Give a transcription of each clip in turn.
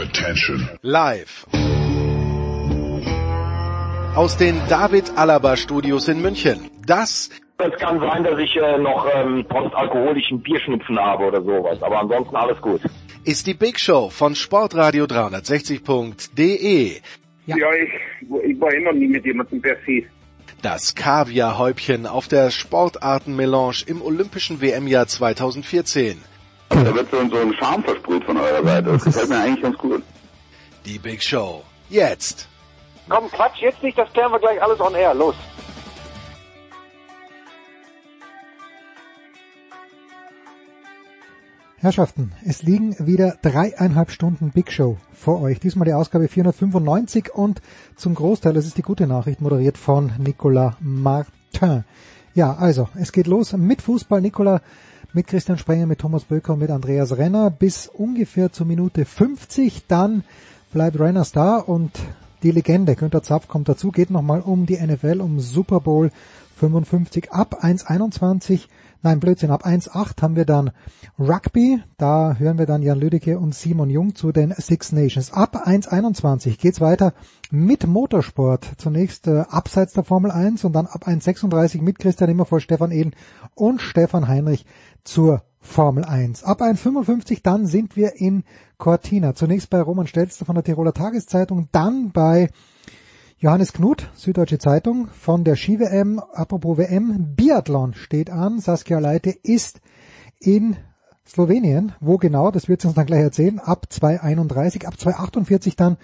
Attention. Live. Aus den David Alaba Studios in München. Das es kann sein, dass ich äh, noch ähm, postalkoholischen Bierschnupfen habe oder sowas, aber ansonsten alles gut. Ist die Big Show von Sportradio 360.de. Ja, ja ich, ich war immer nie mit jemandem per se. Das Kaviarhäubchen auf der Sportartenmelange im Olympischen WM-Jahr 2014. Da wird so, so ein Charme versprüht von eurer Seite. Das gefällt mir eigentlich ganz gut. Die Big Show. Jetzt. Komm, Quatsch, jetzt nicht, das klären wir gleich alles on air. Los. Herrschaften, es liegen wieder dreieinhalb Stunden Big Show vor euch. Diesmal die Ausgabe 495 und zum Großteil, das ist die gute Nachricht, moderiert von Nicolas Martin. Ja, also, es geht los mit Fußball. Nicolas mit Christian Sprenger, mit Thomas Böcker und mit Andreas Renner bis ungefähr zur Minute 50. Dann bleibt Renners da und die Legende Günther Zapf kommt dazu. Geht nochmal um die NFL, um Super Bowl 55 ab 1,21 Nein, Blödsinn, ab 1.8 haben wir dann Rugby, da hören wir dann Jan Lüdecke und Simon Jung zu den Six Nations. Ab 1.21 geht's weiter mit Motorsport. Zunächst äh, abseits der Formel 1 und dann ab 1.36 mit Christian Immervoll, Stefan Eden und Stefan Heinrich zur Formel 1. Ab 1.55 dann sind wir in Cortina. Zunächst bei Roman Stelzler von der Tiroler Tageszeitung, dann bei Johannes Knut, Süddeutsche Zeitung, von der Ski-WM, apropos WM, Biathlon steht an. Saskia Leite ist in Slowenien. Wo genau, das wird sie uns dann gleich erzählen. Ab 2.31, ab 2.48 dann.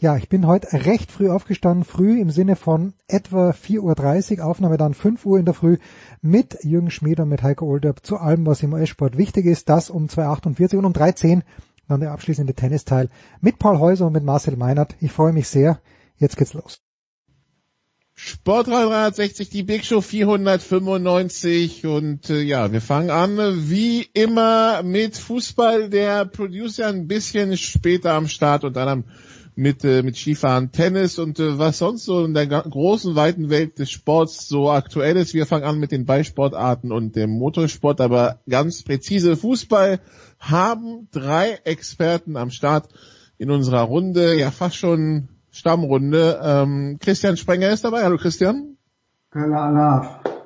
Ja, ich bin heute recht früh aufgestanden, früh im Sinne von etwa 4.30 Uhr, Aufnahme dann 5 Uhr in der Früh mit Jürgen Schmied und mit Heiko Olderb zu allem, was im US-Sport wichtig ist. Das um 2.48 und um 3.10 dann der abschließende Tennisteil mit Paul Häuser und mit Marcel Meinert. Ich freue mich sehr. Jetzt geht's los. Sport 360, die Big Show 495 und äh, ja, wir fangen an wie immer mit Fußball, der Producer ein bisschen später am Start und dann mit, äh, mit Skifahren, Tennis und äh, was sonst so in der großen, weiten Welt des Sports so aktuell ist. Wir fangen an mit den Ballsportarten und dem Motorsport, aber ganz präzise Fußball haben drei Experten am Start in unserer Runde, ja fast schon Stammrunde. Ähm, Christian Sprenger ist dabei. Hallo Christian. Keller Alarv.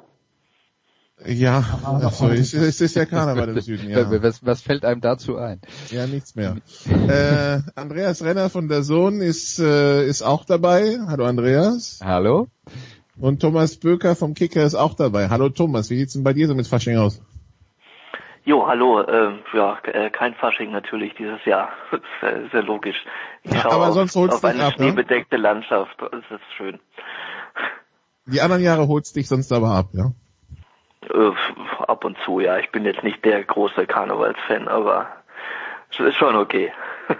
Ja, also es, es ist ja Karneval im Süden, ja. Was, was fällt einem dazu ein? Ja, nichts mehr. äh, Andreas Renner von der Sohn ist, äh, ist auch dabei. Hallo Andreas. Hallo. Und Thomas Böker vom Kicker ist auch dabei. Hallo Thomas, wie sieht's denn bei dir so mit Fasching aus? Jo, hallo. Äh, ja, äh, kein Fasching natürlich dieses Jahr. sehr, sehr logisch. Ich schaue Aber sonst auf, holst auf eine dich ab, ne? schneebedeckte Landschaft. Das ist schön. Die anderen Jahre holst dich sonst aber ab, ja? Äh, ab und zu, ja. Ich bin jetzt nicht der große Karnevalsfan, aber es ist schon okay.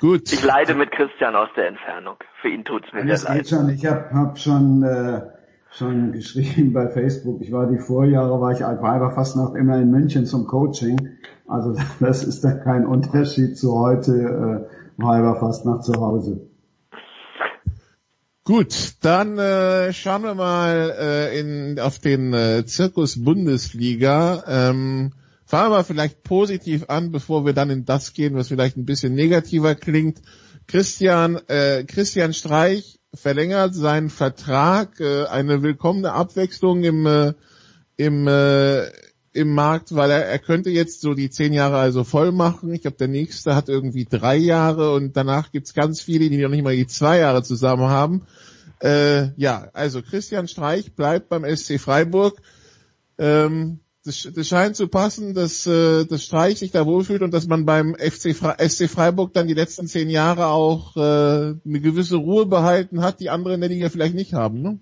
Gut. Ich leide mit Christian aus der Entfernung. Für ihn tut's mir sehr leid. schon. Ich habe hab schon äh, schon geschrieben bei Facebook. Ich war die Vorjahre, war ich Weiberfastnacht immer in München zum Coaching. Also das ist da kein Unterschied zu heute äh, Weiberfastnacht zu Hause. Gut, dann äh, schauen wir mal äh, in, auf den äh, Zirkus Bundesliga. Ähm, fangen wir vielleicht positiv an, bevor wir dann in das gehen, was vielleicht ein bisschen negativer klingt. Christian, äh, Christian Streich verlängert seinen Vertrag, äh, eine willkommene Abwechslung im, äh, im, äh, im Markt, weil er, er könnte jetzt so die zehn Jahre also voll machen. Ich glaube, der nächste hat irgendwie drei Jahre und danach gibt's ganz viele, die noch nicht mal die zwei Jahre zusammen haben. Äh, ja, also Christian Streich bleibt beim SC Freiburg. Ähm, das, das scheint zu passen, dass, äh, dass Streich sich da wohlfühlt und dass man beim FC Fre SC Freiburg dann die letzten zehn Jahre auch äh, eine gewisse Ruhe behalten hat, die andere in der vielleicht nicht haben. Ne?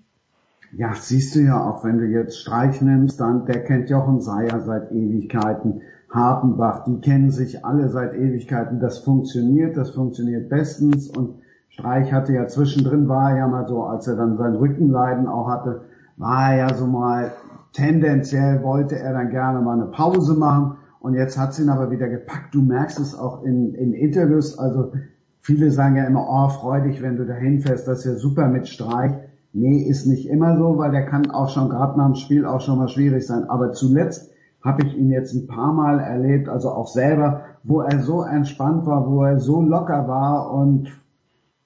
Ja, siehst du ja auch, wenn du jetzt Streich nimmst, dann, der kennt Jochen Seyer seit Ewigkeiten, Hartenbach, die kennen sich alle seit Ewigkeiten. Das funktioniert, das funktioniert bestens und Streich hatte ja zwischendrin, war er ja mal so, als er dann sein Rückenleiden auch hatte, war er ja so mal, tendenziell wollte er dann gerne mal eine Pause machen und jetzt hat's ihn aber wieder gepackt. Du merkst es auch in, in Interviews, also viele sagen ja immer, oh, freu dich, wenn du da hinfährst, das ist ja super mit Streich. Nee, ist nicht immer so, weil der kann auch schon gerade nach dem Spiel auch schon mal schwierig sein. Aber zuletzt habe ich ihn jetzt ein paar Mal erlebt, also auch selber, wo er so entspannt war, wo er so locker war und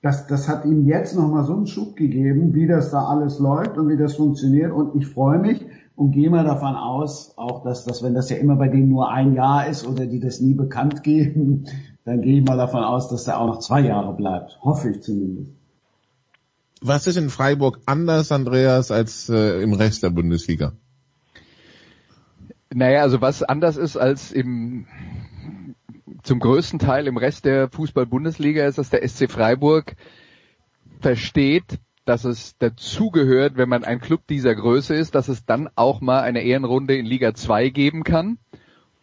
das, das hat ihm jetzt nochmal so einen Schub gegeben, wie das da alles läuft und wie das funktioniert und ich freue mich und gehe mal davon aus, auch dass das, wenn das ja immer bei denen nur ein Jahr ist oder die das nie bekannt geben, dann gehe ich mal davon aus, dass der auch noch zwei Jahre bleibt. Hoffe ich zumindest. Was ist in Freiburg anders, Andreas, als äh, im Rest der Bundesliga? Naja, also was anders ist als im zum größten Teil im Rest der Fußball-Bundesliga ist, dass der SC Freiburg versteht, dass es dazugehört, wenn man ein Club dieser Größe ist, dass es dann auch mal eine Ehrenrunde in Liga 2 geben kann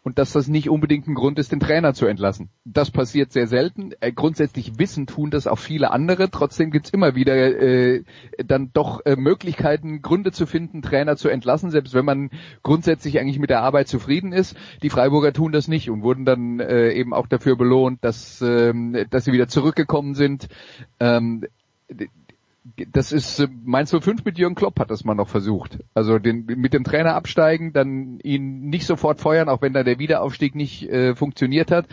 und dass das nicht unbedingt ein Grund ist, den Trainer zu entlassen. Das passiert sehr selten. Äh, grundsätzlich wissen tun das auch viele andere. Trotzdem gibt's immer wieder äh, dann doch äh, Möglichkeiten, Gründe zu finden, Trainer zu entlassen, selbst wenn man grundsätzlich eigentlich mit der Arbeit zufrieden ist. Die Freiburger tun das nicht und wurden dann äh, eben auch dafür belohnt, dass, ähm, dass sie wieder zurückgekommen sind. Ähm, das ist äh, Mainz 05 mit Jürgen Klopp hat das mal noch versucht. Also den, mit dem Trainer absteigen, dann ihn nicht sofort feuern, auch wenn da der Wiederaufstieg nicht äh, funktioniert hat.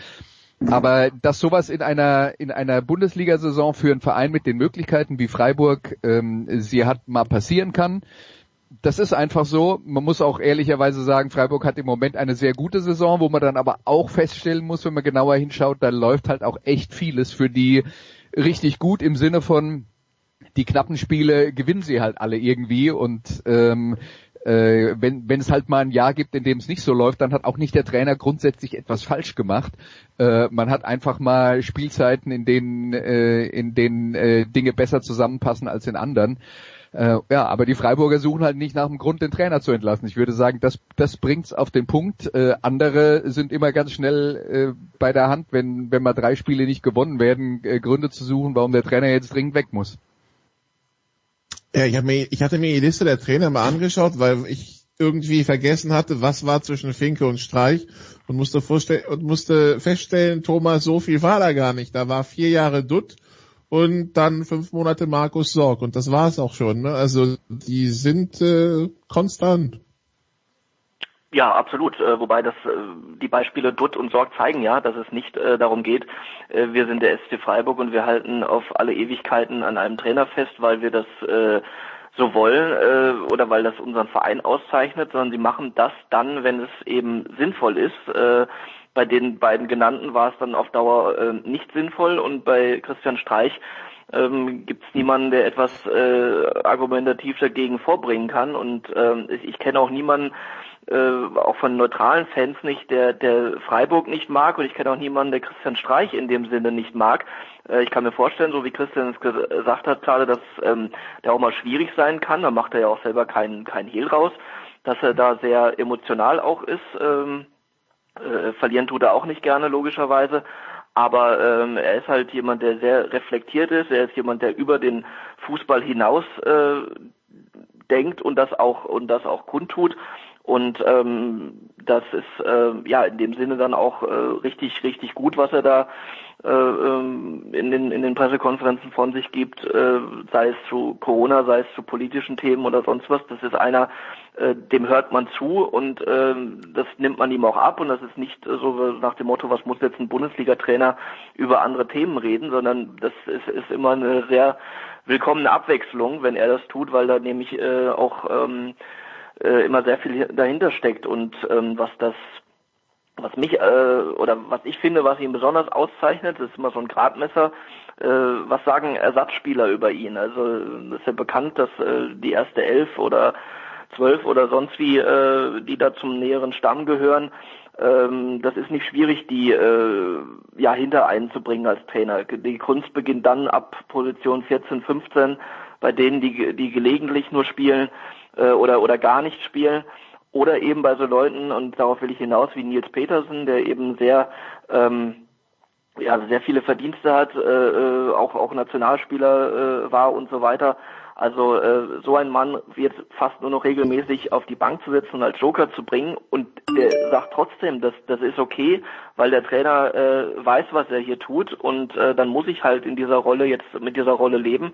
Aber dass sowas in einer in einer Bundesliga-Saison für einen Verein mit den Möglichkeiten wie Freiburg ähm, sie hat mal passieren kann, das ist einfach so. Man muss auch ehrlicherweise sagen, Freiburg hat im Moment eine sehr gute Saison, wo man dann aber auch feststellen muss, wenn man genauer hinschaut, da läuft halt auch echt vieles für die richtig gut im Sinne von die knappen Spiele gewinnen sie halt alle irgendwie und ähm, äh, wenn, wenn es halt mal ein Jahr gibt, in dem es nicht so läuft, dann hat auch nicht der Trainer grundsätzlich etwas falsch gemacht. Äh, man hat einfach mal Spielzeiten, in denen, äh, in denen äh, Dinge besser zusammenpassen als in anderen. Äh, ja, aber die Freiburger suchen halt nicht nach dem Grund, den Trainer zu entlassen. Ich würde sagen, das, das bringt's auf den Punkt. Äh, andere sind immer ganz schnell äh, bei der Hand, wenn, wenn mal drei Spiele nicht gewonnen werden, äh, Gründe zu suchen, warum der Trainer jetzt dringend weg muss. Ja, ich, hab mir, ich hatte mir die Liste der Trainer mal angeschaut, weil ich irgendwie vergessen hatte, was war zwischen Finke und Streich und musste, und musste feststellen, Thomas, so viel war da gar nicht. Da war vier Jahre Dutt und dann fünf Monate Markus Sorg und das war es auch schon. Ne? Also die sind äh, konstant. Ja, absolut. Äh, wobei das äh, die Beispiele Dutt und Sorg zeigen ja, dass es nicht äh, darum geht, äh, wir sind der SC Freiburg und wir halten auf alle Ewigkeiten an einem Trainer fest, weil wir das äh, so wollen äh, oder weil das unseren Verein auszeichnet, sondern sie machen das dann, wenn es eben sinnvoll ist. Äh, bei den beiden genannten war es dann auf Dauer äh, nicht sinnvoll und bei Christian Streich ähm, gibt es niemanden, der etwas äh, argumentativ dagegen vorbringen kann. Und ähm, ich, ich kenne auch niemanden, äh, auch von neutralen Fans nicht, der, der Freiburg nicht mag und ich kenne auch niemanden, der Christian Streich in dem Sinne nicht mag. Äh, ich kann mir vorstellen, so wie Christian es gesagt hat gerade, dass ähm, der auch mal schwierig sein kann, da macht er ja auch selber keinen kein Hehl raus, dass er da sehr emotional auch ist. Ähm, äh, verlieren tut er auch nicht gerne, logischerweise. Aber ähm, er ist halt jemand, der sehr reflektiert ist. Er ist jemand, der über den Fußball hinaus äh, denkt und das auch und das auch kundtut. Und ähm, das ist äh, ja in dem Sinne dann auch äh, richtig, richtig gut, was er da äh, ähm, in, den, in den Pressekonferenzen von sich gibt, äh, sei es zu Corona, sei es zu politischen Themen oder sonst was. Das ist einer, äh, dem hört man zu und äh, das nimmt man ihm auch ab und das ist nicht so nach dem Motto, was muss jetzt ein Bundesliga-Trainer über andere Themen reden, sondern das ist, ist immer eine sehr willkommene Abwechslung, wenn er das tut, weil da nämlich äh, auch ähm, äh, immer sehr viel dahinter steckt und ähm, was das was mich äh, oder was ich finde, was ihn besonders auszeichnet, ist immer so ein Gradmesser. Äh, was sagen Ersatzspieler über ihn? Also ist ja bekannt, dass äh, die erste Elf oder zwölf oder sonst wie, äh, die da zum näheren Stamm gehören, ähm, das ist nicht schwierig, die äh, ja hinter einen zu bringen als Trainer. Die Kunst beginnt dann ab Position 14, 15, bei denen die die gelegentlich nur spielen äh, oder, oder gar nicht spielen. Oder eben bei so Leuten, und darauf will ich hinaus, wie Nils Petersen, der eben sehr, ähm, ja, sehr viele Verdienste hat, äh, äh auch, auch Nationalspieler äh, war und so weiter, also äh, so ein Mann wird fast nur noch regelmäßig auf die Bank zu setzen und als Joker zu bringen und der sagt trotzdem, dass das ist okay, weil der Trainer äh, weiß, was er hier tut und äh, dann muss ich halt in dieser Rolle jetzt mit dieser Rolle leben,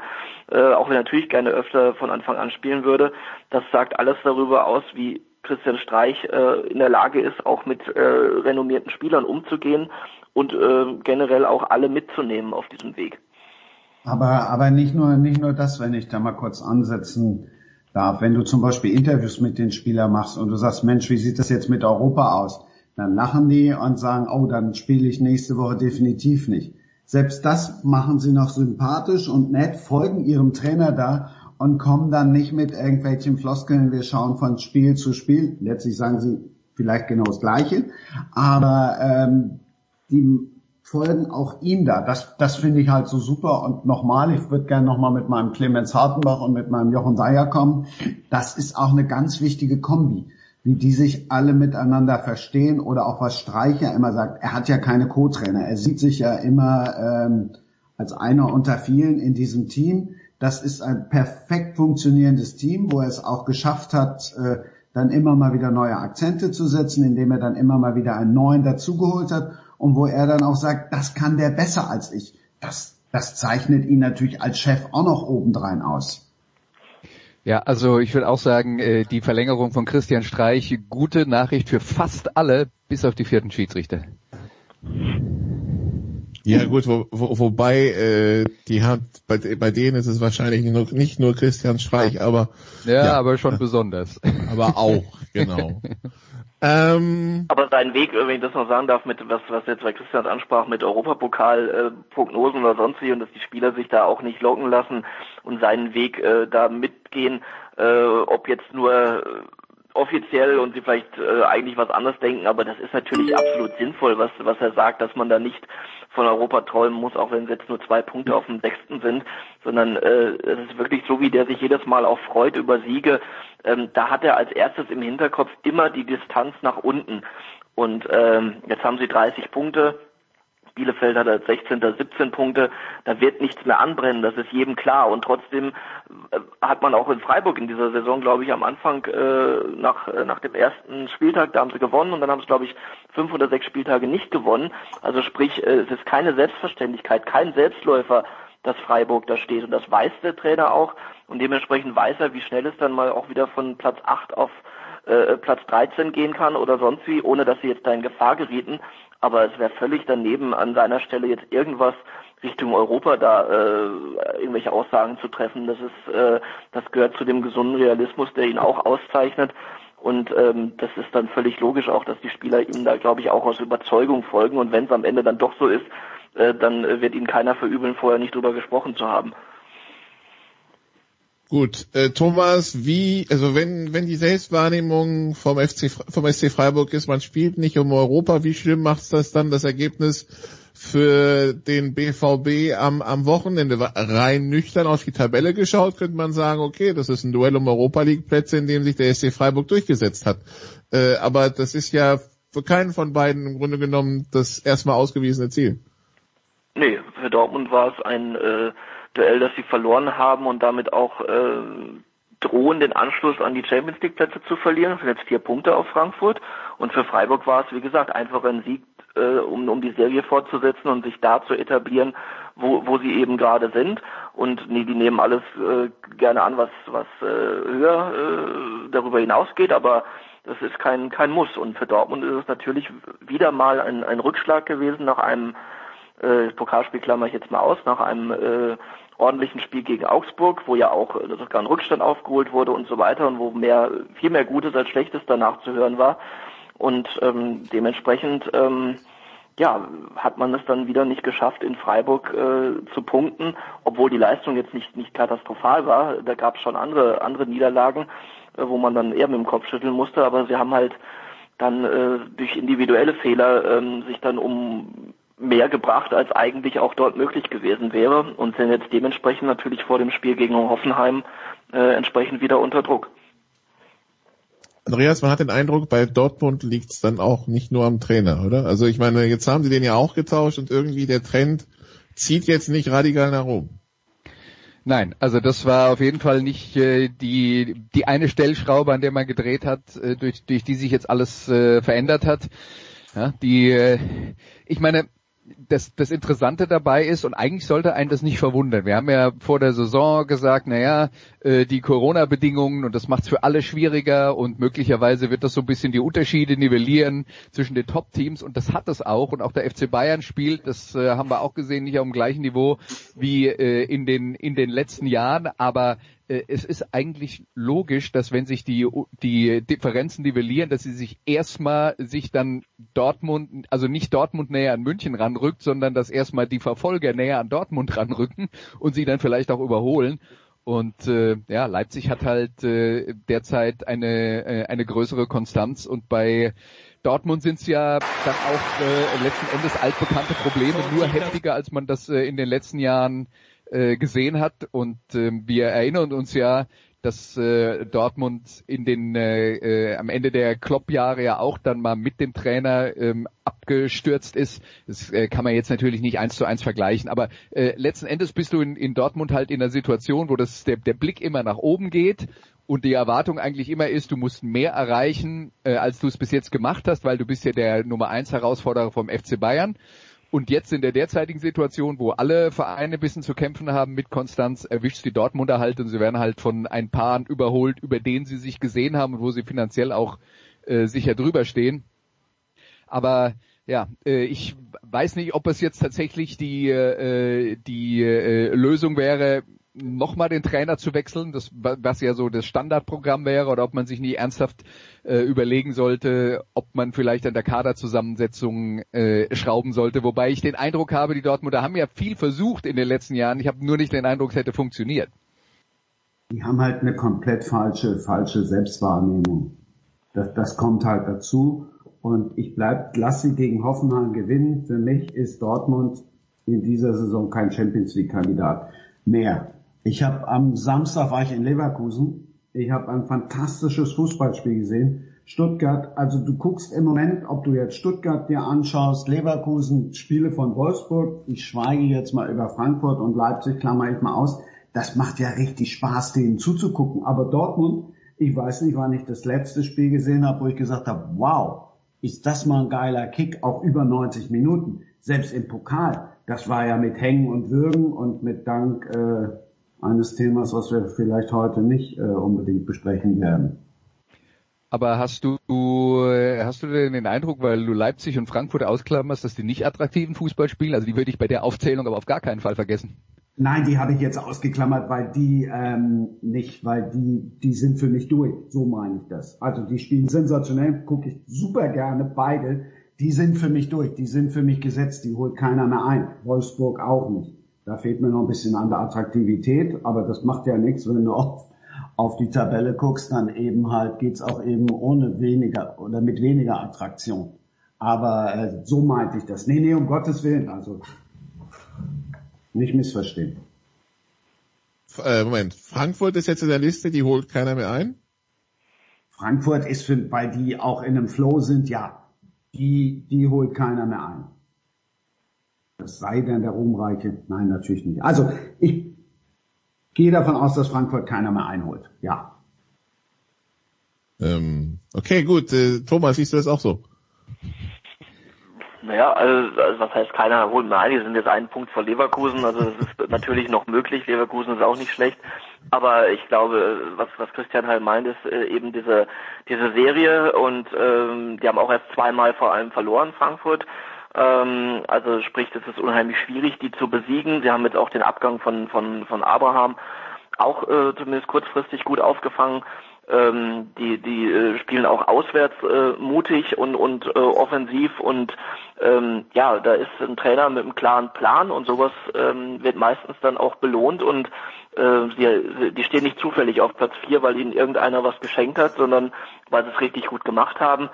äh, auch wenn er natürlich gerne öfter von Anfang an spielen würde. Das sagt alles darüber aus, wie Christian Streich äh, in der Lage ist, auch mit äh, renommierten Spielern umzugehen und äh, generell auch alle mitzunehmen auf diesem Weg. Aber, aber nicht nur, nicht nur das, wenn ich da mal kurz ansetzen darf. Wenn du zum Beispiel Interviews mit den Spielern machst und du sagst, Mensch, wie sieht das jetzt mit Europa aus? Dann lachen die und sagen, oh, dann spiele ich nächste Woche definitiv nicht. Selbst das machen sie noch sympathisch und nett, folgen ihrem Trainer da und kommen dann nicht mit irgendwelchen Floskeln, wir schauen von Spiel zu Spiel. Letztlich sagen sie vielleicht genau das Gleiche, aber ähm, die folgen auch ihm da. Das, das finde ich halt so super. Und nochmal, ich würde gerne nochmal mit meinem Clemens Hartenbach und mit meinem Jochen Seyer kommen. Das ist auch eine ganz wichtige Kombi wie die sich alle miteinander verstehen oder auch was Streicher immer sagt, er hat ja keine Co-Trainer, er sieht sich ja immer ähm, als einer unter vielen in diesem Team. Das ist ein perfekt funktionierendes Team, wo er es auch geschafft hat, äh, dann immer mal wieder neue Akzente zu setzen, indem er dann immer mal wieder einen neuen dazugeholt hat und wo er dann auch sagt, das kann der besser als ich. Das, das zeichnet ihn natürlich als Chef auch noch obendrein aus. Ja, also ich würde auch sagen, äh, die Verlängerung von Christian Streich, gute Nachricht für fast alle, bis auf die vierten Schiedsrichter. Ja gut, wo, wo, wobei äh, die hat bei, bei denen ist es wahrscheinlich nur, nicht nur Christian Streich, aber ja, ja aber schon besonders. Aber auch, genau. Ähm, Aber sein Weg, wenn ich das noch sagen darf, mit was, was jetzt bei Christians ansprach, mit Europapokal-Prognosen äh, oder sonst wie und dass die Spieler sich da auch nicht locken lassen und seinen Weg äh, da mitgehen, äh, ob jetzt nur äh, offiziell und sie vielleicht äh, eigentlich was anderes denken, aber das ist natürlich absolut sinnvoll, was, was er sagt, dass man da nicht von Europa träumen muss, auch wenn es jetzt nur zwei Punkte auf dem sechsten sind, sondern äh, es ist wirklich so, wie der sich jedes Mal auch freut über Siege. Ähm, da hat er als erstes im Hinterkopf immer die Distanz nach unten. Und ähm, jetzt haben sie 30 Punkte, Bielefeld hat als 16. 17 Punkte, da wird nichts mehr anbrennen, das ist jedem klar. Und trotzdem äh, hat man auch in Freiburg in dieser Saison, glaube ich, am Anfang äh, nach, äh, nach dem ersten Spieltag, da haben sie gewonnen und dann haben sie, glaube ich, fünf oder sechs Spieltage nicht gewonnen. Also sprich, äh, es ist keine Selbstverständlichkeit, kein Selbstläufer, dass Freiburg da steht. Und das weiß der Trainer auch. Und dementsprechend weiß er, wie schnell es dann mal auch wieder von Platz 8 auf äh, Platz 13 gehen kann oder sonst wie, ohne dass sie jetzt da in Gefahr gerieten aber es wäre völlig daneben, an seiner Stelle jetzt irgendwas Richtung Europa da äh, irgendwelche Aussagen zu treffen. Das ist, äh, das gehört zu dem gesunden Realismus, der ihn auch auszeichnet. Und ähm, das ist dann völlig logisch auch, dass die Spieler ihm da, glaube ich, auch aus Überzeugung folgen. Und wenn es am Ende dann doch so ist, äh, dann wird ihn keiner verübeln, vorher nicht drüber gesprochen zu haben. Gut, äh, Thomas, wie, also wenn, wenn die Selbstwahrnehmung vom FC, vom SC Freiburg ist, man spielt nicht um Europa, wie schlimm macht das dann das Ergebnis für den BVB am, am Wochenende? Rein nüchtern auf die Tabelle geschaut, könnte man sagen, okay, das ist ein Duell um Europa League Plätze, in dem sich der SC Freiburg durchgesetzt hat. Äh, aber das ist ja für keinen von beiden im Grunde genommen das erstmal ausgewiesene Ziel. Nee, für Dortmund war es ein, äh, Duell, das sie verloren haben und damit auch äh, drohen, den Anschluss an die Champions League Plätze zu verlieren. Das sind jetzt vier Punkte auf Frankfurt. Und für Freiburg war es, wie gesagt, einfach ein Sieg, äh, um, um die Serie fortzusetzen und sich da zu etablieren, wo, wo sie eben gerade sind. Und nee, die nehmen alles äh, gerne an, was, was äh, höher äh, darüber hinausgeht, aber das ist kein, kein Muss. Und für Dortmund ist es natürlich wieder mal ein, ein Rückschlag gewesen nach einem äh, Pokalspiel klammer ich jetzt mal aus, nach einem äh, ordentlichen Spiel gegen Augsburg, wo ja auch äh, sogar ein Rückstand aufgeholt wurde und so weiter und wo mehr, viel mehr Gutes als Schlechtes danach zu hören war. Und ähm, dementsprechend ähm, ja, hat man es dann wieder nicht geschafft, in Freiburg äh, zu punkten, obwohl die Leistung jetzt nicht, nicht katastrophal war. Da gab es schon andere, andere Niederlagen, äh, wo man dann eher mit dem Kopf schütteln musste, aber sie haben halt dann äh, durch individuelle Fehler ähm, sich dann um mehr gebracht, als eigentlich auch dort möglich gewesen wäre und sind jetzt dementsprechend natürlich vor dem Spiel gegen Hoffenheim äh, entsprechend wieder unter Druck. Andreas, man hat den Eindruck, bei Dortmund liegt es dann auch nicht nur am Trainer, oder? Also ich meine, jetzt haben sie den ja auch getauscht und irgendwie der Trend zieht jetzt nicht radikal nach oben. Nein, also das war auf jeden Fall nicht äh, die die eine Stellschraube, an der man gedreht hat, äh, durch durch die sich jetzt alles äh, verändert hat. Ja, die, äh, ich meine, das, das Interessante dabei ist, und eigentlich sollte einen das nicht verwundern. Wir haben ja vor der Saison gesagt, naja, äh, die Corona-Bedingungen und das macht es für alle schwieriger und möglicherweise wird das so ein bisschen die Unterschiede nivellieren zwischen den Top-Teams und das hat es auch. Und auch der FC Bayern spielt, das äh, haben wir auch gesehen, nicht auf dem gleichen Niveau wie äh, in, den, in den letzten Jahren, aber es ist eigentlich logisch, dass wenn sich die, die Differenzen nivellieren, dass sie sich erstmal sich dann Dortmund, also nicht Dortmund näher an München ranrückt, sondern dass erstmal die Verfolger näher an Dortmund ranrücken und sie dann vielleicht auch überholen. Und äh, ja, Leipzig hat halt äh, derzeit eine, äh, eine größere Konstanz und bei Dortmund sind es ja dann auch äh, letzten Endes altbekannte Probleme, nur heftiger, als man das äh, in den letzten Jahren äh, gesehen hat. Und äh, wir erinnern uns ja, dass äh, Dortmund in den äh, äh, am Ende der Klopp-Jahre ja auch dann mal mit dem Trainer ähm, abgestürzt ist. Das äh, kann man jetzt natürlich nicht eins zu eins vergleichen, aber äh, letzten Endes bist du in, in Dortmund halt in einer Situation, wo das der, der Blick immer nach oben geht und die Erwartung eigentlich immer ist, du musst mehr erreichen, äh, als du es bis jetzt gemacht hast, weil du bist ja der Nummer eins Herausforderer vom FC Bayern. Und jetzt in der derzeitigen Situation, wo alle Vereine ein bisschen zu kämpfen haben mit Konstanz, erwischt die Dortmunder halt und sie werden halt von ein paar überholt, über denen sie sich gesehen haben und wo sie finanziell auch äh, sicher drüber stehen. Aber ja, äh, ich weiß nicht, ob es jetzt tatsächlich die, äh, die äh, Lösung wäre, nochmal den Trainer zu wechseln, das, was ja so das Standardprogramm wäre, oder ob man sich nie ernsthaft äh, überlegen sollte, ob man vielleicht an der Kaderzusammensetzung äh, schrauben sollte. Wobei ich den Eindruck habe, die Dortmunder haben ja viel versucht in den letzten Jahren. Ich habe nur nicht den Eindruck, es hätte funktioniert. Die haben halt eine komplett falsche, falsche Selbstwahrnehmung. Das, das kommt halt dazu. Und ich bleib, lass sie gegen Hoffenheim gewinnen. Für mich ist Dortmund in dieser Saison kein Champions League Kandidat mehr. Ich habe am Samstag war ich in Leverkusen. Ich habe ein fantastisches Fußballspiel gesehen. Stuttgart, also du guckst im Moment, ob du jetzt Stuttgart dir anschaust, Leverkusen, Spiele von Wolfsburg, ich schweige jetzt mal über Frankfurt und Leipzig, klammer ich mal aus, das macht ja richtig Spaß, denen zuzugucken. Aber Dortmund, ich weiß nicht, wann ich das letzte Spiel gesehen habe, wo ich gesagt habe, wow, ist das mal ein geiler Kick, auch über 90 Minuten. Selbst im Pokal, das war ja mit Hängen und Würgen und mit Dank äh, eines Themas, was wir vielleicht heute nicht äh, unbedingt besprechen werden. Aber hast du, hast du denn den Eindruck, weil du Leipzig und Frankfurt ausklammerst, dass die nicht attraktiven Fußball spielen? Also die würde ich bei der Aufzählung aber auf gar keinen Fall vergessen. Nein, die habe ich jetzt ausgeklammert, weil die ähm, nicht, weil die, die sind für mich durch. So meine ich das. Also die spielen sensationell, gucke ich super gerne beide. Die sind für mich durch, die sind für mich gesetzt, die holt keiner mehr ein. Wolfsburg auch nicht. Da fehlt mir noch ein bisschen an der Attraktivität, aber das macht ja nichts, wenn du auf, auf die Tabelle guckst, dann eben halt geht's auch eben ohne weniger oder mit weniger Attraktion. Aber äh, so meinte ich das. Nee, nee, um Gottes Willen, also nicht missverstehen. Äh, Moment, Frankfurt ist jetzt in der Liste, die holt keiner mehr ein? Frankfurt ist für, weil die auch in einem Flow sind, ja, die, die holt keiner mehr ein. Das sei denn der Ruhmreiche. Nein, natürlich nicht. Also ich gehe davon aus, dass Frankfurt keiner mehr einholt. Ja. Ähm, okay, gut. Äh, Thomas, siehst du das auch so? Naja, also, also was heißt keiner holt mehr ein, die sind jetzt einen Punkt vor Leverkusen, also das ist natürlich noch möglich, Leverkusen ist auch nicht schlecht, aber ich glaube, was, was Christian halt meint, ist äh, eben diese, diese Serie und ähm, die haben auch erst zweimal vor allem verloren, Frankfurt, ähm, also sprich, es ist unheimlich schwierig, die zu besiegen. Sie haben jetzt auch den Abgang von, von, von Abraham auch äh, zumindest kurzfristig gut aufgefangen. Ähm, die die äh, spielen auch auswärts äh, mutig und und äh, offensiv und ähm, ja, da ist ein Trainer mit einem klaren Plan und sowas ähm, wird meistens dann auch belohnt und äh, sie, die stehen nicht zufällig auf Platz 4, weil ihnen irgendeiner was geschenkt hat, sondern weil sie es richtig gut gemacht haben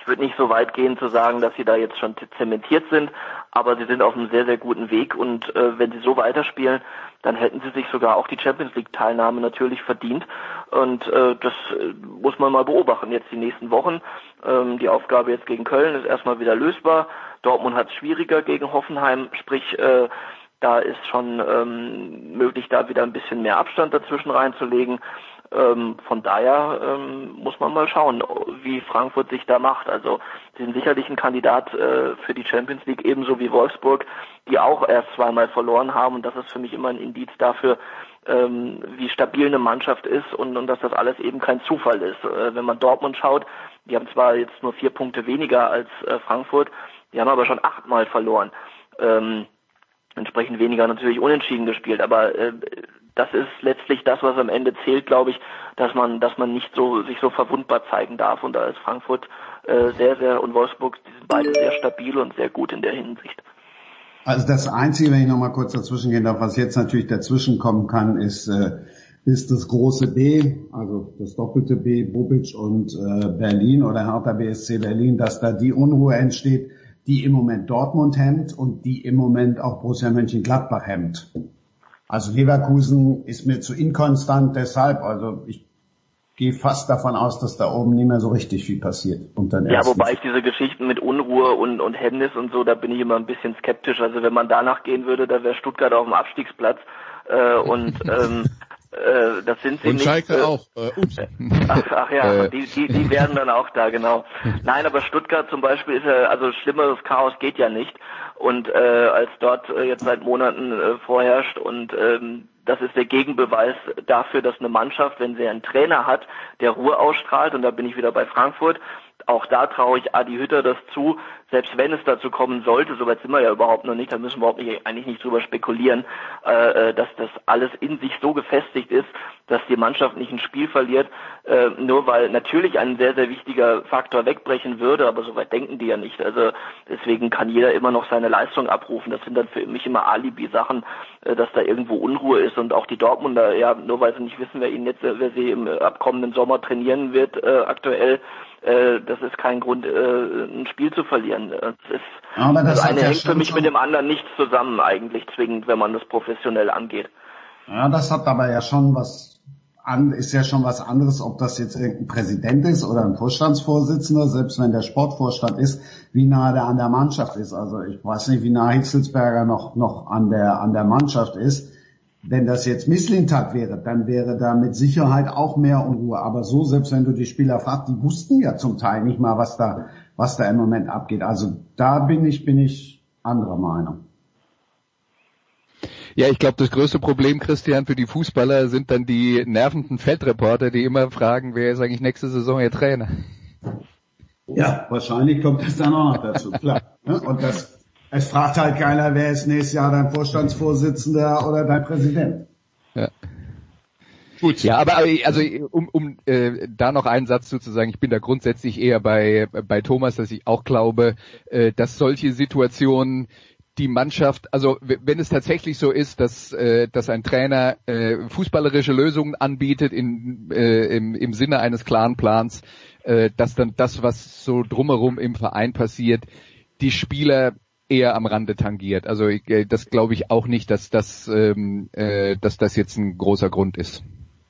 ich würde nicht so weit gehen zu sagen, dass sie da jetzt schon zementiert sind, aber sie sind auf einem sehr, sehr guten Weg und äh, wenn sie so weiterspielen, dann hätten sie sich sogar auch die Champions League Teilnahme natürlich verdient und äh, das äh, muss man mal beobachten jetzt die nächsten Wochen. Ähm, die Aufgabe jetzt gegen Köln ist erstmal wieder lösbar. Dortmund hat es schwieriger gegen Hoffenheim, sprich äh, da ist schon ähm, möglich, da wieder ein bisschen mehr Abstand dazwischen reinzulegen. Ähm, von daher ähm, muss man mal schauen, wie Frankfurt sich da macht. Also sie sind sicherlich ein Kandidat äh, für die Champions League, ebenso wie Wolfsburg, die auch erst zweimal verloren haben. Und das ist für mich immer ein Indiz dafür, ähm, wie stabil eine Mannschaft ist und, und dass das alles eben kein Zufall ist. Äh, wenn man Dortmund schaut, die haben zwar jetzt nur vier Punkte weniger als äh, Frankfurt, die haben aber schon achtmal verloren. Ähm, entsprechend weniger natürlich unentschieden gespielt, aber äh, das ist letztlich das, was am Ende zählt, glaube ich, dass man, dass man nicht so sich so verwundbar zeigen darf. Und da ist Frankfurt äh, sehr, sehr und Wolfsburg, die sind beide sehr stabil und sehr gut in der Hinsicht. Also das Einzige, wenn ich noch mal kurz dazwischen gehen darf, was jetzt natürlich dazwischen kommen kann, ist, äh, ist das große B, also das doppelte B, Bobic und äh, Berlin oder Hertha BSC Berlin, dass da die Unruhe entsteht, die im Moment Dortmund hemmt und die im Moment auch Borussia Mönchengladbach hemmt. Also Leverkusen ist mir zu inkonstant deshalb, also ich gehe fast davon aus, dass da oben nicht mehr so richtig viel passiert. ja, wobei ich diese Geschichten mit Unruhe und, und Hemmnis und so, da bin ich immer ein bisschen skeptisch. Also wenn man danach gehen würde, da wäre Stuttgart auf dem Abstiegsplatz. Äh, und ähm, äh, das sind sie und nicht. Schalke äh, auch. Äh, ups. Ach, ach ja, Äh. die, die, die werden dann auch da, genau. Nein, aber Stuttgart zum Beispiel ist ja, also schlimmeres Chaos geht ja nicht. Und äh, als dort äh, jetzt seit Monaten äh, vorherrscht und ähm, das ist der Gegenbeweis dafür, dass eine Mannschaft, wenn sie einen Trainer hat, der Ruhe ausstrahlt, und da bin ich wieder bei Frankfurt, auch da traue ich Adi Hütter das zu, selbst wenn es dazu kommen sollte, soweit sind wir ja überhaupt noch nicht, da müssen wir überhaupt nicht, eigentlich nicht drüber spekulieren, äh, dass das alles in sich so gefestigt ist, dass die Mannschaft nicht ein Spiel verliert, äh, nur weil natürlich ein sehr, sehr wichtiger Faktor wegbrechen würde, aber soweit denken die ja nicht. Also deswegen kann jeder immer noch seine Leistung abrufen. Das sind dann für mich immer Alibi-Sachen, äh, dass da irgendwo Unruhe ist und auch die Dortmunder, ja, nur weil sie nicht wissen, wer ihnen jetzt, äh, wer sie im abkommenden Sommer trainieren wird, äh, aktuell, äh, das ist kein Grund, äh, ein Spiel zu verlieren. Das ist, Aber das das eine ja hängt für mich mit dem anderen nicht zusammen eigentlich zwingend, wenn man das professionell angeht. Ja, das hat aber ja schon was an, ist ja schon was anderes, ob das jetzt irgendein Präsident ist oder ein Vorstandsvorsitzender, selbst wenn der Sportvorstand ist, wie nah der an der Mannschaft ist. Also ich weiß nicht, wie nah Hitzelsberger noch, noch an der, an der Mannschaft ist. Wenn das jetzt Misslintat wäre, dann wäre da mit Sicherheit auch mehr Unruhe. Aber so, selbst wenn du die Spieler fragst, die wussten ja zum Teil nicht mal, was da, was da im Moment abgeht. Also da bin ich, bin ich anderer Meinung. Ja, ich glaube, das größte Problem, Christian, für die Fußballer sind dann die nervenden Feldreporter, die immer fragen, wer ist eigentlich nächste Saison ihr Trainer? Ja, wahrscheinlich kommt das dann auch noch dazu, klar. Ne? Und das, es fragt halt keiner, wer ist nächstes Jahr dein Vorstandsvorsitzender oder dein Präsident. Ja. Gut. Ja, aber also um, um äh, da noch einen Satz zu sagen, ich bin da grundsätzlich eher bei bei Thomas, dass ich auch glaube, äh, dass solche Situationen die Mannschaft, also wenn es tatsächlich so ist, dass äh, dass ein Trainer äh, fußballerische Lösungen anbietet in, äh, im, im Sinne eines klaren Plans, äh, dass dann das, was so drumherum im Verein passiert, die Spieler eher am Rande tangiert. Also ich, äh, das glaube ich auch nicht, dass das ähm, äh, dass das jetzt ein großer Grund ist.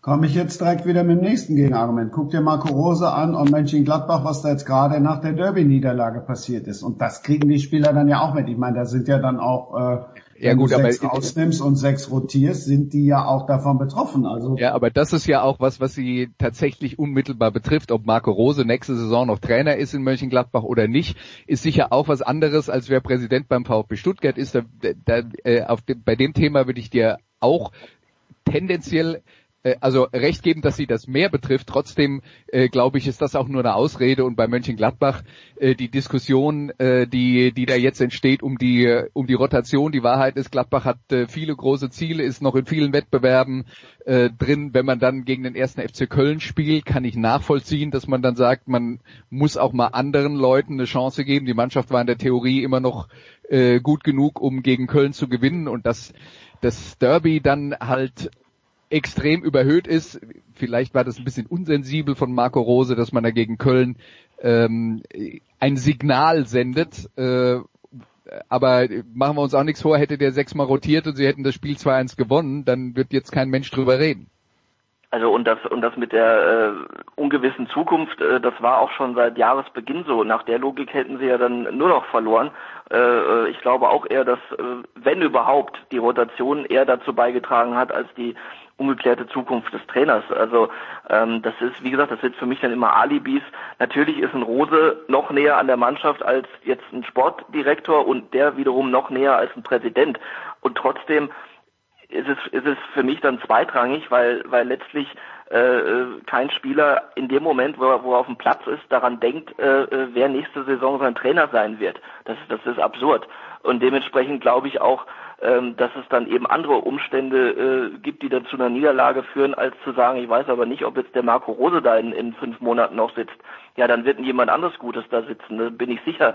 Komme ich jetzt direkt wieder mit dem nächsten Gegenargument. Guck dir Marco Rose an und Mönchengladbach, was da jetzt gerade nach der Derby-Niederlage passiert ist. Und das kriegen die Spieler dann ja auch mit. Ich meine, da sind ja dann auch, äh, Ja, gut, aber- sechs rausnimmst und sechs rotierst, sind die ja auch davon betroffen. Also Ja, aber das ist ja auch was, was sie tatsächlich unmittelbar betrifft. Ob Marco Rose nächste Saison noch Trainer ist in Mönchengladbach oder nicht, ist sicher auch was anderes, als wer Präsident beim VfB Stuttgart ist. Da, da, äh, auf dem, bei dem Thema würde ich dir auch tendenziell äh, also recht geben, dass sie das mehr betrifft. Trotzdem äh, glaube ich, ist das auch nur eine Ausrede und bei Mönchengladbach äh, die Diskussion, äh, die die da jetzt entsteht um die um die Rotation. Die Wahrheit ist, Gladbach hat äh, viele große Ziele, ist noch in vielen Wettbewerben äh, drin. Wenn man dann gegen den ersten FC Köln spielt, kann ich nachvollziehen, dass man dann sagt, man muss auch mal anderen Leuten eine Chance geben. Die Mannschaft war in der Theorie immer noch äh, gut genug, um gegen Köln zu gewinnen und das das Derby dann halt extrem überhöht ist. Vielleicht war das ein bisschen unsensibel von Marco Rose, dass man da gegen Köln ähm, ein Signal sendet. Äh, aber machen wir uns auch nichts vor, hätte der sechsmal rotiert und sie hätten das Spiel 2-1 gewonnen, dann wird jetzt kein Mensch drüber reden. Also und das und das mit der äh, ungewissen Zukunft, äh, das war auch schon seit Jahresbeginn so. Nach der Logik hätten sie ja dann nur noch verloren. Äh, äh, ich glaube auch eher, dass äh, wenn überhaupt die Rotation eher dazu beigetragen hat als die ungeklärte Zukunft des Trainers. Also ähm, das ist, wie gesagt, das sind für mich dann immer Alibis. Natürlich ist ein Rose noch näher an der Mannschaft als jetzt ein Sportdirektor und der wiederum noch näher als ein Präsident. Und trotzdem ist es, ist es für mich dann zweitrangig, weil, weil letztlich äh, kein Spieler in dem Moment, wo er, wo er auf dem Platz ist, daran denkt, äh, äh wer nächste Saison sein Trainer sein wird. Das, das ist absurd. Und dementsprechend glaube ich auch, ähm, dass es dann eben andere Umstände äh, gibt, die dann zu einer Niederlage führen, als zu sagen, ich weiß aber nicht, ob jetzt der Marco Rose da in, in fünf Monaten noch sitzt. Ja, dann wird jemand anderes Gutes da sitzen, da bin ich sicher,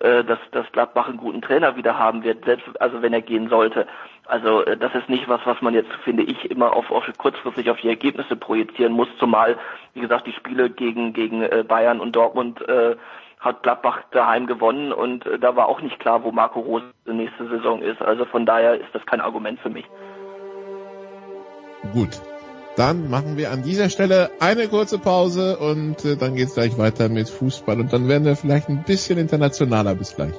äh, dass, dass Gladbach einen guten Trainer wieder haben wird, selbst also wenn er gehen sollte. Also äh, das ist nicht was, was man jetzt, finde ich, immer auf, auf kurzfristig auf die Ergebnisse projizieren muss, zumal, wie gesagt, die Spiele gegen, gegen äh, Bayern und Dortmund äh, hat Gladbach daheim gewonnen und äh, da war auch nicht klar, wo Marco Rose nächste Saison ist. Also von daher ist das kein Argument für mich. Gut. Dann machen wir an dieser Stelle eine kurze Pause und äh, dann geht's gleich weiter mit Fußball und dann werden wir vielleicht ein bisschen internationaler. Bis gleich.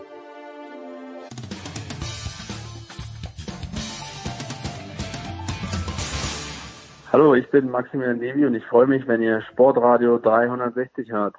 Hallo, ich bin Maximilian Devi und ich freue mich, wenn ihr Sportradio 360 hört.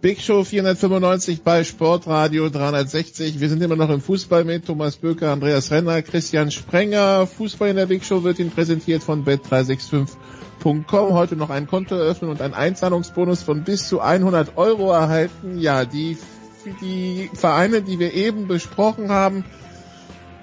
Big Show 495 bei Sportradio 360. Wir sind immer noch im Fußball mit Thomas Böker, Andreas Renner, Christian Sprenger. Fußball in der Big Show wird Ihnen präsentiert von bet365.com. Heute noch ein Konto eröffnen und einen Einzahlungsbonus von bis zu 100 Euro erhalten. Ja, die, die Vereine, die wir eben besprochen haben,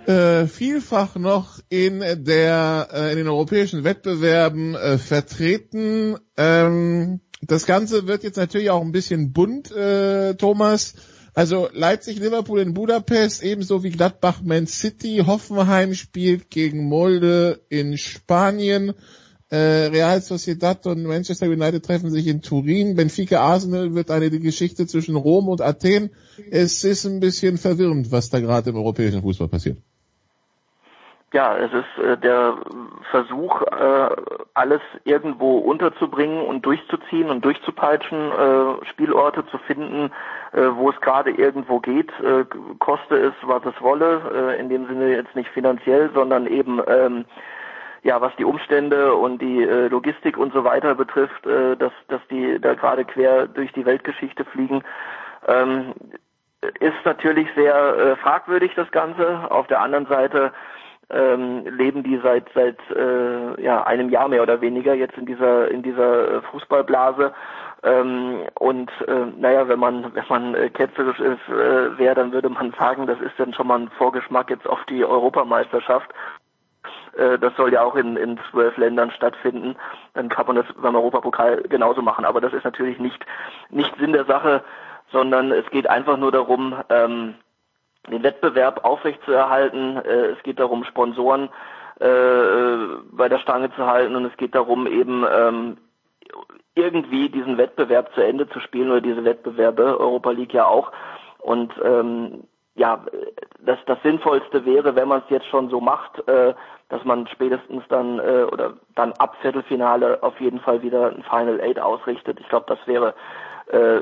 äh, vielfach noch in der äh, in den europäischen Wettbewerben äh, vertreten. Ähm, das Ganze wird jetzt natürlich auch ein bisschen bunt, äh, Thomas. Also Leipzig, Liverpool in Budapest, ebenso wie Gladbach, Man City, Hoffenheim spielt gegen Molde in Spanien. Äh, Real Sociedad und Manchester United treffen sich in Turin. Benfica Arsenal wird eine Geschichte zwischen Rom und Athen. Es ist ein bisschen verwirrend, was da gerade im europäischen Fußball passiert ja, es ist äh, der Versuch, äh, alles irgendwo unterzubringen und durchzuziehen und durchzupeitschen, äh, Spielorte zu finden, äh, wo es gerade irgendwo geht, äh, koste es, was es wolle, äh, in dem Sinne jetzt nicht finanziell, sondern eben ähm, ja, was die Umstände und die äh, Logistik und so weiter betrifft, äh, dass, dass die da gerade quer durch die Weltgeschichte fliegen. Ähm, ist natürlich sehr äh, fragwürdig das Ganze. Auf der anderen Seite ähm, leben die seit seit äh, ja einem Jahr mehr oder weniger jetzt in dieser in dieser äh, Fußballblase ähm, und äh, naja wenn man wenn man äh, ketzerisch ist äh, wäre dann würde man sagen das ist dann schon mal ein Vorgeschmack jetzt auf die Europameisterschaft äh, das soll ja auch in, in zwölf Ländern stattfinden. Dann kann man das beim Europapokal genauso machen. Aber das ist natürlich nicht, nicht Sinn der Sache, sondern es geht einfach nur darum, ähm, den Wettbewerb aufrechtzuerhalten. Äh, es geht darum, Sponsoren äh, bei der Stange zu halten und es geht darum, eben ähm, irgendwie diesen Wettbewerb zu Ende zu spielen oder diese Wettbewerbe, Europa League ja auch. Und ähm, ja, das, das Sinnvollste wäre, wenn man es jetzt schon so macht, äh, dass man spätestens dann äh, oder dann ab Viertelfinale auf jeden Fall wieder ein Final Eight ausrichtet. Ich glaube, das wäre äh,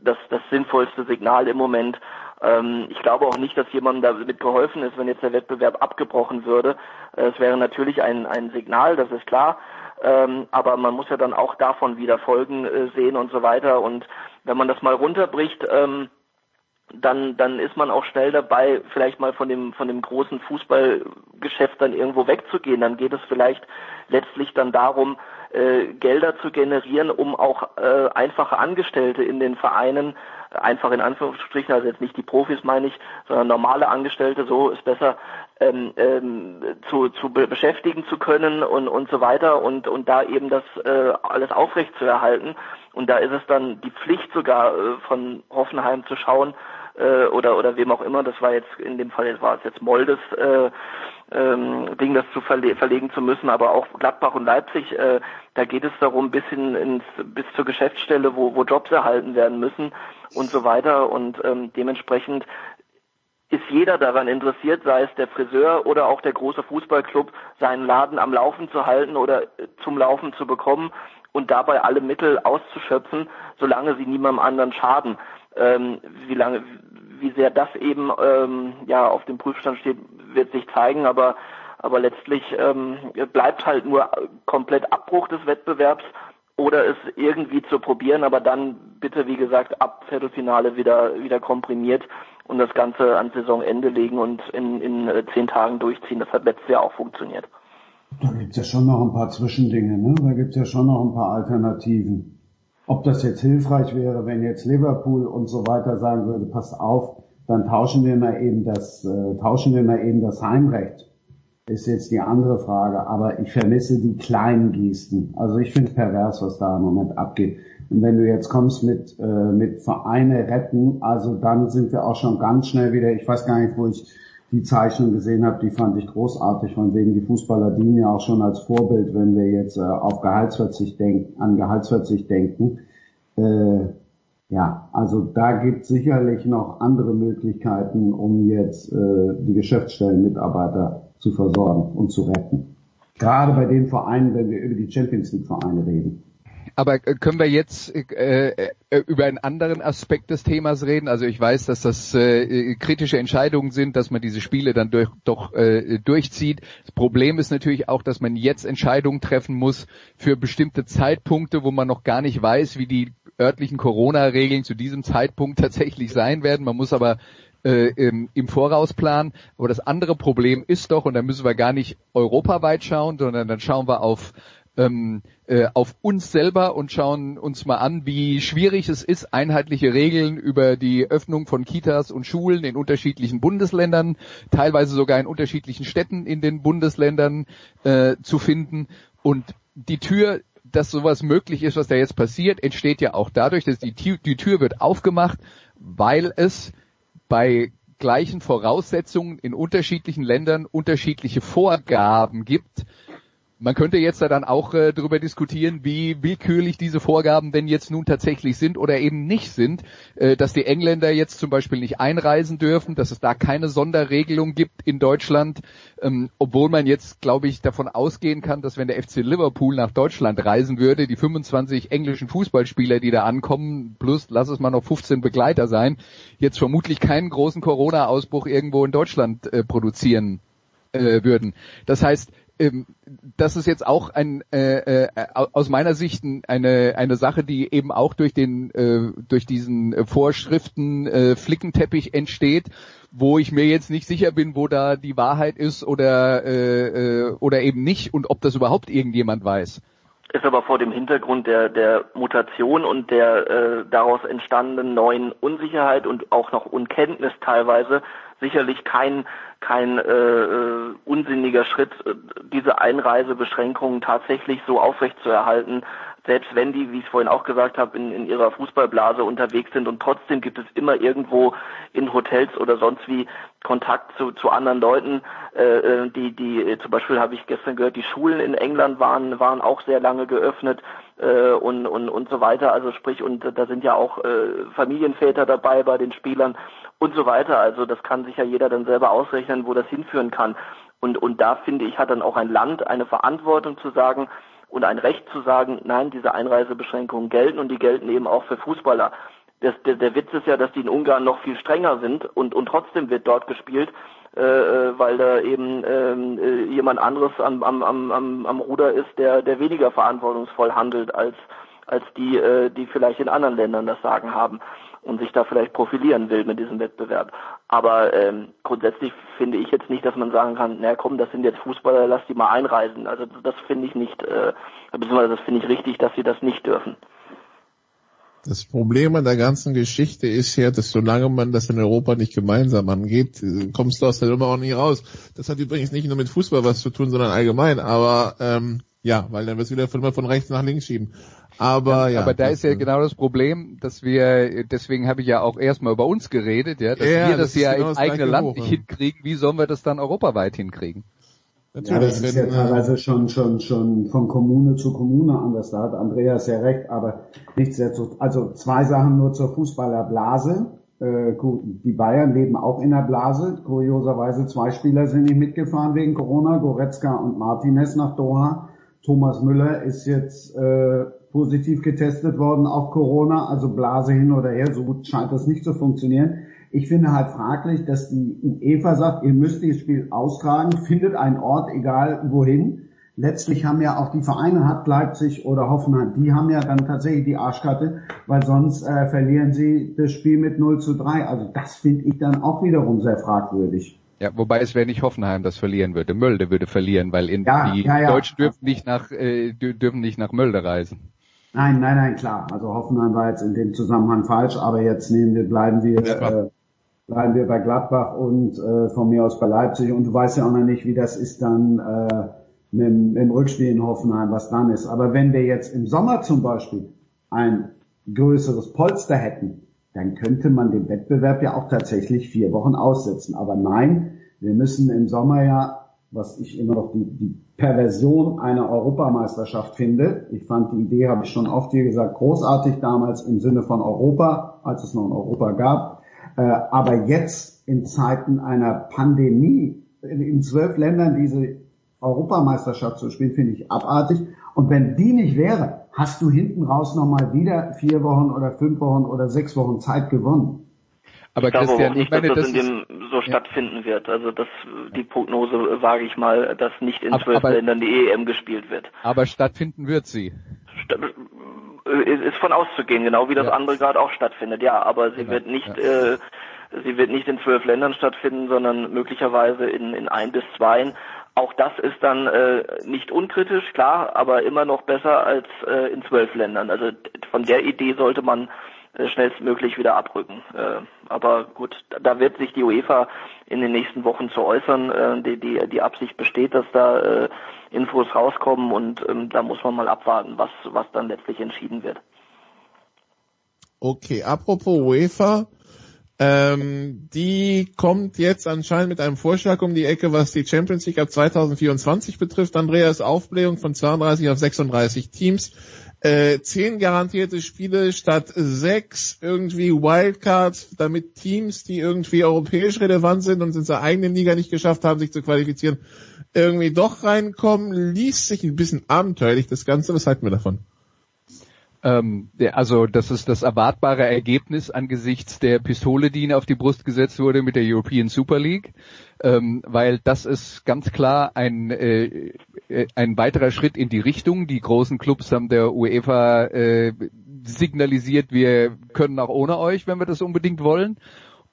das, das sinnvollste Signal im Moment. Ähm, ich glaube auch nicht, dass jemandem damit geholfen ist, wenn jetzt der Wettbewerb abgebrochen würde. Äh, es wäre natürlich ein, ein Signal, das ist klar. Ähm, aber man muss ja dann auch davon wieder Folgen äh, sehen und so weiter. Und wenn man das mal runterbricht, ähm, dann, dann ist man auch schnell dabei, vielleicht mal von dem, von dem großen Fußballgeschäft dann irgendwo wegzugehen. Dann geht es vielleicht letztlich dann darum, äh, Gelder zu generieren, um auch äh, einfache Angestellte in den Vereinen einfach in Anführungsstrichen, also jetzt nicht die Profis meine ich, sondern normale Angestellte, so ist besser, ähm, ähm, zu, zu beschäftigen zu können und, und so weiter und, und da eben das äh, alles aufrecht zu erhalten. Und da ist es dann die Pflicht sogar äh, von Hoffenheim zu schauen, äh, oder oder wem auch immer, das war jetzt in dem Fall war es jetzt Moldes äh, ähm, Ding, das zu verle verlegen zu müssen, aber auch Gladbach und Leipzig, äh, da geht es darum, bis hin ins bis zur Geschäftsstelle, wo, wo Jobs erhalten werden müssen und so weiter. Und ähm, dementsprechend ist jeder daran interessiert, sei es der Friseur oder auch der große Fußballclub, seinen Laden am Laufen zu halten oder äh, zum Laufen zu bekommen und dabei alle Mittel auszuschöpfen, solange sie niemandem anderen schaden. Ähm, wie lange wie sehr das eben ähm, ja auf dem Prüfstand steht, wird sich zeigen, aber aber letztlich ähm, bleibt halt nur komplett Abbruch des Wettbewerbs oder es irgendwie zu probieren, aber dann bitte, wie gesagt, ab Viertelfinale wieder, wieder komprimiert und das Ganze an Saisonende legen und in, in äh, zehn Tagen durchziehen. Das hat letztes Jahr auch funktioniert. Da gibt's ja schon noch ein paar Zwischendinge, ne? Da gibt's ja schon noch ein paar Alternativen. Ob das jetzt hilfreich wäre, wenn jetzt Liverpool und so weiter sagen würde, passt auf, dann tauschen wir mal eben das, äh, tauschen wir mal eben das Heimrecht ist jetzt die andere Frage, aber ich vermisse die kleinen Gesten. Also ich finde pervers, was da im Moment abgeht. Und wenn du jetzt kommst mit, äh, mit Vereine retten, also dann sind wir auch schon ganz schnell wieder, ich weiß gar nicht, wo ich die Zeichnung gesehen habe, die fand ich großartig, von wegen die Fußballer dienen ja auch schon als Vorbild, wenn wir jetzt äh, auf Gehaltsverzicht denken, an Gehaltsverzicht denken. Äh, ja, also da gibt sicherlich noch andere Möglichkeiten, um jetzt äh, die Geschäftsstellenmitarbeiter zu versorgen und zu retten. Gerade bei den Vereinen, wenn wir über die Champions League Vereine reden. Aber äh, können wir jetzt äh, äh, über einen anderen Aspekt des Themas reden? Also ich weiß, dass das äh, kritische Entscheidungen sind, dass man diese Spiele dann durch, doch äh, durchzieht. Das Problem ist natürlich auch, dass man jetzt Entscheidungen treffen muss für bestimmte Zeitpunkte, wo man noch gar nicht weiß, wie die örtlichen Corona-Regeln zu diesem Zeitpunkt tatsächlich sein werden. Man muss aber äh, im, im Voraus planen. Aber das andere Problem ist doch, und da müssen wir gar nicht europaweit schauen, sondern dann schauen wir auf ähm, äh, auf uns selber und schauen uns mal an, wie schwierig es ist, einheitliche Regeln über die Öffnung von Kitas und Schulen in unterschiedlichen Bundesländern, teilweise sogar in unterschiedlichen Städten in den Bundesländern äh, zu finden. Und die Tür, dass sowas möglich ist, was da jetzt passiert, entsteht ja auch dadurch, dass die, die Tür wird aufgemacht, weil es bei gleichen Voraussetzungen in unterschiedlichen Ländern unterschiedliche Vorgaben gibt, man könnte jetzt da dann auch äh, darüber diskutieren, wie willkürlich diese Vorgaben denn jetzt nun tatsächlich sind oder eben nicht sind, äh, dass die Engländer jetzt zum Beispiel nicht einreisen dürfen, dass es da keine Sonderregelung gibt in Deutschland, ähm, obwohl man jetzt, glaube ich, davon ausgehen kann, dass wenn der FC Liverpool nach Deutschland reisen würde, die 25 englischen Fußballspieler, die da ankommen, plus lass es mal noch 15 Begleiter sein, jetzt vermutlich keinen großen Corona-Ausbruch irgendwo in Deutschland äh, produzieren äh, würden. Das heißt, ähm, das ist jetzt auch ein äh, äh, aus meiner Sicht eine eine Sache, die eben auch durch den äh, durch diesen Vorschriften äh, Flickenteppich entsteht, wo ich mir jetzt nicht sicher bin, wo da die Wahrheit ist oder äh, äh, oder eben nicht und ob das überhaupt irgendjemand weiß. Ist aber vor dem Hintergrund der der Mutation und der äh, daraus entstandenen neuen Unsicherheit und auch noch Unkenntnis teilweise sicherlich kein kein äh, äh, unsinniger Schritt, äh, diese Einreisebeschränkungen tatsächlich so aufrechtzuerhalten, selbst wenn die, wie ich es vorhin auch gesagt habe, in, in ihrer Fußballblase unterwegs sind. Und trotzdem gibt es immer irgendwo in Hotels oder sonst wie Kontakt zu, zu anderen Leuten, äh, äh die, die zum Beispiel habe ich gestern gehört, die Schulen in England waren, waren auch sehr lange geöffnet äh, und, und, und so weiter. Also sprich, und da sind ja auch äh, Familienväter dabei bei den Spielern und so weiter. Also das kann sich ja jeder dann selber ausrechnen, wo das hinführen kann. Und, und da finde ich, hat dann auch ein Land eine Verantwortung zu sagen und ein Recht zu sagen, nein, diese Einreisebeschränkungen gelten und die gelten eben auch für Fußballer. Das, der, der Witz ist ja, dass die in Ungarn noch viel strenger sind und, und trotzdem wird dort gespielt, äh, äh weil da eben ähm, äh, jemand anderes am, am, am, am Ruder ist, der, der weniger verantwortungsvoll handelt als, als die, äh, die vielleicht in anderen Ländern das Sagen haben und sich da vielleicht profilieren will mit diesem Wettbewerb. Aber ähm, grundsätzlich finde ich jetzt nicht, dass man sagen kann, na komm, das sind jetzt Fußballer, lass die mal einreisen. Also das finde ich nicht, äh, beziehungsweise das finde ich richtig, dass sie das nicht dürfen. Das Problem an der ganzen Geschichte ist ja, dass solange man das in Europa nicht gemeinsam angeht, kommst du aus der Nummer auch nie raus. Das hat übrigens nicht nur mit Fußball was zu tun, sondern allgemein. Aber ähm, ja, weil dann wirst du wieder von, von rechts nach links schieben. Aber ja. Aber da ist ja genau das Problem, dass wir, deswegen habe ich ja auch erstmal über uns geredet, ja, dass ja, wir das, das ja genau im eigenen Land nicht hinkriegen. Wie sollen wir das dann europaweit hinkriegen? Ja, das ist ja teilweise schon, schon, schon von Kommune zu Kommune anders. Da hat Andreas ja recht, aber nichtsdestotrotz, also zwei Sachen nur zur Fußballerblase. Äh, die Bayern leben auch in der Blase. Kurioserweise zwei Spieler sind nicht mitgefahren wegen Corona, Goretzka und Martinez nach Doha. Thomas Müller ist jetzt äh, positiv getestet worden auf Corona, also Blase hin oder her, so gut scheint das nicht zu funktionieren. Ich finde halt fraglich, dass die UEFA sagt, ihr müsst dieses Spiel austragen, findet einen Ort, egal wohin. Letztlich haben ja auch die Vereine, hat Leipzig oder Hoffenheim, die haben ja dann tatsächlich die Arschkarte, weil sonst äh, verlieren sie das Spiel mit 0 zu 3. Also das finde ich dann auch wiederum sehr fragwürdig. Ja, wobei es wäre nicht Hoffenheim, das verlieren würde. Mölde würde verlieren, weil in Ja, die ja, ja. Deutschen dürfen nicht nach äh, dür- dürfen nicht nach Mölde reisen. Nein, nein, nein, klar. Also Hoffenheim war jetzt in dem Zusammenhang falsch, aber jetzt nehmen wir, bleiben wir, äh, bleiben wir bei Gladbach und äh, von mir aus bei Leipzig. Und du weißt ja auch noch nicht, wie das ist dann äh, mit, mit dem Rückspiel in Hoffenheim, was dann ist. Aber wenn wir jetzt im Sommer zum Beispiel ein größeres Polster hätten, dann könnte man den Wettbewerb ja auch tatsächlich vier Wochen aussetzen. Aber nein, wir müssen im Sommer ja, was ich immer noch die, die Perversion einer Europameisterschaft finde. Ich fand die Idee, habe ich schon oft hier gesagt, großartig damals im Sinne von Europa, als es noch ein Europa gab. Äh, aber jetzt in Zeiten einer Pandemie in, in zwölf Ländern diese Europameisterschaft zu spielen, finde ich abartig. Und wenn die nicht wäre, hast du hinten raus nochmal wieder vier Wochen oder fünf Wochen oder sechs Wochen Zeit gewonnen. Aber ich glaube Christian, auch ich nicht, meine, dass das das in dem so stattfinden wird. Also das, die Prognose wage ich mal, dass nicht in Aber- zwölf Ländern die EM gespielt wird. aber stattfinden wird sie. Äh, ist von auszugehen, genau wie das Ja. andere gerade auch stattfindet. Ja, aber sie Genau, wird nicht, ja. äh, sie wird nicht in zwölf Ländern stattfinden, sondern möglicherweise in, in ein bis zwei. Auch das ist dann äh, nicht unkritisch, klar, aber immer noch besser als äh, in zwölf Ländern. Also von der Idee sollte man äh, schnellstmöglich wieder abrücken. Äh, aber gut, da- da wird sich die UEFA in den nächsten Wochen zu äußern. Äh, die, die, die Absicht besteht, dass da äh, Infos rauskommen und ähm, da muss man mal abwarten, was, was dann letztlich entschieden wird. Okay, apropos UEFA, ähm, die kommt jetzt anscheinend mit einem Vorschlag um die Ecke, was die Champions League ab 2024 betrifft. Andreas Aufblähung von 32 auf 36 Teams. Äh, zehn garantierte Spiele statt sechs irgendwie Wildcards, damit Teams, die irgendwie europäisch relevant sind und in der eigenen Liga nicht geschafft haben, sich zu qualifizieren, irgendwie doch reinkommen. Liest sich ein bisschen abenteuerlich das Ganze. Was halten wir davon? Ähm, der, also das ist das erwartbare Ergebnis angesichts der Pistole, die ihnen auf die Brust gesetzt wurde mit der European Super League, ähm, weil das ist ganz klar ein, äh, äh, ein weiterer Schritt in die Richtung. Die großen Clubs haben der UEFA äh, signalisiert, wir können auch ohne euch, wenn wir das unbedingt wollen.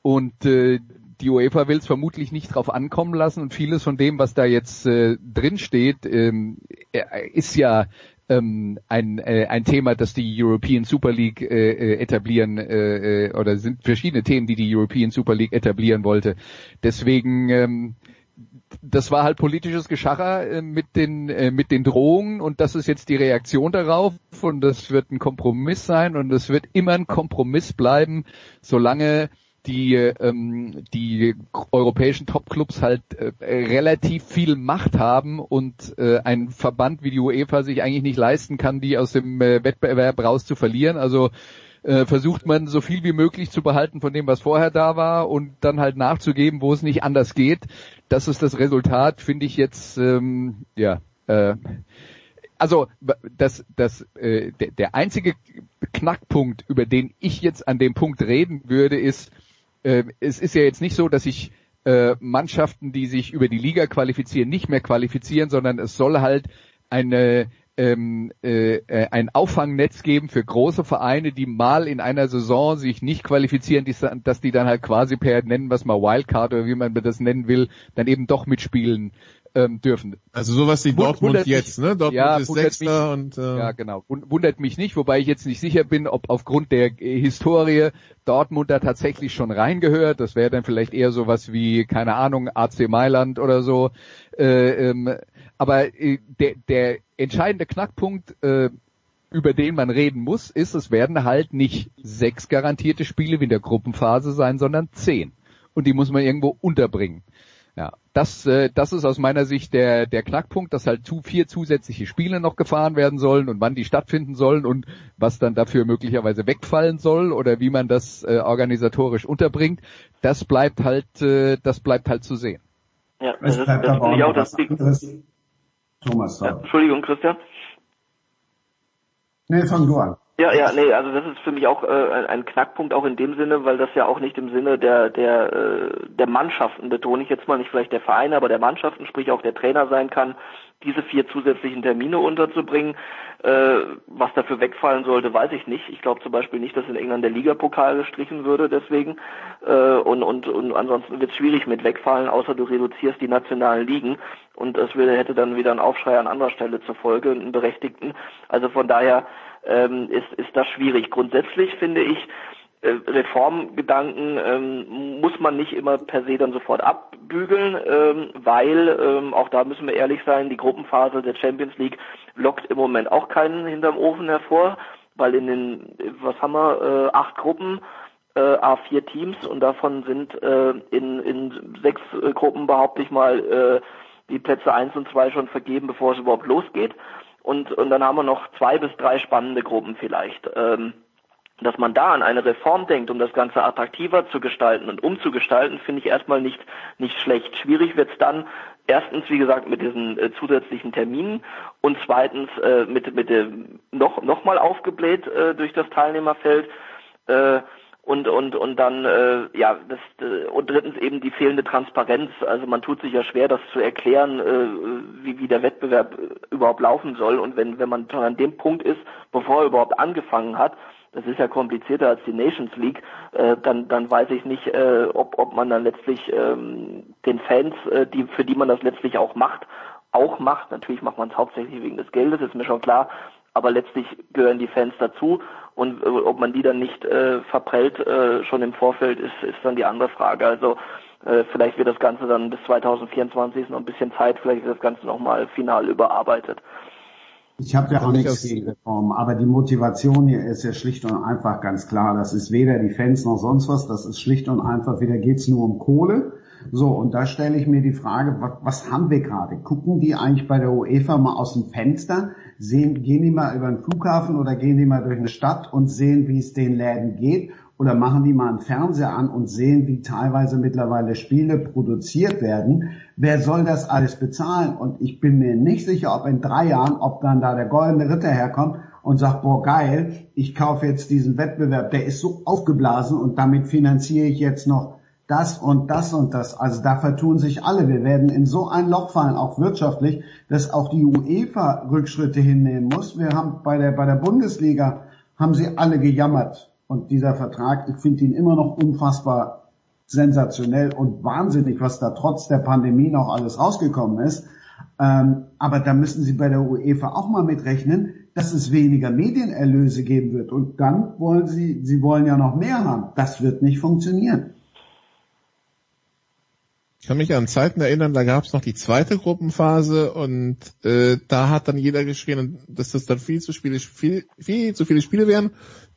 Und äh, die UEFA will es vermutlich nicht drauf ankommen lassen. Und vieles von dem, was da jetzt äh, drin steht, ähm, äh, ist ja ähm, ein, äh, ein Thema, das die European Super League äh, äh, etablieren äh, äh, oder sind verschiedene Themen, die die European Super League etablieren wollte. Deswegen ähm, das war halt politisches Geschacher äh, mit den äh, mit den Drohungen. Und das ist jetzt die Reaktion darauf. Und das wird ein Kompromiss sein. Und es wird immer ein Kompromiss bleiben, solange die ähm, die europäischen Topclubs halt äh, relativ viel Macht haben und äh, ein Verband wie die UEFA sich eigentlich nicht leisten kann, die aus dem äh, Wettbewerb raus zu verlieren. Also äh, versucht man so viel wie möglich zu behalten von dem, was vorher da war und dann halt nachzugeben, wo es nicht anders geht. Das ist das Resultat, finde ich jetzt, ähm, ja, äh, also das, das, äh, der, der einzige Knackpunkt, über den ich jetzt an dem Punkt reden würde, ist, äh, es ist ja jetzt nicht so, dass ich äh, Mannschaften, die sich über die Liga qualifizieren, nicht mehr qualifizieren, sondern es soll halt eine ähm, äh, äh, ein Auffangnetz geben für große Vereine, die mal in einer Saison sich nicht qualifizieren, die, dass die dann halt quasi per nennen es mal Wildcard oder wie man das nennen will, dann eben doch mitspielen ähm, dürfen. Also sowas wie Dortmund wundert mich- jetzt, ne? Dortmund ja, ist Sechster mich- und äh, Ja, genau. Wund- Wundert mich nicht, wobei ich jetzt nicht sicher bin, ob aufgrund der Historie Dortmund da tatsächlich schon reingehört. Das wäre dann vielleicht eher sowas wie, keine Ahnung, AC Mailand oder so. Äh, ähm, aber äh, der, der entscheidende Knackpunkt, äh, über den man reden muss, ist, es werden halt nicht sechs garantierte Spiele wie in der Gruppenphase sein, sondern zehn. Und die muss man irgendwo unterbringen. Ja, das, äh, das ist aus meiner Sicht der, der Knackpunkt, dass halt zu vier zusätzliche Spiele noch gefahren werden sollen und wann die stattfinden sollen und was dann dafür möglicherweise wegfallen soll oder wie man das äh, organisatorisch unterbringt. Das bleibt halt, äh, das bleibt halt zu sehen. Ja, das ist, das ich auch das Ding. Thomas, Ja. Entschuldigung, Christian. Nee, fang du an. Ja, ja, nee, also das ist für mich auch äh, ein Knackpunkt auch in dem Sinne, weil das ja auch nicht im Sinne der der äh, der Mannschaften betone ich jetzt mal nicht vielleicht der Vereine, aber der Mannschaften, sprich auch der Trainer sein kann, diese vier zusätzlichen Termine unterzubringen. Äh, was dafür wegfallen sollte, weiß ich nicht. Ich glaube zum Beispiel nicht, dass in England der Ligapokal gestrichen würde deswegen. Äh, und, und, und ansonsten wird es schwierig mit wegfallen, außer du reduzierst die nationalen Ligen. Und das würde, hätte dann wieder einen Aufschrei an anderer Stelle zur Folge, einen berechtigten. Also von daher ähm, ist, ist das schwierig. Grundsätzlich finde ich, äh, Reformgedanken ähm, muss man nicht immer per se dann sofort abbügeln, ähm, weil ähm, auch da müssen wir ehrlich sein, die Gruppenphase der Champions League lockt im Moment auch keinen hinterm Ofen hervor, weil in den, was haben wir, äh, acht Gruppen, äh, A4 Teams und davon sind äh, in, in sechs äh, Gruppen, behaupte ich mal, äh, die Plätze eins und zwei schon vergeben, bevor es überhaupt losgeht. Und, und dann haben wir noch zwei bis drei spannende Gruppen vielleicht. Ähm, dass man da an eine Reform denkt, um das Ganze attraktiver zu gestalten und umzugestalten, finde ich erstmal nicht, nicht schlecht. Schwierig wird es dann erstens, wie gesagt, mit diesen äh, zusätzlichen Terminen und zweitens äh, mit, mit dem noch, noch mal aufgebläht äh, durch das Teilnehmerfeld. Und und und dann äh, ja das äh, und drittens eben die fehlende Transparenz. Also man tut sich ja schwer das zu erklären äh, wie wie der Wettbewerb äh, überhaupt laufen soll. Und wenn wenn man schon an dem Punkt ist bevor er überhaupt angefangen hat das ist ja komplizierter als die Nations League äh, dann dann weiß ich nicht äh, ob ob man dann letztlich ähm, den Fans äh, die für die man das letztlich auch macht auch macht. Natürlich macht man es hauptsächlich wegen des Geldes ist mir schon klar. Aber letztlich gehören die Fans dazu und äh, ob man die dann nicht äh, verprellt äh, schon im Vorfeld ist, ist dann die andere Frage. Also äh, vielleicht wird das Ganze dann bis 2024 noch ein bisschen Zeit, vielleicht wird das Ganze nochmal final überarbeitet. Ich habe ja auch nichts gegen Reformen, aber die Motivation hier ist ja schlicht und einfach ganz klar. Das ist weder die Fans noch sonst was, das ist schlicht und einfach, wieder geht's nur um Kohle. So, und da stelle ich mir die Frage, was, was haben wir gerade? Gucken die eigentlich bei der UEFA mal aus dem Fenster? Sehen, gehen die mal über den Flughafen oder gehen die mal durch eine Stadt und sehen, wie es den Läden geht? Oder machen die mal einen Fernseher an und sehen, wie teilweise mittlerweile Spiele produziert werden? Wer soll das alles bezahlen? Und ich bin mir nicht sicher, ob in drei Jahren, ob dann da der goldene Ritter herkommt und sagt, boah geil, ich kaufe jetzt diesen Wettbewerb, der ist so aufgeblasen und damit finanziere ich jetzt noch das und das und das. Also da vertun sich alle. Wir werden in so ein Loch fallen, auch wirtschaftlich, dass auch die UEFA Rückschritte hinnehmen muss. Wir haben bei der, bei der Bundesliga haben sie alle gejammert. Und dieser Vertrag, ich finde ihn immer noch unfassbar sensationell und wahnsinnig, was da trotz der Pandemie noch alles rausgekommen ist. Ähm, aber da müssen Sie bei der UEFA auch mal mitrechnen, dass es weniger Medienerlöse geben wird. Und dann wollen Sie, Sie wollen ja noch mehr haben. Das wird nicht funktionieren. Ich kann mich an Zeiten erinnern, da gab es noch die zweite Gruppenphase und äh, da hat dann jeder geschrien, dass das dann viel zu viele, viel, viel zu viele Spiele wären.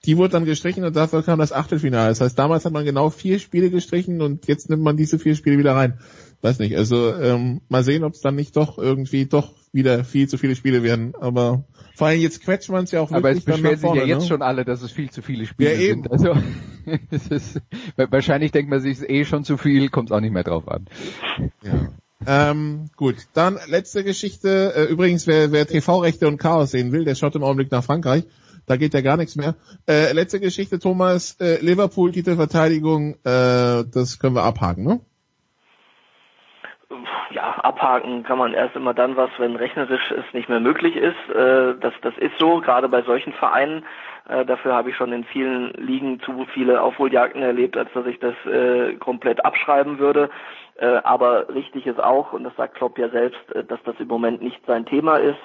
Die wurde dann gestrichen und dafür kam das Achtelfinale. Das heißt, damals hat man genau vier Spiele gestrichen und jetzt nimmt man diese vier Spiele wieder rein. Weiß nicht, also ähm, mal sehen, ob es dann nicht doch irgendwie doch wieder viel zu viele Spiele werden. Aber vor allem jetzt quetscht man es ja auch wirklich Aber es beschweren sich ja jetzt ne? schon alle, dass es viel zu viele Spiele Ja, eben. sind. Also es ist, wahrscheinlich denkt man sich, es ist eh schon zu viel, kommt es auch nicht mehr drauf an. Ja. Ähm, gut, dann letzte Geschichte. Äh, übrigens, wer, wer TV-Rechte und Chaos sehen will, der schaut im Augenblick nach Frankreich. Da geht ja gar nichts mehr. Äh, letzte Geschichte, Thomas. Äh, Liverpool, Titelverteidigung, äh, das können wir abhaken, ne? Ja, abhaken kann man erst immer dann was, wenn rechnerisch es nicht mehr möglich ist. Äh, das, das ist so, gerade bei solchen Vereinen. Äh, dafür habe ich schon in vielen Ligen zu viele Aufholjagden erlebt, als dass ich das äh, komplett abschreiben würde. Aber richtig ist auch, und das sagt Klopp ja selbst, dass das im Moment nicht sein Thema ist,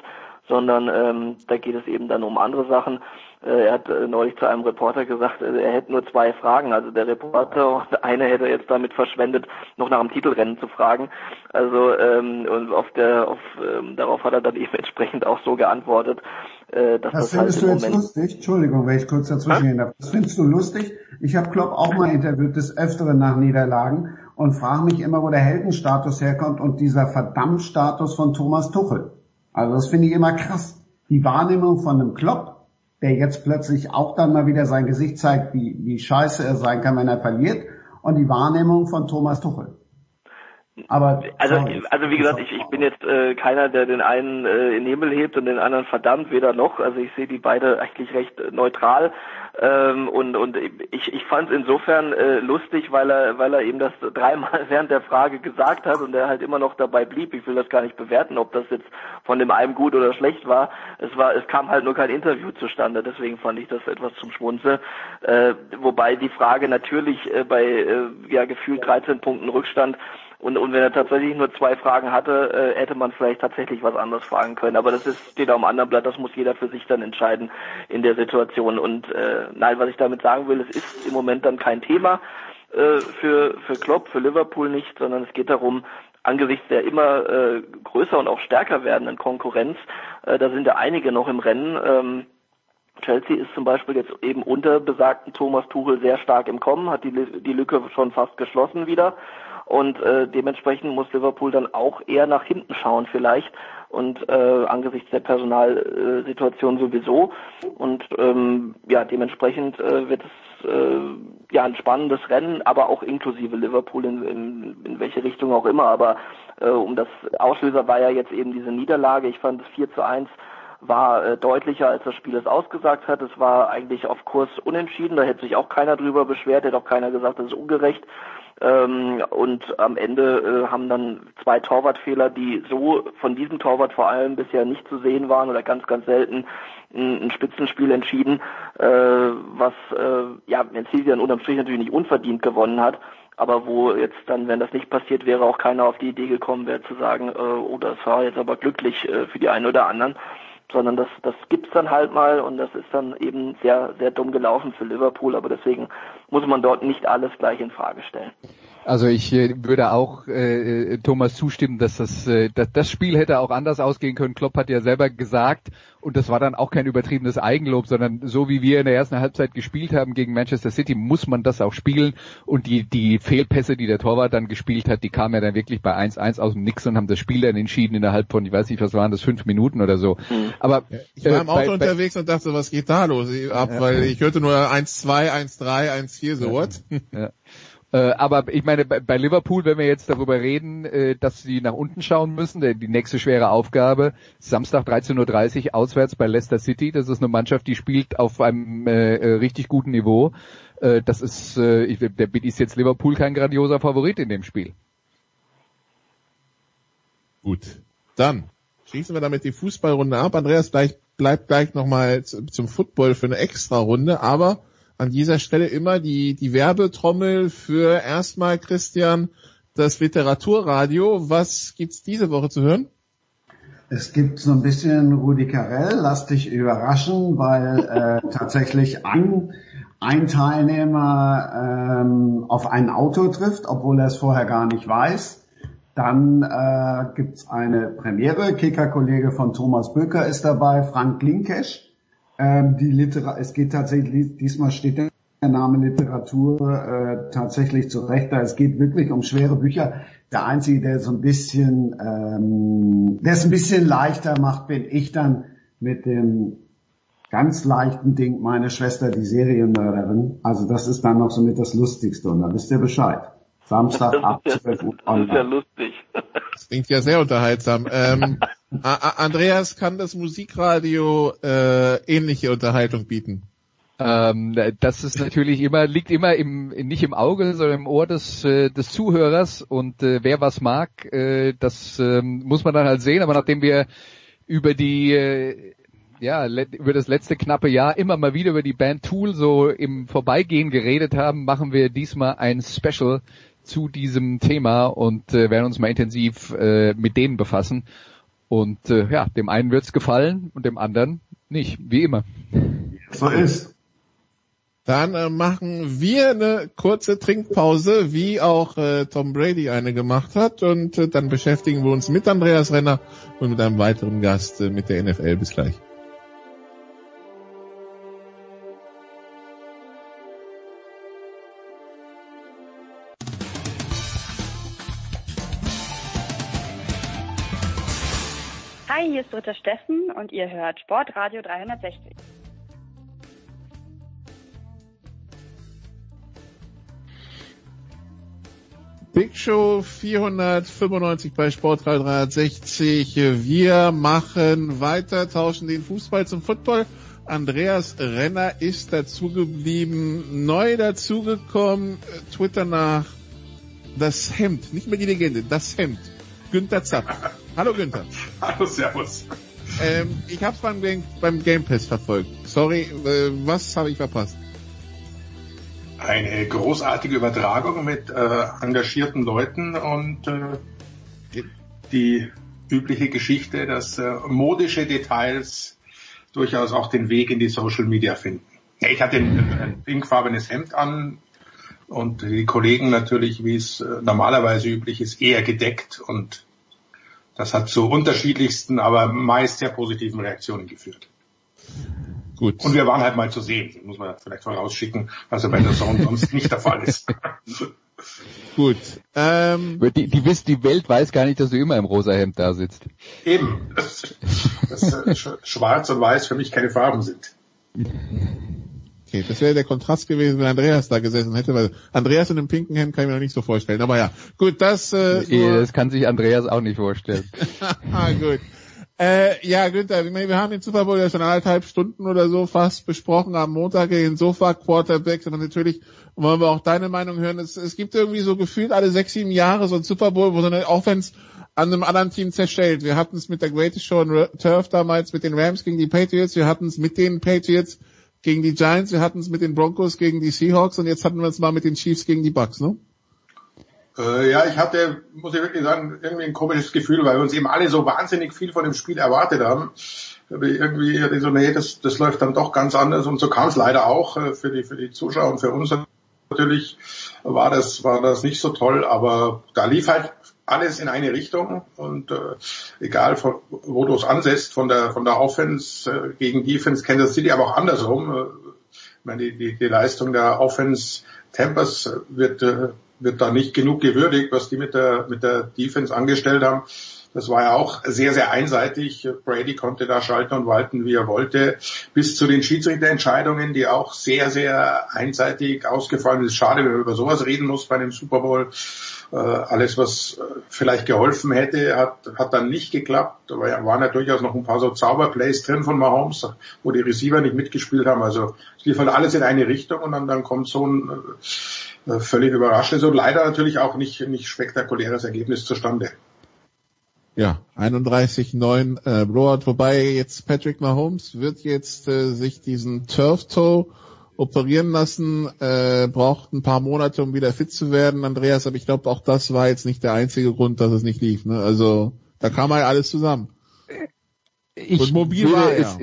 sondern ähm, da geht es eben dann um andere Sachen. Äh, er hat äh, neulich zu einem Reporter gesagt, äh, er hätte nur zwei Fragen. Also der Reporter, eine hätte jetzt damit verschwendet, noch nach dem Titelrennen zu fragen. Also ähm, und auf der, auf, ähm, darauf hat er dann eben entsprechend auch so geantwortet, äh, dass Das das, halt findest im du jetzt Moment lustig? Entschuldigung, wenn ich kurz dazwischen gehen darf. Das findest du lustig? Ich habe Klopp auch mal interviewt des Öfteren nach Niederlagen und frage mich immer, wo der Heldenstatus herkommt und dieser Verdammtstatus von Thomas Tuchel. Also das finde ich immer krass. Die Wahrnehmung von einem Klopp, der jetzt plötzlich auch dann mal wieder sein Gesicht zeigt, wie, wie scheiße er sein kann, wenn er verliert, und die Wahrnehmung von Thomas Tuchel. Aber also, also wie gesagt, ich, ich bin jetzt äh, keiner, der den einen äh, in den Himmel hebt und den anderen verdammt, weder noch. Also ich sehe die beide eigentlich recht äh, neutral. Ähm, und und ich, ich fand es insofern äh, lustig, weil er weil er eben das dreimal während der Frage gesagt hat und er halt immer noch dabei blieb. Ich will das gar nicht bewerten, ob das jetzt von dem einen gut oder schlecht war. Es war es kam halt nur kein Interview zustande. Deswegen fand ich das etwas zum Schmunzeln. Äh, wobei die Frage natürlich äh, bei äh, ja gefühlt 13 Punkten Rückstand und, und wenn er tatsächlich nur zwei Fragen hatte, äh, hätte man vielleicht tatsächlich was anderes fragen können. Aber das ist, steht auf dem anderen Blatt, das muss jeder für sich dann entscheiden in der Situation. Und äh, nein, was ich damit sagen will, es ist im Moment dann kein Thema äh, für, für Klopp, für Liverpool nicht, sondern es geht darum, angesichts der immer äh, größer und auch stärker werdenden Konkurrenz, äh, da sind ja einige noch im Rennen. Ähm, Chelsea ist zum Beispiel jetzt eben unter besagten Thomas Tuchel sehr stark im Kommen, hat die, die Lücke schon fast geschlossen wieder. Und äh, dementsprechend muss Liverpool dann auch eher nach hinten schauen vielleicht und äh, angesichts der Personalsituation sowieso. Und ähm, ja, dementsprechend äh, wird es äh, ja ein spannendes Rennen, aber auch inklusive Liverpool in, in, in welche Richtung auch immer. Aber äh, um das Auslöser war ja jetzt eben diese Niederlage. Ich fand es 4 zu 1 war äh, deutlicher, als das Spiel es ausgesagt hat. Es war eigentlich auf Kurs unentschieden, da hätte sich auch keiner drüber beschwert, hätte auch keiner gesagt, das ist ungerecht. Ähm, und am Ende äh, haben dann zwei Torwartfehler, die so von diesem Torwart vor allem bisher nicht zu sehen waren oder ganz, ganz selten ein, ein Spitzenspiel entschieden, äh, was äh, ja Mencili dann unterm Strich natürlich nicht unverdient gewonnen hat, aber wo jetzt dann, wenn das nicht passiert wäre, auch keiner auf die Idee gekommen wäre zu sagen, äh, oh, das war jetzt aber glücklich äh, für die einen oder anderen sondern das, das gibt's dann halt mal und das ist dann eben sehr, sehr dumm gelaufen für Liverpool, aber deswegen muss man dort nicht alles gleich in Frage stellen. Also ich äh, würde auch äh, äh, Thomas zustimmen, dass das, äh, dass das Spiel hätte auch anders ausgehen können. Klopp hat ja selber gesagt, und das war dann auch kein übertriebenes Eigenlob, sondern so wie wir in der ersten Halbzeit gespielt haben gegen Manchester City, muss man das auch spielen. Und die, die Fehlpässe, die der Torwart dann gespielt hat, die kamen ja dann wirklich bei 1-1 aus dem Nix und haben das Spiel dann entschieden innerhalb von, ich weiß nicht, was waren das, fünf Minuten oder so. Mhm. Aber ich war im Auto äh, bei, unterwegs und dachte, was geht da los? Ab, ja. Weil ich hörte nur 1-2, 1-3, 1-4, so what? Ja. Äh, aber ich meine, bei, bei, Liverpool, wenn wir jetzt darüber reden, äh, dass sie nach unten schauen müssen, der, die nächste schwere Aufgabe, Samstag 13.30 Uhr auswärts bei Leicester City. Das ist eine Mannschaft, die spielt auf einem äh, äh richtig guten Niveau. Äh, das ist, äh, ich, der ist jetzt Liverpool kein grandioser Favorit in dem Spiel. Gut, dann schließen wir damit die Fußballrunde ab. Andreas gleich, bleibt gleich nochmal zum Football für eine extra Runde, aber an dieser Stelle immer die, die Werbetrommel für erstmal Christian das Literaturradio. Was gibt's diese Woche zu hören? Es gibt so ein bisschen Rudi Carell, lass dich überraschen, weil äh, tatsächlich ein, ein Teilnehmer ähm, auf ein Auto trifft, obwohl er es vorher gar nicht weiß. Dann äh, gibt's eine Premiere, Kicker-Kollege von Thomas Böker ist dabei, Frank Linkesch ähm, die Literatur, es geht tatsächlich, diesmal steht der Name Literatur äh, tatsächlich zurecht, da es geht wirklich um schwere Bücher. Der einzige, der so ein bisschen, ähm, der es ein bisschen leichter macht, bin ich dann mit dem ganz leichten Ding, meine Schwester, die Serienmörderin. Also das ist dann noch so mit das Lustigste und da wisst ihr Bescheid. Samstag ab 12 Uhr online. Das ist ja lustig. Das klingt ja sehr unterhaltsam. Ähm, Andreas, kann das Musikradio äh, ähnliche Unterhaltung bieten? Ähm, das ist natürlich immer, liegt immer im, nicht im Auge, sondern im Ohr des, äh, des Zuhörers und äh, wer was mag, äh, das äh, muss man dann halt sehen, aber nachdem wir über die äh, ja, über das letzte knappe Jahr immer mal wieder über die Band Tool so im Vorbeigehen geredet haben, machen wir diesmal ein Special zu diesem Thema und äh, werden uns mal intensiv äh, mit denen befassen. Und äh, ja, dem einen wird's gefallen und dem anderen nicht, wie immer. So ist. Dann äh, machen wir eine kurze Trinkpause, wie auch äh, Tom Brady eine gemacht hat. Und äh, dann beschäftigen wir uns mit Andreas Renner und mit einem weiteren Gast äh, mit der NFL. Bis gleich. Hier ist Britta Steffen und ihr hört Sportradio 360. Big Show 495 bei Sport 360. Wir machen weiter, tauschen den Fußball zum Football. Andreas Renner ist dazugeblieben, neu dazugekommen, Twitter nach das Hemd, nicht mehr die Legende, das Hemd. Günther Zapp. Hallo Günther. Hallo, Servus. Ähm, ich habe beim, beim Game Pass verfolgt. Sorry, äh, was habe ich verpasst? Eine großartige Übertragung mit äh, engagierten Leuten und äh, die übliche Geschichte, dass äh, modische Details durchaus auch den Weg in die Social Media finden. Ich hatte ein, ein pinkfarbenes Hemd an und die Kollegen natürlich, wie es äh, normalerweise üblich ist, eher gedeckt und das hat zu unterschiedlichsten, aber meist sehr positiven Reaktionen geführt. Gut. Und wir waren halt mal zu sehen, muss man vielleicht vorausschicken, was ja bei der Zone sonst nicht der Fall ist. Gut. Ähm, die, die, wisst, die Welt weiß gar nicht, dass du immer im rosa Hemd da sitzt. Eben. Dass, dass äh, Schwarz und Weiß für mich keine Farben sind. Okay, das wäre der Kontrast gewesen, wenn Andreas da gesessen hätte, weil Andreas in einem pinken Hemd kann ich mir noch nicht so vorstellen. Aber ja, gut, das... Äh, das kann sich Andreas auch nicht vorstellen. ah, gut. Äh, ja, Günther, ich meine, wir haben den Super Bowl ja schon anderthalb Stunden oder so fast besprochen am Montag gegen Sofa Quarterbacks und natürlich wollen wir auch deine Meinung hören. Es, es gibt irgendwie so gefühlt alle sechs, sieben Jahre so ein Super Bowl, wo so eine Offense an einem anderen Team zerstellt. Wir hatten es mit der Greatest Show in Turf damals mit den Rams gegen die Patriots, wir hatten es mit den Patriots gegen die Giants, wir hatten es mit den Broncos gegen die Seahawks und jetzt hatten wir es mal mit den Chiefs gegen die Bucks, ne? Äh, ja, ich hatte, muss ich wirklich sagen, irgendwie ein komisches Gefühl, weil wir uns eben alle so wahnsinnig viel von dem Spiel erwartet haben. Irgendwie hatte ich so, nee, das, das läuft dann doch ganz anders und so kam es leider auch äh, für die, für die Zuschauer und für uns natürlich war das, war das nicht so toll, aber da lief halt alles in eine Richtung und äh, egal von, wo du es ansetzt, von der von der Offense äh, gegen Defense Kansas City, aber auch andersrum. Äh, ich meine, die, die, die Leistung der Offense Tempers wird äh, wird da nicht genug gewürdigt, was die mit der, mit der Defense angestellt haben. Das war ja auch sehr, sehr einseitig. Brady konnte da schalten und walten, wie er wollte, bis zu den Schiedsrichterentscheidungen, die auch sehr, sehr einseitig ausgefallen sind. Schade, wenn man über sowas reden muss bei einem Super Bowl. Äh, alles, was äh, vielleicht geholfen hätte, hat, hat dann nicht geklappt. Da waren ja durchaus noch ein paar so Zauberplays drin von Mahomes, wo die Receiver nicht mitgespielt haben. Also es lief halt alles in eine Richtung und dann, dann kommt so ein äh, völlig überraschendes und leider natürlich auch nicht, nicht spektakuläres Ergebnis zustande. Ja, 31-9 äh, Blowout, wobei jetzt Patrick Mahomes wird jetzt äh, sich diesen Turf Toe operieren lassen, äh, braucht ein paar Monate, um wieder fit zu werden, Andreas, aber ich glaube, auch das war jetzt nicht der einzige Grund, dass es nicht lief. Ne? Also da kam halt alles zusammen. Ich und mobil war er. Es,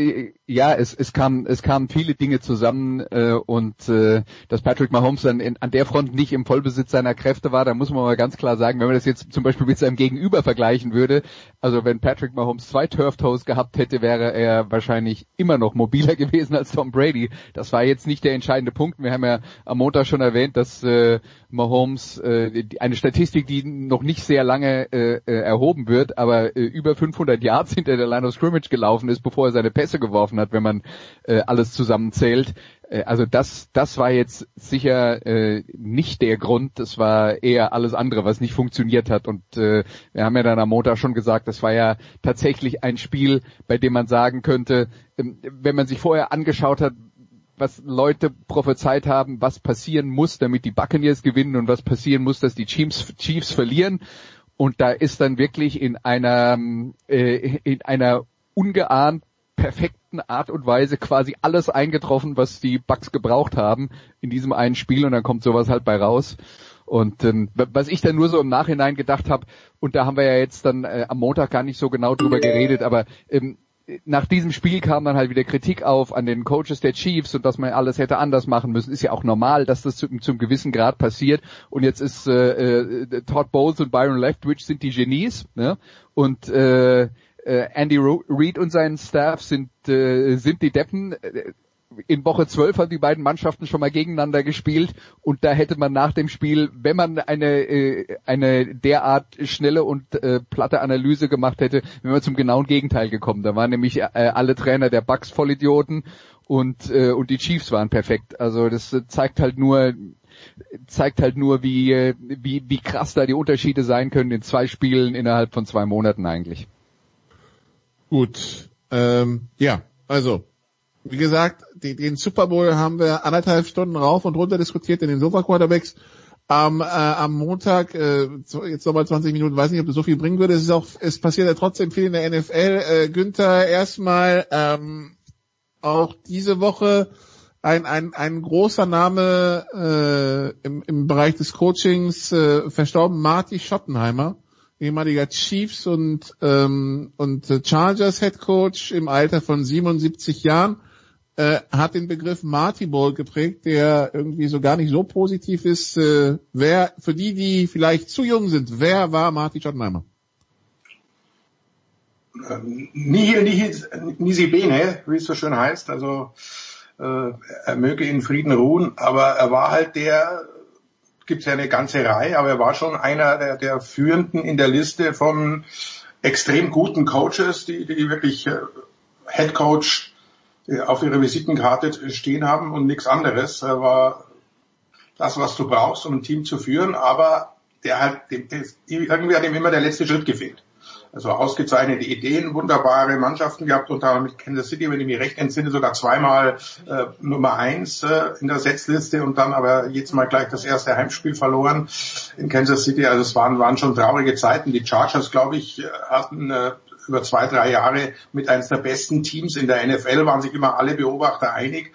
ja, es, es kam es kamen viele Dinge zusammen äh, und äh, dass Patrick Mahomes dann in, an der Front nicht im Vollbesitz seiner Kräfte war, da muss man mal ganz klar sagen, wenn man das jetzt zum Beispiel mit seinem Gegenüber vergleichen würde, also wenn Patrick Mahomes zwei Turf Toes gehabt hätte, wäre er wahrscheinlich immer noch mobiler gewesen als Tom Brady. Das war jetzt nicht der entscheidende Punkt. Wir haben ja am Montag schon erwähnt, dass äh, Mahomes äh, eine Statistik, die noch nicht sehr lange äh, äh erhoben wird, aber äh, über 500 Yards hinter der Line of Scrimmage gelaufen ist, bevor er seine Pässe geworfen hat, wenn man äh, alles zusammenzählt. Äh, also das, das war jetzt sicher äh, nicht der Grund, das war eher alles andere, was nicht funktioniert hat. Und äh, wir haben ja dann am Montag schon gesagt, das war ja tatsächlich ein Spiel, bei dem man sagen könnte, ähm, wenn man sich vorher angeschaut hat, was Leute prophezeit haben, was passieren muss, damit die Buccaneers gewinnen und was passieren muss, dass die Chiefs, Chiefs verlieren. Und da ist dann wirklich in einer, äh, in einer ungeahnt perfekten Art und Weise quasi alles eingetroffen, was die Bugs gebraucht haben in diesem einen Spiel und dann kommt sowas halt bei raus. Und ähm, was ich dann nur so im Nachhinein gedacht habe, und da haben wir ja jetzt dann äh, am Montag gar nicht so genau drüber geredet, aber ähm, nach diesem Spiel kam dann halt wieder Kritik auf an den Coaches der Chiefs und dass man alles hätte anders machen müssen. Ist ja auch normal, dass das zum, zum gewissen Grad passiert. Und jetzt ist äh, äh, Todd Bowles und Byron Leftwich sind die Genies. Ne? Und äh, äh, Andy Reid und sein Staff sind, äh, sind die Deppen. In Woche 12 haben die beiden Mannschaften schon mal gegeneinander gespielt und da hätte man nach dem Spiel, wenn man eine, äh, eine derart schnelle und äh, platte Analyse gemacht hätte, wäre man zum genauen Gegenteil gekommen. Da waren nämlich äh, alle Trainer der Bucks Vollidioten und, äh, und die Chiefs waren perfekt. Also das zeigt halt nur, zeigt halt nur, wie, äh, wie, wie krass da die Unterschiede sein können in zwei Spielen innerhalb von zwei Monaten eigentlich. Gut, ähm, ja, also wie gesagt, die, den Super Bowl haben wir anderthalb Stunden rauf und runter diskutiert in den Sofa Quarterbacks. Am, äh, am Montag, äh, jetzt nochmal 20 Minuten, weiß nicht, ob das so viel bringen würde. Es ist auch, es passiert ja trotzdem viel in der NFL. Äh, Günther, erstmal ähm, auch diese Woche ein, ein, ein großer Name äh, im, im Bereich des Coachings äh, verstorben, Marty Schottenheimer, ehemaliger Chiefs und, ähm, und Chargers Head Coach im Alter von 77 Jahren äh, hat den Begriff Marty Ball geprägt, der irgendwie so gar nicht so positiv ist. Äh, wer, für die, die vielleicht zu jung sind, wer war Marty Schottenheimer? Nihil, nihil, nisi bene, wie es so schön heißt. Also äh, er möge in Frieden ruhen, aber er war halt der, gibt ja eine ganze Reihe, aber er war schon einer der, der führenden in der Liste von extrem guten Coaches, die, die wirklich äh, Head Coach auf ihrer Visitenkarte stehen haben und nichts anderes. Er war das, was du brauchst, um ein Team zu führen, aber der der, irgendwie hat ihm immer der letzte Schritt gefehlt. Also ausgezeichnete Ideen, wunderbare Mannschaften gehabt, unter anderem mit Kansas City, wenn ich mich recht entsinne, sogar zweimal äh, Nummer eins äh, in der Setzliste und dann aber jetzt mal gleich das erste Heimspiel verloren in Kansas City. Also es waren, waren schon traurige Zeiten. Die Chargers, glaube ich, hatten äh, über zwei, drei Jahre mit eines der besten Teams in der NFL, waren sich immer alle Beobachter einig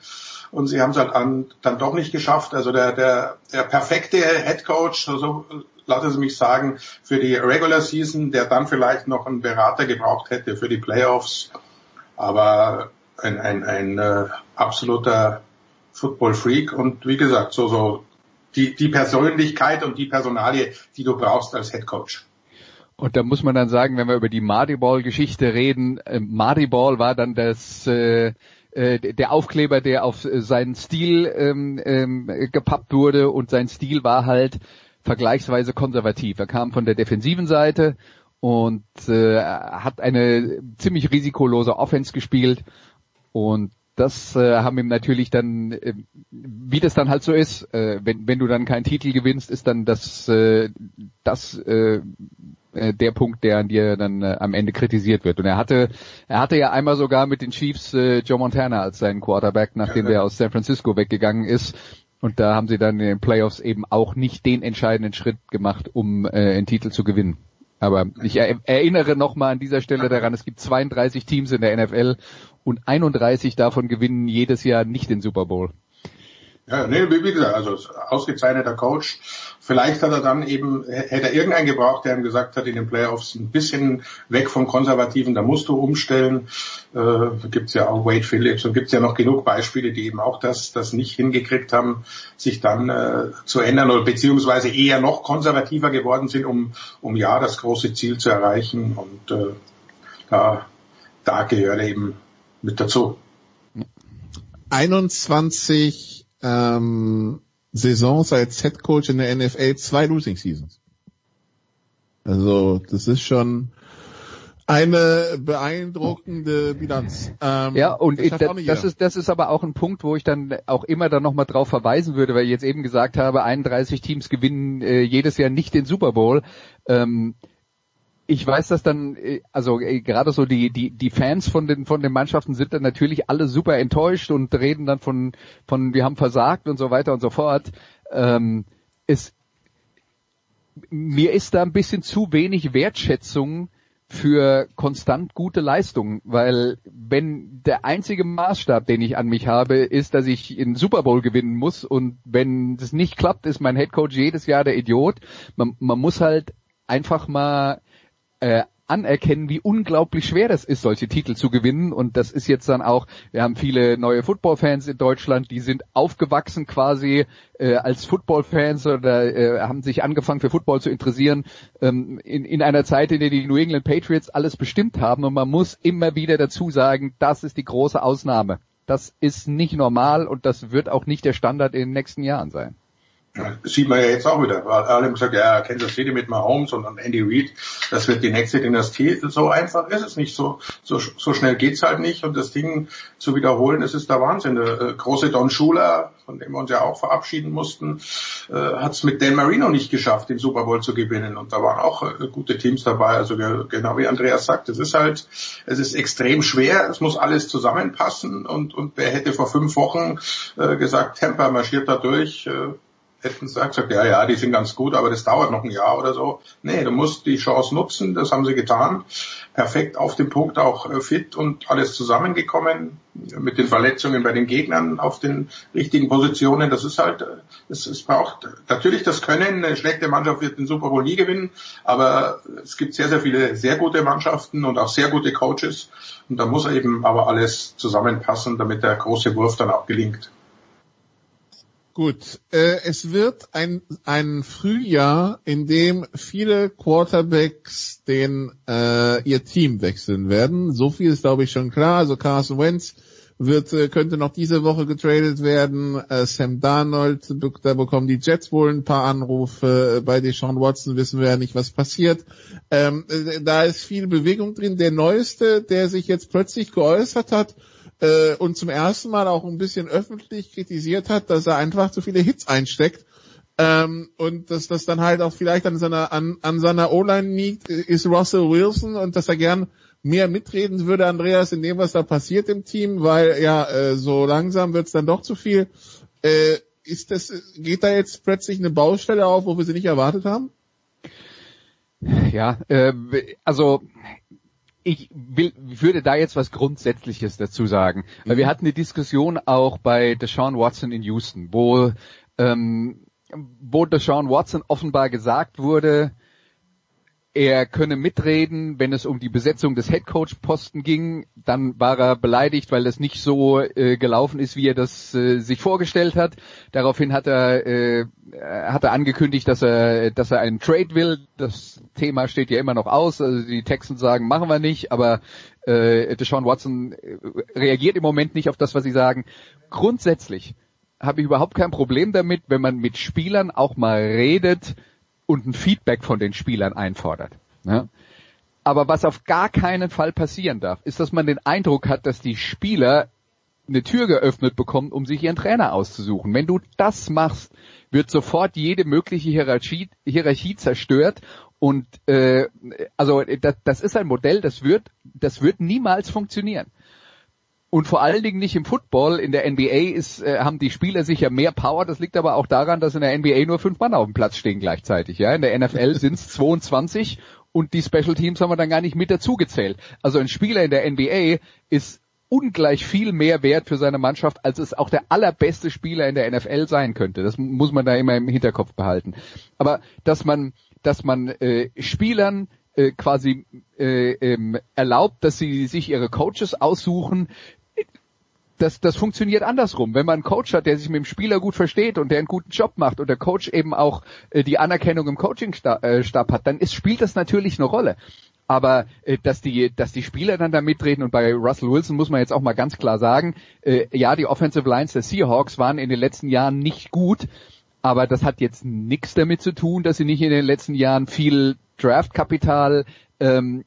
und sie haben es halt an, dann doch nicht geschafft. Also der, der, der perfekte Head Coach, so lassen Sie mich sagen, für die Regular Season, der dann vielleicht noch einen Berater gebraucht hätte für die Playoffs. Aber ein, ein, ein äh, absoluter Football Freak und wie gesagt, so, so die, die Persönlichkeit und die Personalie, die du brauchst als Head Coach. Und da muss man dann sagen, wenn wir über die Mardi Ball Geschichte reden, äh, Mardi Ball war dann das äh, äh, der Aufkleber, der auf seinen Stil ähm, ähm, gepappt wurde und sein Stil war halt vergleichsweise konservativ. Er kam von der defensiven Seite und äh, hat eine ziemlich risikolose Offense gespielt und das äh, haben ihm natürlich dann, äh, wie das dann halt so ist, äh, wenn, wenn du dann keinen Titel gewinnst, ist dann das, äh, das äh, äh der Punkt, der an dir dann äh, am Ende kritisiert wird. Und er hatte, er hatte ja einmal sogar mit den Chiefs äh, Joe Montana als seinen Quarterback, nachdem ja, der aus San Francisco weggegangen ist. Und da haben sie dann in den Playoffs eben auch nicht den entscheidenden Schritt gemacht, um äh, einen Titel zu gewinnen. Aber ich er erinnere nochmal an dieser Stelle daran, es gibt 32 Teams in der NFL und 31 davon gewinnen jedes Jahr nicht den Super Bowl. Ja, nee, wie gesagt, also ausgezeichneter Coach. Vielleicht hat er dann eben, hätte er irgendeinen gebraucht, der ihm gesagt hat, in den Playoffs ein bisschen weg vom Konservativen, da musst du umstellen. Äh, gibt's ja auch Wade Phillips und gibt's ja noch genug Beispiele, die eben auch das, das nicht hingekriegt haben, sich dann äh, zu ändern oder beziehungsweise eher noch konservativer geworden sind, um, um ja das große Ziel zu erreichen. Und äh, da, da gehört er eben mit dazu. 21 ähm, Saisons als Head Coach in der NFL zwei Losing Seasons. Also das ist schon eine beeindruckende Bilanz. Ähm, ja, und das, das, das, ist das ist aber auch ein Punkt, wo ich dann auch immer dann nochmal drauf verweisen würde, weil ich jetzt eben gesagt habe, 31 Teams gewinnen äh, jedes Jahr nicht den Super Bowl. Ähm, ich weiß, dass dann, äh, also äh, gerade so die, die, die Fans von den, von den Mannschaften sind dann natürlich alle super enttäuscht und reden dann von, von wir haben versagt und so weiter und so fort. Ähm, es, mir ist da ein bisschen zu wenig Wertschätzung für konstant gute Leistungen, weil wenn der einzige Maßstab, den ich an mich habe, ist, dass ich in Super Bowl gewinnen muss und wenn das nicht klappt, ist mein Headcoach jedes Jahr der Idiot. Man, man muss halt einfach mal äh, anerkennen, wie unglaublich schwer das ist, solche Titel zu gewinnen. Und das ist jetzt dann auch, wir haben viele neue Football-Fans in Deutschland, die sind aufgewachsen quasi äh, als Football-Fans oder äh, haben sich angefangen für Football zu interessieren ähm, in, in einer Zeit, in der die New England Patriots alles bestimmt haben. Und man muss immer wieder dazu sagen, das ist die große Ausnahme Das ist nicht normal und das wird auch nicht der Standard in den nächsten Jahren sein. Das sieht man ja jetzt auch wieder. Alle haben gesagt, ja, Kansas City mit Mahomes und Andy Reid, das wird die nächste Dynastie. So einfach ist es nicht. So, so, so schnell geht's halt nicht. Und das Ding zu wiederholen, das ist der Wahnsinn. Der äh, große Don Shula, von dem wir uns ja auch verabschieden mussten, äh, hat es mit Dan Marino nicht geschafft, den Super Bowl zu gewinnen. Und da waren auch äh, gute Teams dabei. Also genau wie Andreas sagt, es ist halt, es ist extrem schwer. Es muss alles zusammenpassen. Und, und wer hätte vor fünf Wochen äh, gesagt, Tampa marschiert da durch, hätten sie gesagt, ja, ja, die sind ganz gut, aber das dauert noch ein Jahr oder so. Nee, du musst die Chance nutzen, das haben sie getan. Perfekt auf dem Punkt auch äh, fit und alles zusammengekommen mit den Verletzungen bei den Gegnern auf den richtigen Positionen. Das ist halt, es, es braucht natürlich das Können. Eine schlechte Mannschaft wird den Super Bowl nie gewinnen, aber es gibt sehr, sehr viele sehr gute Mannschaften und auch sehr gute Coaches. Und da muss eben aber alles zusammenpassen, damit der große Wurf dann auch gelingt. Gut, äh, es wird ein, ein Frühjahr, in dem viele Quarterbacks den äh, ihr Team wechseln werden. So viel ist, glaube ich, schon klar. Also Carson Wentz wird äh, könnte noch diese Woche getradet werden. Äh, Sam Darnold, da bekommen die Jets wohl ein paar Anrufe. Bei Deshaun Watson wissen wir ja nicht, was passiert. Ähm, äh, da ist viel Bewegung drin. Der neueste, der sich jetzt plötzlich geäußert hat, äh, und zum ersten Mal auch ein bisschen öffentlich kritisiert hat, dass er einfach zu viele Hits einsteckt. Ähm, und dass das dann halt auch vielleicht an seiner an, an seiner O-Line liegt, ist Russell Wilson und dass er gern mehr mitreden würde, Andreas, in dem, was da passiert im Team, weil ja, äh, so langsam wird's dann doch zu viel. Äh, ist das, geht da jetzt plötzlich eine Baustelle auf, wo wir sie nicht erwartet haben? Ja, äh, also ich will, würde da jetzt was Grundsätzliches dazu sagen. Weil wir mhm. hatten die Diskussion auch bei Deshaun Watson in Houston, wo, ähm, wo Deshaun Watson offenbar gesagt wurde, er könne mitreden, wenn es um die Besetzung des Headcoach-Posten ging. Dann war er beleidigt, weil das nicht so äh, gelaufen ist, wie er das äh, sich vorgestellt hat. Daraufhin hat er, äh, hat er angekündigt, dass er, dass er einen Trade will. Das Thema steht ja immer noch aus. Also die Texten sagen, machen wir nicht, aber äh, Deshaun Watson äh, reagiert im Moment nicht auf das, was sie sagen. Grundsätzlich habe ich überhaupt kein Problem damit, wenn man mit Spielern auch mal redet, und ein Feedback von den Spielern einfordert. Ja? Aber was auf gar keinen Fall passieren darf, ist, dass man den Eindruck hat, dass die Spieler eine Tür geöffnet bekommen, um sich ihren Trainer auszusuchen. Wenn du das machst, wird sofort jede mögliche Hierarchie, Hierarchie zerstört und äh, also das, das ist ein Modell, das wird, das wird niemals funktionieren. Und vor allen Dingen nicht im Football. In der NBA ist, äh, haben die Spieler sicher mehr Power. Das liegt aber auch daran, dass in der NBA nur fünf Mann auf dem Platz stehen gleichzeitig. Ja, in der NFL sind es 22 und die Special Teams haben wir dann gar nicht mit dazugezählt. Also ein Spieler in der NBA ist ungleich viel mehr wert für seine Mannschaft, als es auch der allerbeste Spieler in der NFL sein könnte. Das muss man da immer im Hinterkopf behalten. Aber dass man, dass man äh, Spielern äh, quasi äh, ähm, erlaubt, dass sie sich ihre Coaches aussuchen, das, das funktioniert andersrum. Wenn man einen Coach hat, der sich mit dem Spieler gut versteht und der einen guten Job macht und der Coach eben auch äh, die Anerkennung im Coachingstab äh, hat, dann ist, spielt das natürlich eine Rolle. Aber äh, dass die dass die Spieler dann da mitreden und bei Russell Wilson muss man jetzt auch mal ganz klar sagen, äh, ja, die Offensive Lines der Seahawks waren in den letzten Jahren nicht gut, aber das hat jetzt nichts damit zu tun, dass sie nicht in den letzten Jahren viel Draftkapital ähm,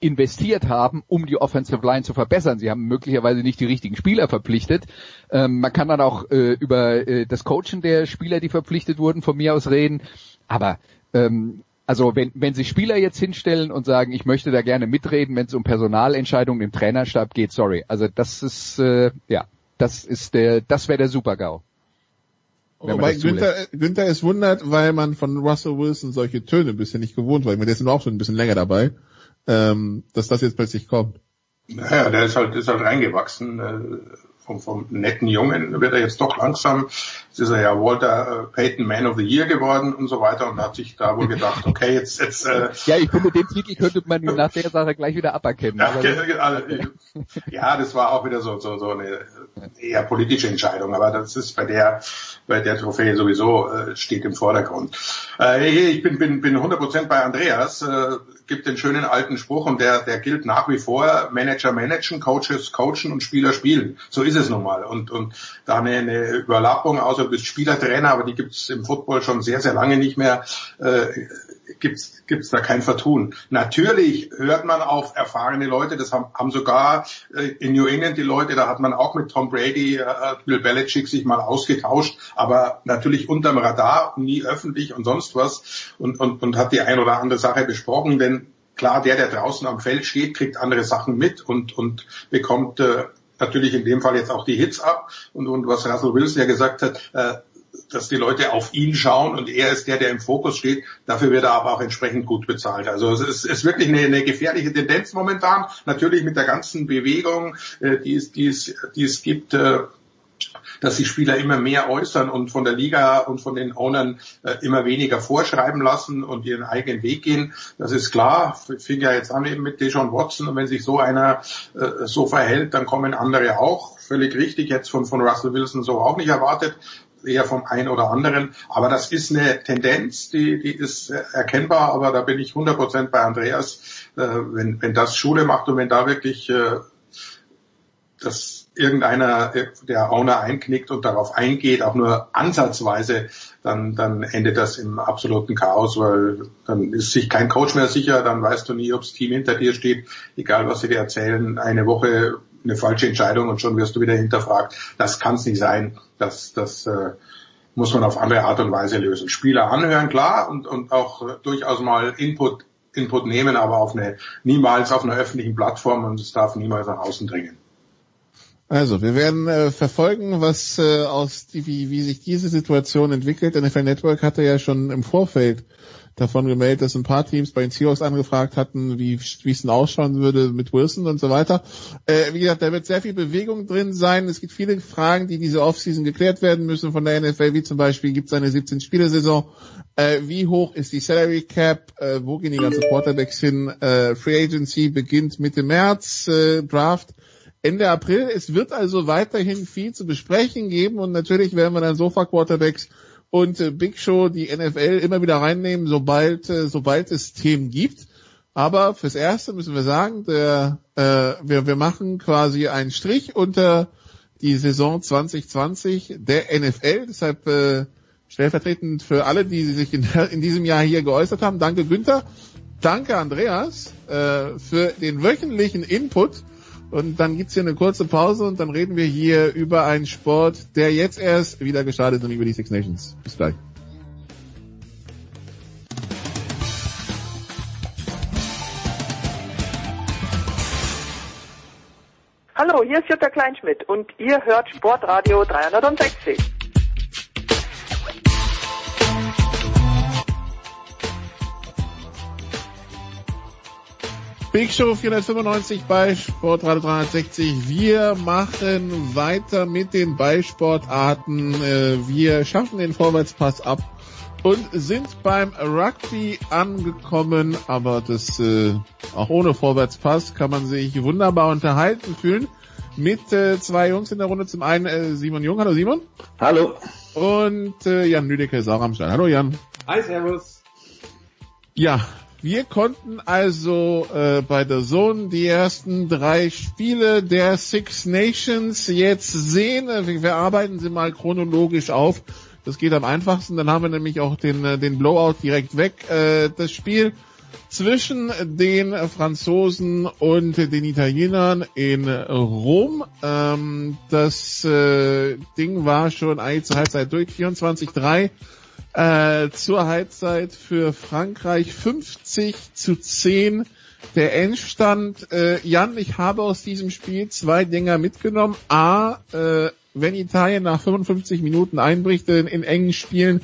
investiert haben, um die Offensive Line zu verbessern. Sie haben möglicherweise nicht die richtigen Spieler verpflichtet. Ähm, man kann dann auch äh, über äh, das Coachen der Spieler, die verpflichtet wurden, von mir aus reden. Aber ähm, also wenn, wenn sich Spieler jetzt hinstellen und sagen, ich möchte da gerne mitreden, wenn es um Personalentscheidungen im Trainerstab geht, sorry. Also das ist äh, ja, das ist der, das wäre der Super-GAU. Wobei Günther, Günther ist wundert, weil man von Russell Wilson solche Töne bisher nicht gewohnt war. Ich meine, der ist nur auch schon ein bisschen länger dabei ähm, dass das jetzt plötzlich kommt. Naja, der ist halt, ist halt reingewachsen. Äh, vom, vom netten Jungen wird er jetzt doch langsam. Jetzt ist er ja Walter äh, Payton Man of the Year geworden und so weiter und hat sich da wohl gedacht, okay, jetzt, jetzt äh, Ja, ich finde, den Titel könnte man ihm nach der Sache gleich wieder aberkennen. Ja, ja, das war auch wieder so, so, so eine eher politische Entscheidung, aber das ist bei der, bei der Trophäe sowieso äh, steht im Vordergrund. Äh, ich bin, bin, bin 100% bei Andreas. Äh, gibt den schönen alten Spruch und der, der gilt nach wie vor, Manager managen, Coaches coachen und Spieler spielen. So ist es nun mal. Und, und da eine, eine Überlappung, außer du bist Spielertrainer, aber die gibt es im Football schon sehr, sehr lange nicht mehr, äh, gibt's gibt's da kein Vertun. Natürlich hört man auf erfahrene Leute, das haben, haben sogar äh, in New England die Leute, da hat man auch mit Tom Brady, äh, Bill Belichick sich mal ausgetauscht, aber natürlich unterm Radar, nie öffentlich und sonst was und, und, und hat die ein oder andere Sache besprochen, denn klar, der, der draußen am Feld steht, kriegt andere Sachen mit und, und bekommt äh, natürlich in dem Fall jetzt auch die Hits ab und, und was Russell Wilson ja gesagt hat, äh, dass die Leute auf ihn schauen und er ist der, der im Fokus steht. Dafür wird er aber auch entsprechend gut bezahlt. Also es ist, ist wirklich eine, eine gefährliche Tendenz momentan. Natürlich mit der ganzen Bewegung, äh, die, es, die, es, die es gibt. Äh, dass die Spieler immer mehr äußern und von der Liga und von den Ownern äh, immer weniger vorschreiben lassen und ihren eigenen Weg gehen. Das ist klar. Fing ja jetzt an eben mit Deshaun Watson und wenn sich so einer so verhält, dann kommen andere auch. Völlig richtig, jetzt von, von Russell Wilson so auch nicht erwartet eher vom einen oder anderen. Aber das ist eine Tendenz, die, die ist erkennbar, aber da bin ich 100% bei Andreas, äh, wenn, wenn das Schule macht und wenn da wirklich äh, das irgendeiner der Owner einknickt und darauf eingeht, auch nur ansatzweise, dann, dann endet das im absoluten Chaos, weil dann ist sich kein Coach mehr sicher, dann weißt du nie, ob das Team hinter dir steht, egal was sie dir erzählen. Eine Woche eine falsche Entscheidung und schon wirst du wieder hinterfragt. Das kann es nicht sein. Das, das äh, muss man auf andere Art und Weise lösen. Spieler anhören, klar, und, und auch äh, durchaus mal Input, Input nehmen, aber auf eine, niemals auf einer öffentlichen Plattform und es darf niemals nach außen dringen. Also, wir werden äh, verfolgen, was äh, aus die, wie, wie sich diese Situation entwickelt. NFL Network hatte ja schon im Vorfeld davon gemeldet, dass ein paar Teams bei den Seahawks angefragt hatten, wie es denn ausschauen würde mit Wilson und so weiter. Äh, wie gesagt, da wird sehr viel Bewegung drin sein. Es gibt viele Fragen, die diese Offseason geklärt werden müssen von der NFL, wie zum Beispiel gibt es eine 17-Spiele-Saison, äh, wie hoch ist die Salary Cap, äh, wo gehen die ganzen Quarterbacks hin, äh, Free Agency beginnt Mitte März, äh, Draft Ende April. Es wird also weiterhin viel zu besprechen geben und natürlich werden wir dann Sofa-Quarterbacks und äh, Big Show die NFL immer wieder reinnehmen, sobald, äh, sobald es Themen gibt. Aber fürs Erste müssen wir sagen, der, äh, wir, wir machen quasi einen Strich unter die Saison 2020 der NFL. Deshalb äh, stellvertretend für alle, die sich in, in diesem Jahr hier geäußert haben. Danke Günther, danke Andreas äh, für den wöchentlichen Input. Und dann gibt's hier eine kurze Pause und dann reden wir hier über einen Sport, der jetzt erst wieder gestartet ist und über die Six Nations. Bis gleich. Hallo, hier ist Jutta Kleinschmidt und ihr hört Sportradio 360. Big Show 495 bei Sportradio 360. Wir machen weiter mit den Ballsportarten. Äh, wir schaffen den Vorwärtspass ab und sind beim Rugby angekommen, aber das äh, auch ohne Vorwärtspass kann man sich wunderbar unterhalten fühlen mit äh, zwei Jungs in der Runde. Zum einen äh, Simon Jung. Hallo Simon. Hallo. Und äh, Jan Lüdecke ist auch am Start. Hallo Jan. Hi, Servus. Ja, wir konnten also äh, bei der Zone die ersten drei Spiele der Six Nations jetzt sehen. Wir, wir arbeiten sie mal chronologisch auf. Das geht am einfachsten. Dann haben wir nämlich auch den, äh, den Blowout direkt weg. Äh, das Spiel zwischen den Franzosen und den Italienern in Rom. Ähm, das äh, Ding war schon zur Halbzeit durch. 24-3 äh, zur Halbzeit für Frankreich 50 zu 10 der Endstand. Äh, Jan, ich habe aus diesem Spiel zwei Dinger mitgenommen. A, äh, wenn Italien nach 55 Minuten einbricht in, in engen Spielen,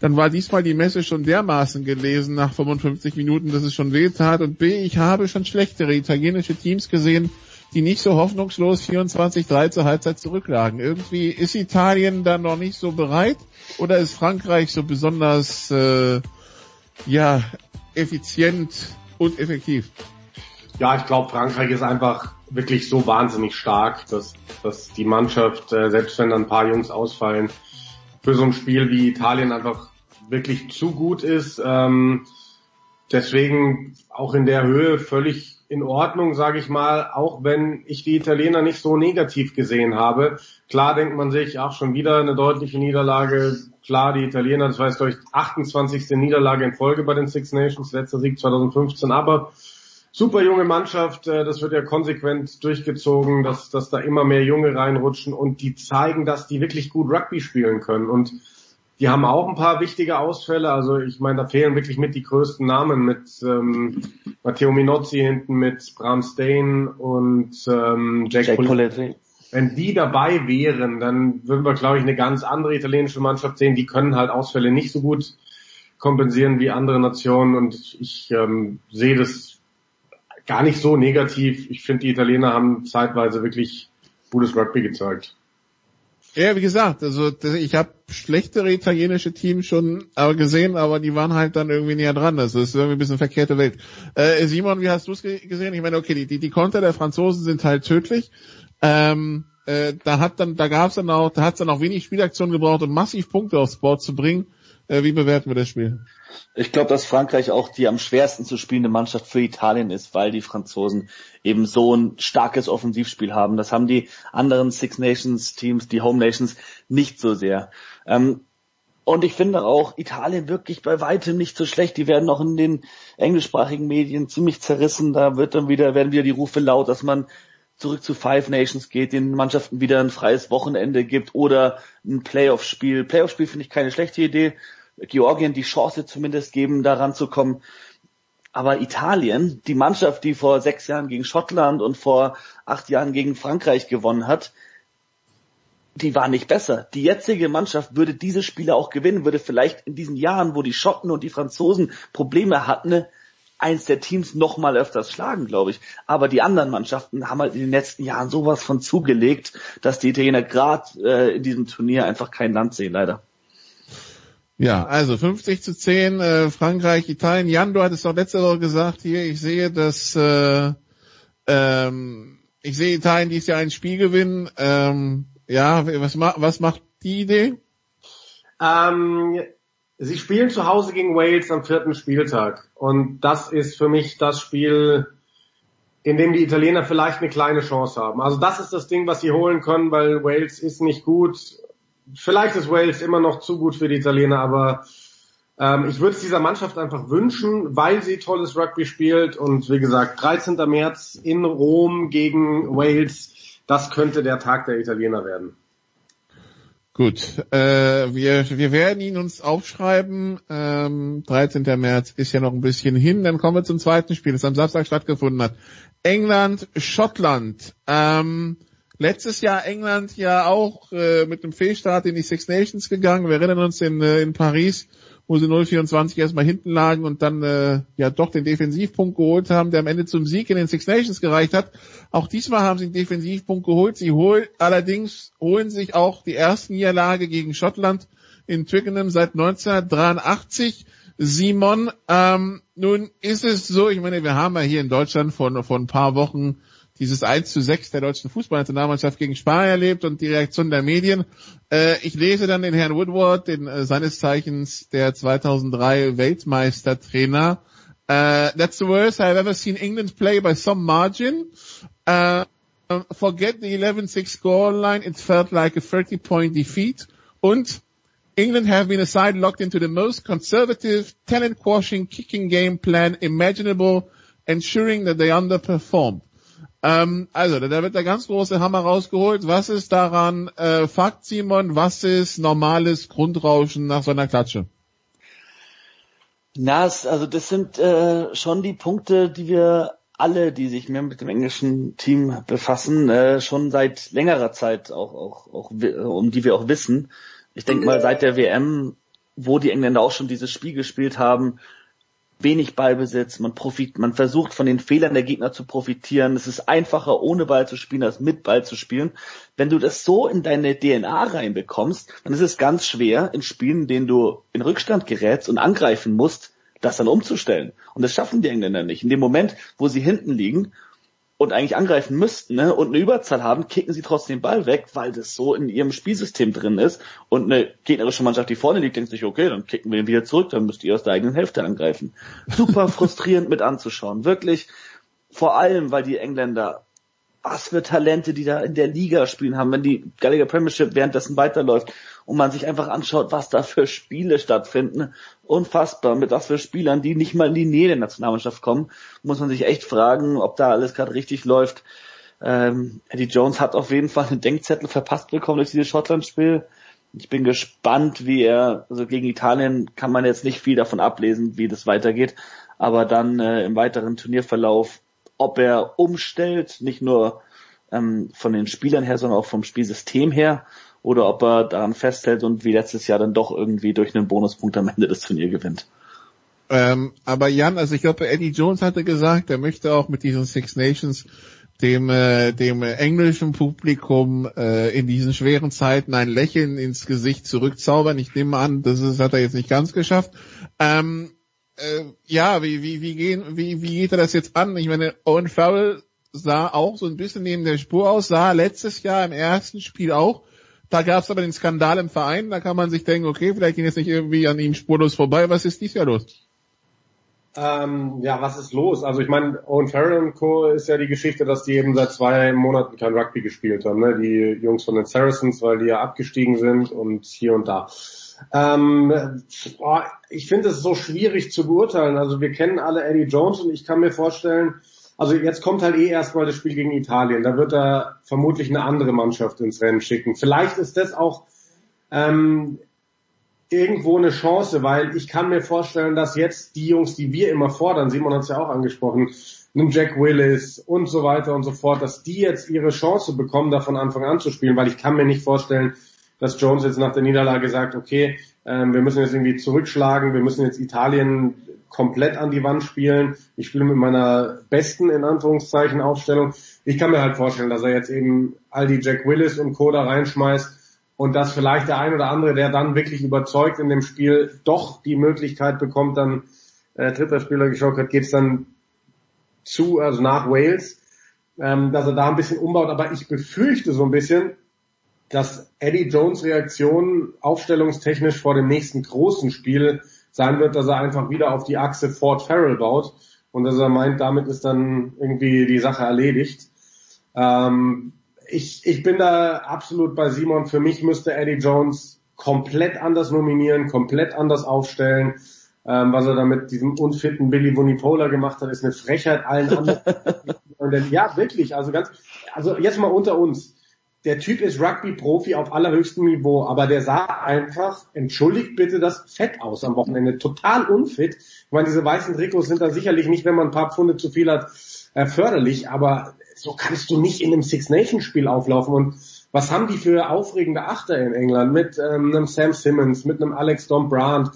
dann war diesmal die Messe schon dermaßen gelesen nach 55 Minuten, dass es schon weh tat. Und B, ich habe schon schlechtere italienische Teams gesehen, die nicht so hoffnungslos 24-3 zur Halbzeit zurücklagen. Irgendwie ist Italien da noch nicht so bereit oder ist Frankreich so besonders äh, ja effizient und effektiv? Ja, ich glaube, Frankreich ist einfach wirklich so wahnsinnig stark, dass, dass die Mannschaft, äh, selbst wenn dann ein paar Jungs ausfallen, für so ein Spiel wie Italien einfach wirklich zu gut ist. Ähm, deswegen auch in der Höhe völlig in Ordnung, sage ich mal, auch wenn ich die Italiener nicht so negativ gesehen habe. Klar denkt man sich, ach, schon wieder eine deutliche Niederlage. Klar, die Italiener, das war jetzt, ich, 28. Niederlage in Folge bei den Six Nations, letzter Sieg 2015, aber super junge Mannschaft, äh, das wird ja konsequent durchgezogen, dass, dass da immer mehr Junge reinrutschen und die zeigen, dass die wirklich gut Rugby spielen können und die haben auch ein paar wichtige Ausfälle. Also ich meine, da fehlen wirklich mit die größten Namen mit ähm, Matteo Minozzi hinten, mit Bram Stain und ähm, Jack, Jack Poletti. Wenn die dabei wären, dann würden wir, glaube ich, eine ganz andere italienische Mannschaft sehen. Die können halt Ausfälle nicht so gut kompensieren wie andere Nationen und ich ähm, sehe das gar nicht so negativ. Ich finde, die Italiener haben zeitweise wirklich gutes Rugby gezeigt. Ja, wie gesagt, also ich habe schlechtere italienische Teams schon aber gesehen, aber die waren halt dann irgendwie näher dran. Das ist irgendwie ein bisschen verkehrte Welt. Äh, Simon, wie hast du es gesehen? Ich meine, okay, die, die, die Konter der Franzosen sind halt tödlich. Ähm, äh, da hat dann, da gab's dann auch, da hat's dann auch wenig Spielaktionen gebraucht, um massiv Punkte aufs Board zu bringen. Äh, wie bewerten wir das Spiel? Ich glaube, dass Frankreich auch die am schwersten zu spielende Mannschaft für Italien ist, weil die Franzosen eben so ein starkes Offensivspiel haben. Das haben die anderen Six Nations Teams, die Home Nations, nicht so sehr. Ähm, und ich finde auch Italien wirklich bei weitem nicht so schlecht. Die werden auch in den englischsprachigen Medien ziemlich zerrissen. Da wird dann wieder, werden wieder die Rufe laut, dass man zurück zu Five Nations geht, den Mannschaften wieder ein freies Wochenende gibt oder ein Playoff-Spiel. Playoff-Spiel finde ich keine schlechte Idee. Georgien die Chance zumindest geben, daran zu kommen. Aber Italien, die Mannschaft, die vor sechs Jahren gegen Schottland und vor acht Jahren gegen Frankreich gewonnen hat, die war nicht besser. Die jetzige Mannschaft würde diese Spiele auch gewinnen, würde vielleicht in diesen Jahren, wo die Schotten und die Franzosen Probleme hatten, eins der Teams noch mal öfters schlagen, glaube ich. Aber die anderen Mannschaften haben halt in den letzten Jahren sowas von zugelegt, dass die Italiener gerade äh, in diesem Turnier einfach kein Land sehen, leider. Ja, also 50 zu 10 äh, Frankreich, Italien. Jan, du hattest doch letzte Woche gesagt, hier, ich sehe, dass äh, ähm, ich sehe Italien dies Jahr ein Spiel gewinnen. Ähm, ja, was, ma was macht die Idee? Ähm, sie spielen zu Hause gegen Wales am vierten Spieltag. Und das ist für mich das Spiel, in dem die Italiener vielleicht eine kleine Chance haben. Also das ist das Ding, was sie holen können, weil Wales ist nicht gut vielleicht ist Wales immer noch zu gut für die Italiener, aber ähm, ich würde es dieser Mannschaft einfach wünschen, weil sie tolles Rugby spielt und wie gesagt, 13. März in Rom gegen Wales, das könnte der Tag der Italiener werden. Gut, äh, wir, wir werden ihn uns aufschreiben. Ähm, 13. März ist ja noch ein bisschen hin. Dann kommen wir zum zweiten Spiel, das am Samstag stattgefunden hat. England, Schottland. Ähm, letztes Jahr England ja auch äh, mit einem Fehlstart in die Six Nations gegangen. Wir erinnern uns in, äh, in Paris, wo sie 0-24 erstmal hinten lagen und dann äh, ja doch den Defensivpunkt geholt haben, der am Ende zum Sieg in den Six Nations gereicht hat. Auch diesmal haben sie einen Defensivpunkt geholt. Sie holen allerdings holen sich auch die erste Niederlage gegen Schottland in Twickenham seit 1983. Simon, ähm, nun ist es so, ich meine, wir haben ja hier in Deutschland vor, vor ein paar Wochen dieses 1 zu 6 der deutschen Fußballnationalmannschaft gegen Spanien erlebt und die Reaktion der Medien. Äh, ich lese dann den Herrn Woodward, den äh, seines Zeichens der 2003 Weltmeistertrainer. Uh, that's the worst I've ever seen England play by some margin. Uh, forget the 11-6 scoreline. It felt like a 30-point defeat. Und England have been a side locked into the most conservative, talent-quashing kicking game plan imaginable, ensuring that they underperformed. Ähm, also, da wird der ganz große Hammer rausgeholt. Was ist daran äh, Fakt, Simon? Was ist normales Grundrauschen nach so einer Klatsche? Na, also das sind äh, schon die Punkte, die wir alle, die sich mehr mit dem englischen Team befassen, äh, schon seit längerer Zeit auch, auch, auch, um die wir auch wissen. Ich denke mal seit der WM, wo die Engländer auch schon dieses Spiel gespielt haben, wenig Ballbesitz, man profit, man versucht von den Fehlern der Gegner zu profitieren. Es ist einfacher, ohne Ball zu spielen, als mit Ball zu spielen. Wenn du das so in deine DNA reinbekommst, dann ist es ganz schwer, in Spielen, in denen du in Rückstand gerätst und angreifen musst, das dann umzustellen. Und das schaffen die Engländer nicht. In dem Moment, wo sie hinten liegen, und eigentlich angreifen müssten ne, und eine Überzahl haben, kicken sie trotzdem den Ball weg, weil das so in ihrem Spielsystem drin ist. Und eine gegnerische Mannschaft, die vorne liegt, denkt sich, okay, dann kicken wir ihn wieder zurück, dann müsst ihr aus der eigenen Hälfte angreifen. Super frustrierend mit anzuschauen. Wirklich, vor allem, weil die Engländer was für Talente die da in der Liga spielen haben, wenn die Gallagher Premiership währenddessen weiterläuft und man sich einfach anschaut, was da für Spiele stattfinden. Unfassbar, mit was für Spielern, die nicht mal in die Nähe der Nationalmannschaft kommen, muss man sich echt fragen, ob da alles gerade richtig läuft. Ähm, Eddie Jones hat auf jeden Fall einen Denkzettel verpasst bekommen durch dieses Schottland-Spiel. Ich bin gespannt, wie er, also gegen Italien kann man jetzt nicht viel davon ablesen, wie das weitergeht, aber dann äh, im weiteren Turnierverlauf ob er umstellt, nicht nur ähm, von den Spielern her, sondern auch vom Spielsystem her, oder ob er daran festhält und wie letztes Jahr dann doch irgendwie durch einen Bonuspunkt am Ende das Turnier gewinnt. Ähm, aber Jan, also ich glaube, Eddie Jones hatte gesagt, er möchte auch mit diesen Six Nations dem, äh, dem englischen Publikum äh, in diesen schweren Zeiten ein Lächeln ins Gesicht zurückzaubern. Ich nehme an, das ist, hat er jetzt nicht ganz geschafft. Ähm, äh, ja, wie, wie, wie, gehen, wie, wie geht er das jetzt an? Ich meine, Owen Farrell sah auch so ein bisschen neben der Spur aus, sah letztes Jahr im ersten Spiel auch. Da gab es aber den Skandal im Verein, da kann man sich denken, okay, vielleicht ging es nicht irgendwie an ihm spurlos vorbei. Was ist dies Jahr los? Ähm, ja, was ist los? Also ich meine, Owen Farrell und Co. ist ja die Geschichte, dass die eben seit zwei Monaten kein Rugby gespielt haben. Ne? Die Jungs von den Saracens, weil die ja abgestiegen sind und hier und da. Ähm, boah, ich finde es so schwierig zu beurteilen. Also wir kennen alle Eddie Jones und ich kann mir vorstellen, also jetzt kommt halt eh erstmal das Spiel gegen Italien. Da wird er vermutlich eine andere Mannschaft ins Rennen schicken. Vielleicht ist das auch ähm, irgendwo eine Chance, weil ich kann mir vorstellen, dass jetzt die Jungs, die wir immer fordern, Simon hat es ja auch angesprochen, einen Jack Willis und so weiter und so fort, dass die jetzt ihre Chance bekommen, da von Anfang an zu spielen, weil ich kann mir nicht vorstellen, dass Jones jetzt nach der Niederlage sagt, okay, ähm, wir müssen jetzt irgendwie zurückschlagen, wir müssen jetzt Italien komplett an die Wand spielen. Ich spiele mit meiner besten, in Anführungszeichen, Aufstellung. Ich kann mir halt vorstellen, dass er jetzt eben all die Jack Willis und Co. da reinschmeißt und dass vielleicht der ein oder andere, der dann wirklich überzeugt in dem Spiel, doch die Möglichkeit bekommt, dann äh, dritter Spieler geschaut hat, geht's dann zu, also nach Wales, ähm, dass er da ein bisschen umbaut. Aber ich befürchte so ein bisschen, dass Eddie Jones Reaktion aufstellungstechnisch vor dem nächsten großen Spiel sein wird, dass er einfach wieder auf die Achse Ford Farrell baut und dass er meint, damit ist dann irgendwie die Sache erledigt. Ähm, ich, ich bin da absolut bei Simon. Für mich müsste Eddie Jones komplett anders nominieren, komplett anders aufstellen. Ähm, was er da mit diesem unfitten Billy Vunipola gemacht hat, ist eine Frechheit allen anderen. ja, wirklich. Also ganz, also jetzt mal unter uns der Typ ist Rugby-Profi auf allerhöchstem Niveau, aber der sah einfach, entschuldigt bitte, das Fett aus am Wochenende. Total unfit. Ich meine, diese weißen Trikots sind da sicherlich nicht, wenn man ein paar Pfunde zu viel hat, äh, förderlich, aber so kannst du nicht in einem Six-Nation-Spiel auflaufen. Und was haben die für aufregende Achter in England mit ähm, einem Sam Simmons, mit einem Alex Dombrand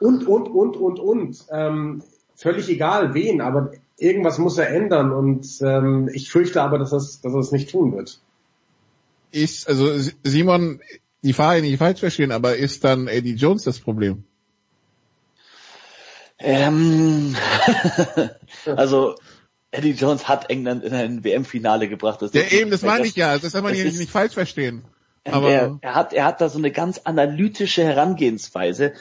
und, und, und, und, und. Ähm, völlig egal wen, aber irgendwas muss er ändern und ähm, ich fürchte aber, dass er es dass das nicht tun wird ist, also Simon, die Frage nicht falsch verstehen, aber ist dann Eddie Jones das Problem? Ähm, also Eddie Jones hat England in ein WM-Finale gebracht. Das ja eben, das meine ich ja, das soll man hier nicht falsch verstehen. Aber er, er, hat, er hat da so eine ganz analytische Herangehensweise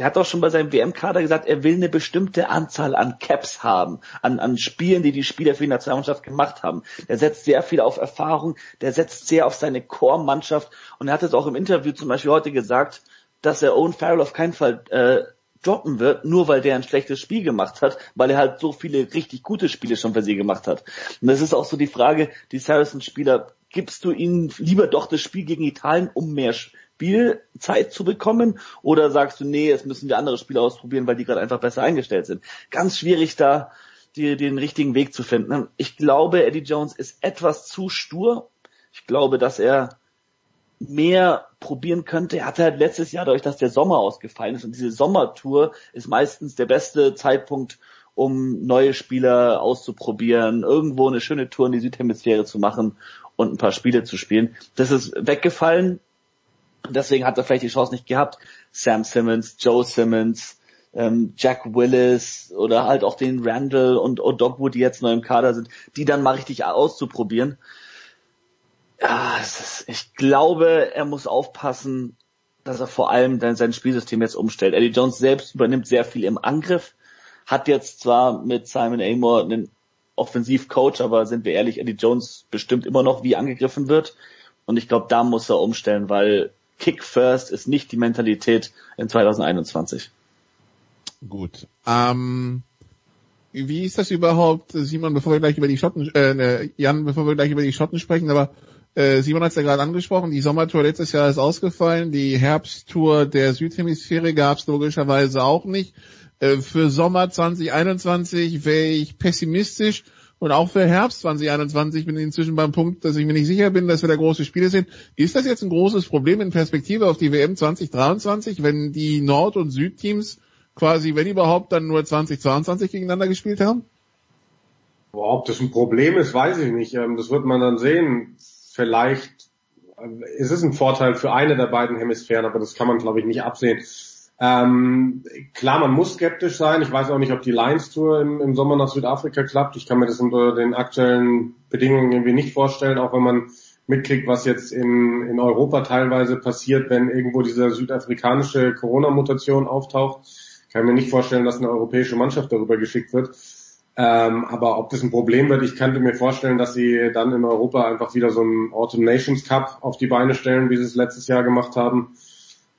der hat doch schon bei seinem WM-Kader gesagt, er will eine bestimmte Anzahl an Caps haben, an, an Spielen, die die Spieler für die Nationalmannschaft gemacht haben. Der setzt sehr viel auf Erfahrung, der setzt sehr auf seine Core-Mannschaft und er hat es auch im Interview zum Beispiel heute gesagt, dass er Owen Farrell auf keinen Fall äh, droppen wird, nur weil der ein schlechtes Spiel gemacht hat, weil er halt so viele richtig gute Spiele schon für sie gemacht hat. Und das ist auch so die Frage, die Saracens-Spieler, gibst du ihnen lieber doch das Spiel gegen Italien, um mehr Spielzeit zu bekommen? Oder sagst du, nee, jetzt müssen wir andere Spiele ausprobieren, weil die gerade einfach besser eingestellt sind? Ganz schwierig da die, den richtigen Weg zu finden. Ich glaube, Eddie Jones ist etwas zu stur. Ich glaube, dass er mehr probieren könnte. Er hatte halt letztes Jahr, dadurch, dass der Sommer ausgefallen ist und diese Sommertour ist meistens der beste Zeitpunkt, um neue Spieler auszuprobieren, irgendwo eine schöne Tour in die Südhemisphäre zu machen und ein paar Spiele zu spielen. Das ist weggefallen. Deswegen hat er vielleicht die Chance nicht gehabt. Sam Simmons, Joe Simmons, ähm, Jack Willis oder halt auch den Randall und Odogwu, die jetzt neu im Kader sind, die dann mal richtig auszuprobieren. Ja, ist, ich glaube, er muss aufpassen, dass er vor allem dann sein Spielsystem jetzt umstellt. Eddie Jones selbst übernimmt sehr viel im Angriff, hat jetzt zwar mit Simon Amor einen Offensivcoach, aber sind wir ehrlich, Eddie Jones bestimmt immer noch, wie angegriffen wird. Und ich glaube, da muss er umstellen, weil Kick First ist nicht die Mentalität in 2021. Gut. Ähm, wie ist das überhaupt, Simon, bevor wir gleich über die Schotten, äh, ne, Jan, bevor wir gleich über die Schotten sprechen, aber äh, Simon hat es ja gerade angesprochen, die Sommertour letztes Jahr ist ausgefallen, die Herbsttour der Südhemisphäre gab es logischerweise auch nicht. Äh, für Sommer 2021 wäre ich pessimistisch und auch für Herbst 2021 bin ich inzwischen beim Punkt, dass ich mir nicht sicher bin, dass wir da große Spiele sehen. Ist das jetzt ein großes Problem in Perspektive auf die WM 2023, wenn die Nord- und Südteams quasi, wenn überhaupt, dann nur 2022 gegeneinander gespielt haben? Ob das ein Problem ist, weiß ich nicht. Ähm, das wird man dann sehen vielleicht äh, ist es ein Vorteil für eine der beiden Hemisphären, aber das kann man, glaube ich, nicht absehen. Ähm, klar, man muss skeptisch sein. Ich weiß auch nicht, ob die Lions Tour im, im, Sommer nach Südafrika klappt. Ich kann mir das unter den aktuellen Bedingungen irgendwie nicht vorstellen, auch wenn man mitkriegt, was jetzt in, in Europa teilweise passiert, wenn irgendwo diese südafrikanische Corona-Mutation auftaucht. Ich kann mir nicht vorstellen, dass eine europäische Mannschaft darüber geschickt wird. Ähm, aber ob das ein Problem wird, ich könnte mir vorstellen, dass sie dann in Europa einfach wieder so einen Autumn Nations Cup auf die Beine stellen, wie sie es letztes Jahr gemacht haben.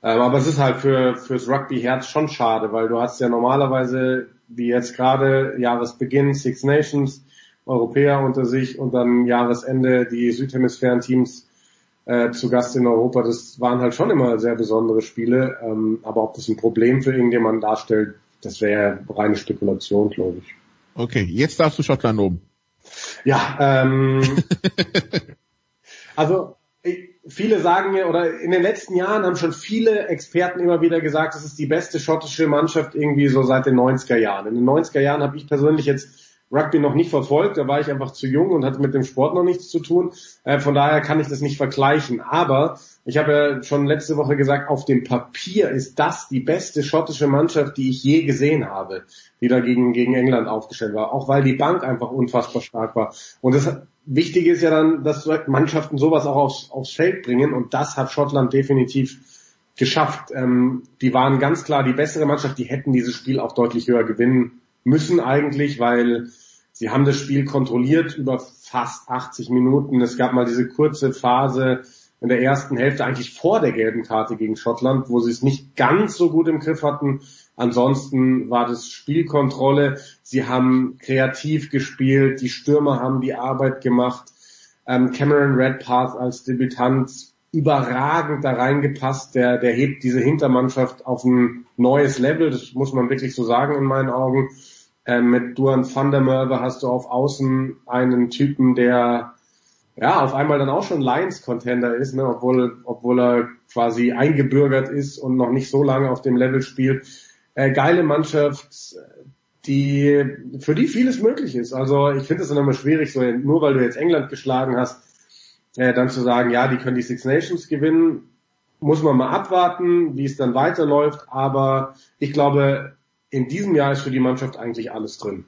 Ähm, aber es ist halt für fürs Rugby-Herz schon schade, weil du hast ja normalerweise, wie jetzt gerade Jahresbeginn, Six Nations, Europäer unter sich und dann Jahresende die Südhemisphären-Teams äh, zu Gast in Europa. Das waren halt schon immer sehr besondere Spiele. Ähm, aber ob das ein Problem für irgendjemanden darstellt, das wäre reine Spekulation, glaube ich. Okay, jetzt darfst du Schottland oben. Ja, ähm, also viele sagen mir, oder in den letzten Jahren haben schon viele Experten immer wieder gesagt, es ist die beste schottische Mannschaft irgendwie so seit den 90er Jahren. In den 90er Jahren habe ich persönlich jetzt Rugby noch nicht verfolgt, da war ich einfach zu jung und hatte mit dem Sport noch nichts zu tun. Äh, von daher kann ich das nicht vergleichen. Aber ich habe ja schon letzte Woche gesagt, auf dem Papier ist das die beste schottische Mannschaft, die ich je gesehen habe, die da gegen, gegen England aufgestellt war. Auch weil die Bank einfach unfassbar stark war. Und das Wichtige ist ja dann, dass Mannschaften sowas auch aufs, aufs Feld bringen und das hat Schottland definitiv geschafft. Ähm, die waren ganz klar die bessere Mannschaft, die hätten dieses Spiel auch deutlich höher gewinnen müssen eigentlich, weil Sie haben das Spiel kontrolliert über fast 80 Minuten. Es gab mal diese kurze Phase in der ersten Hälfte, eigentlich vor der gelben Karte gegen Schottland, wo sie es nicht ganz so gut im Griff hatten. Ansonsten war das Spielkontrolle. Sie haben kreativ gespielt. Die Stürmer haben die Arbeit gemacht. Ähm, Cameron Redpath als Debütant überragend da reingepasst. Der, der hebt diese Hintermannschaft auf ein neues Level. Das muss man wirklich so sagen in meinen Augen. Ähm, mit Duan van der Merwe hast du auf Außen einen Typen, der ja auf einmal dann auch schon Lions-Contender ist, ne, obwohl, obwohl er quasi eingebürgert ist und noch nicht so lange auf dem Level spielt. Äh, geile Mannschaft, die für die vieles möglich ist. Also ich finde es dann immer schwierig, so nur weil du jetzt England geschlagen hast, äh, dann zu sagen, ja, die können die Six Nations gewinnen. Muss man mal abwarten, wie es dann weiterläuft. Aber ich glaube, in diesem Jahr ist für die Mannschaft eigentlich alles drin.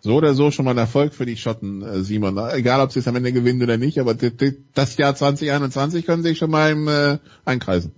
So oder so schon mal ein Erfolg für die Schotten, äh, Simon. Egal, ob sie es am Ende gewinnen oder nicht, aber das Jahr 2021 können sie sich schon mal im, äh, einkreisen.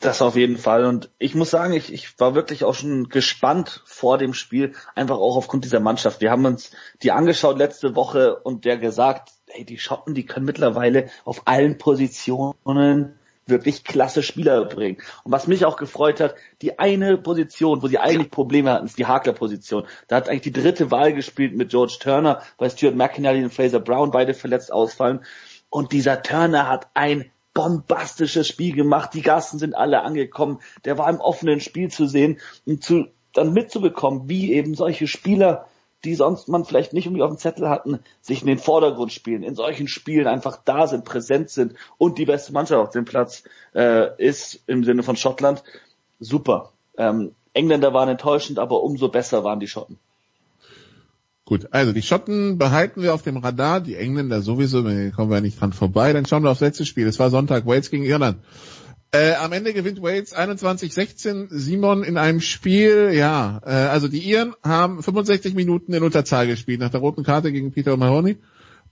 Das auf jeden Fall. Und ich muss sagen, ich, ich war wirklich auch schon gespannt vor dem Spiel, einfach auch aufgrund dieser Mannschaft. Wir haben uns die angeschaut letzte Woche und der gesagt, hey, die Schotten, die können mittlerweile auf allen Positionen wirklich klasse Spieler bringen. Und was mich auch gefreut hat, die eine Position, wo sie eigentlich Probleme hatten, ist die Hakler-Position. Da hat eigentlich die dritte Wahl gespielt mit George Turner, weil Stuart McInerney und Fraser Brown beide verletzt ausfallen. Und dieser Turner hat ein bombastisches Spiel gemacht. Die Gasten sind alle angekommen. Der war im offenen Spiel zu sehen und zu, dann mitzubekommen, wie eben solche Spieler die sonst man vielleicht nicht irgendwie auf dem Zettel hatten, sich in den Vordergrund spielen, in solchen Spielen einfach da sind, präsent sind und die beste Mannschaft auf dem Platz äh, ist im Sinne von Schottland. Super. Ähm, Engländer waren enttäuschend, aber umso besser waren die Schotten. Gut, also die Schotten behalten wir auf dem Radar, die Engländer sowieso, da kommen wir nicht dran vorbei. Dann schauen wir aufs letzte Spiel. Es war Sonntag, Wales gegen Irland. Äh, am Ende gewinnt Wales 21-16. Simon in einem Spiel, ja, äh, also die Iren haben 65 Minuten in Unterzahl gespielt nach der roten Karte gegen Peter Mahoney.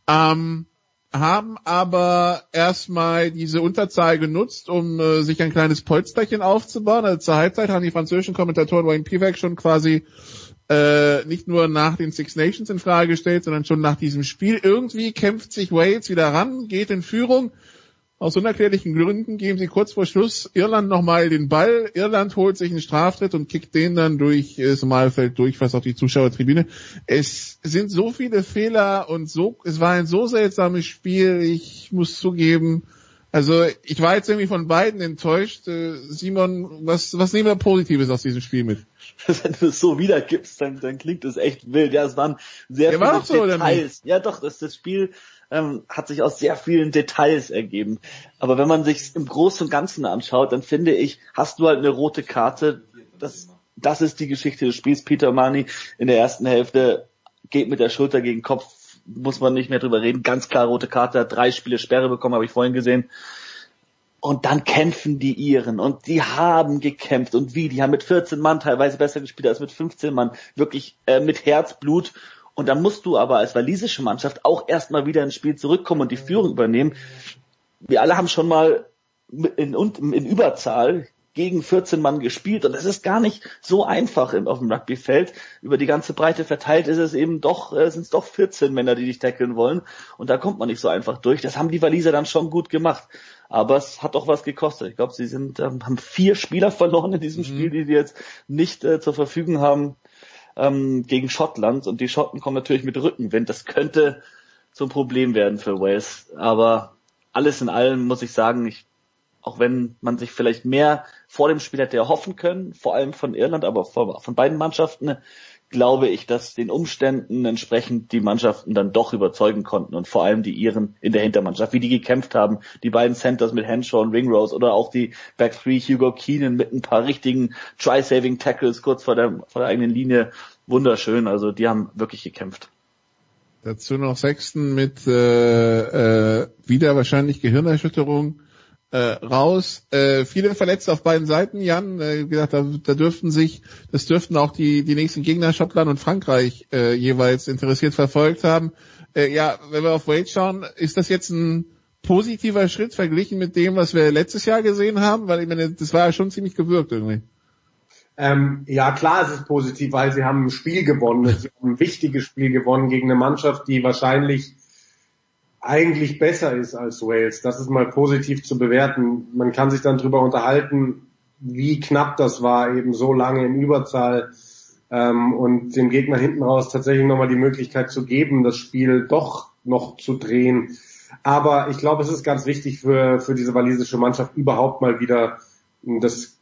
Ähm, haben aber erstmal diese Unterzahl genutzt, um äh, sich ein kleines Polsterchen aufzubauen. Also zur Halbzeit haben die französischen Kommentatoren Wayne Pivak schon quasi äh, nicht nur nach den Six Nations in Frage gestellt, sondern schon nach diesem Spiel. Irgendwie kämpft sich Wales wieder ran, geht in Führung. Aus unerklärlichen Gründen geben sie kurz vor Schluss Irland nochmal den Ball. Irland holt sich einen Straftritt und kickt den dann durch das Malfeld durch, fast auf die Zuschauertribüne. Es sind so viele Fehler und so, es war ein so seltsames Spiel. Ich muss zugeben, also ich war jetzt irgendwie von beiden enttäuscht. Äh, Simon, was, was nehmen wir Positives aus diesem Spiel mit? Wenn du es so wiedergibst, dann, dann klingt es echt wild. Ja, es waren sehr ja, viele so, Details. Ja doch, das, das Spiel ähm, hat sich aus sehr vielen Details ergeben. Aber wenn man sich im Großen und Ganzen anschaut, dann finde ich, hast du halt eine rote Karte. Das, das ist die Geschichte des Spiels. Peter Mani in der ersten Hälfte geht mit der Schulter gegen Kopf, muss man nicht mehr drüber reden. Ganz klar rote Karte, drei Spiele Sperre bekommen, habe ich vorhin gesehen. Und dann kämpfen die Iren und die haben gekämpft und wie, die haben mit 14 Mann teilweise besser gespielt als mit 15 Mann, wirklich äh, mit Herzblut und dann musst du aber als walisische Mannschaft auch erstmal wieder ins Spiel zurückkommen und die Führung übernehmen. Wir alle haben schon mal in, in Überzahl gegen 14 Mann gespielt und das ist gar nicht so einfach auf dem Rugbyfeld. Über die ganze Breite verteilt ist es eben doch, äh, sind es doch 14 Männer, die dich tackeln wollen und da kommt man nicht so einfach durch. Das haben die Waliser dann schon gut gemacht. Aber es hat doch was gekostet. Ich glaube, sie sind, ähm, haben vier Spieler verloren in diesem mhm. Spiel, die sie jetzt nicht äh, zur Verfügung haben ähm, gegen Schottland und die Schotten kommen natürlich mit Rückenwind. Das könnte zum Problem werden für Wales. Aber alles in allem muss ich sagen, ich, auch wenn man sich vielleicht mehr vor dem Spiel hätte erhoffen können, vor allem von Irland, aber von beiden Mannschaften, glaube ich, dass den Umständen entsprechend die Mannschaften dann doch überzeugen konnten und vor allem die Iren in der Hintermannschaft, wie die gekämpft haben, die beiden Centers mit Henshaw und Ringrose oder auch die Back Three Hugo Keenan mit ein paar richtigen Try-Saving Tackles kurz vor der, vor der eigenen Linie. Wunderschön, also die haben wirklich gekämpft. Dazu noch Sechsten mit äh, äh, wieder wahrscheinlich Gehirnerschütterung äh, raus. Äh, viele Verletzte auf beiden Seiten, Jan. Äh, gesagt, da, da dürften sich, das dürften auch die, die nächsten Gegner Schottland und Frankreich äh, jeweils interessiert verfolgt haben. Äh, ja, wenn wir auf Wade schauen, ist das jetzt ein positiver Schritt verglichen mit dem, was wir letztes Jahr gesehen haben? Weil ich meine, das war ja schon ziemlich gewirkt irgendwie. Ähm, ja, klar, es ist positiv, weil sie haben ein Spiel gewonnen. Sie haben ein wichtiges Spiel gewonnen gegen eine Mannschaft, die wahrscheinlich eigentlich besser ist als Wales. Das ist mal positiv zu bewerten. Man kann sich dann drüber unterhalten, wie knapp das war, eben so lange in Überzahl ähm, und dem Gegner hinten raus tatsächlich nochmal die Möglichkeit zu geben, das Spiel doch noch zu drehen. Aber ich glaube, es ist ganz wichtig für, für diese walisische Mannschaft überhaupt mal wieder das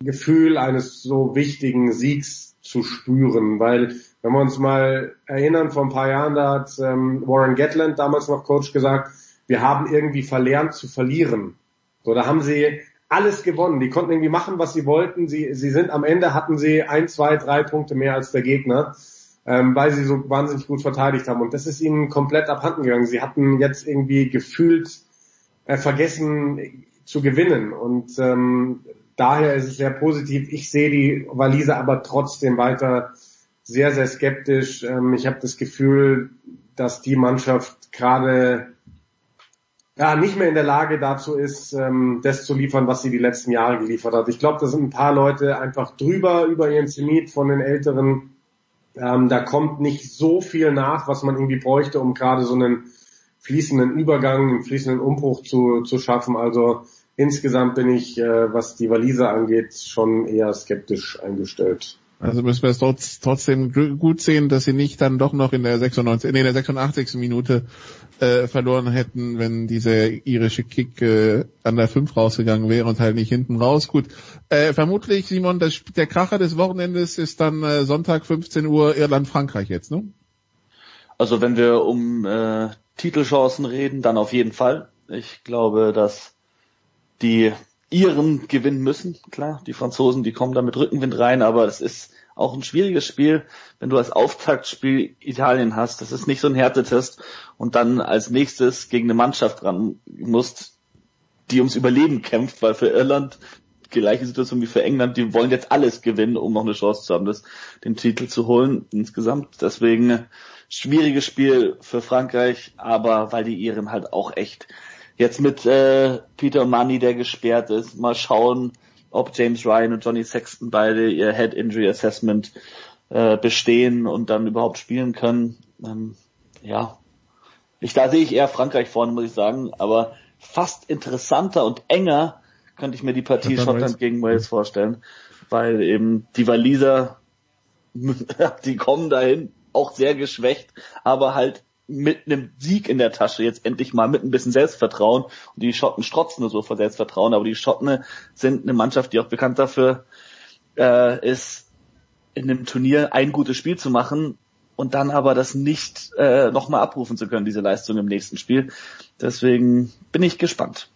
Gefühl eines so wichtigen Siegs zu spüren, weil wenn wir uns mal erinnern, vor ein paar Jahren, da hat ähm, Warren Gatland, damals noch Coach, gesagt, wir haben irgendwie verlernt zu verlieren. So, da haben sie alles gewonnen. Die konnten irgendwie machen, was sie wollten. Sie, sie sind am Ende hatten sie ein, zwei, drei Punkte mehr als der Gegner, ähm, weil sie so wahnsinnig gut verteidigt haben. Und das ist ihnen komplett abhanden gegangen. Sie hatten jetzt irgendwie gefühlt äh, vergessen zu gewinnen. Und ähm, daher ist es sehr positiv. Ich sehe die Waliser aber trotzdem weiter sehr, sehr skeptisch. Ähm, ich habe das Gefühl, dass die Mannschaft gerade ja, nicht mehr in der Lage dazu ist, ähm, das zu liefern, was sie die letzten Jahre geliefert hat. Ich glaube, da sind ein paar Leute einfach drüber über ihren Zenit von den Älteren. Ähm, da kommt nicht so viel nach, was man irgendwie bräuchte, um gerade so einen fließenden Übergang, einen fließenden Umbruch zu, zu schaffen. Also insgesamt bin ich, äh, was die Waliser angeht, schon eher skeptisch eingestellt. Also müssen wir es trotz, trotzdem gut sehen, dass sie nicht dann doch noch in der 96, nee, in der 86. Minute äh, verloren hätten, wenn dieser irische Kick äh, an der 5 rausgegangen wäre und halt nicht hinten raus. Gut, äh, vermutlich, Simon, das, der Kracher des Wochenendes ist dann äh, Sonntag 15 Uhr Irland-Frankreich jetzt, ne? Also wenn wir um äh, Titelchancen reden, dann auf jeden Fall. Ich glaube, dass die Iren gewinnen müssen. Klar, die Franzosen, die kommen da mit Rückenwind rein, aber es ist auch ein schwieriges Spiel, wenn du als Auftaktspiel Italien hast. Das ist nicht so ein Härtetest und dann als nächstes gegen eine Mannschaft ran musst, die ums Überleben kämpft, weil für Irland gleiche Situation wie für England, die wollen jetzt alles gewinnen, um noch eine Chance zu haben, das, den Titel zu holen insgesamt. Deswegen schwieriges Spiel für Frankreich, aber weil die Iren halt auch echt jetzt mit äh, Peter Money, der gesperrt ist, mal schauen, ob James Ryan und Johnny Sexton beide ihr Head Injury Assessment äh, bestehen und dann überhaupt spielen können. Ähm, ja, ich, da sehe ich eher Frankreich vorne, muss ich sagen, aber fast interessanter und enger könnte ich mir die Partie Schottland, Schottland gegen Wales vorstellen, weil eben die Waliser, die kommen dahin auch sehr geschwächt, aber halt mit einem Sieg in der Tasche jetzt endlich mal mit ein bisschen Selbstvertrauen. Und die Schotten strotzen nur so vor Selbstvertrauen, aber die Schotten sind eine Mannschaft, die auch bekannt dafür äh, ist, in einem Turnier ein gutes Spiel zu machen und dann aber das nicht äh, nochmal abrufen zu können, diese Leistung im nächsten Spiel. Deswegen bin ich gespannt.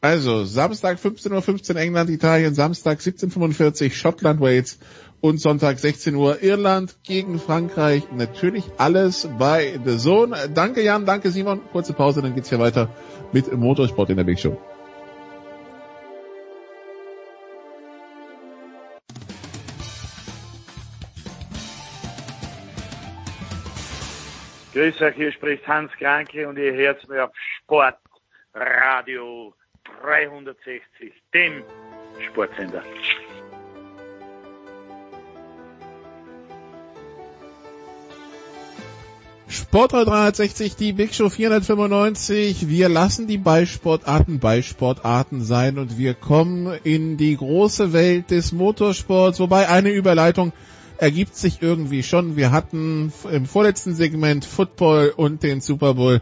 Also, Samstag 15.15 Uhr England, Italien, Samstag 17.45 Uhr Schottland, Wales und Sonntag 16 Uhr Irland gegen Frankreich. Natürlich alles bei The Zone. Danke Jan, danke Simon. Kurze Pause, dann geht's hier weiter mit Motorsport in der Big Show. Grüß euch, hier spricht Hans Kranke und ihr hört mir auf Sportradio 360, dem Sportsender. Sportradio 360, die Big Show 495. Wir lassen die Ballsportarten Ballsportarten sein und wir kommen in die große Welt des Motorsports, wobei eine Überleitung ergibt sich irgendwie schon. Wir hatten im vorletzten Segment Football und den Super Bowl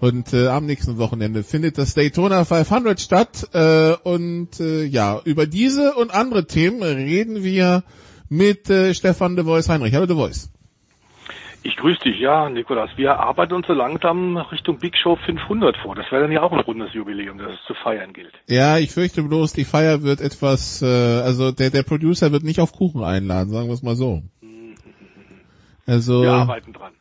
und äh, am nächsten Wochenende findet das Daytona 500 statt. Äh, und äh, ja, über diese und andere Themen reden wir mit äh, Stefan de Vois Heinrich. Hallo de Vois. Ich grüße dich, ja, Nikolas. Wir arbeiten uns so langsam Richtung Big Show 500 vor. Das wäre dann ja auch ein rundes Jubiläum, das es zu feiern gilt. Ja, ich fürchte bloß, die Feier wird etwas, äh, also der, der Producer wird nicht auf Kuchen einladen, sagen wir es mal so. Also, wir arbeiten dran.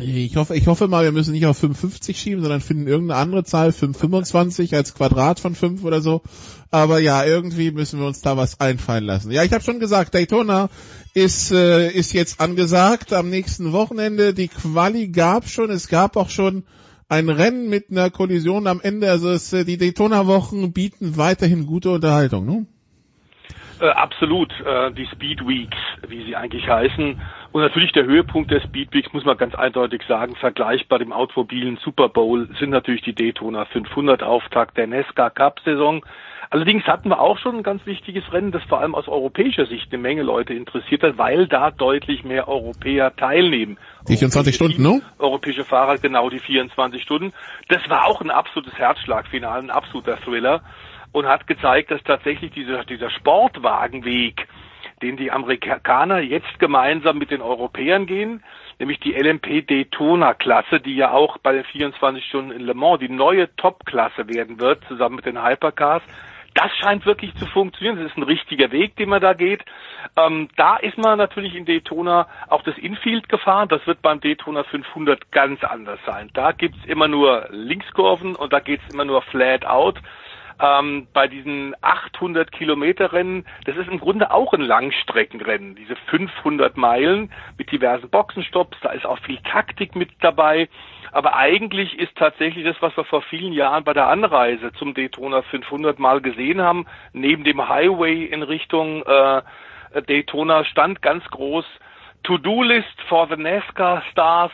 Ich hoffe, ich hoffe mal, wir müssen nicht auf 550 schieben, sondern finden irgendeine andere Zahl, 525 als Quadrat von 5 oder so. Aber ja, irgendwie müssen wir uns da was einfallen lassen. Ja, ich habe schon gesagt, Daytona ist, äh, ist jetzt angesagt am nächsten Wochenende. Die Quali gab schon, es gab auch schon ein Rennen mit einer Kollision am Ende. Also es, äh, die Daytona-Wochen bieten weiterhin gute Unterhaltung, ne? Äh, absolut, äh, die Speed Weeks, wie sie eigentlich heißen. Und natürlich der Höhepunkt der Speed Weeks, muss man ganz eindeutig sagen, vergleichbar dem automobilen Super Bowl, sind natürlich die Daytona 500 Auftakt der Nesca Cup Saison. Allerdings hatten wir auch schon ein ganz wichtiges Rennen, das vor allem aus europäischer Sicht eine Menge Leute interessiert hat, weil da deutlich mehr Europäer teilnehmen. Die 24 Stunden, ne? Europäische Fahrer, genau die 24 Stunden. Das war auch ein absolutes Herzschlagfinale, ein absoluter Thriller und hat gezeigt, dass tatsächlich dieser, dieser Sportwagenweg, den die Amerikaner jetzt gemeinsam mit den Europäern gehen, nämlich die LMP Daytona Klasse, die ja auch bei den 24 Stunden in Le Mans die neue Top-Klasse werden wird, zusammen mit den Hypercars, das scheint wirklich zu funktionieren. Das ist ein richtiger Weg, den man da geht. Ähm, da ist man natürlich in Daytona auch das Infield gefahren. Das wird beim Daytona 500 ganz anders sein. Da gibt's immer nur Linkskurven und da geht's immer nur flat out. Ähm, bei diesen 800 Kilometer Rennen, das ist im Grunde auch ein Langstreckenrennen, diese 500 Meilen mit diversen Boxenstopps, da ist auch viel Taktik mit dabei. Aber eigentlich ist tatsächlich das, was wir vor vielen Jahren bei der Anreise zum Daytona 500 mal gesehen haben, neben dem Highway in Richtung äh, Daytona stand ganz groß To-Do-List for the NASCAR Stars,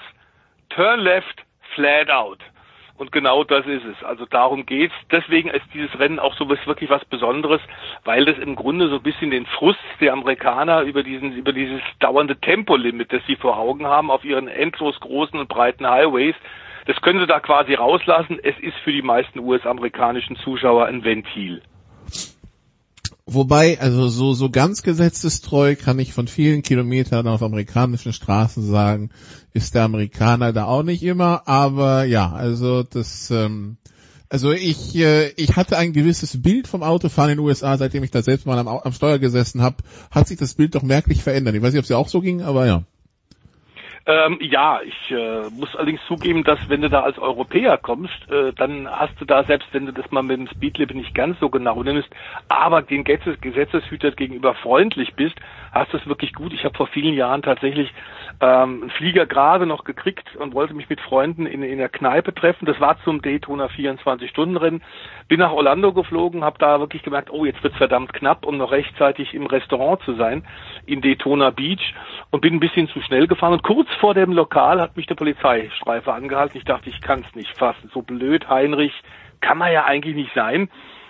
Turn Left, Flat Out. Und genau das ist es. Also darum geht's. Deswegen ist dieses Rennen auch so was, wirklich was Besonderes, weil das im Grunde so ein bisschen den Frust der Amerikaner über diesen, über dieses dauernde Tempolimit, das sie vor Augen haben auf ihren endlos großen und breiten Highways, das können sie da quasi rauslassen. Es ist für die meisten US-amerikanischen Zuschauer ein Ventil. Wobei, also so, so ganz gesetzestreu kann ich von vielen Kilometern auf amerikanischen Straßen sagen, ist der Amerikaner da auch nicht immer, aber ja, also das, ähm, also ich, äh, ich hatte ein gewisses Bild vom Autofahren in den USA, seitdem ich da selbst mal am, am Steuer gesessen habe, hat sich das Bild doch merklich verändert. Ich weiß nicht, ob es ja auch so ging, aber ja. Ähm, ja, ich äh, muss allerdings zugeben, dass wenn du da als Europäer kommst, äh, dann hast du da, selbst wenn du das mal mit dem Speedlimit nicht ganz so genau nimmst, aber den Gesetzes Gesetzeshüter gegenüber freundlich bist, hast du es wirklich gut. Ich habe vor vielen Jahren tatsächlich ähm, einen Flieger gerade noch gekriegt und wollte mich mit Freunden in, in der Kneipe treffen. Das war zum Daytona 24-Stunden-Rennen. Bin nach Orlando geflogen, habe da wirklich gemerkt, oh, jetzt wird's verdammt knapp, um noch rechtzeitig im Restaurant zu sein in Daytona Beach und bin ein bisschen zu schnell gefahren. Und kurz vor dem Lokal hat mich der Polizeistreife angehalten. Ich dachte, ich kann es nicht fassen. So blöd, Heinrich, kann man ja eigentlich nicht sein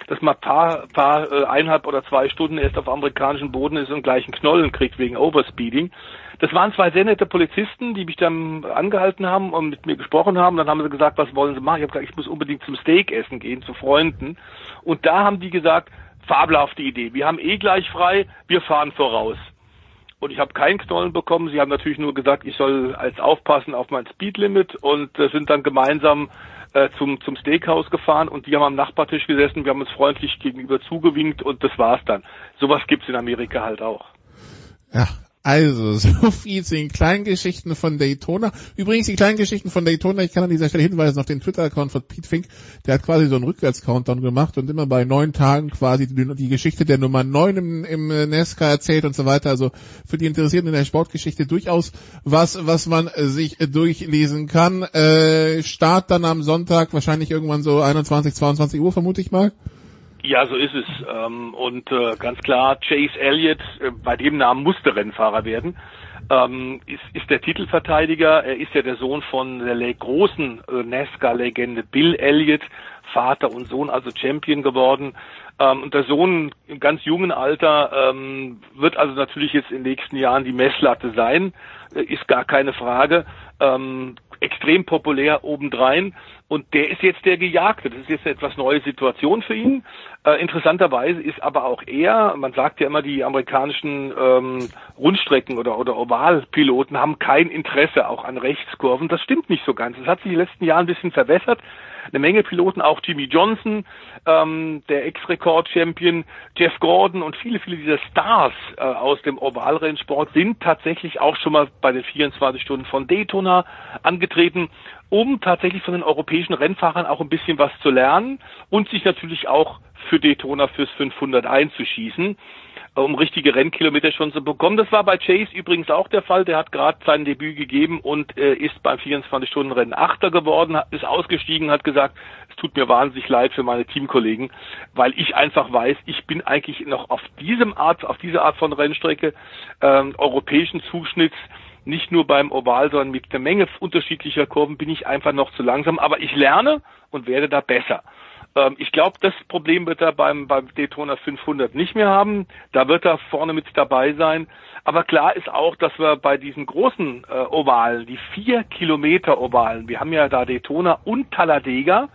dass man paar, paar äh, eineinhalb oder zwei Stunden erst auf amerikanischem Boden ist und gleich einen Knollen kriegt wegen Overspeeding. Das waren zwei sehr nette Polizisten, die mich dann angehalten haben und mit mir gesprochen haben. Dann haben sie gesagt, was wollen sie machen? Ich habe gesagt, ich muss unbedingt zum Steak essen gehen, zu Freunden. Und da haben die gesagt, fabelhafte Idee. Wir haben eh gleich frei, wir fahren voraus. Und ich habe keinen Knollen bekommen. Sie haben natürlich nur gesagt, ich soll als aufpassen auf mein Speedlimit und äh, sind dann gemeinsam äh, zum, zum Steakhouse gefahren und die haben am Nachbartisch gesessen, wir haben uns freundlich gegenüber zugewinkt und das war's dann. Sowas gibt's in Amerika halt auch. Ja, also, so viel zu den kleinen Geschichten von Daytona. Übrigens, die kleinen Geschichten von Daytona, ich kann an dieser Stelle hinweisen auf den Twitter-Account von Pete Fink, der hat quasi so einen Rückwärts-Countdown gemacht und immer bei neun Tagen quasi die, die Geschichte der Nummer neun im, im NASCAR erzählt und so weiter. Also für die Interessierten in der Sportgeschichte durchaus was, was man sich durchlesen kann. Äh, Start dann am Sonntag, wahrscheinlich irgendwann so 21, 22 Uhr, vermute ich mal. Ja, so ist es. Ähm, und äh, ganz klar, Chase Elliott, äh, bei dem Namen musste Rennfahrer werden, ähm, ist, ist der Titelverteidiger. Er ist ja der Sohn von der großen NASCAR-Legende Bill Elliott, Vater und Sohn, also Champion geworden. Ähm, und der Sohn im ganz jungen Alter wird also natürlich jetzt in den nächsten Jahren die Messlatte sein, äh, ist gar keine Frage. Ähm, extrem populär obendrein und der ist jetzt der Gejagte. Das ist jetzt eine etwas neue Situation für ihn. Äh, interessanterweise ist aber auch er, man sagt ja immer, die amerikanischen ähm, Rundstrecken oder, oder Ovalpiloten haben kein Interesse auch an Rechtskurven. Das stimmt nicht so ganz. Das hat sich in den letzten Jahren ein bisschen verwässert eine Menge Piloten, auch Jimmy Johnson, ähm, der Ex-Rekord-Champion, Jeff Gordon und viele, viele dieser Stars äh, aus dem Ovalrennsport sind tatsächlich auch schon mal bei den 24 Stunden von Daytona angetreten, um tatsächlich von den europäischen Rennfahrern auch ein bisschen was zu lernen und sich natürlich auch für Daytona fürs 500 einzuschießen um richtige Rennkilometer schon zu bekommen. Das war bei Chase übrigens auch der Fall. Der hat gerade sein Debüt gegeben und äh, ist beim 24-Stunden-Rennen Achter geworden, ist ausgestiegen, hat gesagt, es tut mir wahnsinnig leid für meine Teamkollegen, weil ich einfach weiß, ich bin eigentlich noch auf diesem Art, auf diese Art von Rennstrecke ähm, europäischen Zuschnitts nicht nur beim Oval, sondern mit einer Menge unterschiedlicher Kurven bin ich einfach noch zu langsam. Aber ich lerne und werde da besser. Ähm, ich glaube, das Problem wird er beim, beim Daytona 500 nicht mehr haben. Da wird er vorne mit dabei sein. Aber klar ist auch, dass wir bei diesen großen äh, Ovalen, die vier Kilometer Ovalen, wir haben ja da Daytona und Talladega,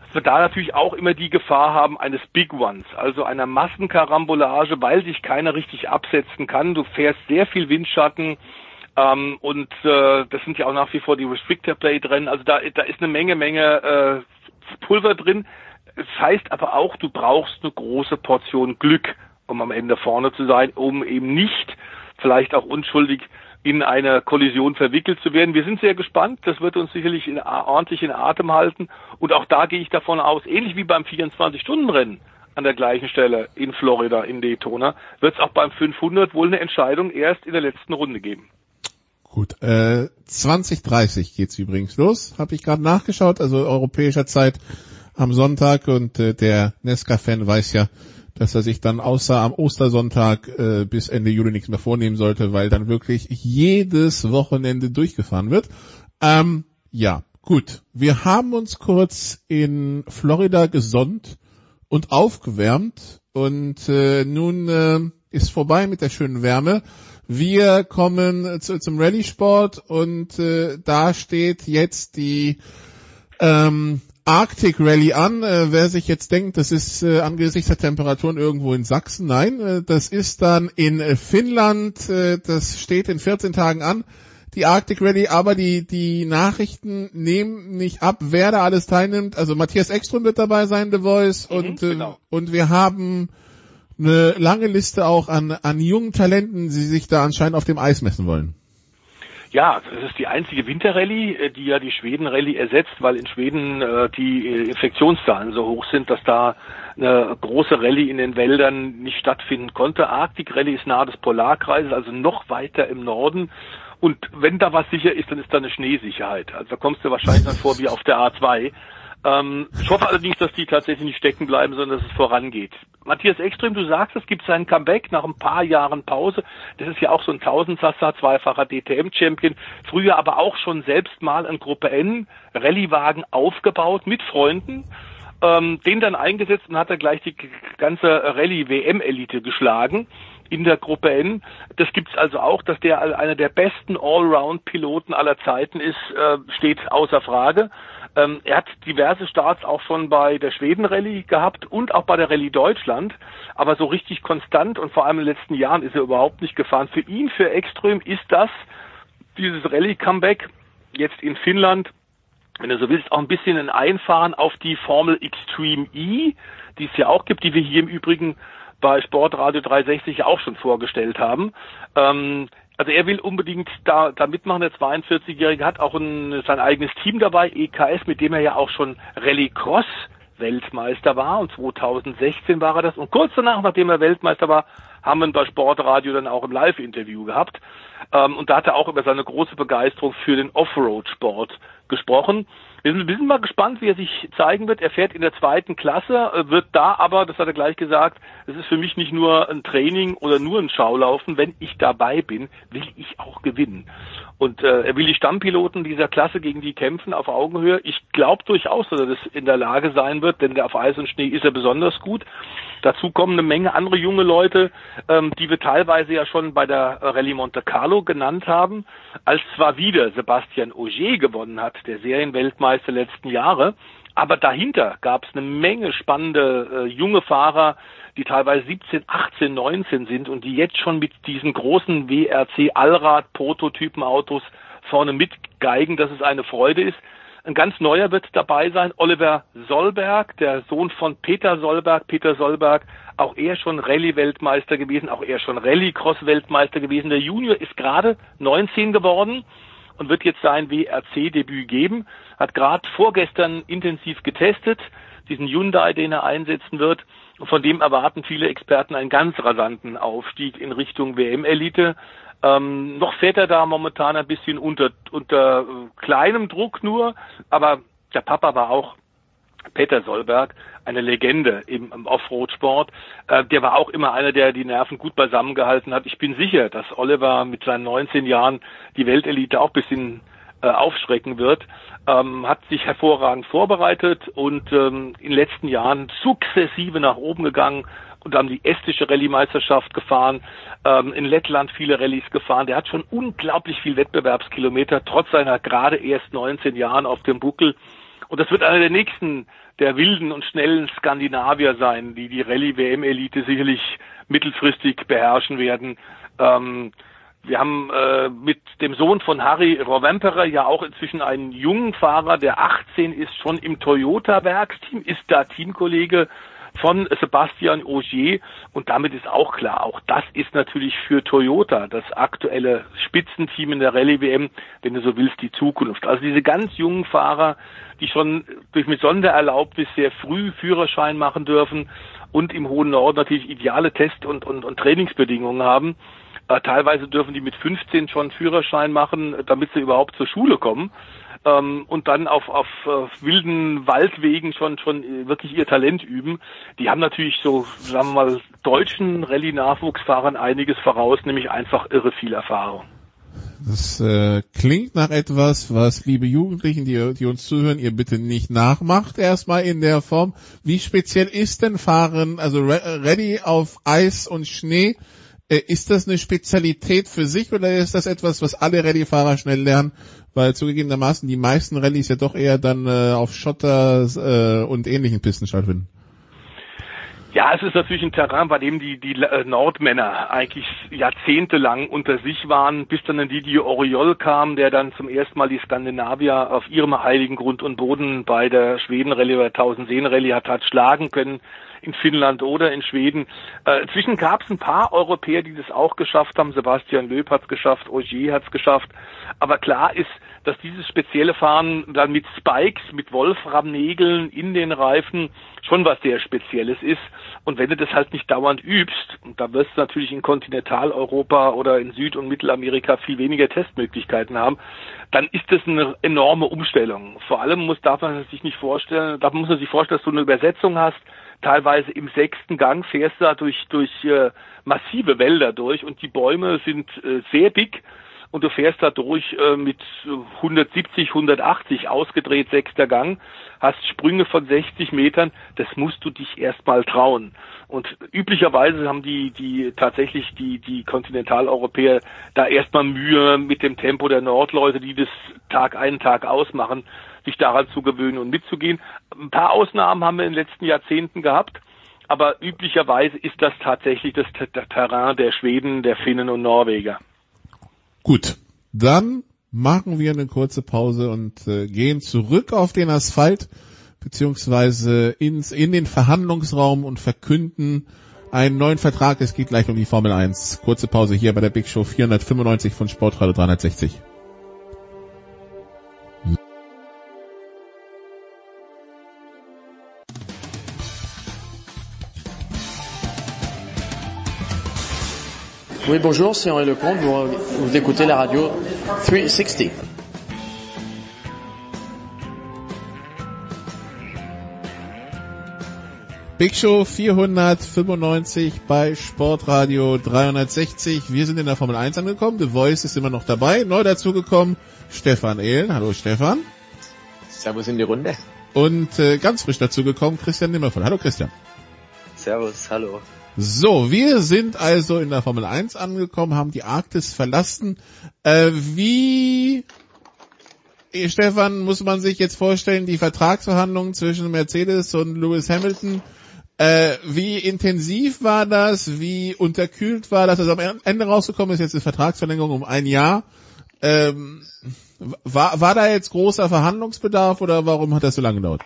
dass wir da natürlich auch immer die Gefahr haben eines Big Ones, also einer Massenkarambolage, weil sich keiner richtig absetzen kann. Du fährst sehr viel Windschatten, ähm, und äh, das sind ja auch nach wie vor die Restrictor Plate Rennen. Also da, da ist eine Menge, Menge äh, Pulver drin. Es heißt aber auch, du brauchst eine große Portion Glück, um am Ende vorne zu sein, um eben nicht vielleicht auch unschuldig in eine Kollision verwickelt zu werden. Wir sind sehr gespannt. Das wird uns sicherlich in, ordentlich in Atem halten. Und auch da gehe ich davon aus, ähnlich wie beim 24-Stunden-Rennen an der gleichen Stelle in Florida, in Daytona, wird es auch beim 500 wohl eine Entscheidung erst in der letzten Runde geben. Gut, äh, 2030 geht's übrigens los, habe ich gerade nachgeschaut, also europäischer Zeit am Sonntag und äh, der Nesca-Fan weiß ja, dass er sich dann außer am Ostersonntag äh, bis Ende Juli nichts mehr vornehmen sollte, weil dann wirklich jedes Wochenende durchgefahren wird. Ähm, ja, gut. Wir haben uns kurz in Florida gesonnt und aufgewärmt und äh, nun äh, ist vorbei mit der schönen Wärme. Wir kommen zu, zum Rallye-Sport und äh, da steht jetzt die ähm, Arctic Rally an. Äh, wer sich jetzt denkt, das ist äh, angesichts der Temperaturen irgendwo in Sachsen, nein, äh, das ist dann in äh, Finnland. Äh, das steht in 14 Tagen an. Die Arctic Rally, aber die die Nachrichten nehmen nicht ab, wer da alles teilnimmt. Also Matthias Ekström wird dabei sein, The Voice, mhm, und äh, genau. und wir haben eine lange Liste auch an, an jungen Talenten, die sich da anscheinend auf dem Eis messen wollen. Ja, das ist die einzige Winterrallye, äh, die ja die Schweden-Rallye ersetzt, weil in Schweden äh, die äh, Infektionszahlen so hoch sind, dass da eine große Rallye in den Wäldern nicht stattfinden konnte. Arctic Rallye ist nahe des Polarkreises, also noch weiter im Norden. Und wenn da was sicher ist, dann ist da eine Schneesicherheit. Also da kommst du wahrscheinlich dann vor wie auf der A2. Ähm, ich hoffe allerdings, dass die tatsächlich nicht stecken bleiben, sondern dass es vorangeht. Matthias Ekström, du sagst, es gibt sein Comeback nach ein paar Jahren Pause. Das ist ja auch so ein Tausendsasser, zweifacher DTM-Champion. Früher aber auch schon selbst mal in Gruppe N Rallyewagen aufgebaut mit Freunden. Ähm, den dann eingesetzt und hat er gleich die ganze Rallye-WM-Elite geschlagen in der Gruppe N. Das gibt's also auch, dass der einer der besten Allround-Piloten aller Zeiten ist, äh, steht außer Frage. Ähm, er hat diverse Starts auch schon bei der Schweden-Rallye gehabt und auch bei der Rallye Deutschland, aber so richtig konstant und vor allem in den letzten Jahren ist er überhaupt nicht gefahren. Für ihn, für Ekström, ist das dieses Rallye-Comeback jetzt in Finnland, wenn du so willst, auch ein bisschen ein Einfahren auf die Formel Extreme E, die es ja auch gibt, die wir hier im Übrigen bei Sportradio 360 auch schon vorgestellt haben. Ähm, also er will unbedingt da, da mitmachen. Der 42-Jährige hat auch ein, sein eigenes Team dabei, EKS, mit dem er ja auch schon Rallycross Weltmeister war und 2016 war er das. Und kurz danach, nachdem er Weltmeister war, haben wir ihn bei Sportradio dann auch im Live-Interview gehabt. Ähm, und da hat er auch über seine große Begeisterung für den Offroad-Sport gesprochen. Wir sind, wir sind mal gespannt, wie er sich zeigen wird. Er fährt in der zweiten Klasse, äh, wird da aber, das hat er gleich gesagt, es ist für mich nicht nur ein Training oder nur ein Schaulaufen. Wenn ich dabei bin, will ich auch gewinnen. Und äh, er will die Stammpiloten dieser Klasse gegen die kämpfen auf Augenhöhe. Ich glaube durchaus, dass er das in der Lage sein wird, denn auf Eis und Schnee ist er besonders gut. Dazu kommen eine Menge andere junge Leute, ähm, die wir teilweise ja schon bei der Rallye Monte Carlo genannt haben, als zwar wieder Sebastian Ogier gewonnen hat, der Serienweltmeister letzten Jahre, aber dahinter gab es eine Menge spannende äh, junge Fahrer, die teilweise 17, 18, 19 sind und die jetzt schon mit diesen großen WRC Allrad-Prototypen-Autos vorne mitgeigen, dass es eine Freude ist. Ein ganz neuer wird dabei sein, Oliver Solberg, der Sohn von Peter Solberg. Peter Solberg, auch er schon Rallye-Weltmeister gewesen, auch er schon Rallycross-Weltmeister gewesen. Der Junior ist gerade 19 geworden und wird jetzt sein WRC-Debüt geben. Hat gerade vorgestern intensiv getestet, diesen Hyundai, den er einsetzen wird. Von dem erwarten viele Experten einen ganz rasanten Aufstieg in Richtung WM-Elite. Ähm, noch fährt er da momentan ein bisschen unter, unter äh, kleinem Druck nur, aber der Papa war auch Peter Solberg, eine Legende im, im Offroad-Sport. Äh, der war auch immer einer, der die Nerven gut beisammen gehalten hat. Ich bin sicher, dass Oliver mit seinen 19 Jahren die Weltelite auch ein bisschen äh, aufschrecken wird. Ähm, hat sich hervorragend vorbereitet und ähm, in den letzten Jahren sukzessive nach oben gegangen und haben die estische Rallye-Meisterschaft gefahren, ähm, in Lettland viele Rallyes gefahren. Der hat schon unglaublich viel Wettbewerbskilometer, trotz seiner gerade erst 19 Jahren auf dem Buckel. Und das wird einer der nächsten der wilden und schnellen Skandinavier sein, die die Rallye-WM-Elite sicherlich mittelfristig beherrschen werden. Ähm, wir haben äh, mit dem Sohn von Harry Rovemperer ja auch inzwischen einen jungen Fahrer, der 18 ist, schon im Toyota-Werksteam, ist da Teamkollege von Sebastian Ogier und damit ist auch klar, auch das ist natürlich für Toyota das aktuelle Spitzenteam in der Rallye WM, wenn du so willst, die Zukunft. Also diese ganz jungen Fahrer, die schon durch mit Sondererlaubnis sehr früh Führerschein machen dürfen und im hohen Norden natürlich ideale Test- und, und, und Trainingsbedingungen haben. Äh, teilweise dürfen die mit 15 schon Führerschein machen, damit sie überhaupt zur Schule kommen ähm, und dann auf, auf, auf wilden Waldwegen schon schon wirklich ihr Talent üben. Die haben natürlich so, sagen wir mal, deutschen Rallye-Nachwuchsfahrern einiges voraus, nämlich einfach irre viel Erfahrung. Das äh, klingt nach etwas, was liebe Jugendlichen, die, die uns zuhören, ihr bitte nicht nachmacht, erstmal in der Form. Wie speziell ist denn Fahren, also Ready auf Eis und Schnee? Äh, ist das eine Spezialität für sich oder ist das etwas, was alle Rallye-Fahrer schnell lernen? Weil zugegebenermaßen die meisten Rallyes ja doch eher dann äh, auf Schotter äh, und ähnlichen Pisten stattfinden. Ja, es ist natürlich ein Terrain, bei dem die, die äh, Nordmänner eigentlich jahrzehntelang unter sich waren, bis dann die, die Oriol kam, der dann zum ersten Mal die Skandinavier auf ihrem heiligen Grund und Boden bei der Schweden-Rallye oder Tausendseen-Rallye hat, hat schlagen können in Finnland oder in Schweden. Äh, inzwischen gab es ein paar Europäer, die das auch geschafft haben. Sebastian Löb hat es geschafft, Ogier hat es geschafft. Aber klar ist, dass dieses spezielle Fahren dann mit Spikes, mit Wolframnägeln in den Reifen schon was sehr Spezielles ist. Und wenn du das halt nicht dauernd übst, und da wirst du natürlich in Kontinentaleuropa oder in Süd- und Mittelamerika viel weniger Testmöglichkeiten haben, dann ist das eine enorme Umstellung. Vor allem muss, darf man sich nicht vorstellen, da muss man sich vorstellen, dass du eine Übersetzung hast, teilweise im sechsten Gang fährst du da durch, durch äh, massive Wälder durch und die Bäume sind äh, sehr dick und du fährst da durch äh, mit 170, 180 ausgedreht sechster Gang, hast Sprünge von 60 Metern, das musst du dich erstmal trauen. Und üblicherweise haben die, die tatsächlich die, die Kontinentaleuropäer da erstmal Mühe mit dem Tempo der Nordleute, die das Tag ein, Tag ausmachen, sich daran zu gewöhnen und mitzugehen. Ein paar Ausnahmen haben wir in den letzten Jahrzehnten gehabt. Aber üblicherweise ist das tatsächlich das Terrain der Schweden, der Finnen und Norweger. Gut, dann machen wir eine kurze Pause und äh, gehen zurück auf den Asphalt beziehungsweise ins, in den Verhandlungsraum und verkünden einen neuen Vertrag. Es geht gleich um die Formel 1. Kurze Pause hier bei der Big Show 495 von Sportradio 360. Oui, bonjour, c'est Henri Lecomte, vous, vous écoutez la radio 360. Big Show 495 bei Sportradio 360. Wir sind in der Formel 1 angekommen. The Voice ist immer noch dabei. Neu dazugekommen Stefan Ehlen. Hallo Stefan. Servus in die Runde. Und äh, ganz frisch dazugekommen Christian Nimmervoll. Hallo Christian. Servus, hallo. So, wir sind also in der Formel 1 angekommen, haben die Arktis verlassen. Äh, wie, Stefan, muss man sich jetzt vorstellen, die Vertragsverhandlungen zwischen Mercedes und Lewis Hamilton, äh, wie intensiv war das? Wie unterkühlt war das? Also am Ende rausgekommen ist jetzt eine Vertragsverlängerung um ein Jahr. Ähm, war, war da jetzt großer Verhandlungsbedarf oder warum hat das so lange gedauert?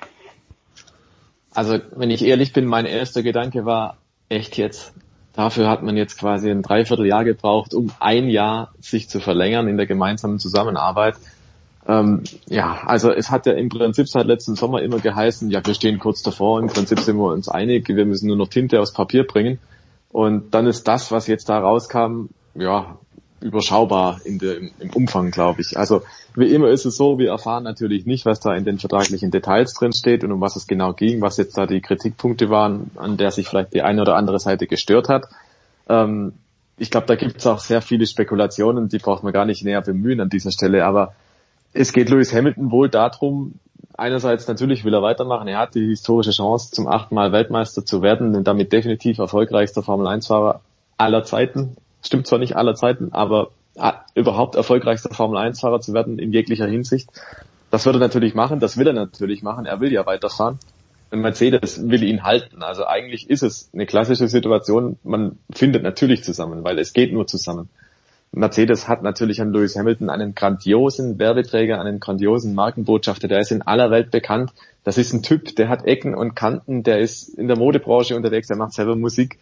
Also, wenn ich ehrlich bin, mein erster Gedanke war, echt jetzt, dafür hat man jetzt quasi ein Dreivierteljahr gebraucht, um ein Jahr sich zu verlängern in der gemeinsamen Zusammenarbeit. Ähm, ja, also es hat ja im Prinzip seit letzten Sommer immer geheißen, ja, wir stehen kurz davor, im Prinzip sind wir uns einig, wir müssen nur noch Tinte aufs Papier bringen. Und dann ist das, was jetzt da rauskam, ja, überschaubar in der, im Umfang, glaube ich. Also wie immer ist es so, wir erfahren natürlich nicht, was da in den vertraglichen Details drin steht und um was es genau ging, was jetzt da die Kritikpunkte waren, an der sich vielleicht die eine oder andere Seite gestört hat. Ähm, ich glaube, da gibt es auch sehr viele Spekulationen, die braucht man gar nicht näher bemühen an dieser Stelle, aber es geht Lewis Hamilton wohl darum, einerseits natürlich will er weitermachen, er hat die historische Chance, zum achten Mal Weltmeister zu werden und damit definitiv erfolgreichster Formel-1-Fahrer aller Zeiten. Stimmt zwar nicht aller Zeiten, aber überhaupt erfolgreichster Formel-1-Fahrer zu werden in jeglicher Hinsicht. Das wird er natürlich machen, das will er natürlich machen, er will ja weiterfahren. Und Mercedes will ihn halten. Also eigentlich ist es eine klassische Situation, man findet natürlich zusammen, weil es geht nur zusammen. Mercedes hat natürlich an Lewis Hamilton einen grandiosen Werbeträger, einen grandiosen Markenbotschafter, der ist in aller Welt bekannt. Das ist ein Typ, der hat Ecken und Kanten, der ist in der Modebranche unterwegs, der macht selber Musik,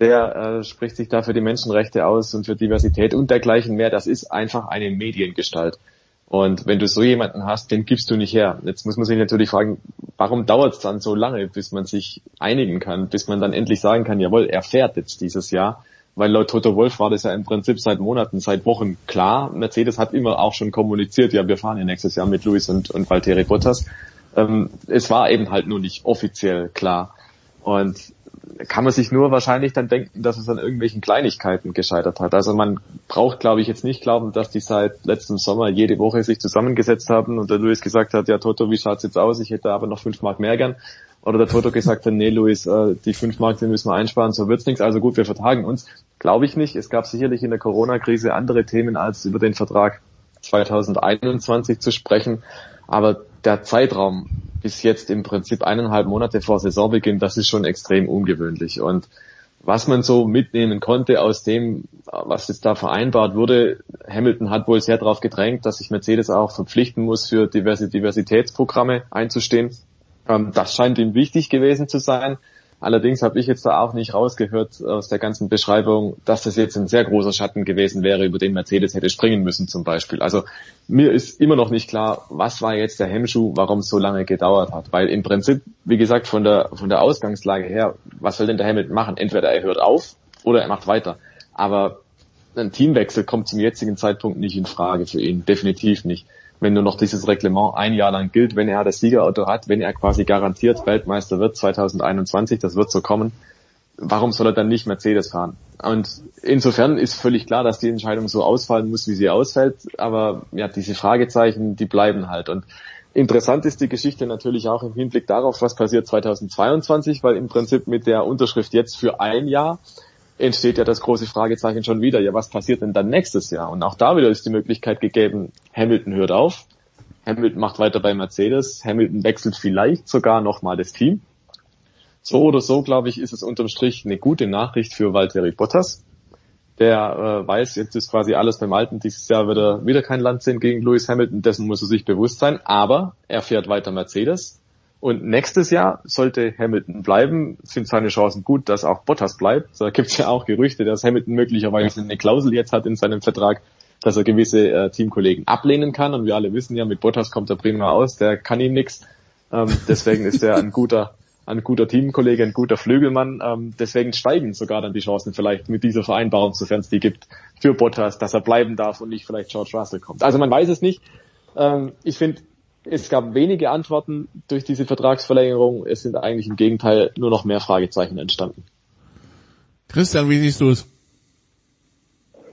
der äh, spricht sich da für die Menschenrechte aus und für Diversität und dergleichen mehr. Das ist einfach eine Mediengestalt. Und wenn du so jemanden hast, den gibst du nicht her. Jetzt muss man sich natürlich fragen, warum dauert es dann so lange, bis man sich einigen kann, bis man dann endlich sagen kann, jawohl, er fährt jetzt dieses Jahr weil laut Toto Wolf war das ja im Prinzip seit Monaten, seit Wochen klar. Mercedes hat immer auch schon kommuniziert, ja, wir fahren ja nächstes Jahr mit Luis und, und Valtteri Bottas. Ähm, es war eben halt nur nicht offiziell klar. Und kann man sich nur wahrscheinlich dann denken, dass es an irgendwelchen Kleinigkeiten gescheitert hat. Also man braucht, glaube ich, jetzt nicht glauben, dass die seit letztem Sommer jede Woche sich zusammengesetzt haben und der Luis gesagt hat, ja Toto, wie schaut's jetzt aus? Ich hätte aber noch fünf Mark mehr gern oder der Toto gesagt hat, nee, Luis, äh, die fünf Mark, die müssen wir einsparen, so wird's nichts. Also gut, wir vertagen uns. Glaube ich nicht. Es gab sicherlich in der Corona-Krise andere Themen, als über den Vertrag 2021 zu sprechen. Aber der Zeitraum bis jetzt im Prinzip eineinhalb Monate vor Saisonbeginn, das ist schon extrem ungewöhnlich. Und was man so mitnehmen konnte aus dem, was jetzt da vereinbart wurde, Hamilton hat wohl sehr darauf gedrängt, dass sich Mercedes auch verpflichten muss, für diverse Diversitätsprogramme einzustehen. Ähm, das scheint ihm wichtig gewesen zu sein. Allerdings habe ich jetzt da auch nicht rausgehört aus der ganzen Beschreibung, dass das jetzt ein sehr großer Schatten gewesen wäre, über den Mercedes hätte springen müssen zum Beispiel. Also mir ist immer noch nicht klar, was war jetzt der Hemmschuh, warum es so lange gedauert hat. Weil im Prinzip, wie gesagt, von der, von der Ausgangslage her, was soll denn der Hamilton machen? Entweder er hört auf oder er macht weiter. Aber ein Teamwechsel kommt zum jetzigen Zeitpunkt nicht in Frage für ihn. Definitiv nicht wenn nur noch dieses Reglement ein Jahr lang gilt, wenn er das Siegerauto hat, wenn er quasi garantiert Weltmeister wird 2021, das wird so kommen, warum soll er dann nicht Mercedes fahren? Und insofern ist völlig klar, dass die Entscheidung so ausfallen muss, wie sie ausfällt, aber ja, diese Fragezeichen, die bleiben halt. Und interessant ist die Geschichte natürlich auch im Hinblick darauf, was passiert 2022, weil im Prinzip mit der Unterschrift jetzt für ein Jahr entsteht ja das große Fragezeichen schon wieder, ja, was passiert denn dann nächstes Jahr? Und auch da wieder ist die Möglichkeit gegeben, Hamilton hört auf, Hamilton macht weiter bei Mercedes, Hamilton wechselt vielleicht sogar nochmal das Team. So oder so, glaube ich, ist es unterm Strich eine gute Nachricht für Valtteri Bottas. Der äh, weiß, jetzt ist quasi alles beim Alten, dieses Jahr wird er wieder kein Land sehen gegen Lewis Hamilton, dessen muss er sich bewusst sein, aber er fährt weiter Mercedes und nächstes Jahr sollte Hamilton bleiben, sind seine Chancen gut, dass auch Bottas bleibt. Da gibt es ja auch Gerüchte, dass Hamilton möglicherweise eine Klausel jetzt hat in seinem Vertrag, dass er gewisse äh, Teamkollegen ablehnen kann. Und wir alle wissen ja, mit Bottas kommt er prima aus, der kann ihm nix. Ähm, deswegen ist er ein guter, ein guter Teamkollege, ein guter Flügelmann. Ähm, deswegen steigen sogar dann die Chancen vielleicht mit dieser Vereinbarung, sofern es die gibt, für Bottas, dass er bleiben darf und nicht vielleicht George Russell kommt. Also man weiß es nicht. Ähm, ich finde, es gab wenige Antworten durch diese Vertragsverlängerung. Es sind eigentlich im Gegenteil nur noch mehr Fragezeichen entstanden. Christian, wie siehst du es?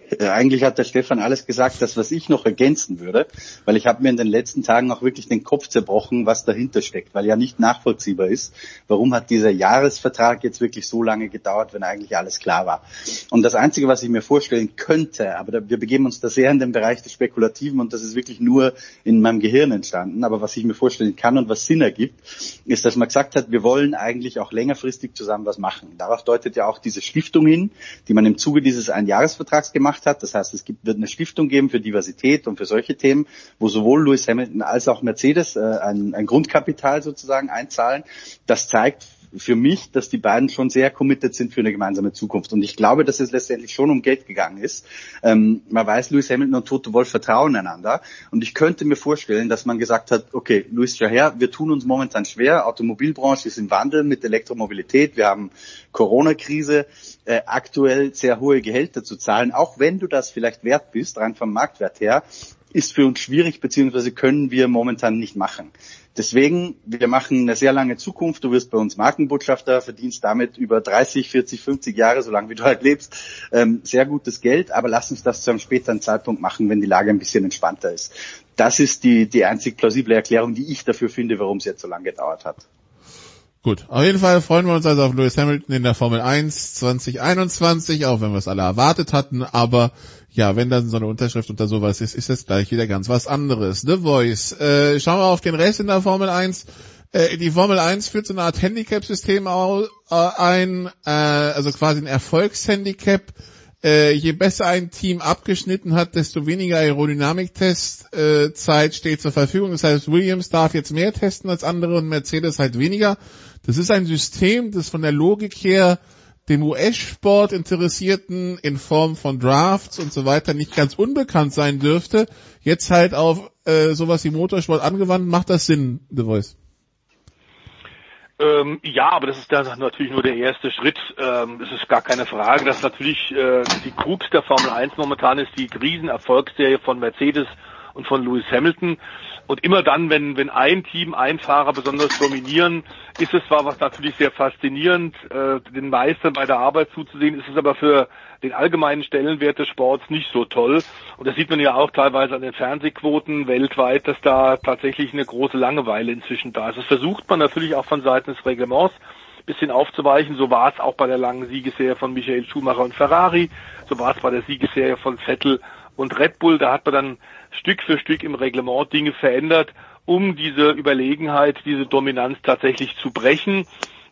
Äh, eigentlich hat der Stefan alles gesagt, das was ich noch ergänzen würde, weil ich habe mir in den letzten Tagen auch wirklich den Kopf zerbrochen, was dahinter steckt, weil ja nicht nachvollziehbar ist, warum hat dieser Jahresvertrag jetzt wirklich so lange gedauert, wenn eigentlich alles klar war. Und das Einzige, was ich mir vorstellen könnte, aber da, wir begeben uns da sehr in den Bereich des Spekulativen und das ist wirklich nur in meinem Gehirn entstanden, aber was ich mir vorstellen kann und was Sinn ergibt, ist, dass man gesagt hat, wir wollen eigentlich auch längerfristig zusammen was machen. Darauf deutet ja auch diese Stiftung hin, die man im Zuge dieses Einjahresvertrags gemacht gemacht hat. Das heißt, es gibt, wird eine Stiftung geben für Diversität und für solche Themen, wo sowohl Lewis Hamilton als auch Mercedes äh, ein, ein Grundkapital sozusagen einzahlen. Das zeigt für mich, dass die beiden schon sehr committed sind für eine gemeinsame Zukunft. Und ich glaube, dass es letztendlich schon um Geld gegangen ist. Ähm, man weiß, Lewis Hamilton und Toto Wolf vertrauen einander. Und ich könnte mir vorstellen, dass man gesagt hat, okay, Luis Jaher, wir tun uns momentan schwer. Automobilbranche ist im Wandel mit Elektromobilität. Wir haben Corona-Krise. Äh, aktuell sehr hohe Gehälter zu zahlen, auch wenn du das vielleicht wert bist, rein vom Marktwert her, ist für uns schwierig, beziehungsweise können wir momentan nicht machen. Deswegen, wir machen eine sehr lange Zukunft. Du wirst bei uns Markenbotschafter, verdienst damit über 30, 40, 50 Jahre, solange wie du halt lebst, ähm, sehr gutes Geld. Aber lass uns das zu einem späteren Zeitpunkt machen, wenn die Lage ein bisschen entspannter ist. Das ist die, die einzig plausible Erklärung, die ich dafür finde, warum es jetzt so lange gedauert hat. Gut, auf jeden Fall freuen wir uns also auf Lewis Hamilton in der Formel 1 2021, auch wenn wir es alle erwartet hatten, aber ja, wenn dann so eine Unterschrift unter sowas ist, ist das gleich wieder ganz was anderes. The Voice. Äh, schauen wir auf den Rest in der Formel 1. Äh, die Formel 1 führt so eine Art Handicap-System äh, ein, äh, also quasi ein Erfolgshandicap. Äh, je besser ein Team abgeschnitten hat, desto weniger Aerodynamiktestzeit äh, steht zur Verfügung. Das heißt, Williams darf jetzt mehr testen als andere und Mercedes halt weniger. Das ist ein System, das von der Logik her dem US-Sport Interessierten in Form von Drafts und so weiter nicht ganz unbekannt sein dürfte, jetzt halt auf äh, sowas wie Motorsport angewandt, macht das Sinn, The Voice? Ähm, ja, aber das ist dann natürlich nur der erste Schritt. Ähm, es ist gar keine Frage, dass natürlich äh, die Krux der Formel 1 momentan ist die Riesenerfolgsserie von Mercedes und von Lewis Hamilton. Und immer dann, wenn, wenn ein Team, ein Fahrer besonders dominieren, ist es zwar was natürlich sehr faszinierend, äh, den Meistern bei der Arbeit zuzusehen, ist es aber für den allgemeinen Stellenwert des Sports nicht so toll. Und das sieht man ja auch teilweise an den Fernsehquoten weltweit, dass da tatsächlich eine große Langeweile inzwischen da ist. Das versucht man natürlich auch von Seiten des Reglements bisschen aufzuweichen. So war es auch bei der langen Siegesserie von Michael Schumacher und Ferrari. So war es bei der Siegesserie von Vettel und Red Bull. Da hat man dann Stück für Stück im Reglement Dinge verändert, um diese Überlegenheit, diese Dominanz tatsächlich zu brechen.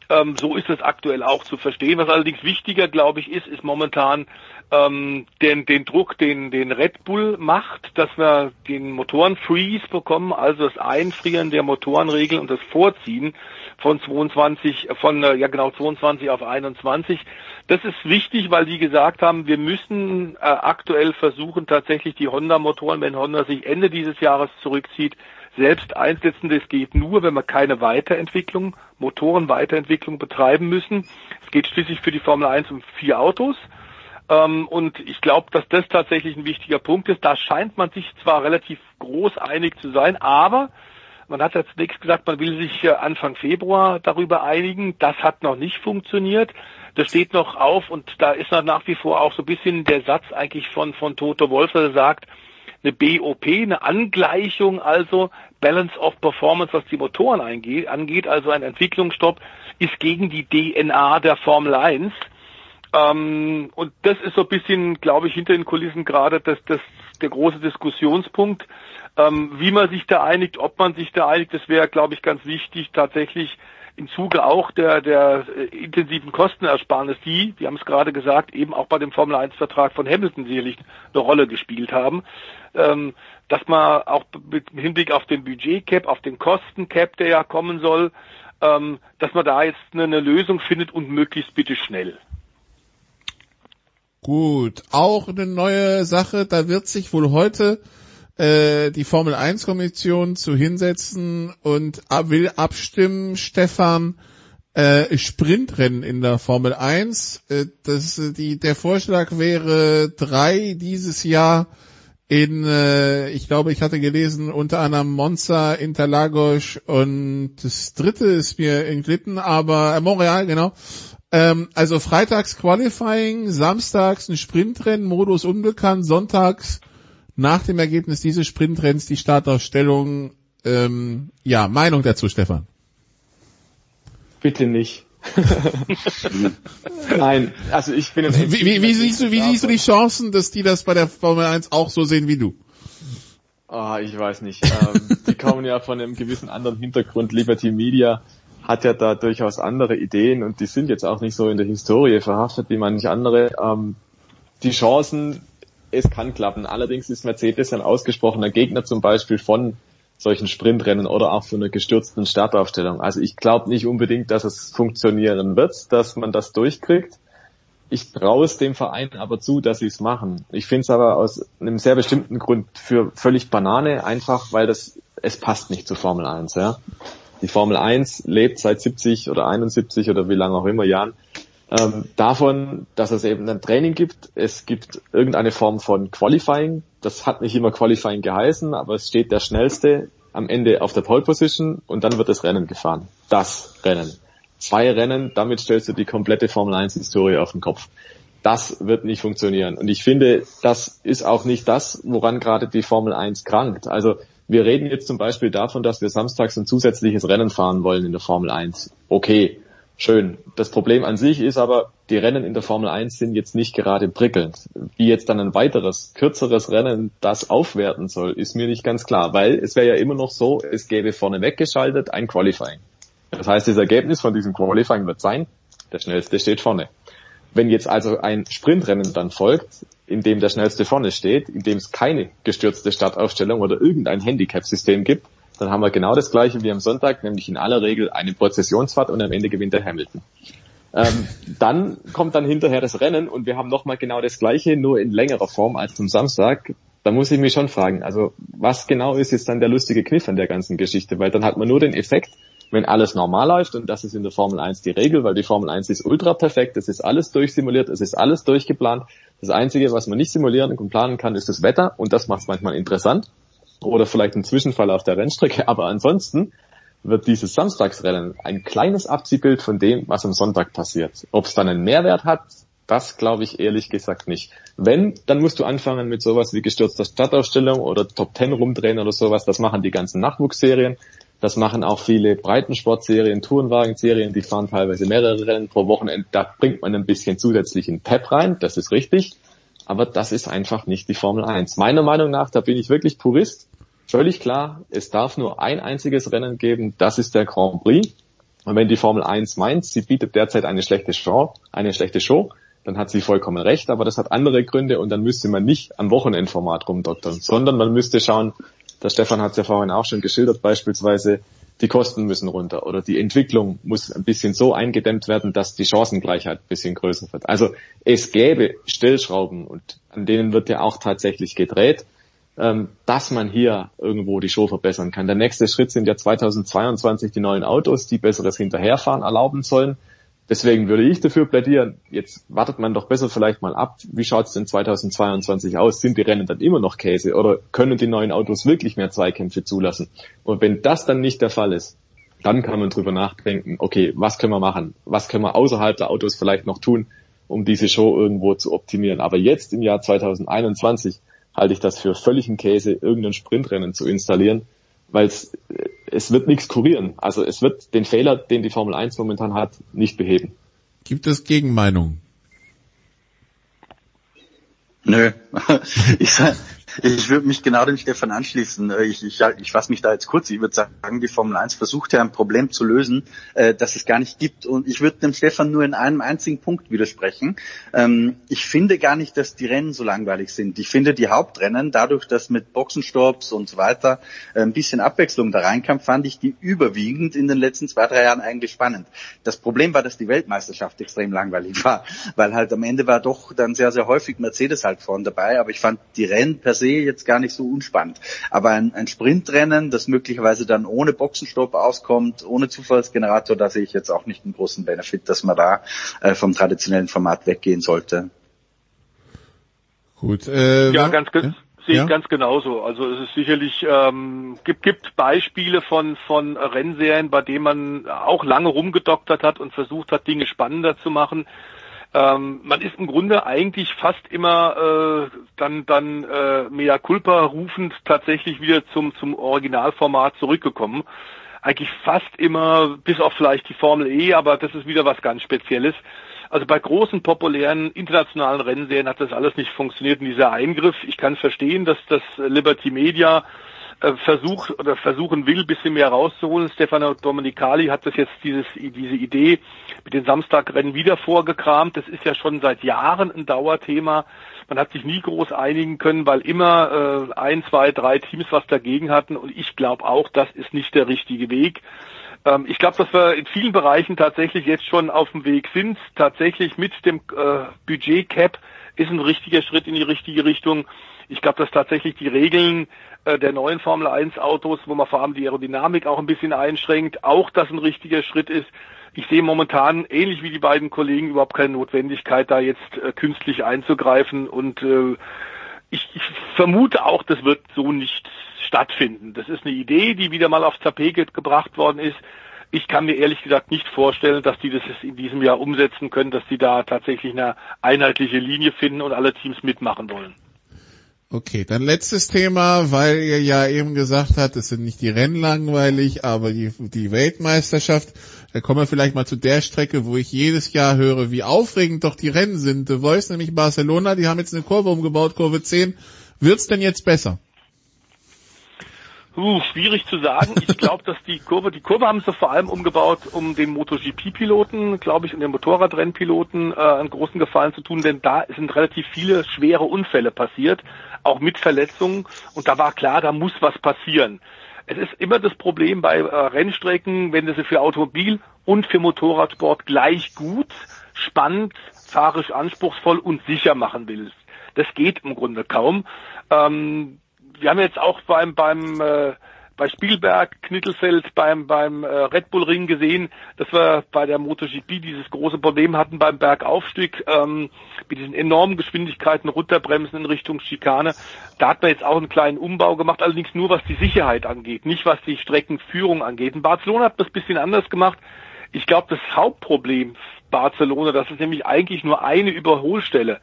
Ähm, so ist es aktuell auch zu verstehen. Was allerdings wichtiger, glaube ich, ist, ist momentan ähm, den, den Druck, den, den Red Bull macht, dass wir den Motoren-Freeze bekommen, also das Einfrieren der Motorenregeln und das Vorziehen von 22, von äh, ja genau 22 auf 21. Das ist wichtig, weil die gesagt haben, wir müssen äh, aktuell versuchen, tatsächlich die Honda-Motoren, wenn Honda sich Ende dieses Jahres zurückzieht, selbst einsetzen. Das geht nur, wenn wir keine Weiterentwicklung, Motorenweiterentwicklung betreiben müssen. Es geht schließlich für die Formel 1 um vier Autos. Ähm, und ich glaube, dass das tatsächlich ein wichtiger Punkt ist. Da scheint man sich zwar relativ groß einig zu sein, aber man hat ja zunächst gesagt, man will sich Anfang Februar darüber einigen. Das hat noch nicht funktioniert. Das steht noch auf und da ist nach wie vor auch so ein bisschen der Satz eigentlich von, von Toto Wolf, der sagt, eine BOP, eine Angleichung, also Balance of Performance, was die Motoren angeht, also ein Entwicklungsstopp, ist gegen die DNA der Formel 1. Ähm, und das ist so ein bisschen, glaube ich, hinter den Kulissen gerade das, das, der große Diskussionspunkt. Ähm, wie man sich da einigt, ob man sich da einigt, das wäre, glaube ich, ganz wichtig, tatsächlich im Zuge auch der, der äh, intensiven Kostenersparnis, die, wir haben es gerade gesagt, eben auch bei dem Formel 1 Vertrag von Hamilton sicherlich eine Rolle gespielt haben, ähm, dass man auch mit Hinblick auf den Budgetcap, auf den Kostencap, der ja kommen soll, ähm, dass man da jetzt eine, eine Lösung findet und möglichst bitte schnell. Gut, auch eine neue Sache, da wird sich wohl heute äh, die Formel 1 Kommission zu hinsetzen und will abstimmen, Stefan, äh, Sprintrennen in der Formel 1. Äh, das, die, der Vorschlag wäre drei dieses Jahr in, äh, ich glaube, ich hatte gelesen, unter anderem Monza, Interlagos und das dritte ist mir entglitten, aber äh, Montreal, genau. Ähm, also freitags Qualifying, samstags ein Sprintrennen, Modus unbekannt, sonntags nach dem Ergebnis dieses Sprintrenns die Startausstellung. Ähm, ja, Meinung dazu, Stefan? Bitte nicht. Nein, also ich bin also wie, wie, wie, siehst du, wie siehst du die Chancen, dass die das bei der Formel 1 auch so sehen wie du? Ah, oh, ich weiß nicht. Ähm, die kommen ja von einem gewissen anderen Hintergrund. Liberty Media hat ja da durchaus andere Ideen und die sind jetzt auch nicht so in der Historie verhaftet wie manche andere. Ähm, die Chancen, es kann klappen. Allerdings ist Mercedes ein ausgesprochener Gegner zum Beispiel von solchen Sprintrennen oder auch von einer gestürzten Startaufstellung. Also ich glaube nicht unbedingt, dass es funktionieren wird, dass man das durchkriegt. Ich traue es dem Verein aber zu, dass sie es machen. Ich finde es aber aus einem sehr bestimmten Grund für völlig Banane, einfach weil das es passt nicht zur Formel 1. Ja. Die Formel 1 lebt seit 70 oder 71 oder wie lange auch immer Jahren ähm, davon, dass es eben ein Training gibt. Es gibt irgendeine Form von Qualifying. Das hat nicht immer Qualifying geheißen, aber es steht der Schnellste am Ende auf der Pole Position und dann wird das Rennen gefahren. Das Rennen. Zwei Rennen, damit stellst du die komplette Formel 1 Historie auf den Kopf. Das wird nicht funktionieren. Und ich finde, das ist auch nicht das, woran gerade die Formel 1 krankt. Also wir reden jetzt zum Beispiel davon, dass wir samstags ein zusätzliches Rennen fahren wollen in der Formel 1. Okay, schön. Das Problem an sich ist aber, die Rennen in der Formel 1 sind jetzt nicht gerade prickelnd. Wie jetzt dann ein weiteres, kürzeres Rennen das aufwerten soll, ist mir nicht ganz klar, weil es wäre ja immer noch so, es gäbe vorne weggeschaltet ein Qualifying. Das heißt, das Ergebnis von diesem Qualifying wird sein, der Schnellste steht vorne. Wenn jetzt also ein Sprintrennen dann folgt, in dem der Schnellste vorne steht, in dem es keine gestürzte Startaufstellung oder irgendein Handicap-System gibt, dann haben wir genau das gleiche wie am Sonntag, nämlich in aller Regel eine Prozessionsfahrt und am Ende gewinnt der Hamilton. Ähm, dann kommt dann hinterher das Rennen und wir haben nochmal genau das gleiche, nur in längerer Form als zum Samstag. Da muss ich mich schon fragen, also was genau ist jetzt dann der lustige Kniff an der ganzen Geschichte? Weil dann hat man nur den Effekt, wenn alles normal läuft, und das ist in der Formel 1 die Regel, weil die Formel 1 ist ultra perfekt, es ist alles durchsimuliert, es ist alles durchgeplant. Das Einzige, was man nicht simulieren und planen kann, ist das Wetter, und das macht es manchmal interessant. Oder vielleicht ein Zwischenfall auf der Rennstrecke, aber ansonsten wird dieses Samstagsrennen ein kleines Abziehbild von dem, was am Sonntag passiert. Ob es dann einen Mehrwert hat, das glaube ich ehrlich gesagt nicht. Wenn, dann musst du anfangen mit sowas wie gestürzter Startausstellung oder Top Ten rumdrehen oder sowas. Das machen die ganzen Nachwuchsserien. Das machen auch viele Breitensportserien, Tourenwagenserien, die fahren teilweise mehrere Rennen pro Wochenende. Da bringt man ein bisschen zusätzlichen Pep rein, das ist richtig. Aber das ist einfach nicht die Formel 1. Meiner Meinung nach, da bin ich wirklich Purist. völlig klar, es darf nur ein einziges Rennen geben, das ist der Grand Prix. Und wenn die Formel 1 meint, sie bietet derzeit eine schlechte Show, eine schlechte Show, dann hat sie vollkommen recht, aber das hat andere Gründe und dann müsste man nicht am Wochenendformat rumdoktern, sondern man müsste schauen, der Stefan hat es ja vorhin auch schon geschildert, beispielsweise die Kosten müssen runter oder die Entwicklung muss ein bisschen so eingedämmt werden, dass die Chancengleichheit ein bisschen größer wird. Also es gäbe Stellschrauben und an denen wird ja auch tatsächlich gedreht, ähm, dass man hier irgendwo die Show verbessern kann. Der nächste Schritt sind ja 2022 die neuen Autos, die besseres Hinterherfahren erlauben sollen. Deswegen würde ich dafür plädieren, jetzt wartet man doch besser vielleicht mal ab, wie schaut es denn 2022 aus? Sind die Rennen dann immer noch Käse oder können die neuen Autos wirklich mehr Zweikämpfe zulassen? Und wenn das dann nicht der Fall ist, dann kann man drüber nachdenken, okay, was können wir machen? Was können wir außerhalb der Autos vielleicht noch tun, um diese Show irgendwo zu optimieren? Aber jetzt im Jahr 2021 halte ich das für völligen Käse, irgendein Sprintrennen zu installieren, weil es, es wird nichts kurieren. Also es wird den Fehler, den die Formel 1 momentan hat, nicht beheben. Gibt es Gegenmeinungen? Nö. ich, sag, ich würde mich genau dem Stefan anschließen. Ich, ich, ich fasse mich da jetzt kurz. Ich würde sagen, die Formel 1 versucht ja ein Problem zu lösen, äh, das es gar nicht gibt. Und ich würde dem Stefan nur in einem einzigen Punkt widersprechen. Ähm, ich finde gar nicht, dass die Rennen so langweilig sind. Ich finde die Hauptrennen, dadurch, dass mit Boxenstopps und so weiter äh, ein bisschen Abwechslung da reinkam, fand ich die überwiegend in den letzten zwei, drei Jahren eigentlich spannend. Das Problem war, dass die Weltmeisterschaft extrem langweilig war, weil halt am Ende war doch dann sehr, sehr häufig Mercedes halt vorn dabei. Aber ich fand die Rennen per se jetzt gar nicht so unspannend. Aber ein, ein Sprintrennen, das möglicherweise dann ohne Boxenstopp auskommt, ohne Zufallsgenerator, da sehe ich jetzt auch nicht einen großen Benefit, dass man da äh, vom traditionellen Format weggehen sollte. Gut. Äh, ja, ganz, ganz, ja? sehe Ja? ich ganz genauso. Also es ist sicherlich ähm, gibt gibt Beispiele von von Rennserien, bei denen man auch lange rumgedoktert hat und versucht hat, Dinge spannender zu machen. Ähm, man ist im Grunde eigentlich fast immer äh, dann dann äh, mea culpa rufend tatsächlich wieder zum zum Originalformat zurückgekommen. Eigentlich fast immer, bis auf vielleicht die Formel E, aber das ist wieder was ganz Spezielles. Also bei großen, populären, internationalen Rennserien hat das alles nicht funktioniert in dieser Eingriff. Ich kann verstehen, dass das Liberty Media versucht oder versuchen will, bisschen mehr rauszuholen. Stefano Domenicali hat das jetzt dieses, diese Idee mit den Samstagrennen wieder vorgekramt. Das ist ja schon seit Jahren ein Dauerthema. Man hat sich nie groß einigen können, weil immer äh, ein, zwei, drei Teams was dagegen hatten. Und ich glaube auch, das ist nicht der richtige Weg. Ähm, ich glaube, dass wir in vielen Bereichen tatsächlich jetzt schon auf dem Weg sind. Tatsächlich mit dem äh, Budget-Cap ist ein richtiger Schritt in die richtige Richtung. Ich glaube, dass tatsächlich die Regeln äh, der neuen Formel 1 Autos, wo man vor allem die Aerodynamik auch ein bisschen einschränkt, auch das ein richtiger Schritt ist. Ich sehe momentan, ähnlich wie die beiden Kollegen, überhaupt keine Notwendigkeit, da jetzt äh, künstlich einzugreifen und äh, ich, ich vermute auch, das wird so nicht stattfinden. Das ist eine Idee, die wieder mal aufs Tapet gebracht worden ist. Ich kann mir ehrlich gesagt nicht vorstellen, dass die das in diesem Jahr umsetzen können, dass die da tatsächlich eine einheitliche Linie finden und alle Teams mitmachen wollen. Okay, dann letztes Thema, weil ihr ja eben gesagt habt, es sind nicht die Rennen langweilig, aber die, die Weltmeisterschaft. Da kommen wir vielleicht mal zu der Strecke, wo ich jedes Jahr höre, wie aufregend doch die Rennen sind. The Voice, nämlich Barcelona, die haben jetzt eine Kurve umgebaut, Kurve 10. Wird's denn jetzt besser? Uh, schwierig zu sagen. Ich glaube, dass die Kurve, die Kurve haben sie vor allem umgebaut, um den MotoGP-Piloten, glaube ich, und den Motorradrennpiloten äh, einen großen Gefallen zu tun, denn da sind relativ viele schwere Unfälle passiert, auch mit Verletzungen. Und da war klar, da muss was passieren. Es ist immer das Problem bei äh, Rennstrecken, wenn du sie für Automobil und für Motorradsport gleich gut, spannend, fahrisch anspruchsvoll und sicher machen willst. Das geht im Grunde kaum. Ähm, wir haben jetzt auch beim beim äh, bei Spielberg, Knittelfeld, beim beim äh, Red Bull Ring gesehen, dass wir bei der MotoGP dieses große Problem hatten beim Bergaufstieg ähm, mit diesen enormen Geschwindigkeiten runterbremsen in Richtung Schikane. Da hat man jetzt auch einen kleinen Umbau gemacht, allerdings nur was die Sicherheit angeht, nicht was die Streckenführung angeht. In Barcelona hat man es ein bisschen anders gemacht. Ich glaube, das Hauptproblem Barcelona, das ist nämlich eigentlich nur eine Überholstelle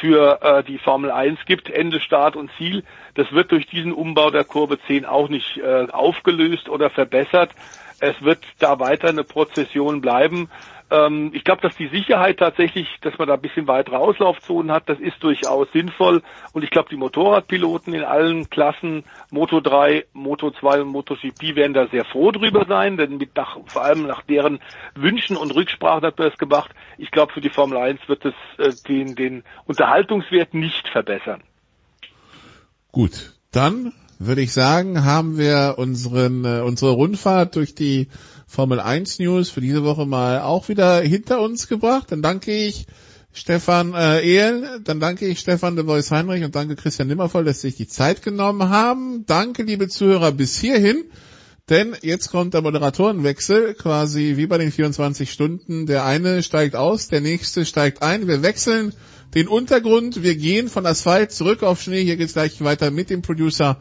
für äh, die Formel 1 gibt, Ende, Start und Ziel. Das wird durch diesen Umbau der Kurve 10 auch nicht äh, aufgelöst oder verbessert. Es wird da weiter eine Prozession bleiben. Ähm, ich glaube, dass die Sicherheit tatsächlich, dass man da ein bisschen weitere Auslaufzonen hat, das ist durchaus sinnvoll. Und ich glaube, die Motorradpiloten in allen Klassen, Moto 3, Moto 2 und MotoGP werden da sehr froh drüber sein, denn mit nach, vor allem nach deren Wünschen und Rücksprachen hat man das gemacht. Ich glaube, für die Formel 1 wird es äh, den, den Unterhaltungswert nicht verbessern. Gut, dann würde ich sagen, haben wir unseren, äh, unsere Rundfahrt durch die Formel 1 News für diese Woche mal auch wieder hinter uns gebracht. Dann danke ich Stefan äh, Ehlen, dann danke ich Stefan de Vois Heinrich und danke Christian Nimmervoll, dass Sie sich die Zeit genommen haben. Danke, liebe Zuhörer, bis hierhin. Denn jetzt kommt der Moderatorenwechsel, quasi wie bei den 24 Stunden. Der eine steigt aus, der nächste steigt ein. Wir wechseln den Untergrund, wir gehen von Asphalt zurück auf Schnee. Hier geht's gleich weiter mit dem Producer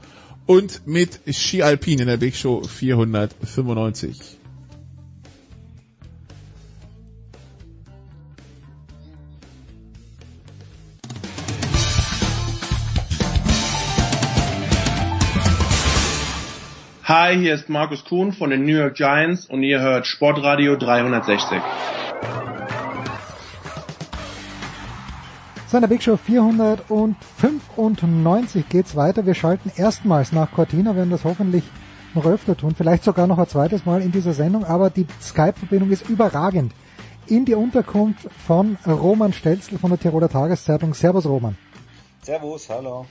und mit Ski Alpin in der Big Show 495. Hi, hier ist Markus Kuhn von den New York Giants und ihr hört Sportradio 360. So, in der Big Show 495 geht's weiter. Wir schalten erstmals nach Cortina, werden das hoffentlich noch öfter tun, vielleicht sogar noch ein zweites Mal in dieser Sendung, aber die Skype-Verbindung ist überragend. In die Unterkunft von Roman Stelzl von der Tiroler Tageszeitung. Servus Roman. Servus, hallo.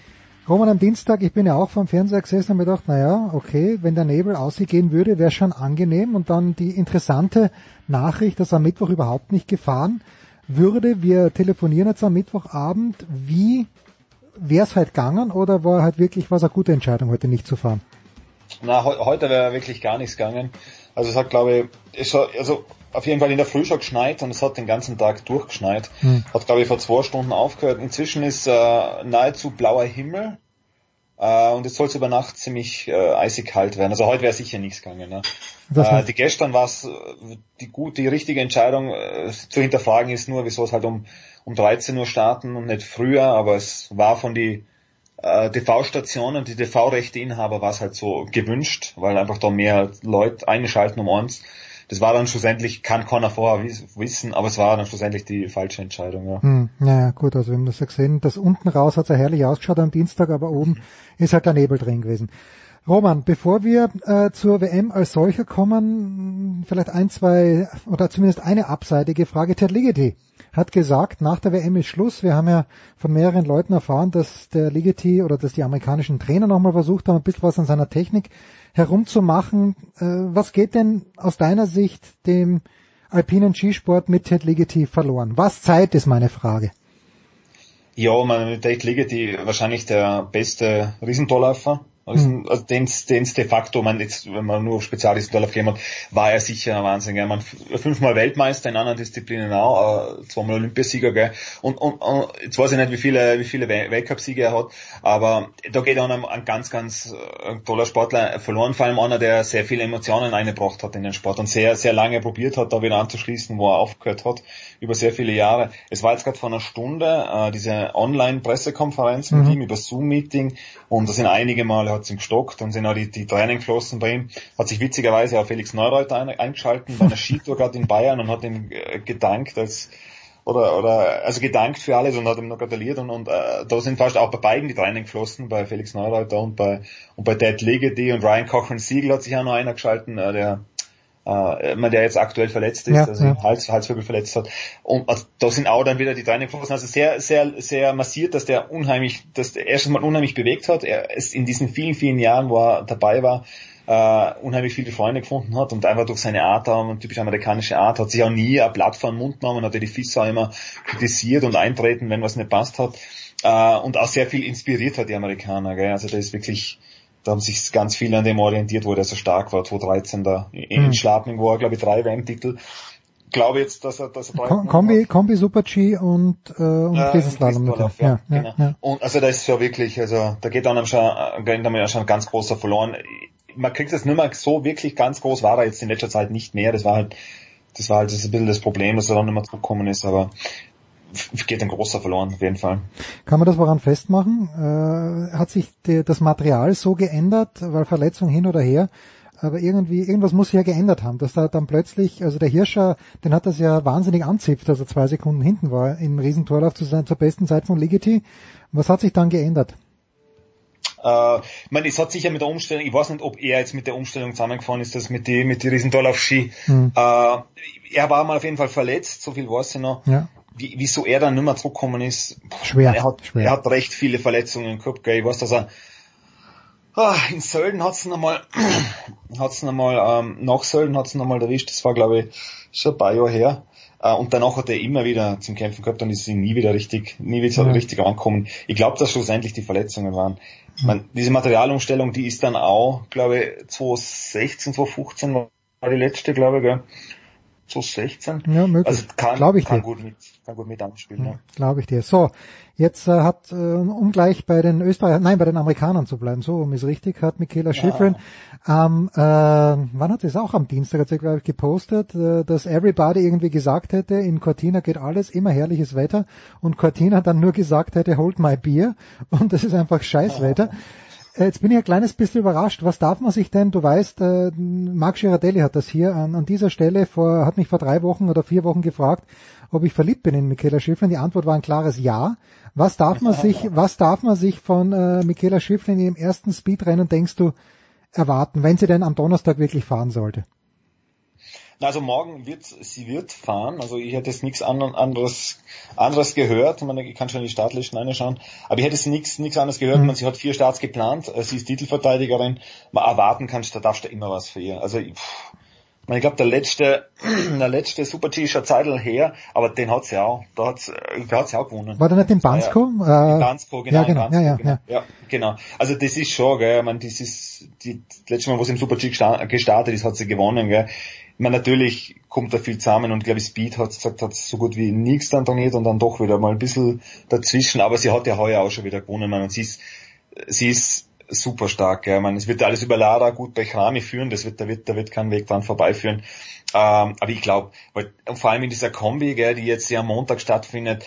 Roman, am Dienstag, ich bin ja auch vom Fernseher gesessen und mir gedacht, naja, okay, wenn der Nebel ausgehen würde, wäre schon angenehm. Und dann die interessante Nachricht, dass am Mittwoch überhaupt nicht gefahren würde. Wir telefonieren jetzt am Mittwochabend. Wie wäre es halt gegangen oder war halt wirklich was eine gute Entscheidung, heute nicht zu fahren? Na, he heute wäre wirklich gar nichts gegangen. Also es hat, glaube ich, ist, also auf jeden Fall in der Früh schon geschneit und es hat den ganzen Tag durchgeschneit. Hm. Hat, glaube ich, vor zwei Stunden aufgehört. Inzwischen ist äh, nahezu blauer Himmel. Äh, und es soll über Nacht ziemlich äh, eisig kalt werden. Also heute wäre sicher nichts gegangen. Ne? Äh, die gestern war es die gute, die richtige Entscheidung äh, zu hinterfragen ist nur, wieso es halt um, um 13 Uhr starten und nicht früher, aber es war von die äh, TV-Stationen, die TV-Rechteinhaber war es halt so gewünscht, weil einfach da mehr Leute einschalten um uns das war dann schlussendlich, kann keiner vorher wissen, aber es war dann schlussendlich die falsche Entscheidung. Ja, hm, ja gut, also wir haben das ja gesehen, das unten raus hat ja herrlich ausgeschaut am Dienstag, aber oben ist halt der Nebel drin gewesen. Roman, bevor wir äh, zur WM als solcher kommen, vielleicht ein, zwei oder zumindest eine abseitige Frage. Ted Ligeti hat gesagt, nach der WM ist Schluss. Wir haben ja von mehreren Leuten erfahren, dass der Ligeti oder dass die amerikanischen Trainer nochmal versucht haben, ein bisschen was an seiner Technik herumzumachen. Äh, was geht denn aus deiner Sicht dem alpinen Skisport mit Ted Ligeti verloren? Was Zeit ist meine Frage. Ja, man, Ted Ligeti wahrscheinlich der beste Riesentorläufer mhm. also den es de facto, man jetzt, wenn man nur auf Spezialisten gehen hat, war er sicher ein Wahnsinn. Gell? Man fünfmal Weltmeister in anderen Disziplinen auch, äh, zweimal Olympiasieger, gell? Und, und, und jetzt weiß ich nicht, wie viele, wie viele Weltcup-Siege er hat, aber da geht auch ein, ein ganz, ganz äh, toller Sportler verloren, vor allem einer, der sehr viele Emotionen eingebracht hat in den Sport und sehr, sehr lange probiert hat, da wieder anzuschließen, wo er aufgehört hat, über sehr viele Jahre. Es war jetzt gerade vor einer Stunde äh, diese Online-Pressekonferenz mit mhm. ihm über Zoom-Meeting und da sind einige Male hat es ihm gestockt und sind auch die, die Tränen geflossen bei ihm. Hat sich witzigerweise auch Felix Neureuter ein, eingeschalten bei einer Skitour gerade in Bayern und hat ihm äh, gedankt als oder oder also gedankt für alles und hat ihm noch gratuliert und, und äh, da sind fast auch bei beiden die Tränen geflossen, bei Felix Neureuter und bei und bei Ted Ligeti und Ryan Cochran Siegel hat sich auch noch einer geschalten, äh, der äh, der jetzt aktuell verletzt ist, ja, also ja. Hals, Halswirbel verletzt hat. Und also, da sind auch dann wieder die Tränen geflossen. Also sehr, sehr, sehr massiert, dass der unheimlich, dass der erstens mal unheimlich bewegt hat. Er ist in diesen vielen, vielen Jahren, wo er dabei war, äh, unheimlich viele Freunde gefunden hat und einfach durch seine Art, eine typisch amerikanische Art, hat sich auch nie ein Blatt vor den Mund genommen, hat die FISA immer kritisiert und eintreten, wenn was nicht passt hat. Äh, und auch sehr viel inspiriert hat die Amerikaner. Gell? Also der ist wirklich da haben sich ganz viele an dem orientiert, wo der so stark war, 2013 da in mhm. Schladming, wo er glaube ich drei WM-Titel glaube jetzt, dass er, dass er Kom Kombi, Kombi Super G und, äh, und ja, Riesenslalom. Ja, ja, ja, genau. ja, Und also da ist ja wirklich, also da geht dann schon, geht dann schon ganz großer verloren. Man kriegt es nicht mehr so wirklich ganz groß, war er jetzt in letzter Zeit nicht mehr. Das war halt, das war halt das ein bisschen das Problem, dass er dann nicht mehr zurückgekommen ist, aber geht ein großer verloren, auf jeden Fall. Kann man das woran festmachen? Äh, hat sich die, das Material so geändert, weil Verletzung hin oder her? aber irgendwie, irgendwas muss sich ja geändert haben, dass da dann plötzlich, also der Hirscher, den hat das ja wahnsinnig anzipft, dass er zwei Sekunden hinten war, im Riesentorlauf zu sein, zur besten Zeit von Ligeti. Was hat sich dann geändert? Äh, ich meine, es hat sicher mit der Umstellung, ich weiß nicht, ob er jetzt mit der Umstellung zusammengefahren ist, das mit die, mit die Riesendorlauf-Ski. Hm. Äh, er war mal auf jeden Fall verletzt, so viel weiß ich noch. Ja. Wie, wieso er dann nicht mehr zurückgekommen ist. Schwer. Er hat, schwer. er hat recht viele Verletzungen gehabt, gell. Ich weiß, dass er ah, in Sölden hat's noch mal, hat's noch mal, ähm, nach Sölden hat's noch mal erwischt, das war glaube ich schon ein paar Jahre her. Äh, und danach hat er immer wieder zum Kämpfen gehabt und ist nie wieder richtig, nie wieder Ja. richtig angekommen. Ich glaube, dass schlussendlich die Verletzungen waren. Man, diese Materialumstellung, die ist dann auch, glaube ich, 2016, 2015 war die letzte, glaube ich, gell? 2016. Ja, möglich. Also kann, Glaub ich kann dir. gut mit, kann gut mit anspielen, ja. Glaube ich dir. So, jetzt äh, hat, äh, um gleich bei den Österreichern, nein, bei den Amerikanern zu bleiben, so um ist richtig, hat Michaela Schifrin am, äh, wann hat sie es auch am Dienstag, hat sie glaube ich gepostet, äh, dass Everybody irgendwie gesagt hätte, in Cortina geht alles, immer herrliches Wetter und Cortina dann nur gesagt hätte, hold my beer und das ist einfach Scheißwetter. Äh, Jetzt bin ich ein kleines bisschen überrascht. Was darf man sich denn, du weißt, äh, Marc Girardelli hat das hier an, an dieser Stelle vor, hat mich vor drei Wochen oder vier Wochen gefragt, ob ich verliebt bin in Michaela Schifrin. Die Antwort war ein klares Ja. Was darf man sich, was darf man sich von äh, Michaela Schifrin im ersten Speedrennen, denkst du, erwarten, wenn sie denn am Donnerstag wirklich fahren sollte? Also morgen wird sie wird fahren. Also ich hätte jetzt nichts an- anderes anderes gehört. Ich, meine, ich kann schon in die Startlisten reinschauen. Aber ich hätte jetzt nichts nichts anderes gehört. Mhm. Man, sie hat vier Starts geplant. Äh, Sie ist Titelverteidigerin. Man erwarten kannst, da darfst du immer was für ihr. Also ich, ich glaube der letzte der letzte Super G ist schon Zeitl her, aber den hat sie auch. Da hat da sie auch gewonnen. War der nicht in Bansko? Ja, Äh, in Bansko, genau. Ja, genau. Bansko, ja, ja, genau. ja. Ja, genau. Also das ist schon, gell, ich meine, das ist die das letzte Mal, wo sie im Super G gesta- gestartet ist, hat sie gewonnen, gell. Ich meine, natürlich kommt da viel zusammen und ich glaube, Speed hat gesagt, hat so gut wie nichts dann trainiert und dann doch wieder mal ein bisschen dazwischen, aber sie hat ja heuer auch schon wieder gewonnen, ich meine, und sie ist, sie ist super stark. Ich meine, es wird alles über Lara gut bei Krami führen, das wird, da wird, da wird kein Weg dran vorbeiführen. Ähm, aber ich glaube, vor allem in dieser Kombi, gell, die jetzt ja am Montag stattfindet,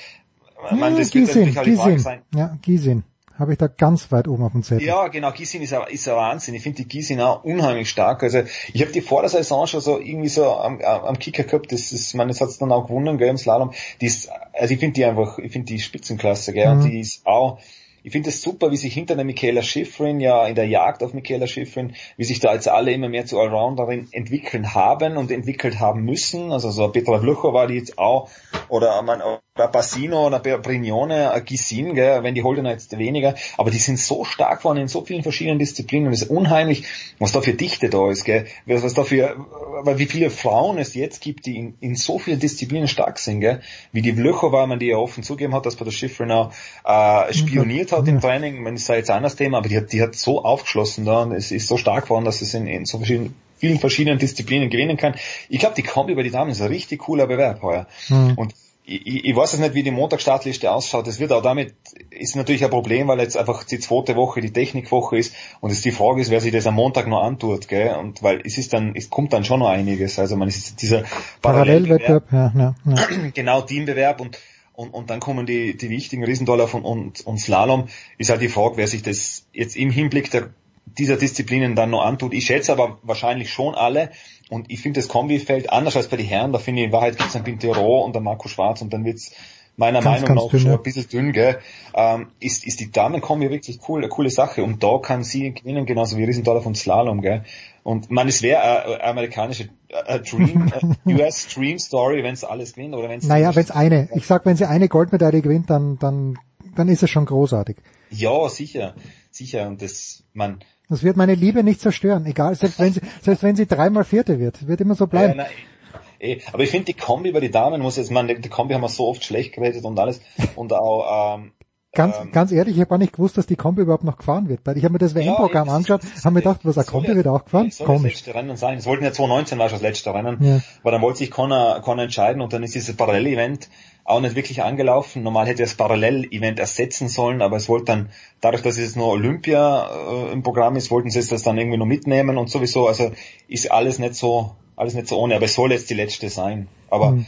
ich meine, das wird natürlich auch die Frage sein, Ja, Gisin. Habe ich da ganz weit oben auf dem Zettel. ja, genau, Gisin ist, ein- ist ein Wahnsinn. Ich finde die Gisin auch unheimlich stark. Also ich habe die vor der Saison schon so irgendwie so am, am Kicker gehabt, das ist, meine, das hat's dann auch gewonnen, gell, im Slalom. Die ist, also ich finde die einfach, ich finde die Spitzenklasse, gell, Mhm. und die ist auch, ich finde es super, wie sich hinter der Michaela Schifrin, ja in der Jagd auf Michaela Schifrin, wie sich da jetzt alle immer mehr zu Allrounderin entwickeln haben und entwickelt haben müssen. Also so Petra Vlhova, die jetzt auch, oder man, Bassino oder Brignone, äh, Gisin, gell, wenn die Holdener jetzt weniger, aber die sind so stark geworden in so vielen verschiedenen Disziplinen. Es ist unheimlich, was da für Dichte da ist, gell, was was da für, weil wie viele Frauen es jetzt gibt, die in, in so vielen Disziplinen stark sind, gell, wie die Vlhova, man die ja offen zugeben hat, dass bei der Schifrin auch äh, spioniert hat im Training, man ist ja jetzt ein anderes Thema, aber die hat, die hat so aufgeschlossen da und es ist so stark geworden, dass es in, in so verschiedenen vielen verschiedenen Disziplinen gewinnen kann. Ich glaube, die Kombi bei die Damen ist ein richtig cooler Bewerb heuer. Mhm. Und ich, ich weiß jetzt nicht, wie die Montagsstartliste ausschaut. Das wird auch damit, ist natürlich ein Problem, weil jetzt einfach die zweite Woche die Technikwoche ist und es die Frage ist, wer sich das am Montag noch antut, gell? Und weil es ist dann, es kommt dann schon noch einiges. Also man ist dieser Parallelwettbewerb, ja, ja, ja. genau Teambewerb und und, und dann kommen die, die wichtigen Riesendollar von und, und Slalom, ist halt die Frage, wer sich das jetzt im Hinblick der, dieser Disziplinen dann noch antut. Ich schätze aber wahrscheinlich schon alle und ich finde das Kombifeld anders als bei den Herren, da finde ich in Wahrheit gibt's einen Pintero und einen Marco Schwarz und dann wird's meiner Ganz, Meinung ganz nach schon ein bisschen dünn, gell? Ähm, ist, ist die Damenkombi wirklich cool, eine coole Sache und da kann sie gewinnen, genauso wie Riesendollar von Slalom, gell? Und man, es wäre eine amerikanische äh, Dream, äh, US Dream Story, wenn's alles gewinnt oder wenn's Naja, wenn's eine, ich sag, wenn sie eine Goldmedaille gewinnt, dann, dann, dann ist es schon großartig. Ja, sicher, sicher. Und das, man, Das wird meine Liebe nicht zerstören, egal, selbst wenn sie, selbst wenn sie dreimal Vierte wird, wird immer so bleiben. nein, eh, aber ich finde die Kombi bei den Damen muss jetzt, man, die Kombi haben wir so oft schlecht geredet und alles und auch, ähm, Ganz, ganz ehrlich, ich habe gar nicht gewusst, dass die Kombi überhaupt noch gefahren wird, weil ich habe mir das WM-Programm angeschaut, haben mir gedacht, was, eine Kombi wird auch gefahren? soll das Komisch. letzte Rennen sein. Es wollten ja 2019 war schon das letzte Rennen, Ja. aber dann wollte sich Connor, Connor entscheiden und dann ist dieses Parallel-Event auch nicht wirklich angelaufen. Normal hätte das Parallel-Event ersetzen sollen, aber es wollte dann, dadurch, dass es jetzt nur Olympia äh, im Programm ist, wollten sie es das dann irgendwie noch mitnehmen und sowieso, also ist alles nicht so, alles nicht so ohne, aber es soll jetzt die letzte sein. Aber Hm.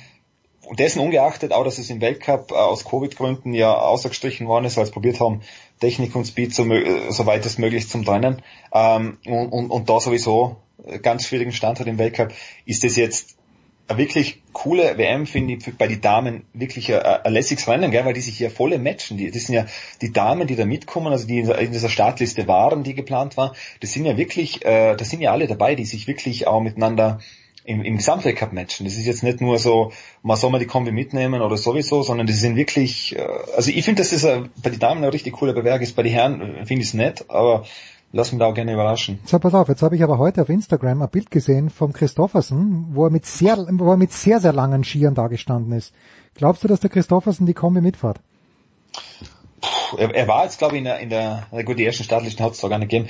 und dessen ungeachtet, auch dass es im Weltcup äh, aus Covid-Gründen ja außergestrichen worden ist, weil sie probiert haben, Technik und Speed so, äh, so weit es möglich zum trennen. Ähm, und, und, und da sowieso äh, ganz schwierigen Stand hat im Weltcup, ist das jetzt wirklich coole WM, finde ich, bei den Damen wirklich ein, lässiges Rennen, gell, weil die sich hier volle matchen. Die, das sind ja die Damen, die da mitkommen, also die in dieser Startliste waren, die geplant war. Das sind ja wirklich, äh, das sind ja alle dabei, die sich wirklich auch miteinander im, im Gesamtweltcup matchen. Das ist jetzt nicht nur so, man soll mal die Kombi mitnehmen oder sowieso, sondern das sind wirklich, äh, also ich finde, dass das ein, bei den Damen ein richtig cooler Bewerb ist, bei den Herren äh, finde ich es nett, aber lass mich da auch gerne überraschen. So, pass auf, jetzt habe ich aber heute auf Instagram ein Bild gesehen vom Christoffersen, wo er mit sehr, wo er mit sehr, sehr langen Skiern da gestanden ist. Glaubst du, dass der Christoffersen die Kombi mitfährt? Puh, er, er, war jetzt, glaube ich, in der, in der, gut, die ersten Startlisten hat es doch gar nicht gegeben.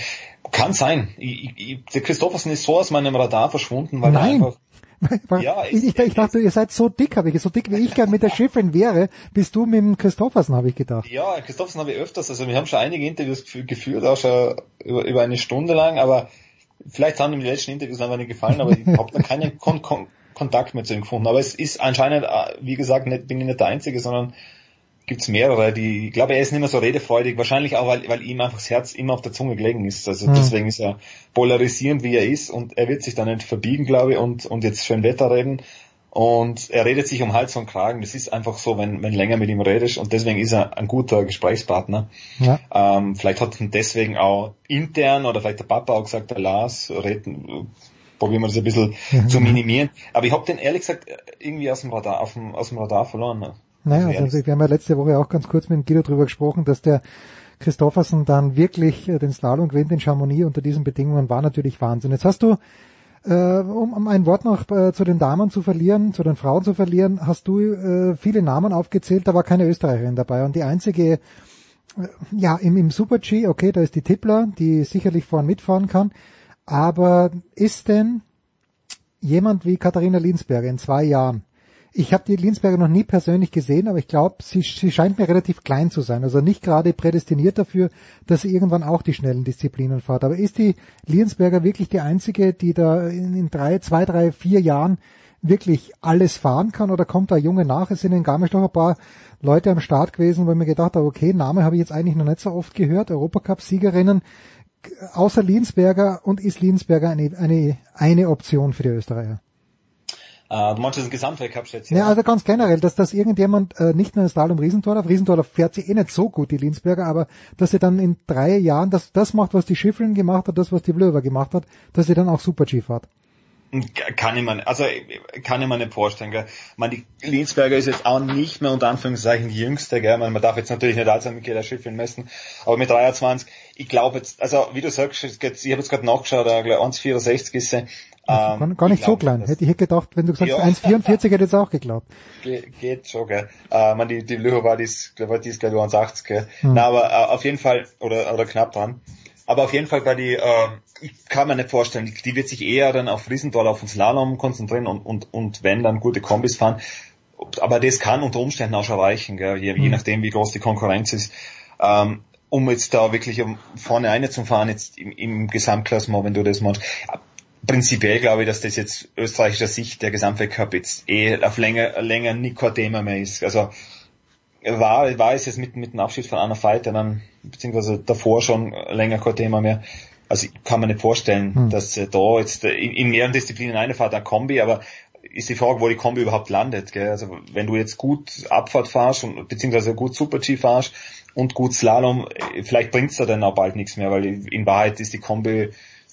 Kann sein. Ich, ich, der Christoffersen ist so aus meinem Radar verschwunden, weil Nein. er einfach ja, ich, ich, ich, dachte, ihr seid so dick, habe ich, so dick wie ich gern mit der Schiffin wäre, bist du mit dem Christoffersen, habe ich gedacht. Ja, Christoffersen habe ich öfters, also wir haben schon einige Interviews geführt, auch schon über, über eine Stunde lang, aber vielleicht haben ihm die letzten Interviews einfach nicht gefallen, aber ich habe da keinen Kon Kon Kontakt mit zu ihm gefunden. Aber es ist anscheinend, äh, wie gesagt, nicht, bin ich nicht der Einzige, sondern gibt's mehrere, die, ich glaube, er ist nicht mehr so redefreudig, wahrscheinlich auch, weil, weil ihm einfach das Herz immer auf der Zunge gelegen ist. Also Hm. deswegen ist er polarisierend, wie er ist und er wird sich da nicht verbiegen, glaube ich, und, und jetzt schön Wetter reden. Und er redet sich um Hals und Kragen. Das ist einfach so, wenn, wenn länger mit ihm redest und deswegen ist er ein guter Gesprächspartner. Ja. Ähm, vielleicht hat ihn deswegen auch intern oder vielleicht der Papa auch gesagt, der Lars, reden, probieren wir das ein bisschen zu minimieren. Aber ich habe den ehrlich gesagt irgendwie aus dem Radar, auf dem, aus dem Radar verloren. Naja, Also also wir haben ja letzte Woche auch ganz kurz mit dem Guido drüber gesprochen, dass der Christoffersen dann wirklich äh, den Slalom gewinnt in Chamonix unter diesen Bedingungen, war natürlich Wahnsinn. Jetzt hast du, äh, um, um ein Wort noch äh, zu den Damen zu verlieren, zu den Frauen zu verlieren, hast du äh, viele Namen aufgezählt, da war keine Österreicherin dabei. Und die einzige, äh, ja, im, im Super-G, okay, da ist die Tippler, die sicherlich vorn mitfahren kann. Aber ist denn jemand wie Katharina Linsberger in zwei Jahren, ich habe die Linsberger noch nie persönlich gesehen, aber ich glaube, sie, sie scheint mir relativ klein zu sein. Also nicht gerade prädestiniert dafür, dass sie irgendwann auch die schnellen Disziplinen fährt. Aber ist die Linsberger wirklich die einzige, die da in, in drei, zwei, drei, vier Jahren wirklich alles fahren kann oder kommt da Junge nach? Es sind in Garmisch noch ein paar Leute am Start gewesen, wo ich mir gedacht habe, okay, Name habe ich jetzt eigentlich noch nicht so oft gehört, Europacup-Siegerinnen. Außer Linsberger und ist Linsberger eine, eine, eine Option für die Österreicher? Äh, du meinst das Gesamtweltcup jetzt? Ja, also ganz generell, dass das irgendjemand äh, nicht nur das Slalom Riesentorlauf, Riesentorlauf fährt sie eh nicht so gut, die Linsberger, aber dass sie dann in drei Jahren das, das macht, was die Schifflin gemacht hat, das, was die Blöver gemacht hat, dass sie dann auch Super G fährt. Kann ich mir, also kann ich mir nicht vorstellen. Gell. Man, die Linsberger ist jetzt auch nicht mehr unter Anführungszeichen die jüngste. Gell. Man, man darf jetzt natürlich nicht als Michaela Schifflin messen, aber mit 23, ich glaube jetzt, also wie du sagst, ich habe jetzt gerade nachgeschaut, äh, 1,64 ist sie. Gar, gar nicht so klein. Hätte ich hätte gedacht, wenn du gesagt Ja. hast 1,44 hätte ich jetzt auch geglaubt. Ge geht schon, gell. Äh, man, die, die Löwe war dies, die ist glaube ich 1,80, gell. Hm. Na, aber äh, auf jeden Fall, oder, oder knapp dran. Aber auf jeden Fall bei die, äh, ich kann mir nicht vorstellen, die, die wird sich eher dann auf Riesendorlauf und Slalom konzentrieren und, und, und wenn dann gute Kombis fahren. Aber das kann unter Umständen auch schon reichen, gell, je, je Mhm. nachdem wie groß die Konkurrenz ist. Ähm, um jetzt da wirklich um vorne eine zu fahren, jetzt im, im Gesamtklassement, wenn du das machst. Prinzipiell glaube ich, dass das jetzt österreichischer Sicht der Gesamtweltcup jetzt eh auf länger, länger nicht kein Thema mehr ist. Also war, war es jetzt mit, mit dem Abschied von Anna Feiter dann, beziehungsweise davor schon länger kein Thema mehr. Also ich kann mir nicht vorstellen, Hm. dass äh, da jetzt äh, in, in mehreren Disziplinen eine fahrt, ein Kombi, aber ist die Frage, wo die Kombi überhaupt landet. Gell? Also wenn du jetzt gut Abfahrt fahrst und beziehungsweise gut Super-G fahrst und gut Slalom, vielleicht bringt's da dann auch bald nichts mehr, weil in Wahrheit ist die Kombi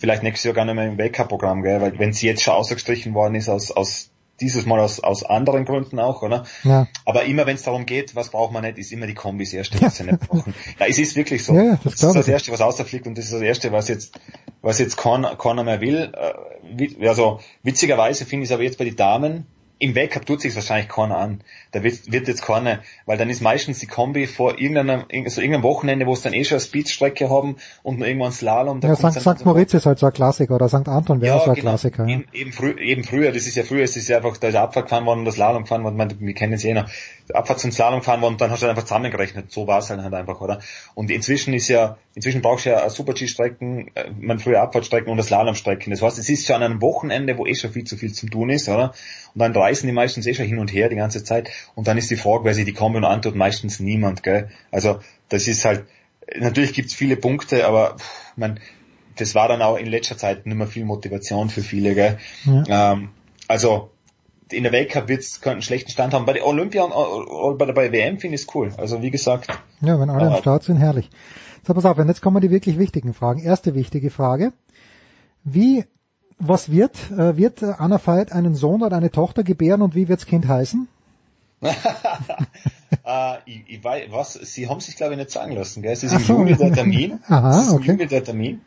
vielleicht nächstes Jahr gar nicht mehr im Weltcup-Programm, gell? weil wenn sie jetzt schon ausgestrichen worden ist aus, aus dieses Mal aus, aus anderen Gründen auch, oder? Ja. Aber immer wenn es darum geht, was braucht man nicht, ist immer die Kombi das Erste, was sie nicht brauchen. Ja, es ist wirklich so. Ja, ja, das das ist das. Erste, was außerfliegt und das ist das Erste, was jetzt, was jetzt keiner, keiner mehr will. Äh, Also witzigerweise finde ich es aber jetzt bei den Damen, im Weltcup tut sich wahrscheinlich keiner an. Da wird, wird jetzt keiner, weil dann ist meistens die Kombi vor irgendeinem, so irgendeinem Wochenende, wo es dann eh schon eine Speedstrecke haben und noch irgendwann Slalom. Da Ja, St. St. Moritz ist halt so ein Klassiker oder St. Anton wäre Ja, so ein genau. Klassiker. Ja. Eben, eben, frü eben früher, das ist ja früher, es ist ja einfach, da ist Abfahrt gefahren worden und das Slalom gefahren worden, man, wir kennen es eh noch. Abfahrt zum Slalom gefahren worden und dann hast du einfach zusammengerechnet. So war es halt, halt einfach, oder? Und inzwischen ist ja, inzwischen brauchst du ja Super-G-Strecken, äh, man früher Abfahrtstrecken und das Slalomstrecken. Das heißt, es ist schon an einem Wochenende, wo eh schon viel zu viel zu tun ist, oder? Und dann reisen die meistens eh schon hin und her die ganze Zeit. Und dann ist die Frage, wer sich die Kombi noch antut, meistens niemand, gell? Also, das ist halt, natürlich gibt's viele Punkte, aber, pff, man, das war dann auch in letzter Zeit nicht mehr viel Motivation für viele. Gell? Ja. Ähm, also in der Weltcup wird's einen schlechten Stand haben. Bei der Olympia und äh, bei der WM finde ich es cool. Also wie gesagt. Ja, wenn alle am Start sind, herrlich. So, pass auf, und jetzt kommen die wirklich wichtigen Fragen. Erste wichtige Frage. Wie, was wird, äh, wird Anna Veit einen Sohn oder eine Tochter gebären und wie wirds Kind heißen? äh, ich, ich weiß, was, sie haben sich glaube ich nicht sagen lassen, gell? Es ist Ach im so. Juli der Termin. Aha, es ist im okay. Juli der Termin.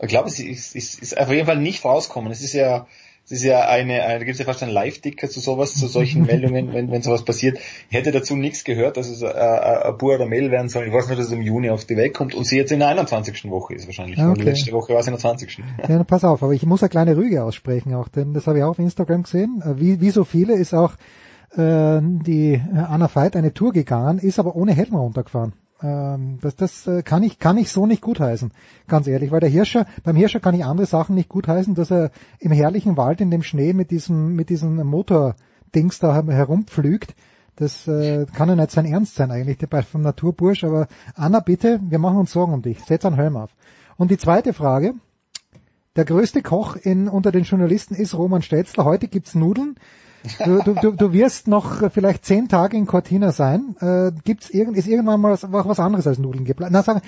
Ich glaube, es ist, ist, ist auf jeden Fall nicht rauskommen. Es ist ja, es ist ja eine, eine da gibt es ja fast einen Live-Ticker zu sowas, zu solchen Meldungen, wenn, wenn sowas passiert. Ich hätte dazu nichts gehört, dass es äh, äh, ein Bur oder Mail werden soll. Ich weiß nur, dass es im Juni auf die Welt kommt und sie jetzt in der 21. Woche ist wahrscheinlich. Ah, okay. Letzte Woche war es in der 20. Ja, dann pass auf, aber ich muss eine kleine Rüge aussprechen auch, denn das habe ich auch auf Instagram gesehen. Äh, Wie, wie so viele ist auch äh, die äh, Anna Veit eine Tour gegangen, ist aber ohne Helm runtergefahren. Ähm, das das äh, kann ich kann ich so nicht gutheißen, ganz ehrlich, weil der Hirscher beim Hirscher kann ich andere Sachen nicht gutheißen, dass er im herrlichen Wald in dem Schnee mit diesem mit diesem Motordings da her- herumpflügt. Das äh, kann ja nicht sein Ernst sein eigentlich, der bei- vom Naturbursch. Aber Anna, bitte, wir machen uns Sorgen um dich. Setz einen Helm auf. Und die zweite Frage, der größte Koch in, unter den Journalisten ist Roman Stelzler. Heute gibt's Nudeln. Du, du, du, du wirst noch äh, vielleicht zehn Tage in Cortina sein. Äh, gibt's irgend, ist irgendwann mal was, was anderes als Nudeln geplant? Na, sag,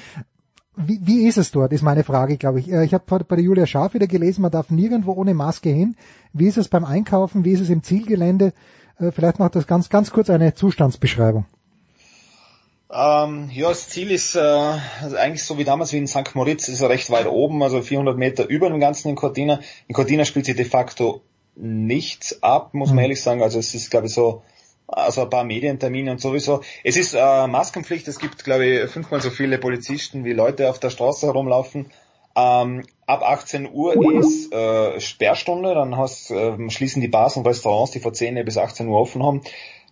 wie, wie ist es dort, ist meine Frage, glaube ich. Äh, Ich habe bei der Julia Scharf wieder gelesen, man darf nirgendwo ohne Maske hin. Wie ist es beim Einkaufen? Wie ist es im Zielgelände? Äh, Vielleicht macht das ganz, ganz kurz eine Zustandsbeschreibung. Ähm, ja, das Ziel ist äh, also eigentlich so wie damals wie in St. Moritz, ist er recht weit oben, also 400 Meter über dem Ganzen in Cortina. In Cortina spielt sich de facto nichts ab, muss man Mhm. ehrlich sagen. Also es ist, glaube ich, so also ein paar Medientermine und sowieso. Es ist äh, Maskenpflicht, es gibt, glaube ich, fünfmal so viele Polizisten wie Leute auf der Straße herumlaufen. Ähm, ab 18 Uhr ist äh, Sperrstunde, dann hast, äh, schließen die Bars und Restaurants, die von 10 bis 18 Uhr offen haben.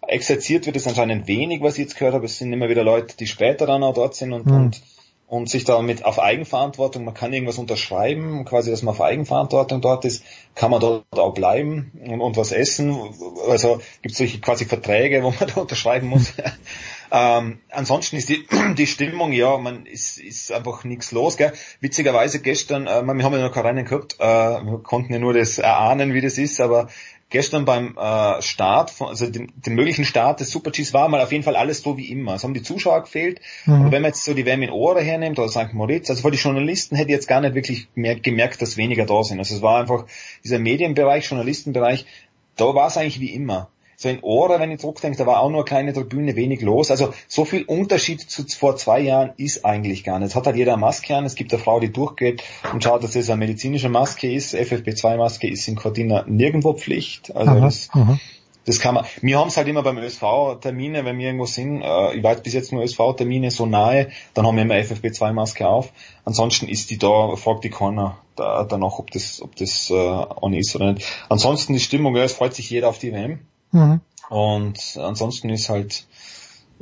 Exerziert wird es anscheinend wenig, was ich jetzt gehört habe. Es sind immer wieder Leute, die später dann auch dort sind und, Mhm. und, und sich damit auf Eigenverantwortung, man kann irgendwas unterschreiben, quasi, dass man auf Eigenverantwortung dort ist, kann man dort auch bleiben und, und was essen. Also gibt es solche quasi Verträge, wo man da unterschreiben muss. Ähm, ansonsten ist die, die Stimmung, ja, man ist, ist einfach nichts los. Gell? Witzigerweise gestern, äh, wir haben ja noch keine Rennen gehabt, äh, wir konnten ja nur das erahnen, wie das ist, aber gestern beim äh, Start, von, also dem, dem möglichen Start des Super Gs war mal auf jeden Fall alles so wie immer. Es haben die Zuschauer gefehlt. Mhm. Und wenn man jetzt so die WM in Ohre hernimmt oder St. Moritz, also für die Journalisten hätte ich jetzt gar nicht wirklich mehr gemerkt, dass weniger da sind. Also es war einfach dieser Medienbereich, Journalistenbereich, da war es eigentlich wie immer. So in Ohre, wenn ich zurückdenke, da war auch nur eine kleine Tribüne, wenig los. Also so viel Unterschied zu vor zwei Jahren ist eigentlich gar nicht. Es hat halt jeder eine Maske an. Es gibt eine Frau, die durchgeht und schaut, dass das eine medizinische Maske ist. FFP2-Maske ist in Cortina nirgendwo Pflicht. Also Aha, das, aha. das kann man. Wir haben es halt immer beim ÖSV-Termine, wenn wir irgendwo sind. Äh, ich weiß bis jetzt nur ÖSV-Termine so nahe, dann haben wir immer FFP2-Maske auf. Ansonsten ist die da, fragt die keiner da, danach, ob das, ob das äh, on ist oder nicht. Ansonsten die Stimmung, ja, es freut sich jeder auf die WM. Mhm. Und ansonsten ist halt,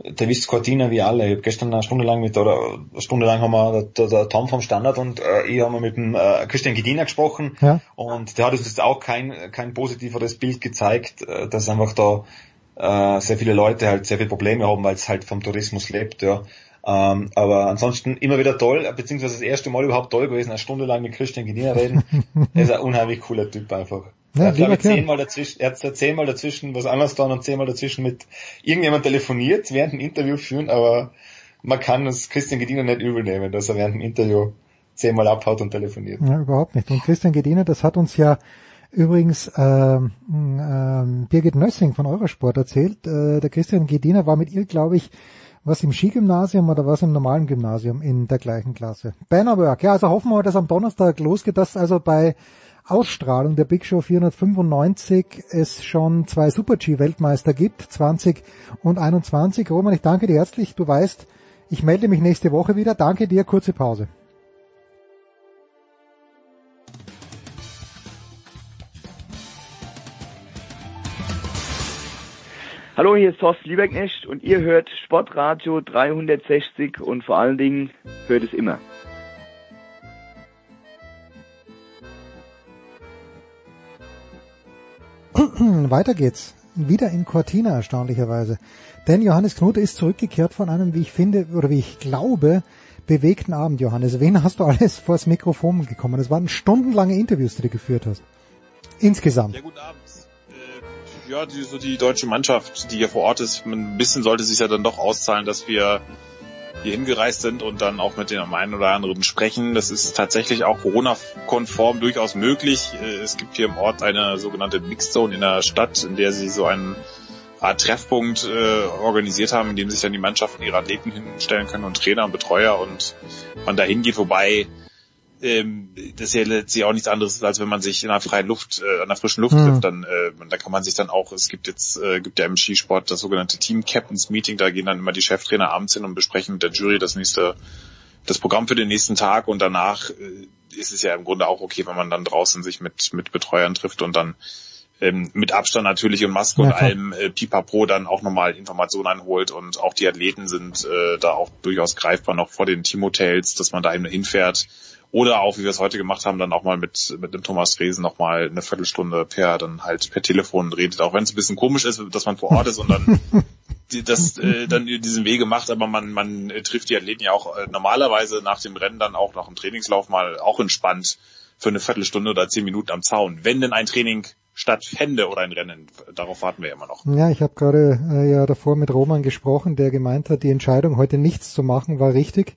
der wisst Cortina wie alle. Ich habe gestern eine Stunde lang mit, oder eine Stunde lang haben wir, der, der Tom vom Standard und äh, ich haben wir mit dem äh, Christian Gedina gesprochen. Ja. Und der hat uns jetzt auch kein, kein positiveres Bild gezeigt, äh, dass einfach da äh, sehr viele Leute halt sehr viele Probleme haben, weil es halt vom Tourismus lebt, ja. Ähm, aber ansonsten immer wieder toll, beziehungsweise das erste Mal überhaupt toll gewesen, eine Stunde lang mit Christian Gedina reden. er ist ein unheimlich cooler Typ einfach. Ja, er hat, glaube ich, zehnmal dazwischen, er hat zehnmal dazwischen was anderes getan und zehnmal dazwischen mit irgendjemand telefoniert während dem Interview führen, aber man kann es Christian Gedina nicht übel nehmen, dass er während dem Interview zehnmal abhaut und telefoniert. Ja, überhaupt nicht. Und Christian Gediner, das hat uns ja übrigens ähm, ähm, Birgit Nössing von Eurosport erzählt. Äh, der Christian Gediner war mit ihr, glaube ich, was im Skigymnasium oder was im normalen Gymnasium in der gleichen Klasse. Bannerwork, ja, also hoffen wir, dass am Donnerstag losgeht, dass also bei Ausstrahlung der Big Show 495 es schon zwei Super-G-Weltmeister gibt, 20 und 21. Roman, ich danke dir herzlich. Du weißt, ich melde mich nächste Woche wieder. Danke dir, kurze Pause. Hallo, hier ist Thorsten Lieberknecht und ihr hört Sportradio 360 und vor allen Dingen hört es immer. Weiter geht's. Wieder in Cortina erstaunlicherweise. Denn Johannes Knute ist zurückgekehrt von einem, wie ich finde, oder wie ich glaube, bewegten Abend, Johannes. Wen hast du alles vors Mikrofon gekommen? Das waren stundenlange Interviews, die du geführt hast. Insgesamt. Ja, guten Abend. Äh, ja, die, so die deutsche Mannschaft, die hier vor Ort ist, ein bisschen sollte sich ja dann doch auszahlen, dass wir hier hingereist sind und dann auch mit dem einen oder anderen sprechen. Das ist tatsächlich auch Corona-konform durchaus möglich. Äh, es gibt hier im Ort eine sogenannte Mixed Zone in der Stadt, in der sie so einen Art Treffpunkt äh, organisiert haben, in dem sich dann die Mannschaften ihre Athleten hinstellen können und Trainer und Betreuer und man da hingeht, wobei ähm, das ja letztlich auch nichts anderes ist, als wenn man sich in der freien Luft, äh, an der frischen Luft Mhm. trifft, dann äh, da kann man sich dann auch, es gibt jetzt, äh, gibt ja im Skisport das sogenannte Team Captains Meeting, da gehen dann immer die Cheftrainer abends hin und besprechen mit der Jury das nächste, das Programm für den nächsten Tag und danach äh, ist es ja im Grunde auch okay, wenn man dann draußen sich mit, mit Betreuern trifft und dann ähm, mit Abstand natürlich und Maske Ja, und allem äh, Pipapo dann auch nochmal Informationen einholt und auch die Athleten sind äh, da auch durchaus greifbar noch vor den Teamhotels, dass man da eben hinfährt. Oder auch, wie wir es heute gemacht haben, dann auch mal mit, mit dem Thomas Dresen noch mal eine Viertelstunde per, dann halt per Telefon redet, auch wenn es ein bisschen komisch ist, dass man vor Ort ist und dann das äh, dann diesen Wege macht, aber man, man trifft die Athleten ja auch äh, normalerweise nach dem Rennen dann auch nach dem Trainingslauf mal auch entspannt für eine Viertelstunde oder zehn Minuten am Zaun. Wenn denn ein Training stattfände oder ein Rennen, darauf warten wir immer noch. Ja, ich habe gerade äh, ja davor mit Roman gesprochen, der gemeint hat, die Entscheidung, heute nichts zu machen, war richtig.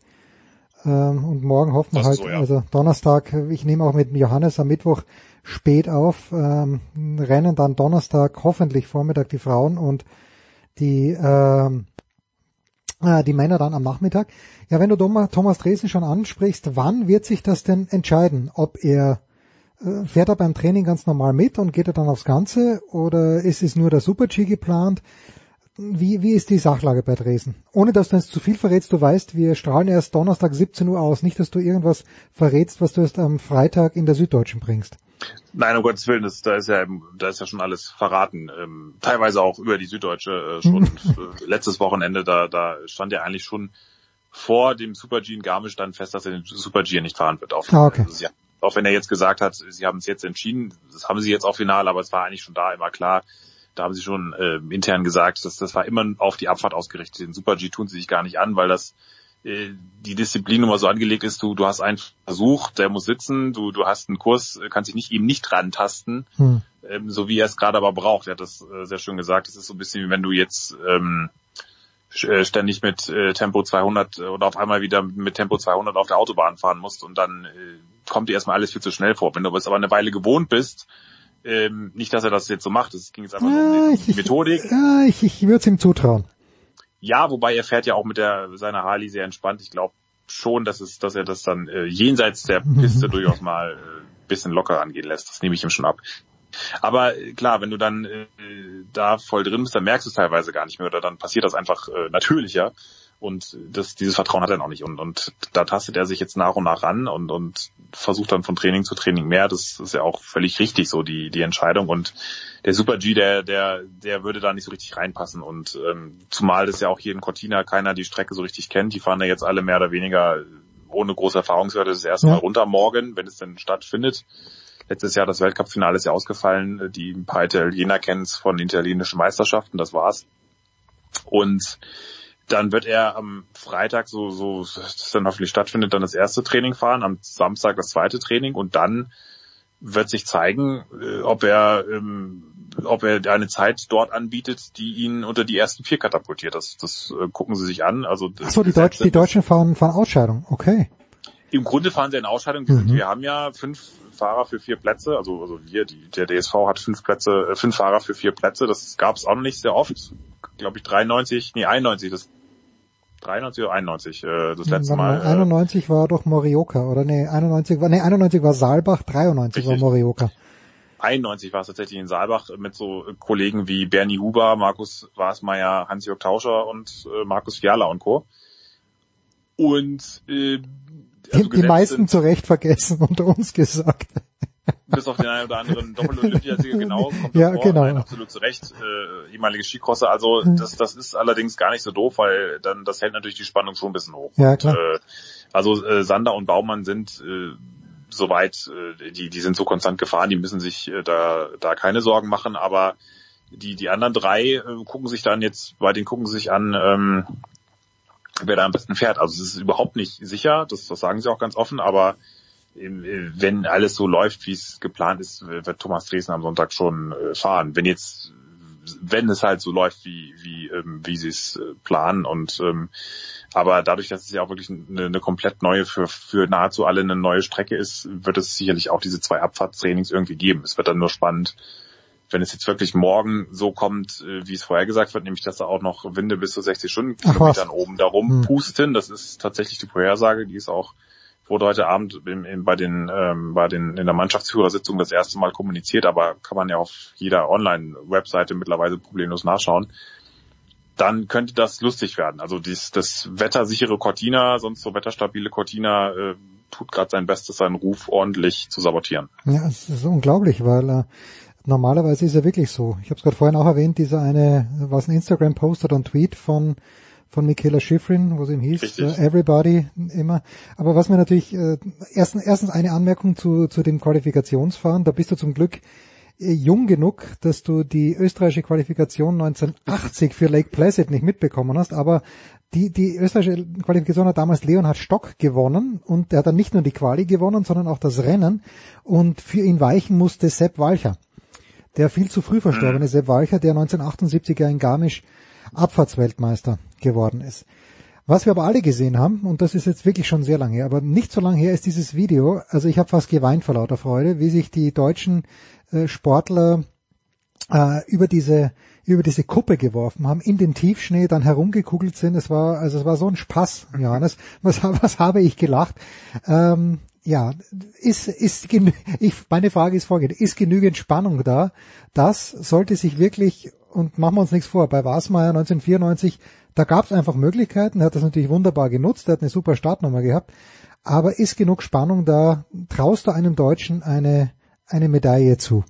Ähm, und morgen hoffen wir halt, so, ja. also Donnerstag, ich nehme auch mit Johannes am Mittwoch spät auf, ähm, rennen dann Donnerstag hoffentlich Vormittag die Frauen und die ähm, äh, die Männer dann am Nachmittag. Ja, wenn du Thomas Dresen schon ansprichst, wann wird sich das denn entscheiden? Ob er äh, fährt er beim Training ganz normal mit und geht er dann aufs Ganze oder ist es nur der Super-G geplant? Wie, wie ist die Sachlage bei Dresden? Ohne dass du jetzt zu viel verrätst, du weißt, wir strahlen erst Donnerstag 17 Uhr aus. Nicht, dass du irgendwas verrätst, was du erst am Freitag in der Süddeutschen bringst. Nein, um Gottes Willen, das, da ist ja da ist ja schon alles verraten. Ähm, teilweise auch über die Süddeutsche äh, schon äh, letztes Wochenende, da, da stand ja eigentlich schon vor dem Super G in Garmisch dann fest, dass er den Super G nicht fahren wird. Auch, Ah, okay. also sie, auch wenn er jetzt gesagt hat, sie haben es jetzt entschieden, das haben sie jetzt auch final, aber es war eigentlich schon da immer klar. Da haben sie schon äh, intern gesagt, dass das war immer auf die Abfahrt ausgerichtet. Den Super G tun sie sich gar nicht an, weil das äh, die Disziplin immer so angelegt ist, du, du hast einen Versuch, der muss sitzen, du, du hast einen Kurs, äh, kannst dich nicht eben nicht rantasten, Hm. ähm, so wie er es gerade aber braucht. Er hat das äh, sehr schön gesagt. Es ist so ein bisschen wie wenn du jetzt ähm, äh, ständig mit äh, Tempo 200 oder auf einmal wieder mit Tempo 200 auf der Autobahn fahren musst und dann äh, kommt dir erstmal alles viel zu schnell vor. Wenn du es aber eine Weile gewohnt bist, ähm, nicht, dass er das jetzt so macht, es ging jetzt einfach nur Ja, um die Methodik. ja, ich, ich würde es ihm zutrauen. Ja, wobei er fährt ja auch mit der seiner Harley sehr entspannt. Ich glaube schon, dass es, dass er das dann äh, jenseits der Piste durchaus mal äh, bisschen locker angehen lässt. Das nehme ich ihm schon ab. Aber äh, klar, wenn du dann äh, da voll drin bist, dann merkst du es teilweise gar nicht mehr oder dann passiert das einfach äh, natürlicher. Und das, dieses Vertrauen hat er noch nicht. Und, und da tastet er sich jetzt nach und nach ran und, und versucht dann von Training zu Training mehr. Das ist ja auch völlig richtig so, die, die Entscheidung. Und der Super G, der, der, der würde da nicht so richtig reinpassen. Und ähm, zumal das ja auch hier in Cortina keiner die Strecke so richtig kennt. Die fahren ja jetzt alle mehr oder weniger ohne große Erfahrungswerte das erste Ja. Mal runter morgen, wenn es denn stattfindet. Letztes Jahr das Weltcup-Finale ist ja ausgefallen. Die ein paar Italiener kennen es von italienischen Meisterschaften, das war's. Und dann wird er am Freitag, so, so das dann hoffentlich stattfindet, dann das erste Training fahren, am Samstag das zweite Training und dann wird sich zeigen, äh, ob er, ähm, ob er eine Zeit dort anbietet, die ihn unter die ersten vier katapultiert. Das, das äh, gucken Sie sich an. Also das Achso, die, Deutsch, die Deutschen fahren, fahren Ausscheidung. Okay. im Grunde fahren sie in Ausscheidung. Mhm. wir haben ja fünf Fahrer für vier Plätze. Also, also wir, die, der DSV hat fünf Plätze, äh, fünf Fahrer für vier Plätze. Das gab es auch noch nicht sehr oft. Glaube ich 93, nee 91, das 93 oder 91, äh, das letzte Mal. mal, 91 war doch Morioka, oder nee, 91 war, nee, 91 war Saalbach, 93 war Richtig. Morioka. 91 war es tatsächlich in Saalbach mit so Kollegen wie Bernie Huber, Markus Wasmeier, Hans-Jörg Tauscher und äh, Markus Fiala und Co. Und äh, also die gesetzt meisten zu Recht vergessen unter uns gesagt. bis auf den einen oder anderen Doppel-Olympiasieger genau, kommt Ja, davor. genau. Nein, absolut zu Recht, äh, ehemalige Skicrosser. Also das, das ist allerdings gar nicht so doof, weil dann das hält natürlich die Spannung schon ein bisschen hoch. Ja, klar. Äh, also äh, Sander und Baumann sind äh, soweit, äh, die, die sind so konstant gefahren, die müssen sich äh, da, da keine Sorgen machen, aber die, die anderen drei äh, gucken sich dann jetzt, bei denen gucken sie sich an, ähm, wer da am besten fährt. Also es ist überhaupt nicht sicher, das, das sagen sie auch ganz offen, aber ähm, wenn alles so läuft, wie es geplant ist, wird Thomas Dresden am Sonntag schon äh, fahren. Wenn jetzt, wenn es halt so läuft, wie wie ähm, wie sie es äh, planen und ähm, aber dadurch, dass es ja auch wirklich eine, eine komplett neue für für nahezu alle eine neue Strecke ist, wird es sicherlich auch diese zwei Abfahrtstrainings irgendwie geben. Es wird dann nur spannend, wenn es jetzt wirklich morgen so kommt, äh, wie es vorher gesagt wird, nämlich dass da auch noch Winde bis zu 60 Stundenkilometern oben darum hm. pusten. Das ist tatsächlich die Vorhersage, die ist auch wurde heute Abend im, im, bei den ähm, bei den in der Mannschaftsführersitzung das erste Mal kommuniziert, aber kann man ja auf jeder Online-Webseite mittlerweile problemlos nachschauen. Dann könnte das lustig werden. Also dies, das wettersichere Cortina, sonst so wetterstabile Cortina äh, tut gerade sein Bestes, seinen Ruf ordentlich zu sabotieren. Ja, es ist unglaublich, weil äh, normalerweise ist er wirklich so. Ich habe es gerade vorhin auch erwähnt, dieser eine, was ein Instagram-Post oder ein Tweet von von Michaela Schifrin, wo es ihm hieß, uh, Everybody immer. Aber was mir natürlich, äh, erstens, erstens eine Anmerkung zu, zu dem Qualifikationsfahren, da bist du zum Glück äh, jung genug, dass du die österreichische Qualifikation 1980 für Lake Placid nicht mitbekommen hast, aber die, die österreichische Qualifikation hat damals Leonhard Stock gewonnen und er hat dann nicht nur die Quali gewonnen, sondern auch das Rennen. Und für ihn weichen musste Sepp Walcher der viel zu früh verstorbene mhm. Sepp Walcher, der 1978 ja in Garmisch Abfahrtsweltmeister geworden ist. Was wir aber alle gesehen haben, und das ist jetzt wirklich schon sehr lange her, aber nicht so lange her ist dieses Video, also ich habe fast geweint vor lauter Freude, wie sich die deutschen äh, Sportler äh, über diese über diese Kuppe geworfen haben, in den Tiefschnee dann herumgekugelt sind. Es war also es war so ein Spaß, Johannes. Was, was habe ich gelacht? Ähm, ja, ist, ist, ich, meine Frage ist folgende, ist genügend Spannung da? Das sollte sich wirklich, und machen wir uns nichts vor, bei Wasmeier 1994, da gab es einfach Möglichkeiten, er hat das natürlich wunderbar genutzt, er hat eine super Startnummer gehabt, aber ist genug Spannung da? Traust du einem Deutschen eine, eine Medaille zu?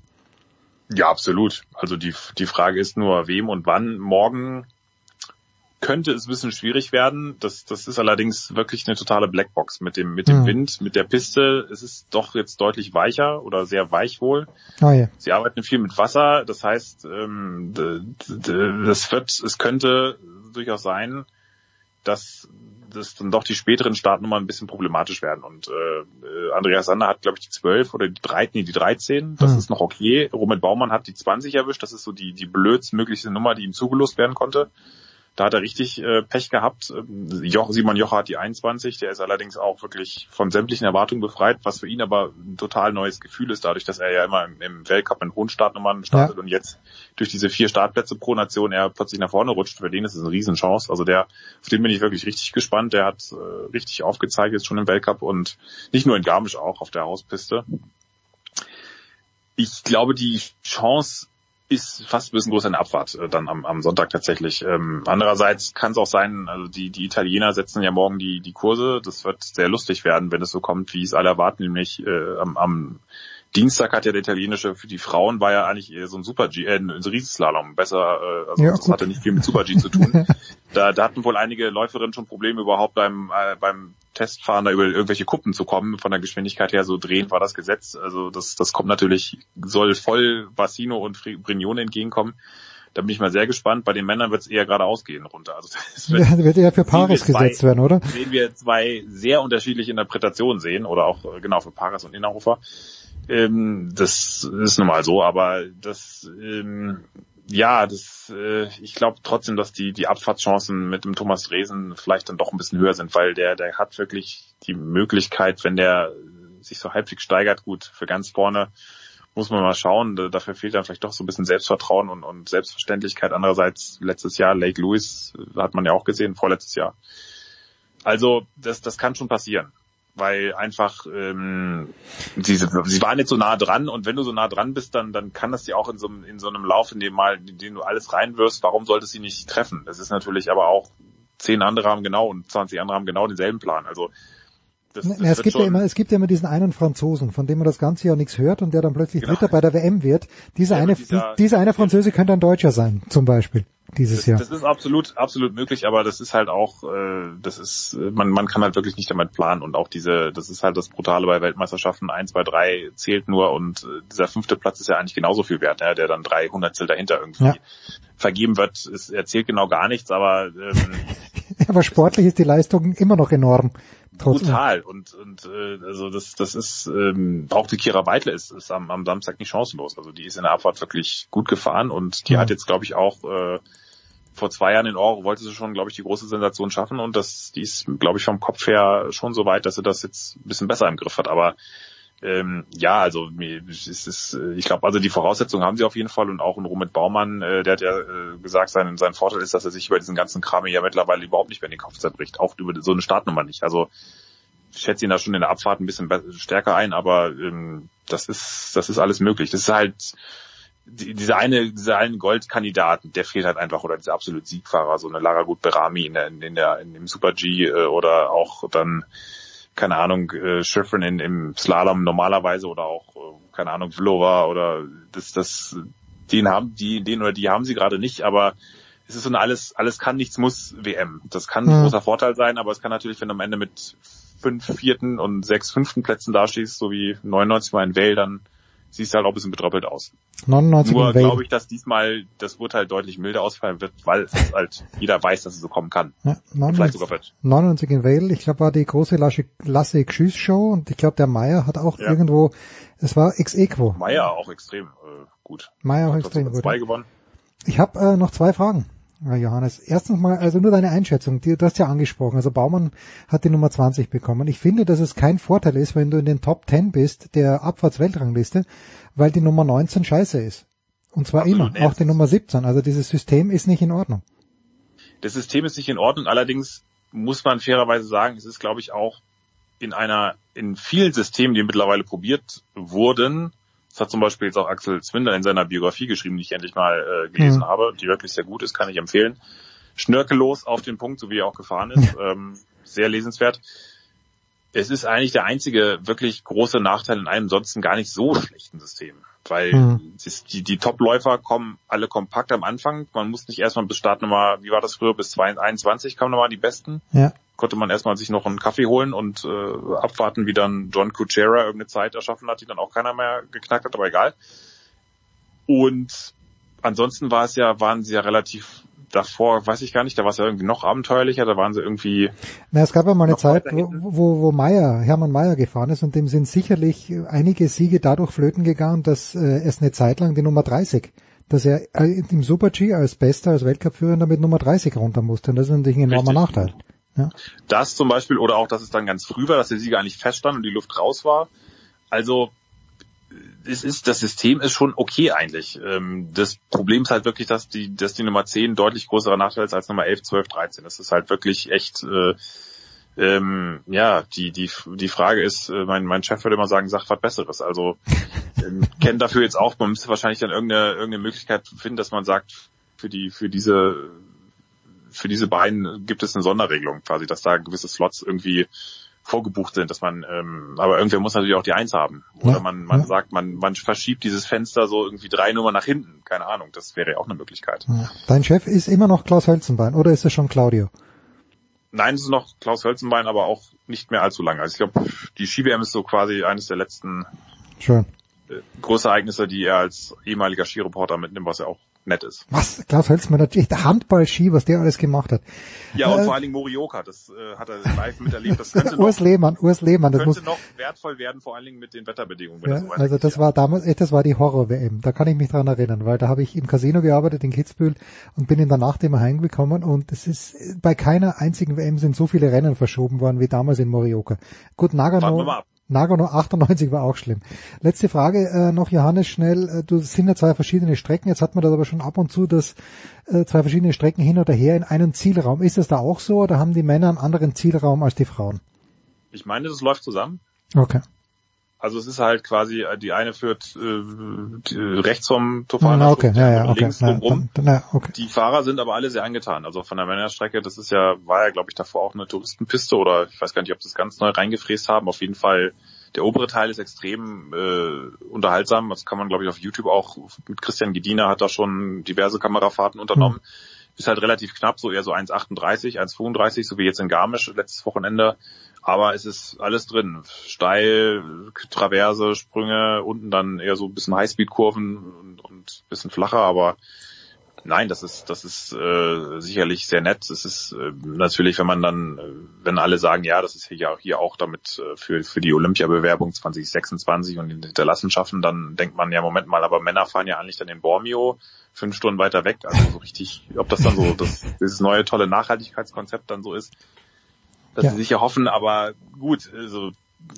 Ja, absolut. Also die, die Frage ist nur, wem und wann. Morgen könnte es ein bisschen schwierig werden. Das, das ist allerdings wirklich eine totale Blackbox mit dem, mit dem mhm. Wind, mit der Piste. Es ist doch jetzt deutlich weicher oder sehr weich wohl. Oh ja. Sie arbeiten viel mit Wasser. Das heißt, ähm, das wird, es könnte durchaus sein, dass dass dann doch die späteren Startnummern ein bisschen problematisch werden. Und äh, Andreas Sander hat, glaube ich, die 12 oder die 13, nee, die 13, das mhm. ist noch okay. Robert Baumann hat die 20 erwischt, das ist so die, die blödsmöglichste Nummer, die ihm zugelost werden konnte. Da hat er richtig äh, Pech gehabt. Simon Jocher hat die 21, der ist allerdings auch wirklich von sämtlichen Erwartungen befreit, was für ihn aber ein total neues Gefühl ist, dadurch, dass er ja immer im, im Weltcup in hohen Startnummern startet ja. und jetzt durch diese vier Startplätze pro Nation er plötzlich nach vorne rutscht. Für den ist es eine Riesenchance. Also der, auf den bin ich wirklich richtig gespannt. Der hat äh, richtig aufgezeigt jetzt schon im Weltcup und nicht nur in Garmisch auch auf der Hauspiste. Ich glaube, die Chance ist fast ein bisschen größer in der Abfahrt äh, dann am, am Sonntag tatsächlich. Ähm, andererseits kann es auch sein, also die, die Italiener setzen ja morgen die, die Kurse. Das wird sehr lustig werden, wenn es so kommt, wie es alle erwarten, nämlich äh, am, am Dienstag hat ja der italienische für die Frauen war ja eigentlich eher so ein Super G, äh, ein Riesenslalom. Besser, äh, also ja, das gut. hatte nicht viel mit Super G zu tun. da, da hatten wohl einige Läuferinnen schon Probleme überhaupt beim äh, beim Testfahren da über irgendwelche Kuppen zu kommen. Von der Geschwindigkeit her so drehend war das Gesetz. Also das das kommt natürlich soll voll Bassino und Brignone entgegenkommen. Da bin ich mal sehr gespannt. Bei den Männern wird es eher geradeaus gehen runter. Also es wird, ja, wird eher für Paris gesetzt werden, oder? Sehen wir zwei sehr unterschiedliche Interpretationen sehen oder auch äh, genau für Paris und Innerhofer. Ähm, das ist nun mal so, aber das, ähm, ja, das, äh, ich glaube trotzdem, dass die, die Abfahrtschancen mit dem Thomas Dresen vielleicht dann doch ein bisschen höher sind, weil der, der hat wirklich die Möglichkeit, wenn der sich so halbwegs steigert, gut, für ganz vorne muss man mal schauen. Dafür fehlt dann vielleicht doch so ein bisschen Selbstvertrauen und, und Selbstverständlichkeit. Andererseits letztes Jahr Lake Lewis hat man ja auch gesehen, vorletztes Jahr. Also das, das kann schon passieren weil einfach ähm, sie, sie waren jetzt so nah dran und wenn du so nah dran bist, dann dann kann das dir auch in so, in so einem Lauf, in dem mal, in dem du alles reinwirfst, warum solltest du sie nicht treffen? Das ist natürlich aber auch zehn andere haben genau und 20 andere haben genau denselben Plan. Also das, das es gibt ja immer, es gibt ja immer diesen einen Franzosen, von dem man das ganze Jahr nichts hört und der dann plötzlich genau. Dritter bei der WM wird. Dieser ja, eine, dieser, dieser eine Franzose könnte ein Deutscher sein, zum Beispiel dieses das, Jahr. Das ist absolut, absolut möglich, aber das ist halt auch, äh, das ist, man, man kann halt wirklich nicht damit planen und auch diese, das ist halt das Brutale bei Weltmeisterschaften, 1, 2, 3 zählt nur und äh, dieser fünfte Platz ist ja eigentlich genauso viel wert, ja, der dann drei Hundertstel dahinter irgendwie ja. vergeben wird, ist, er zählt genau gar nichts, aber ähm, Aber sportlich ist die Leistung immer noch enorm. Brutal und und äh, also das das ist ähm, auch die Kira Weidle ist, ist am, am Samstag nicht chancenlos. Also die ist in der Abfahrt wirklich gut gefahren und die Ja. hat jetzt glaube ich auch äh, vor zwei Jahren in Oro wollte sie schon glaube ich die große Sensation schaffen und das die ist glaube ich vom Kopf her schon so weit, dass sie das jetzt ein bisschen besser im Griff hat. Aber ähm, ja, also es ist, äh, ich glaube, also die Voraussetzungen haben sie auf jeden Fall und auch ein Romit Baumann, äh, der hat ja äh, gesagt, sein, sein Vorteil ist, dass er sich über diesen ganzen Kram ja mittlerweile überhaupt nicht mehr in den Kopf zerbricht, auch über so eine Startnummer nicht. Also ich schätze ihn da schon in der Abfahrt ein bisschen stärker ein, aber ähm, das ist das ist alles möglich. Das ist halt die, dieser eine dieser einen Goldkandidaten, der fehlt halt einfach oder dieser absolute Siegfahrer, so eine Lara Gut Berami in der in der in dem Super G äh, oder auch dann keine Ahnung, äh, Schifrin in, im Slalom normalerweise oder auch, äh, keine Ahnung, Vlova oder das, das, den haben, die, den oder die haben sie gerade nicht, aber es ist so eine alles, alles kann, nichts muss WM. Das kann ein Mhm. großer Vorteil sein, aber es kann natürlich, wenn du am Ende mit fünf vierten und sechs fünften Plätzen dastehst, so wie 99 Mal in Vale, dann siehst du halt auch ein bisschen betröppelt aus. 99 Nur glaube ich, dass diesmal das Urteil deutlich milder ausfallen wird, weil es halt jeder weiß, dass es so kommen kann. Ja, Und vielleicht sogar wird. 99 in Vale, ich glaube, war die große Lasse, Lasse Gschiss-Show und ich glaube, der Meier hat auch Ja. irgendwo, es war ex equo. Meier auch extrem äh, gut. Meier auch extrem gut. Zwei gewonnen. Ich habe äh, noch zwei Fragen, Johannes. Erstens mal, also nur deine Einschätzung. Du hast ja angesprochen, also Baumann hat die Nummer 20 bekommen. Ich finde, dass es kein Vorteil ist, wenn du in den Top 10 bist der Abfahrtsweltrangliste, weil die Nummer 19 scheiße ist. Und zwar Absolut, immer, auch die Nummer 17. Also dieses System ist nicht in Ordnung. Das System ist nicht in Ordnung, allerdings muss man fairerweise sagen, es ist, glaube ich, auch in einer, in vielen Systemen, die mittlerweile probiert wurden, das hat zum Beispiel jetzt auch Axel Zwinder in seiner Biografie geschrieben, die ich endlich mal äh, gelesen Mhm. habe, die wirklich sehr gut ist, kann ich empfehlen. Schnörkellos auf den Punkt, so wie er auch gefahren ist, ähm, sehr lesenswert. Es ist eigentlich der einzige wirklich große Nachteil in einem sonst gar nicht so schlechten System, weil Mhm. die, die Top-Läufer kommen alle kompakt am Anfang. Man muss nicht erstmal bis Startnummer, wie war das früher, bis 21 kamen nochmal die Besten. Ja. Konnte man erstmal sich noch einen Kaffee holen und äh, abwarten, wie dann John Kuchera irgendeine Zeit erschaffen hat, die dann auch keiner mehr geknackt hat, aber egal. Und ansonsten war es ja, waren sie ja relativ davor, weiß ich gar nicht, da war es ja irgendwie noch abenteuerlicher, da waren sie irgendwie Na, es gab ja mal eine Zeit, wo, wo, wo Meier, Hermann Meier gefahren ist und dem sind sicherlich einige Siege dadurch flöten gegangen, dass äh, es eine Zeit lang die Nummer 30, dass er äh, im Super G als Bester, als Weltcup-Führender mit Nummer 30 runter musste. Und das ist natürlich ein enormer Nachteil. Ja. Das zum Beispiel oder auch, dass es dann ganz früh war, dass der Sieger eigentlich feststand und die Luft raus war. Also es ist, das System ist schon okay eigentlich. Ähm, das Problem ist halt wirklich, dass die, dass die Nummer 10 deutlich größerer Nachteil ist als Nummer 11, 12, 13. Das ist halt wirklich echt, äh, ähm, ja, die, die, die Frage ist, äh, mein, mein Chef würde immer sagen, sag was Besseres. Also ähm, kennen dafür jetzt auch, man müsste wahrscheinlich dann irgendeine, irgendeine Möglichkeit finden, dass man sagt, für die, für diese, für diese beiden gibt es eine Sonderregelung quasi, dass da gewisse Slots irgendwie vorgebucht sind, dass man, ähm, aber irgendwer muss natürlich auch die Eins haben. Oder Ja, man, man ja. sagt, man, man verschiebt dieses Fenster so irgendwie drei Nummern nach hinten. Keine Ahnung, das wäre ja auch eine Möglichkeit. Ja. Dein Chef ist immer noch Klaus Hölzenbein oder ist es schon Claudio? Nein, es ist noch Klaus Hölzenbein, aber auch nicht mehr allzu lange. Also ich glaube, die Ski-WM ist so quasi eines der letzten Schön. äh, Großereignisse, die er als ehemaliger Skireporter mitnimmt, was ja auch nett ist. Was? Klaus Hölzenbein, natürlich der Handball-Ski, was der alles gemacht hat. Ja, und Äh, vor allen Dingen Morioka, das äh, hat er live miterlebt. Das könnte noch, Urs Lehmann, Urs Lehmann, das könnte muss, noch wertvoll werden, vor allen Dingen mit den Wetterbedingungen. Wenn Ja, das also das war damals, echt, das war die Horror-WM. Da kann ich mich dran erinnern, weil da habe ich im Casino gearbeitet in Kitzbühel und bin in der Nacht immer heimgekommen und es ist bei keiner einzigen WM sind so viele Rennen verschoben worden wie damals in Morioka. Gut, Warten wir Nagano, mal ab. Nagano 98 war auch schlimm. Letzte Frage äh, noch, Johannes, schnell. Äh, Du es sind ja zwei verschiedene Strecken. Jetzt hat man das aber schon ab und zu, dass äh, zwei verschiedene Strecken hin oder her in einem Zielraum. Ist das da auch so oder haben die Männer einen anderen Zielraum als die Frauen? Ich meine, das läuft zusammen. Okay. Also es ist halt quasi, äh, die eine führt äh, die, rechts vom Tofana, okay, die ja, ja, okay. links Na, dann, na, okay. Die Fahrer sind aber alle sehr angetan. Also von der Männerstrecke, das ist ja, war ja glaube ich davor auch eine Touristenpiste oder ich weiß gar nicht, ob sie es ganz neu reingefräst haben. Auf jeden Fall, der obere Teil ist extrem äh, unterhaltsam. Das kann man glaube ich auf YouTube auch mit Christian Gedina hat da schon diverse Kamerafahrten unternommen. Ist halt relativ knapp, so eher so 1,38, 1,35, so wie jetzt in Garmisch letztes Wochenende. Aber es ist alles drin. Steil, Traverse, Sprünge, unten dann eher so ein bisschen Highspeed-Kurven und, und ein bisschen flacher, aber Nein, das ist das ist äh, sicherlich sehr nett. Es ist äh, natürlich, wenn man dann, äh, wenn alle sagen, ja, das ist hier auch hier auch damit äh, für für die Olympiabewerbung 2026 und die Hinterlassenschaften, dann denkt man ja, Moment mal, aber Männer fahren ja eigentlich dann in Bormio fünf Stunden weiter weg. Also so richtig, ob das dann so das, dieses neue tolle Nachhaltigkeitskonzept dann so ist, dass Ja. sie sich erhoffen. Aber gut, also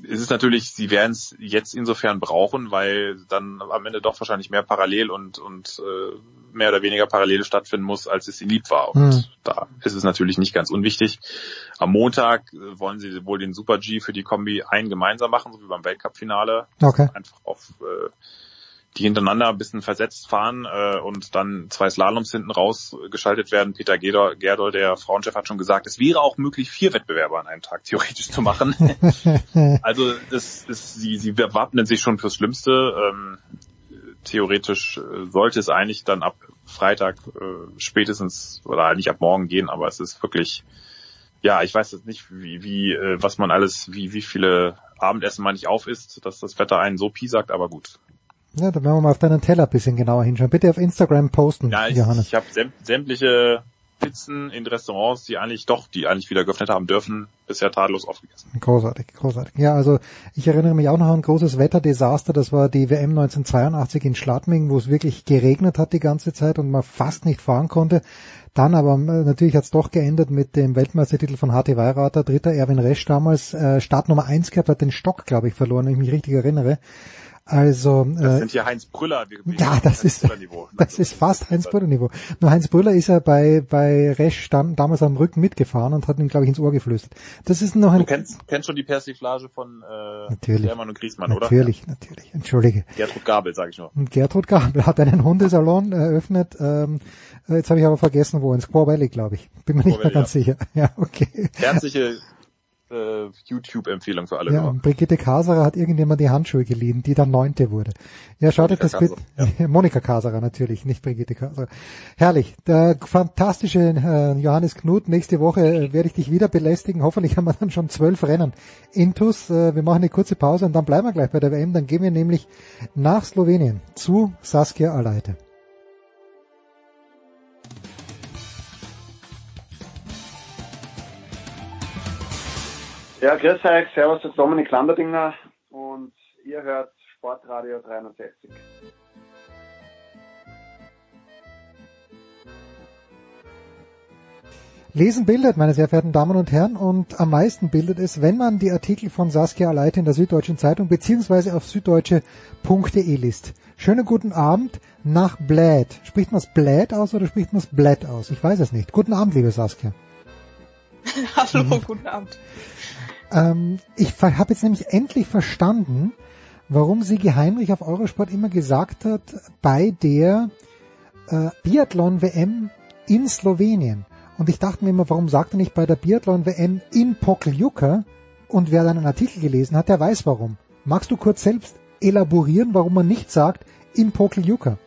es ist natürlich, sie werden es jetzt insofern brauchen, weil dann am Ende doch wahrscheinlich mehr parallel und, und äh, mehr oder weniger parallel stattfinden muss, als es ihnen lieb war. Und Hm. da ist es natürlich nicht ganz unwichtig. Am Montag äh, wollen sie wohl den Super G für die Kombi ein gemeinsam machen, so wie beim Weltcup-Finale. Okay. Einfach auf äh, die hintereinander ein bisschen versetzt fahren äh, und dann zwei Slaloms hinten raus geschaltet werden. Peter Gerdol, der Frauenchef, hat schon gesagt, es wäre auch möglich, vier Wettbewerbe an einem Tag theoretisch zu machen. Also das ist, sie, sie wappnen sich schon fürs Schlimmste. Ähm, theoretisch äh, sollte es eigentlich dann ab Freitag äh, spätestens oder nicht ab morgen gehen, aber es ist wirklich, ja, ich weiß jetzt nicht, wie, wie äh, was man alles, wie, wie viele Abendessen man nicht auf isst, dass das Wetter einen so piesackt, aber gut. Ja, da werden wir mal auf deinen Teller ein bisschen genauer hinschauen. Bitte auf Instagram posten, Ja, ich, Johannes. ich habe säm sämtliche Pizzen in Restaurants, die eigentlich doch, die eigentlich wieder geöffnet haben dürfen, bisher tadellos aufgegessen. Großartig, großartig. Ja, also ich erinnere mich auch noch an ein großes Wetterdesaster. Das war die WM 1982 in Schladming, wo es wirklich geregnet hat die ganze Zeit und man fast nicht fahren konnte. Dann aber äh, natürlich hat es doch geändert mit dem Weltmeistertitel von HT Weirater. Dritter Erwin Resch damals, äh, Start Nummer eins gehabt, hat den Stock, glaube ich, verloren, wenn ich mich richtig erinnere. Also Das äh, sind hier Heinz Brüller. Ja, das ist das ist fast Heinz Brüller Niveau. Nur Heinz Brüller ist ja bei bei Resch dann, damals am Rücken mitgefahren und hat ihm glaube ich ins Ohr geflüstert. Das ist noch ein Du kennst, kennst schon die Persiflage von äh, Natürlich. Hermann und Griesmann, oder? natürlich, natürlich. Entschuldige. Gertrud Gabel, sage ich nur. Und Gertrud Gabel hat einen Hundesalon eröffnet. Ähm, äh, jetzt habe ich aber vergessen, wo. In Squaw Valley, glaube ich. Bin mir nicht mehr Valley, ganz sicher. Ja, okay. Herzliche äh, YouTube-Empfehlung für alle. Ja, und Brigitte Kaserer hat irgendjemand die Handschuhe geliehen, die dann neunte wurde. Ja, schaut euch das bitte. Monika Kaserer natürlich, nicht Brigitte Kaserer. Herrlich. Der fantastische äh, Johannes Knut. Nächste Woche äh, werde ich dich wieder belästigen. Hoffentlich haben wir dann schon zwölf Rennen. Intus, äh, wir machen eine kurze Pause und dann bleiben wir gleich bei der WM. Dann gehen wir nämlich nach Slowenien zu Saskia Aleite. Ja, grüß euch, servus, das ist Dominik Lamberdinger und ihr hört Sportradio 360. Lesen bildet, meine sehr verehrten Damen und Herren, und am meisten bildet es, wenn man die Artikel von Saskia Aleite in der Süddeutschen Zeitung beziehungsweise auf süddeutsche.de liest. Schönen guten Abend nach Bläd. Spricht man es Bläd aus oder spricht man es Bläd aus? Ich weiß es nicht. Guten Abend, liebe Saskia. Hallo, guten Abend. Ähm, ich habe jetzt nämlich endlich verstanden, warum Sigi Heinrich auf Eurosport immer gesagt hat, bei der äh, Biathlon-WM in Slowenien. Und ich dachte mir immer, warum sagt er nicht bei der Biathlon-WM in Pokljuka? Und wer dann einen Artikel gelesen hat, der weiß warum. Magst du kurz selbst elaborieren, warum man nicht sagt in Pokljuka?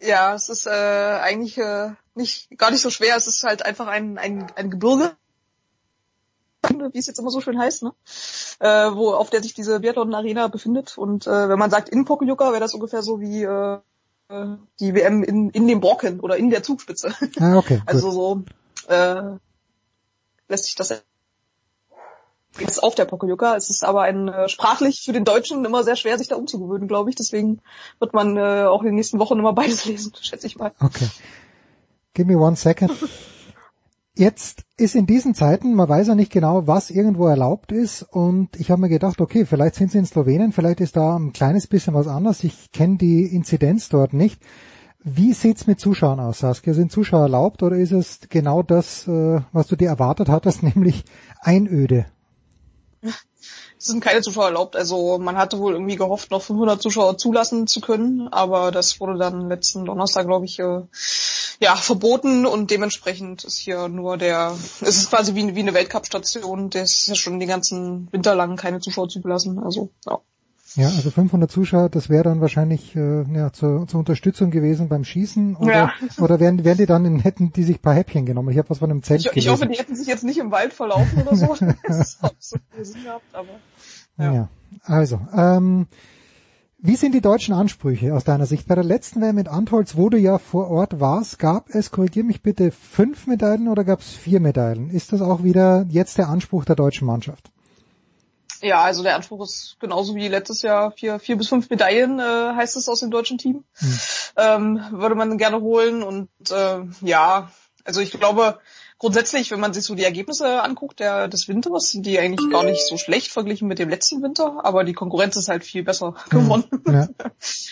Ja, es ist äh, eigentlich äh, nicht gar nicht so schwer. Es ist halt einfach ein, ein, ein Gebirge, wie es jetzt immer so schön heißt, ne? äh, wo auf der sich diese Biathlon Arena befindet. Und äh, wenn man sagt in Pokljuka, wäre das ungefähr so wie äh, die WM in, in dem Brocken oder in der Zugspitze. Ah, okay, gut. also so äh, lässt sich das ist auf der Pokljuka. Es ist aber ein äh, sprachlich für den Deutschen immer sehr schwer, sich da umzugewöhnen, glaube ich. Deswegen wird man äh, auch in den nächsten Wochen immer beides lesen, schätze ich mal. Okay. Give me one second. Jetzt ist in diesen Zeiten, man weiß ja nicht genau, was irgendwo erlaubt ist und ich habe mir gedacht, okay, vielleicht sind sie in Slowenien, vielleicht ist da ein kleines bisschen was anders. Ich kenne die Inzidenz dort nicht. Wie sieht's mit Zuschauern aus, Saskia? Sind Zuschauer erlaubt oder ist es genau das, äh, was du dir erwartet hattest, nämlich Einöde? Es sind keine Zuschauer erlaubt. Also man hatte wohl irgendwie gehofft, noch 500 Zuschauer zulassen zu können, aber das wurde dann letzten Donnerstag, glaube ich, äh, ja verboten und dementsprechend ist hier nur der, es ist quasi wie, wie eine Weltcup-Station, das ist ja schon den ganzen Winter lang keine Zuschauer zugelassen. Also ja. Ja, also 500 Zuschauer, das wäre dann wahrscheinlich äh, ja, zur, zur Unterstützung gewesen beim Schießen oder, Ja. oder wären, wären die dann hätten die sich ein paar Häppchen genommen. Ich habe was von einem Zelt Ich, ich hoffe, die hätten sich jetzt nicht im Wald verlaufen oder so. Das hat so Sinn gehabt, aber Ja. Also, ähm, Wie sind die deutschen Ansprüche aus deiner Sicht? Bei der letzten WM mit Antholz, wo du ja vor Ort warst, gab es, korrigier mich bitte, fünf Medaillen oder gab es vier Medaillen? Ist das auch wieder jetzt der Anspruch der deutschen Mannschaft? Ja, also der Anspruch ist genauso wie letztes Jahr vier, vier bis fünf Medaillen, äh, heißt es aus dem deutschen Team. Hm. Ähm, würde man gerne holen und äh, ja, also ich glaube, grundsätzlich, wenn man sich so die Ergebnisse anguckt der, des Winters, sind die eigentlich gar nicht so schlecht verglichen mit dem letzten Winter, aber die Konkurrenz ist halt viel besser geworden. Ja.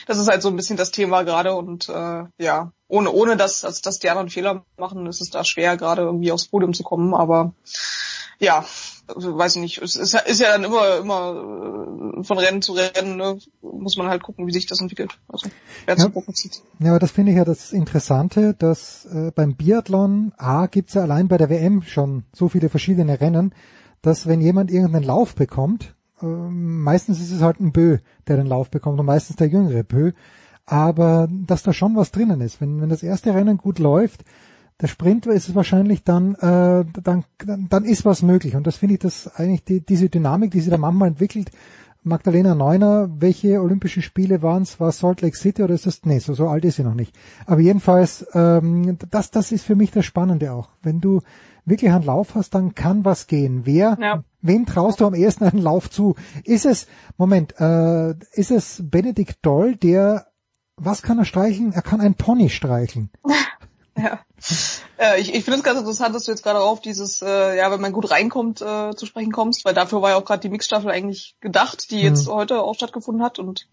Das ist halt so ein bisschen das Thema gerade und äh, ja, ohne, ohne dass, dass, dass die anderen Fehler machen, ist es da schwer, gerade irgendwie aufs Podium zu kommen, aber ja, weiß ich nicht, es ist, ist ja dann immer, immer äh, von Rennen zu Rennen, ne? muss man halt gucken, wie sich das entwickelt. Also, wer ja. ja, aber das finde ich ja das Interessante, dass äh, beim Biathlon, A, gibt's ja allein bei der WM schon so viele verschiedene Rennen, dass wenn jemand irgendeinen Lauf bekommt, äh, meistens ist es halt ein Bö, der den Lauf bekommt und meistens der jüngere Bö, aber dass da schon was drinnen ist. Wenn, wenn das erste Rennen gut läuft, der Sprint ist es wahrscheinlich dann, äh, dann, dann ist was möglich. Und das finde ich, dass eigentlich die, diese Dynamik, die sich da manchmal entwickelt, Magdalena Neuner, welche Olympischen Spiele waren es? War Salt Lake City oder ist das? Nee, so, so alt ist sie noch nicht. Aber jedenfalls, ähm, das, das ist für mich das Spannende auch. Wenn du wirklich einen Lauf hast, dann kann was gehen. Wer, ja. wem traust du am ersten einen Lauf zu? Ist es, Moment, äh, ist es Benedikt Doll, der, was kann er streicheln? Er kann einen Pony streicheln. Ja. Äh, ich ich finde es ganz interessant, dass du jetzt gerade auf dieses, äh, ja, wenn man gut reinkommt, äh, zu sprechen kommst, weil dafür war ja auch gerade die Mixstaffel eigentlich gedacht, die jetzt mhm. heute auch stattgefunden hat und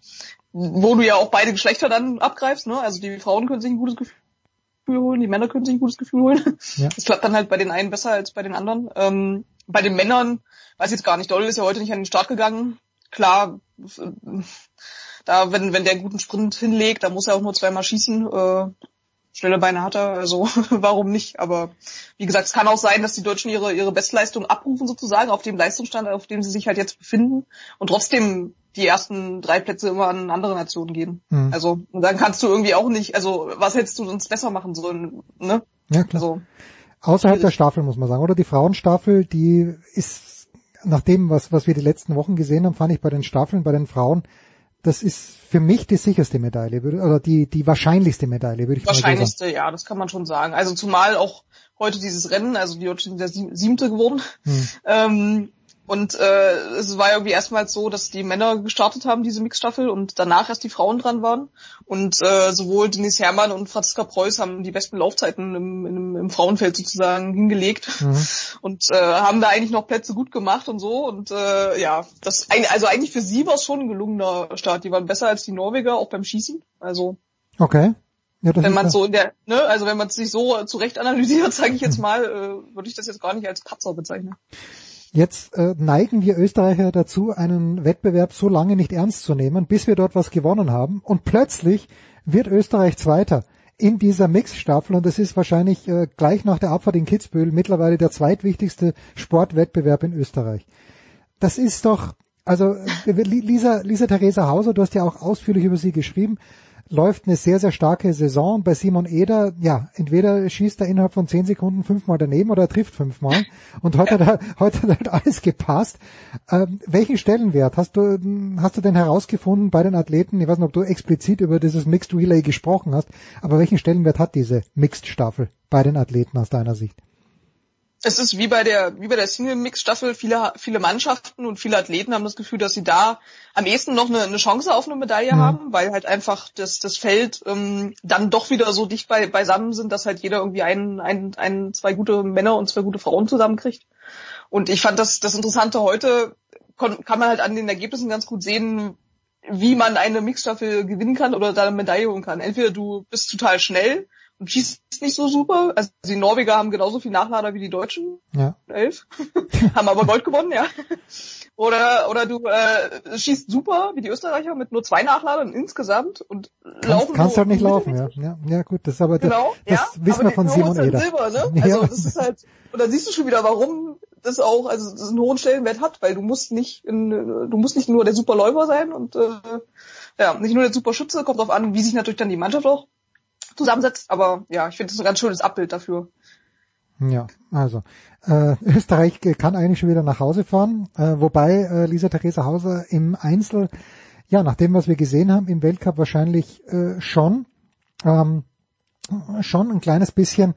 wo du ja auch beide Geschlechter dann abgreifst, ne? Also die Frauen können sich ein gutes Gefühl holen, die Männer können sich ein gutes Gefühl holen. Ja. Das klappt dann halt bei den einen besser als bei den anderen. Ähm, bei den Männern, weiß ich jetzt gar nicht, Doll ist ja heute nicht an den Start gegangen. Klar, da, wenn, wenn der einen guten Sprint hinlegt, da muss er auch nur zweimal schießen. Äh, schnelle Beine hat er, also warum nicht? Aber wie gesagt, es kann auch sein, dass die Deutschen ihre, ihre Bestleistung abrufen sozusagen auf dem Leistungsstand, auf dem sie sich halt jetzt befinden und trotzdem die ersten drei Plätze immer an andere Nationen gehen. Mhm. Also und dann kannst du irgendwie auch nicht, also was hättest du sonst besser machen sollen, ne? Ja, klar. Also, Außerhalb der Staffel muss man sagen, oder die Frauenstaffel, die ist nach dem, was, was wir die letzten Wochen gesehen haben, fand ich bei den Staffeln, bei den Frauen das ist für mich die sicherste Medaille, oder die, die wahrscheinlichste Medaille, würde ich Wahrscheinlichste, mal sagen. ja, das kann man schon sagen. Also zumal auch heute dieses Rennen, also die sind der siebte geworden. Hm. Ähm, und äh, es war irgendwie erstmals so, dass die Männer gestartet haben, diese Mixstaffel, und danach erst die Frauen dran waren. Und äh, sowohl Denise Herrmann und Franziska Preuß haben die besten Laufzeiten im, im, im Frauenfeld sozusagen hingelegt mhm. und äh, haben da eigentlich noch Plätze gut gemacht und so. Und äh, ja, das also eigentlich für sie war es schon ein gelungener Start. Die waren besser als die Norweger, auch beim Schießen. Also okay. Ja, wenn man so in der, ne, also wenn man sich so zurecht analysiert, sage ich jetzt mal, äh, würde ich das jetzt gar nicht als Patzer bezeichnen. Jetzt äh, neigen wir Österreicher dazu, einen Wettbewerb so lange nicht ernst zu nehmen, bis wir dort was gewonnen haben. Und plötzlich wird Österreich Zweiter in dieser Mixstaffel und das ist wahrscheinlich äh, gleich nach der Abfahrt in Kitzbühel mittlerweile der zweitwichtigste Sportwettbewerb in Österreich. Das ist doch, also äh, Lisa, Lisa Theresa Hauser, du hast ja auch ausführlich über sie geschrieben läuft eine sehr, sehr starke Saison. Bei Simon Eder, ja, entweder schießt er innerhalb von zehn Sekunden fünfmal daneben oder er trifft fünfmal. Und heute, hat, heute hat halt alles gepasst. Ähm, welchen Stellenwert hast du, hast du denn herausgefunden bei den Athleten? Ich weiß nicht, ob du explizit über dieses Mixed Relay gesprochen hast, aber welchen Stellenwert hat diese Mixed Staffel bei den Athleten aus deiner Sicht? Es ist wie bei der, wie bei der Single-Mix-Staffel, viele, viele Mannschaften und viele Athleten haben das Gefühl, dass sie da am ehesten noch eine, eine Chance auf eine Medaille mhm. haben, weil halt einfach das, das Feld ähm, dann doch wieder so dicht bei, beisammen sind, dass halt jeder irgendwie ein, ein, ein, zwei gute Männer und zwei gute Frauen zusammenkriegt. Und ich fand das, das Interessante heute, kann man halt an den Ergebnissen ganz gut sehen, wie man eine Mixstaffel gewinnen kann oder da eine Medaille holen kann. Entweder du bist total schnell schießt nicht so super. Also die Norweger haben genauso viel Nachlader wie die Deutschen. Ja. Elf. haben aber Gold gewonnen, ja. Oder oder du äh, schießt super wie die Österreicher mit nur zwei Nachladern insgesamt und kannst, laufen. Kannst halt nicht laufen, ja. ja. Ja gut, das ist aber genau, das, das ja, wissen wir von Simon Eder. Silber, ne? Also ja. das ist halt und dann siehst du schon wieder, warum das auch also das einen hohen Stellenwert hat, weil du musst nicht in, du musst nicht nur der Superläufer sein und äh, ja, nicht nur der Superschütze, kommt drauf an, wie sich natürlich dann die Mannschaft auch zusammensetzt. Aber ja, ich finde das ein ganz schönes Abbild dafür. Ja, also äh, Österreich kann eigentlich schon wieder nach Hause fahren, äh, wobei äh, Lisa Theresa Hauser im Einzel ja, nach dem, was wir gesehen haben im Weltcup wahrscheinlich äh, schon, ähm, schon ein kleines bisschen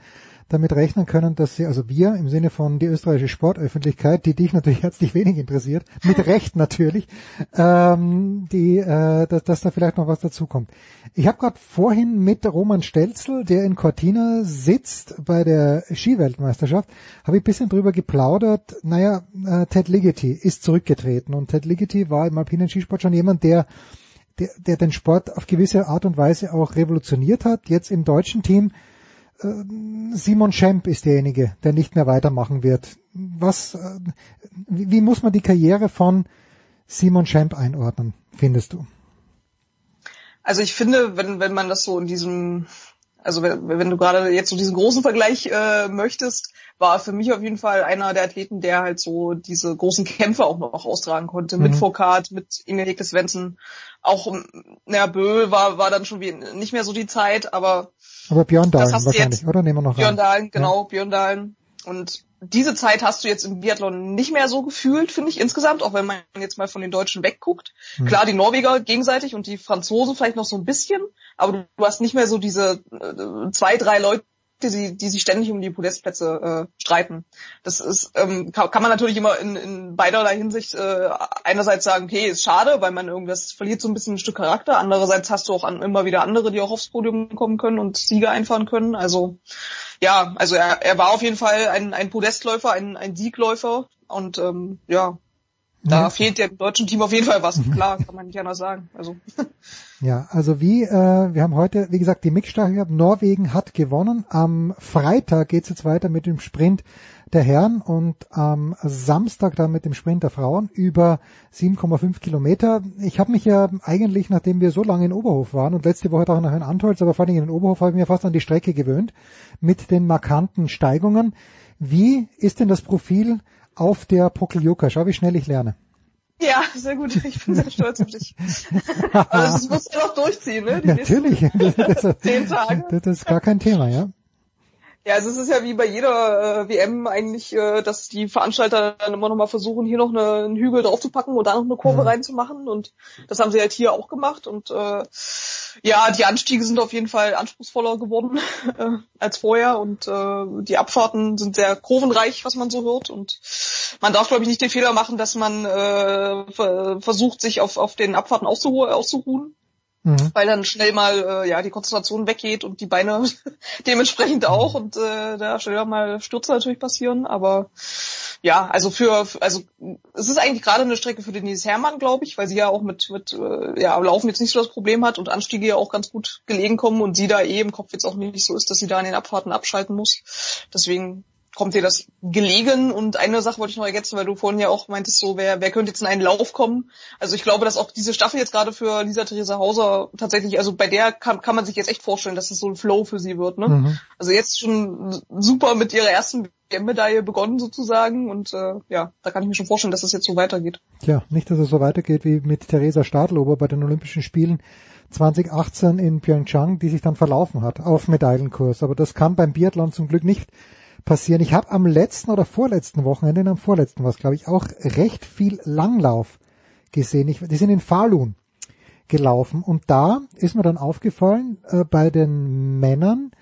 damit rechnen können, dass sie, also wir im Sinne von die österreichische Sportöffentlichkeit, die dich natürlich herzlich wenig interessiert, mit Recht natürlich, ähm, die, äh, dass, dass da vielleicht noch was dazukommt. Ich habe gerade vorhin mit Roman Stelzel, der in Cortina sitzt bei der Skiweltmeisterschaft, habe ich ein bisschen drüber geplaudert. Naja, äh, Ted Ligety ist zurückgetreten und Ted Ligety war im alpinen Skisport schon jemand, der der, der den Sport auf gewisse Art und Weise auch revolutioniert hat. Jetzt im deutschen Team Simon Schemp ist derjenige, der nicht mehr weitermachen wird. Was, äh, wie, muss man die Karriere von Simon Schemp einordnen, findest du? Also ich finde, wenn, wenn man das so in diesem, also wenn, wenn du gerade jetzt so diesen großen Vergleich äh, möchtest, war für mich auf jeden Fall einer der Athleten, der halt so diese großen Kämpfe auch noch austragen konnte. Mhm. Mit Foucault, mit Inge Svensson. Auch, naja, Bö war, war dann schon wie nicht mehr so die Zeit, aber aber Björn Dahlen wahrscheinlich, oder? Nehmen wir noch Björn Dahlen, genau, ja. Björn Dahlen. Und diese Zeit hast du jetzt im Biathlon nicht mehr so gefühlt, finde ich insgesamt, auch wenn man jetzt mal von den Deutschen wegguckt. Mhm. Klar, die Norweger gegenseitig und die Franzosen vielleicht noch so ein bisschen, aber du hast nicht mehr so diese äh, zwei, drei Leute, die, die sich ständig um die Podestplätze äh, streiten. Das ist, ähm, kann, kann man natürlich immer in, in beiderlei Hinsicht äh, einerseits sagen, okay, ist schade, weil man irgendwas verliert so ein bisschen ein Stück Charakter. Andererseits hast du auch an, immer wieder andere, die auch aufs Podium kommen können und Siege einfahren können. Also ja, also er, er war auf jeden Fall ein, ein Podestläufer, ein, ein Siegläufer und ähm, ja, da ja. fehlt dem deutschen Team auf jeden Fall was. Klar, kann man nicht anders sagen. Also. Ja, also wie, äh, wir haben heute, wie gesagt, die Mixstaffel gehabt. Norwegen hat gewonnen. Am Freitag geht es jetzt weiter mit dem Sprint der Herren und am Samstag dann mit dem Sprint der Frauen über 7,5 Kilometer. Ich habe mich ja eigentlich, nachdem wir so lange in Oberhof waren und letzte Woche auch noch in Antholz, aber vor allem in Oberhof, habe ich mir fast an die Strecke gewöhnt mit den markanten Steigungen. Wie ist denn das Profil auf der Pokeljuka? Schau, wie schnell ich lerne. Ja, sehr gut. Ich bin sehr stolz auf dich. also das musst du noch durchziehen, ne? Die Natürlich. Das, zehn Tage. Das ist gar kein Thema, ja. Ja, also es ist ja wie bei jeder äh, WM eigentlich, äh, dass die Veranstalter dann immer noch mal versuchen, hier noch eine, einen Hügel draufzupacken und da noch eine Kurve mhm. reinzumachen. Und das haben sie halt hier auch gemacht. Und äh, ja, die Anstiege sind auf jeden Fall anspruchsvoller geworden äh, als vorher. Und äh, die Abfahrten sind sehr kurvenreich, was man so hört. Und man darf, glaube ich, nicht den Fehler machen, dass man äh, versucht, sich auf, auf den Abfahrten auszuruhen Mhm. Weil dann schnell mal äh, ja die Konzentration weggeht und die Beine dementsprechend auch und äh, da schnell mal Stürze natürlich passieren. Aber ja, also für also es ist eigentlich gerade eine Strecke für Denise Herrmann, glaube ich, weil sie ja auch mit mit äh, ja Laufen jetzt nicht so das Problem hat und Anstiege ja auch ganz gut gelegen kommen und sie da eh im Kopf jetzt auch nicht so ist, dass sie da in den Abfahrten abschalten muss. Deswegen kommt dir das gelegen? Und eine Sache wollte ich noch ergänzen, weil du vorhin ja auch meintest, so wer, wer könnte jetzt in einen Lauf kommen? Also ich glaube, dass auch diese Staffel jetzt gerade für Lisa Theresa Hauser tatsächlich, also bei der kann, kann man sich jetzt echt vorstellen, dass das so ein Flow für sie wird. Ne? Mhm. Also jetzt schon super mit ihrer ersten Medaille begonnen sozusagen und äh, ja, da kann ich mir schon vorstellen, dass das jetzt so weitergeht. Tja, nicht, dass es so weitergeht wie mit Theresa Stadlober bei den Olympischen Spielen 2018 in Pyeongchang, die sich dann verlaufen hat auf Medaillenkurs. Aber das kann beim Biathlon zum Glück nicht passieren. Ich habe am letzten oder vorletzten Wochenende, am vorletzten was glaube ich, auch recht viel Langlauf gesehen. Ich, die sind in Falun gelaufen und da ist mir dann aufgefallen äh, bei den Männern,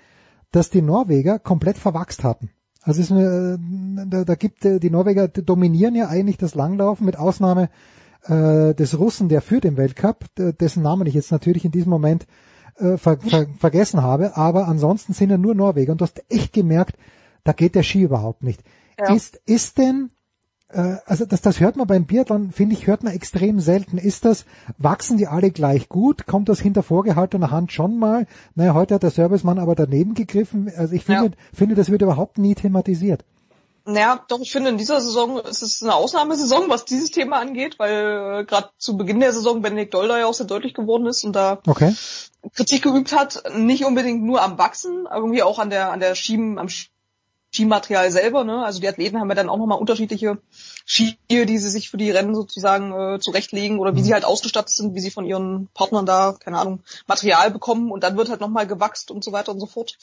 dass die Norweger komplett verwachst hatten. Also ist mir, äh, da, da gibt äh, die Norweger dominieren ja eigentlich das Langlaufen mit Ausnahme äh, des Russen, der führt im Weltcup, dessen Namen ich jetzt natürlich in diesem Moment äh, ver, ver, vergessen habe, aber ansonsten sind ja nur Norweger und du hast echt gemerkt, da geht der Ski überhaupt nicht. Ja. Ist, ist denn, äh, also das, das hört man beim Biathlon, finde ich, hört man extrem selten. Ist das, wachsen die alle gleich gut? Kommt das hinter vorgehaltener Hand schon mal? Naja, heute hat der Servicemann aber daneben gegriffen. Also ich finde, ja. finde, das wird überhaupt nie thematisiert. Naja, doch, ich finde, in dieser Saison ist es eine Ausnahmesaison, was dieses Thema angeht, weil äh, gerade zu Beginn der Saison Benedikt Dolder ja auch sehr deutlich geworden ist und da okay. Kritik geübt hat, nicht unbedingt nur am Wachsen, aber irgendwie auch an der, an der Schieben, am Skimaterial selber. Ne? Also die Athleten haben ja dann auch nochmal unterschiedliche Ski, die sie sich für die Rennen sozusagen äh, zurechtlegen oder wie mhm. sie halt ausgestattet sind, wie sie von ihren Partnern da, keine Ahnung, Material bekommen und dann wird halt nochmal gewachst und so weiter und so fort.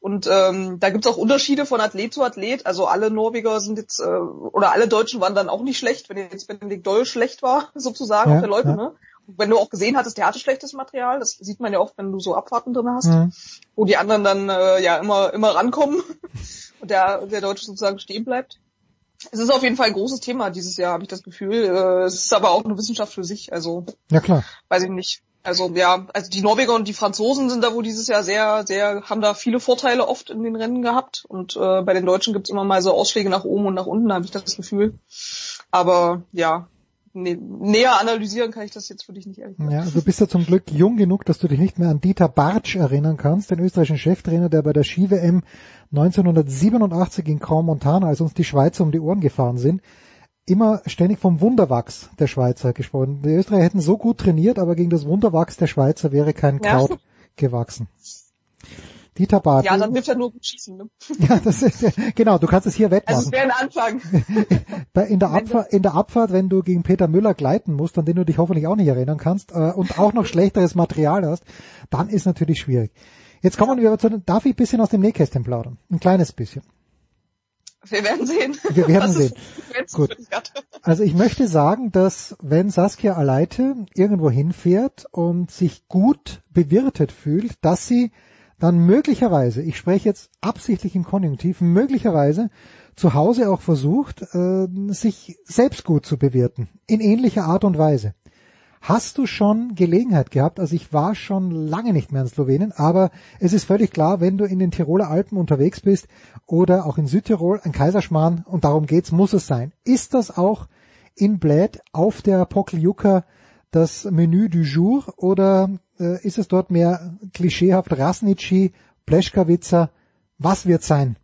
Und ähm, da gibt's auch Unterschiede von Athlet zu Athlet. Also alle Norweger sind jetzt, äh, oder alle Deutschen waren dann auch nicht schlecht, wenn jetzt Benedikt Doll schlecht war, sozusagen, ja, auf der Läufe, ja. ne? Wenn du auch gesehen hattest, der hatte schlechtes Material. Das sieht man ja oft, wenn du so Abfahrten drin hast, Mhm. wo die anderen dann äh, ja immer immer rankommen und der der Deutsche sozusagen stehen bleibt. Es ist auf jeden Fall ein großes Thema dieses Jahr, habe ich das Gefühl. Äh, es ist aber auch eine Wissenschaft für sich. Also Ja klar. weiß ich nicht. Also ja, also die Norweger und die Franzosen sind da wohl dieses Jahr sehr, sehr, haben da viele Vorteile oft in den Rennen gehabt. Und äh, bei den Deutschen gibt's immer mal so Ausschläge nach oben und nach unten, habe ich das Gefühl. Aber ja, näher analysieren kann ich das jetzt für dich nicht ehrlich sagen. Ja, du bist ja zum Glück jung genug, dass du dich nicht mehr an Dieter Bartsch erinnern kannst, den österreichischen Cheftrainer, der bei der Ski-WM 1987 in Grand Montana, als uns die Schweizer um die Ohren gefahren sind, immer ständig vom Wunderwachs der Schweizer gesprochen. Die Österreicher hätten so gut trainiert, aber gegen das Wunderwachs der Schweizer wäre kein Ja. Kraut gewachsen. Dieter Bartsch. Ja, dann hilft ja nur gut schießen. Ne? Ja, das ist, genau, du kannst es hier wettmachen. Also es wäre ein Anfang. In, der Abfahrt, in der Abfahrt, wenn du gegen Peter Müller gleiten musst, an den du dich hoffentlich auch nicht erinnern kannst, äh, und auch noch schlechteres Material hast, dann ist natürlich schwierig. Jetzt kommen wir aber zu, den- darf ich ein bisschen aus dem Nähkästchen plaudern? Ein kleines bisschen. Wir werden sehen. Wir werden sehen. Gut. Also ich möchte sagen, dass wenn Saskia Aleite irgendwo hinfährt und sich gut bewirtet fühlt, dass sie dann möglicherweise, ich spreche jetzt absichtlich im Konjunktiv, möglicherweise zu Hause auch versucht, äh, sich selbst gut zu bewirten. In ähnlicher Art und Weise. Hast du schon Gelegenheit gehabt, also ich war schon lange nicht mehr in Slowenien, aber es ist völlig klar, wenn du in den Tiroler Alpen unterwegs bist oder auch in Südtirol, ein Kaiserschmarrn, und darum geht's, muss es sein. Ist das auch in Bled auf der Pokljuka das Menü du jour oder äh, ist es dort mehr klischeehaft Rasnitschi, Pleschkawitzer? Was wird sein?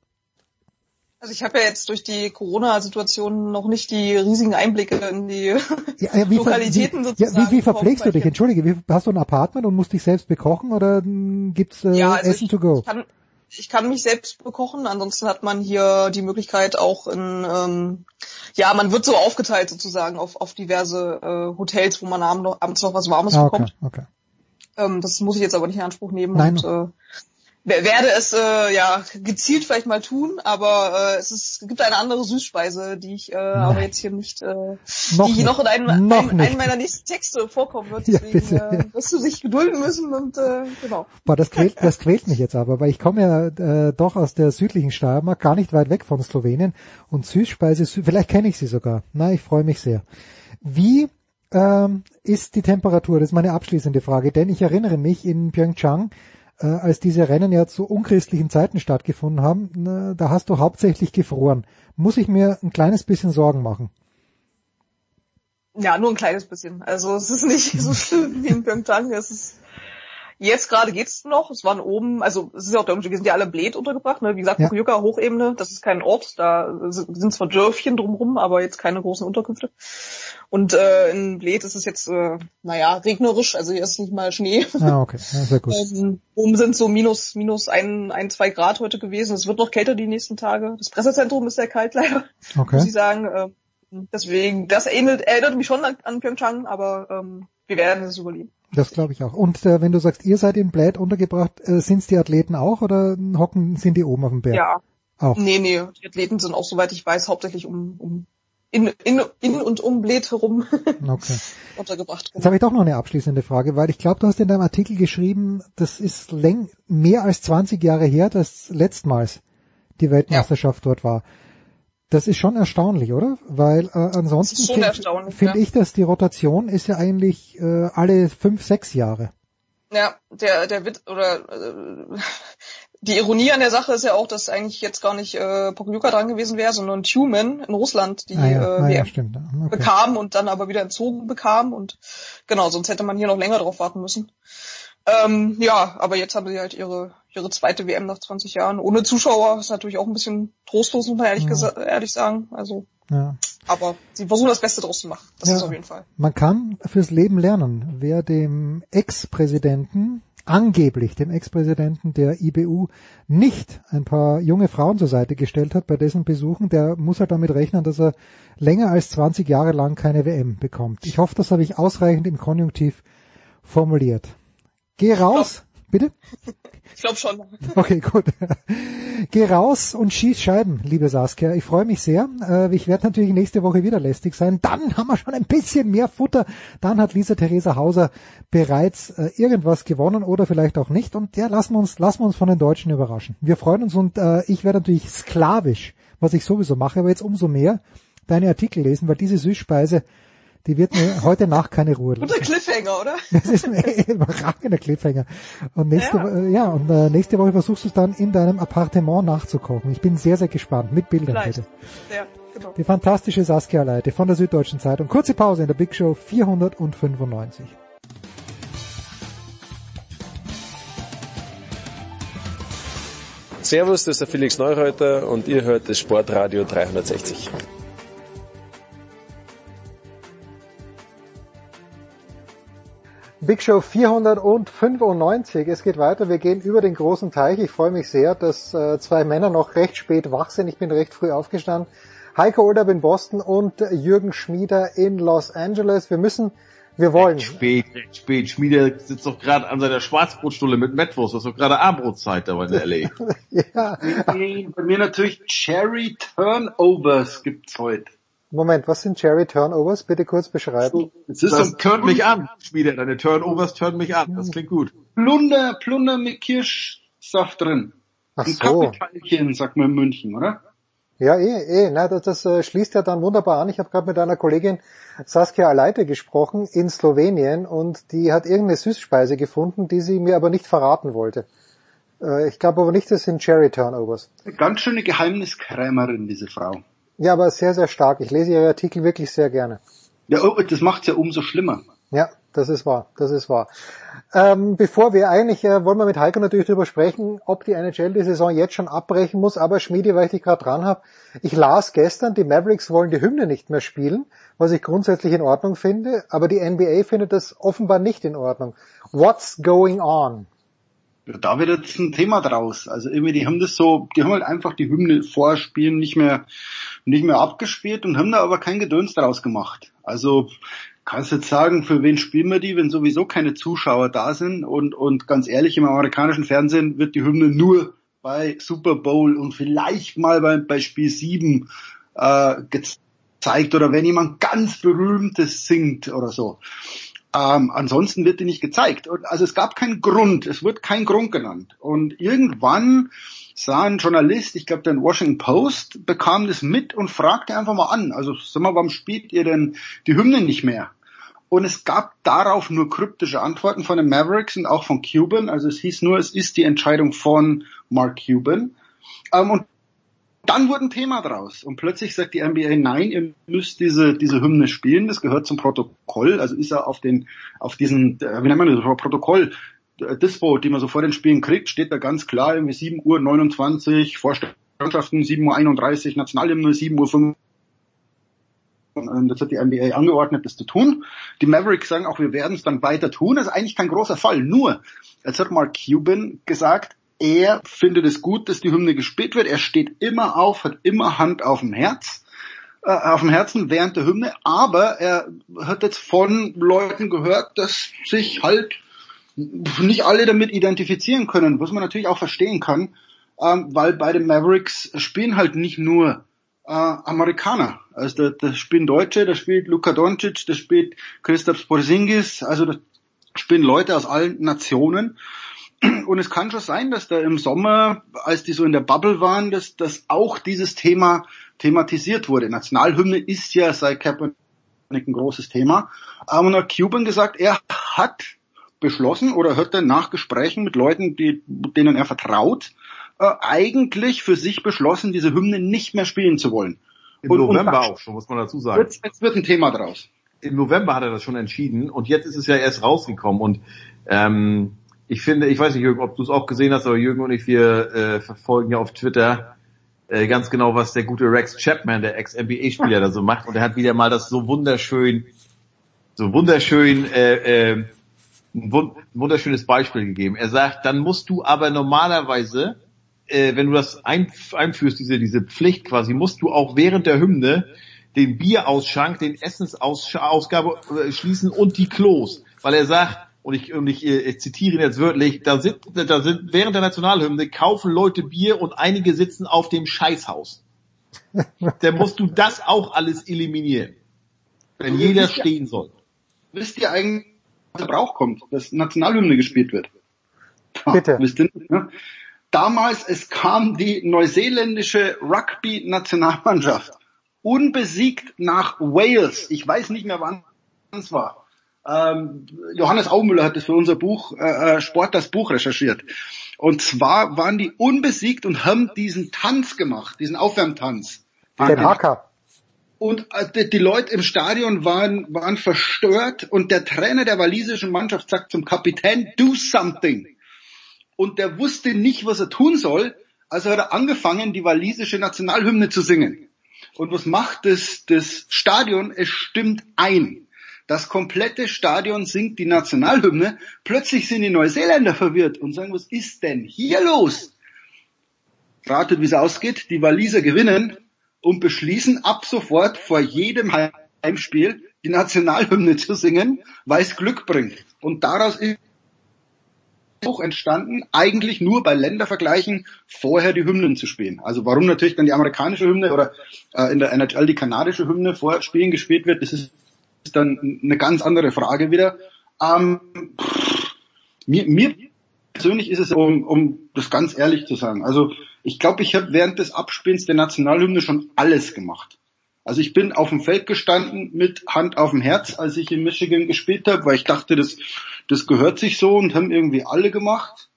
Also ich habe ja jetzt durch die Corona-Situation noch nicht die riesigen Einblicke in die Ja, ja, wie, Lokalitäten wie, sozusagen. ja, wie, wie verpflegst du dich? ich- Entschuldige, wie, hast du ein Apartment und musst dich selbst bekochen oder mh, gibt's äh, Ja, also Essen ich, to go? Ich kann, ich kann mich selbst bekochen, ansonsten hat man hier die Möglichkeit auch in, ähm, ja, man wird so aufgeteilt sozusagen auf, auf diverse äh, Hotels, wo man abends noch, abends noch was Warmes Ah, okay, bekommt. okay. Ähm, das muss ich jetzt aber nicht in Anspruch nehmen Nein. und äh, wer- werde es äh, ja gezielt vielleicht mal tun, aber äh, es, ist, es gibt eine andere Süßspeise, die ich äh, aber jetzt hier nicht, äh, Noch die nicht. noch in einem, Noch nicht. einem meiner nächsten Texte vorkommen wird. Ja, Deswegen bitte. äh, wirst du sich gedulden müssen und äh, genau. Boah, das quält, das quält mich jetzt aber, weil ich komme ja äh, doch aus der südlichen Steiermark, gar nicht weit weg von Slowenien und Süßspeise, Sü- vielleicht kenne ich sie sogar. Na, ich freue mich sehr. Wie ähm, ist die Temperatur? Das ist meine abschließende Frage, denn ich erinnere mich in Pyeongchang, äh, als diese Rennen ja zu unchristlichen Zeiten stattgefunden haben, na, da hast du hauptsächlich gefroren. Muss ich mir ein kleines bisschen Sorgen machen? Ja, nur ein kleines bisschen. Also es ist nicht so schlimm wie in Pyeongchang. Es ist jetzt gerade geht's noch. Es waren oben, also es ist ja auch der Unterschied, wir sind ja alle Bled untergebracht, ne? Wie gesagt, Ja. Hochebene, das ist kein Ort, da sind zwar Dörfchen drumrum, aber jetzt keine großen Unterkünfte. Und äh, in Bled ist es jetzt, äh, naja, regnerisch, also hier ist nicht mal Schnee. Ah, okay, ja, sehr gut. Ähm, oben sind so minus, minus ein, ein, zwei Grad heute gewesen. Es wird noch kälter die nächsten Tage. Das Pressezentrum ist sehr kalt leider, Okay. muss ich sagen. Ähm, deswegen, das ähnelt, erinnert mich schon an, an Pyeongchang, aber ähm, wir werden es überleben. Das glaube ich auch. Und äh, wenn du sagst, ihr seid in Bled untergebracht, äh, sind's die Athleten auch oder hocken sind die oben auf dem Berg? Ja. Auch. Nee, nee, die Athleten sind auch, soweit ich weiß, hauptsächlich um, um in, in, in und um Bled herum Okay. untergebracht. Jetzt habe ich doch noch eine abschließende Frage, weil ich glaube, du hast in deinem Artikel geschrieben, das ist läng mehr als 20 Jahre her, dass letztmals die Weltmeisterschaft dort war. Das ist schon erstaunlich, oder? Weil äh, ansonsten finde find ja. ich, dass die Rotation ist ja eigentlich äh, alle fünf, sechs Jahre. Ja, der, der Witz, oder äh, die Ironie an der Sache ist ja auch, dass eigentlich jetzt gar nicht äh, Pokljuka dran gewesen wäre, sondern Tumen in Russland, die ah ja, äh, ah, ja stimmt. Okay. bekam und dann aber wieder entzogen bekam und genau, sonst hätte man hier noch länger drauf warten müssen. Ähm, ja, aber jetzt haben sie halt ihre ihre zweite WM nach 20 Jahren ohne Zuschauer. Ist natürlich auch ein bisschen trostlos, muss man ehrlich, Ja. ehrlich sagen. Also, Ja. aber sie versuchen das Beste draus zu machen. Das Ja. ist auf jeden Fall. Man kann fürs Leben lernen. Wer dem Ex-Präsidenten, angeblich dem Ex-Präsidenten der IBU, nicht ein paar junge Frauen zur Seite gestellt hat bei dessen Besuchen, der muss halt damit rechnen, dass er länger als 20 Jahre lang keine WM bekommt. Ich hoffe, das habe ich ausreichend im Konjunktiv formuliert. Geh raus, Bitte? Ich glaube schon. Okay, gut. Geh raus und schieß Scheiben, liebe Saskia. Ich freue mich sehr. Äh, Ich werde natürlich nächste Woche wieder lästig sein. Dann haben wir schon ein bisschen mehr Futter. Dann hat Lisa Theresa Hauser bereits äh, irgendwas gewonnen oder vielleicht auch nicht. Und ja, lassen wir uns, lassen wir uns von den Deutschen überraschen. Wir freuen uns und äh, ich werde natürlich sklavisch, was ich sowieso mache, aber jetzt umso mehr deine Artikel lesen, weil diese Süßspeise, die wird mir heute Nacht keine Ruhe lassen. Guter Cliffhanger, oder? Das ist ein überragender Cliffhanger. Und nächste, ja. ja, und äh, nächste Woche versuchst du es dann in deinem Appartement nachzukochen. Ich bin sehr, sehr gespannt. Mit Bildern Vielleicht. bitte. Ja, genau. Die fantastische Saskia Leite von der Süddeutschen Zeitung. Kurze Pause in der Big Show 495. Servus, das ist der Felix Neureuter und ihr hört das Sportradio 360. Big Show 495. Es geht weiter. Wir gehen über den großen Teich. Ich freue mich sehr, dass äh, zwei Männer noch recht spät wach sind. Ich bin recht früh aufgestanden. Heiko Olderb in Boston und Jürgen Schmieder in Los Angeles. Wir müssen, wir wollen. Spät, spät. Schmieder sitzt doch gerade an seiner Schwarzbrotstulle mit Metwurst. Das ist doch gerade Abendbrotzeit da in L.A. ja. Bei mir natürlich Cherry Turnovers gibt's heute. Moment, was sind Cherry Turnovers? Bitte kurz beschreiben. Es ist das turn mich an, Schmieder. Deine Turnovers turn mich an. Das klingt gut. Plunder, Plunder mit Kirschsaft drin. Ach Ein so. Kapitalchen, sagt man in München, oder? Ja, eh, eh. Na, das, das äh, schließt ja dann wunderbar an. Ich habe gerade mit einer Kollegin Saskia Aleite gesprochen in Slowenien und die hat irgendeine Süßspeise gefunden, die sie mir aber nicht verraten wollte. Äh, ich glaube aber nicht, das sind Cherry Turnovers. Eine ganz schöne Geheimniskrämerin, diese Frau. Ja, aber sehr, sehr stark. Ich lese ihre Artikel wirklich sehr gerne. Ja, oh, das macht's ja umso schlimmer. Ja, das ist wahr, das ist wahr. Ähm, bevor wir eigentlich, äh, wollen wir mit Heiko natürlich darüber sprechen, ob die NHL die Saison jetzt schon abbrechen muss, aber Schmiede, weil ich dich gerade dran habe, ich las gestern, die Mavericks wollen die Hymne nicht mehr spielen, was ich grundsätzlich in Ordnung finde, aber die NBA findet das offenbar nicht in Ordnung. What's going on? Da wird jetzt ein Thema draus. Also irgendwie, die haben das so, die haben halt einfach die Hymne vor Spielen nicht mehr, nicht mehr abgespielt und haben da aber kein Gedöns draus gemacht. Also, kannst jetzt sagen, für wen spielen wir die, wenn sowieso keine Zuschauer da sind und, und ganz ehrlich, im amerikanischen Fernsehen wird die Hymne nur bei Super Bowl und vielleicht mal bei, bei Spiel 7 äh, gezeigt oder wenn jemand ganz berühmtes singt oder so. Ähm, ansonsten wird die nicht gezeigt. Und, also es gab keinen Grund, es wird kein Grund genannt. Und irgendwann sah ein Journalist, ich glaube der Washington Post, bekam das mit und fragte einfach mal an, also sag mal, warum spielt ihr denn die Hymne nicht mehr? Und es gab darauf nur kryptische Antworten von den Mavericks und auch von Cuban. Also es hieß nur, es ist die Entscheidung von Mark Cuban. Ähm, und dann wurde ein Thema draus. Und plötzlich sagt die NBA, nein, ihr müsst diese, diese Hymne spielen. Das gehört zum Protokoll. Also ist er auf den, auf diesen, äh, wie nennt man das, Protokoll, Dispo, die man so vor den Spielen kriegt, steht da ganz klar, irgendwie 7 Uhr 29, Vorstellschaften 7 Uhr 31, Nationalhymne 7 Uhr 5. Und das hat die NBA angeordnet, das zu tun. Die Mavericks sagen auch, wir werden es dann weiter tun. Das ist eigentlich kein großer Fall. Nur, jetzt hat Mark Cuban gesagt, er findet es gut, dass die Hymne gespielt wird. Er steht immer auf, hat immer Hand auf dem Herz, äh, auf dem Herzen während der Hymne. Aber er hat jetzt von Leuten gehört, dass sich halt nicht alle damit identifizieren können, was man natürlich auch verstehen kann, ähm, weil bei den Mavericks spielen halt nicht nur äh, Amerikaner. Also da, da spielen Deutsche, da spielt Luka Doncic, da spielt Christoph Porzingis, also da spielen Leute aus allen Nationen. Und es kann schon sein, dass da im Sommer, als die so in der Bubble waren, dass, dass auch dieses Thema thematisiert wurde. Nationalhymne ist ja seit Kaepernick ein großes Thema. Aber hat Cuban gesagt, er hat beschlossen oder hat dann nach Gesprächen mit Leuten, die, denen er vertraut, äh, eigentlich für sich beschlossen, diese Hymne nicht mehr spielen zu wollen. Im und, November und auch schon, muss man dazu sagen. Jetzt, jetzt wird ein Thema draus. Im November hat er das schon entschieden und jetzt ist es ja erst rausgekommen und ähm, ich finde, ich weiß nicht, Jürgen, ob du es auch gesehen hast, aber Jürgen und ich, wir äh, verfolgen ja auf Twitter äh, ganz genau, was der gute Rex Chapman, der Ex-NBA-Spieler, da so macht. Und er hat wieder mal das so wunderschön, so wunderschön, äh, äh, ein wunderschönes Beispiel gegeben. Er sagt, dann musst du aber normalerweise, äh, wenn du das einführst, diese, diese Pflicht quasi, musst du auch während der Hymne den Bierausschank, den Essensausgabe äh, schließen und die Klos. Weil er sagt, und ich, und ich, äh, ich zitiere ihn jetzt wörtlich, da sind, da sind während der Nationalhymne kaufen Leute Bier und einige sitzen auf dem Scheißhaus. da musst du das auch alles eliminieren. Wenn jeder stehen soll. Wisst ihr eigentlich, was der Brauch kommt, dass Nationalhymne gespielt wird? Bitte. Wisst ihr, ne? Damals, es kam die neuseeländische Rugby-Nationalmannschaft unbesiegt nach Wales. Ich weiß nicht mehr, wann es war. Ähm, Johannes Aumüller hat das für unser Buch äh, Sport das Buch recherchiert. Und zwar waren die unbesiegt und haben diesen Tanz gemacht, diesen Aufwärmtanz. Den Hacker. Und äh, die, die Leute im Stadion waren, waren verstört und der Trainer der walisischen Mannschaft sagt zum Kapitän, do something. Und der wusste nicht, was er tun soll, also hat er angefangen, die walisische Nationalhymne zu singen. Und was macht das, das Stadion? Es stimmt ein. Das komplette Stadion singt die Nationalhymne. Plötzlich sind die Neuseeländer verwirrt und sagen, was ist denn hier los? Ratet, wie es ausgeht. Die Waliser gewinnen und beschließen ab sofort vor jedem Heimspiel die Nationalhymne zu singen, weil es Glück bringt. Und daraus ist auch entstanden, eigentlich nur bei Ländervergleichen vorher die Hymnen zu spielen. Also warum natürlich dann die amerikanische Hymne oder äh, in der NHL die kanadische Hymne vor Spielen gespielt wird, das ist dann eine ganz andere Frage wieder. Ähm, pff, mir, mir persönlich ist es, um, um das ganz ehrlich zu sagen, also ich glaube, ich habe während des Abspiels der Nationalhymne schon alles gemacht. Also ich bin auf dem Feld gestanden mit Hand auf dem Herz, als ich in Michigan gespielt habe, weil ich dachte, das, das gehört sich so und haben irgendwie alle gemacht.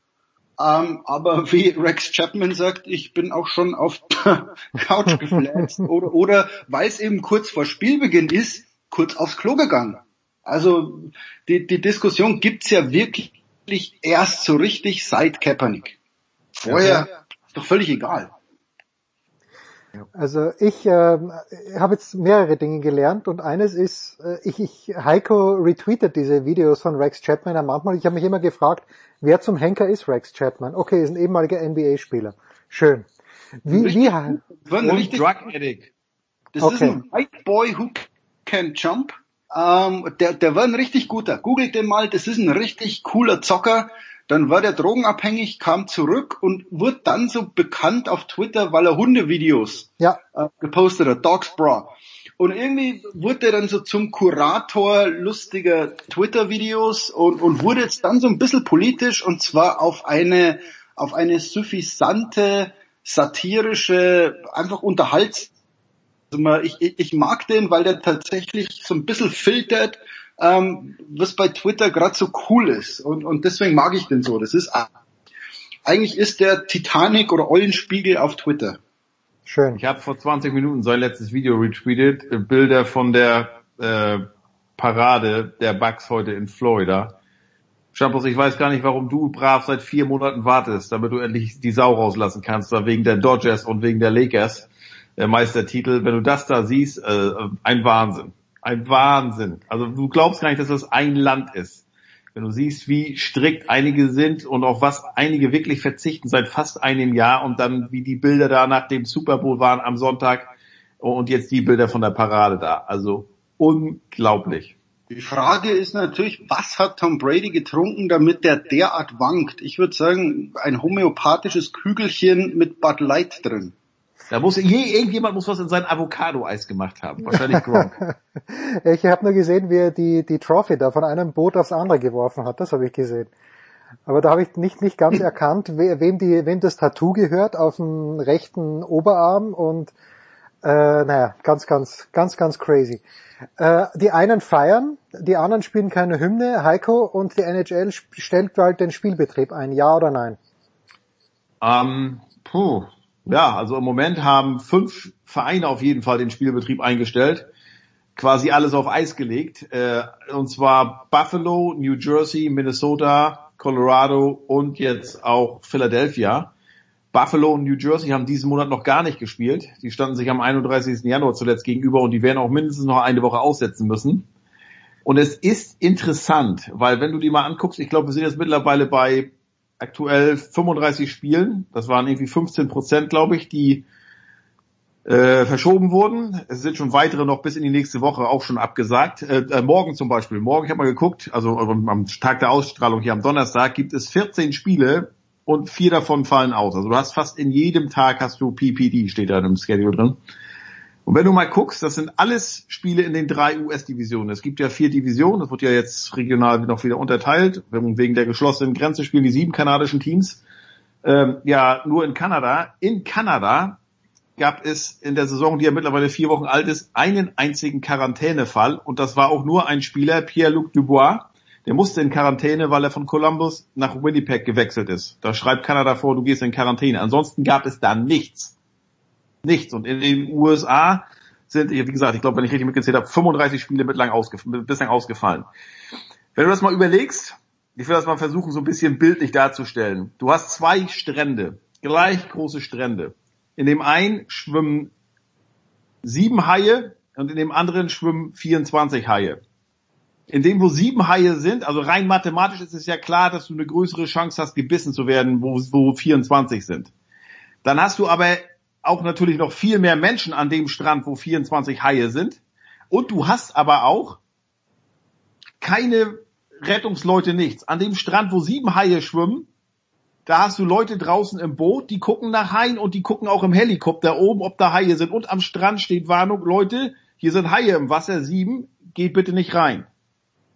Ähm, aber wie Rex Chapman sagt, ich bin auch schon auf der Couch gefläzt oder, oder weil es eben kurz vor Spielbeginn ist, kurz aufs Klo gegangen. Also die, die Diskussion gibt's ja wirklich erst so richtig seit Kaepernick. Vorher ist doch völlig egal. Also ich äh, habe jetzt mehrere Dinge gelernt und eines ist, äh, ich, ich Heiko retweetet diese Videos von Rex Chapman ja manchmal. Ich habe mich immer gefragt, wer zum Henker ist Rex Chapman? Okay, ist ein ehemaliger NBA-Spieler. Schön. Wie, richtig, wie ein richtig, Drug Addict. Das Okay. ist ein White Boy who can jump. Ähm, der, der war ein richtig guter. Googelt den mal, das ist ein richtig cooler Zocker. Dann war der drogenabhängig, kam zurück und wurde dann so bekannt auf Twitter, weil er Hundevideos ja. äh, gepostet hat, Dogs Bra. Und irgendwie wurde er dann so zum Kurator lustiger Twitter-Videos und, und wurde jetzt dann so ein bisschen politisch und zwar auf eine, auf eine suffisante, satirische, einfach unterhalts also man, ich, ich mag den, weil der tatsächlich so ein bisschen filtert, ähm, was bei Twitter gerade so cool ist. Und, und deswegen mag ich den so. Das ist eigentlich ist der Titanic oder Eulenspiegel auf Twitter. Schön. Ich habe vor 20 Minuten sein letztes Video retweetet, äh, Bilder von der äh, Parade der Bucks heute in Florida. Schampos, ich weiß gar nicht, warum du brav seit vier Monaten wartest, damit du endlich die Sau rauslassen kannst, da wegen der Dodgers und wegen der Lakers, Meistertitel. Wenn du das da siehst, äh, ein Wahnsinn. Ein Wahnsinn. Also du glaubst gar nicht, dass das ein Land ist. Wenn du siehst, wie strikt einige sind und auf was einige wirklich verzichten seit fast einem Jahr und dann wie die Bilder da nach dem Super Bowl waren am Sonntag und jetzt die Bilder von der Parade da. Also unglaublich. Die Frage ist natürlich, was hat Tom Brady getrunken, damit der derart wankt? Ich würde sagen, ein homöopathisches Kügelchen mit Bud Light drin. Da muss je, irgendjemand muss was in sein Avocado-Eis gemacht haben. Wahrscheinlich Gronk. ich habe nur gesehen, wie er die, die Trophy da von einem Boot aufs andere geworfen hat. Das habe ich gesehen. Aber da habe ich nicht, nicht ganz erkannt, we, wem, die, wem das Tattoo gehört auf dem rechten Oberarm und äh, naja, ganz, ganz, ganz, ganz crazy. Äh, die einen feiern, die anderen spielen keine Hymne, Heiko, und die NHL stellt bald den Spielbetrieb ein, ja oder nein? Ähm, puh. Ja, also im Moment haben fünf Vereine auf jeden Fall den Spielbetrieb eingestellt, quasi alles auf Eis gelegt, äh, und zwar Buffalo, New Jersey, Minnesota, Colorado und jetzt auch Philadelphia. Buffalo und New Jersey haben diesen Monat noch gar nicht gespielt. Die standen sich am 31. Januar zuletzt gegenüber und die werden auch mindestens noch eine Woche aussetzen müssen. Und es ist interessant, weil wenn du die mal anguckst, ich glaube, wir sind jetzt mittlerweile bei aktuell 35 Spielen. Das waren irgendwie 15 Prozent, glaube ich, die äh, verschoben wurden. Es sind schon weitere noch bis in die nächste Woche auch schon abgesagt. Äh, äh, morgen zum Beispiel. Morgen, ich habe mal geguckt, also am Tag der Ausstrahlung hier am Donnerstag gibt es 14 Spiele und vier davon fallen aus. Also du hast fast in jedem Tag hast du PPD, steht da im Schedule drin. Und wenn du mal guckst, das sind alles Spiele in den drei US-Divisionen. Es gibt ja vier Divisionen, das wird ja jetzt regional noch wieder unterteilt. Wegen der geschlossenen Grenze spielen die sieben kanadischen Teams. Ähm, ja, nur in Kanada. In Kanada gab es in der Saison, die ja mittlerweile vier Wochen alt ist, einen einzigen Quarantänefall. Und das war auch nur ein Spieler, Pierre-Luc Dubois. Der musste in Quarantäne, weil er von Columbus nach Winnipeg gewechselt ist. Da schreibt Kanada vor, du gehst in Quarantäne. Ansonsten gab es da nichts. Nichts. Und in den USA sind, wie gesagt, ich glaube, wenn ich richtig mitgezählt habe, 35 Spiele bislang, ausgef bislang ausgefallen. Wenn du das mal überlegst, ich will das mal versuchen, so ein bisschen bildlich darzustellen. Du hast zwei Strände, gleich große Strände. In dem einen schwimmen sieben Haie und in dem anderen schwimmen 24 Haie. In dem, wo sieben Haie sind, also rein mathematisch ist es ja klar, dass du eine größere Chance hast, gebissen zu werden, wo, wo 24 sind. Dann hast du aber auch natürlich noch viel mehr Menschen an dem Strand, wo 24 Haie sind. Und du hast aber auch keine Rettungsleute nichts. An dem Strand, wo sieben Haie schwimmen, da hast du Leute draußen im Boot, die gucken nach Haien und die gucken auch im Helikopter oben, ob da Haie sind. Und am Strand steht Warnung, Leute, hier sind Haie im Wasser, sieben, geht bitte nicht rein.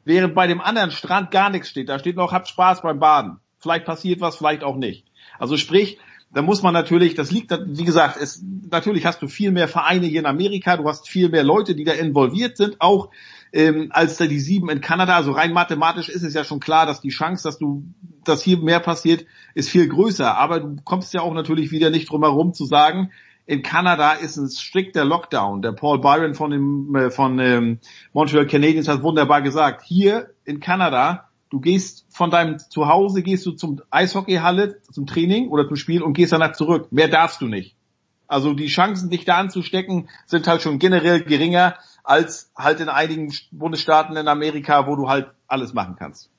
Während bei dem anderen Strand gar nichts steht. Da steht noch, habt Spaß beim Baden. Vielleicht passiert was, vielleicht auch nicht. Also sprich, da muss man natürlich, das liegt, wie gesagt, es, natürlich hast du viel mehr Vereine hier in Amerika, du hast viel mehr Leute, die da involviert sind, auch ähm, als da die sieben in Kanada. Also rein mathematisch ist es ja schon klar, dass die Chance, dass du, dass hier mehr passiert, ist viel größer. Aber du kommst ja auch natürlich wieder nicht drum herum zu sagen, in Kanada ist ein strikter Lockdown. Der Paul Byron von dem äh, von ähm, Montreal Canadiens hat wunderbar gesagt. Hier in Kanada, du gehst von deinem Zuhause, gehst du zum Eishockeyhalle, zum Training oder zum Spiel und gehst danach zurück. Mehr darfst du nicht. Also die Chancen, dich da anzustecken, sind halt schon generell geringer als halt in einigen Bundesstaaten in Amerika, wo du halt alles machen kannst.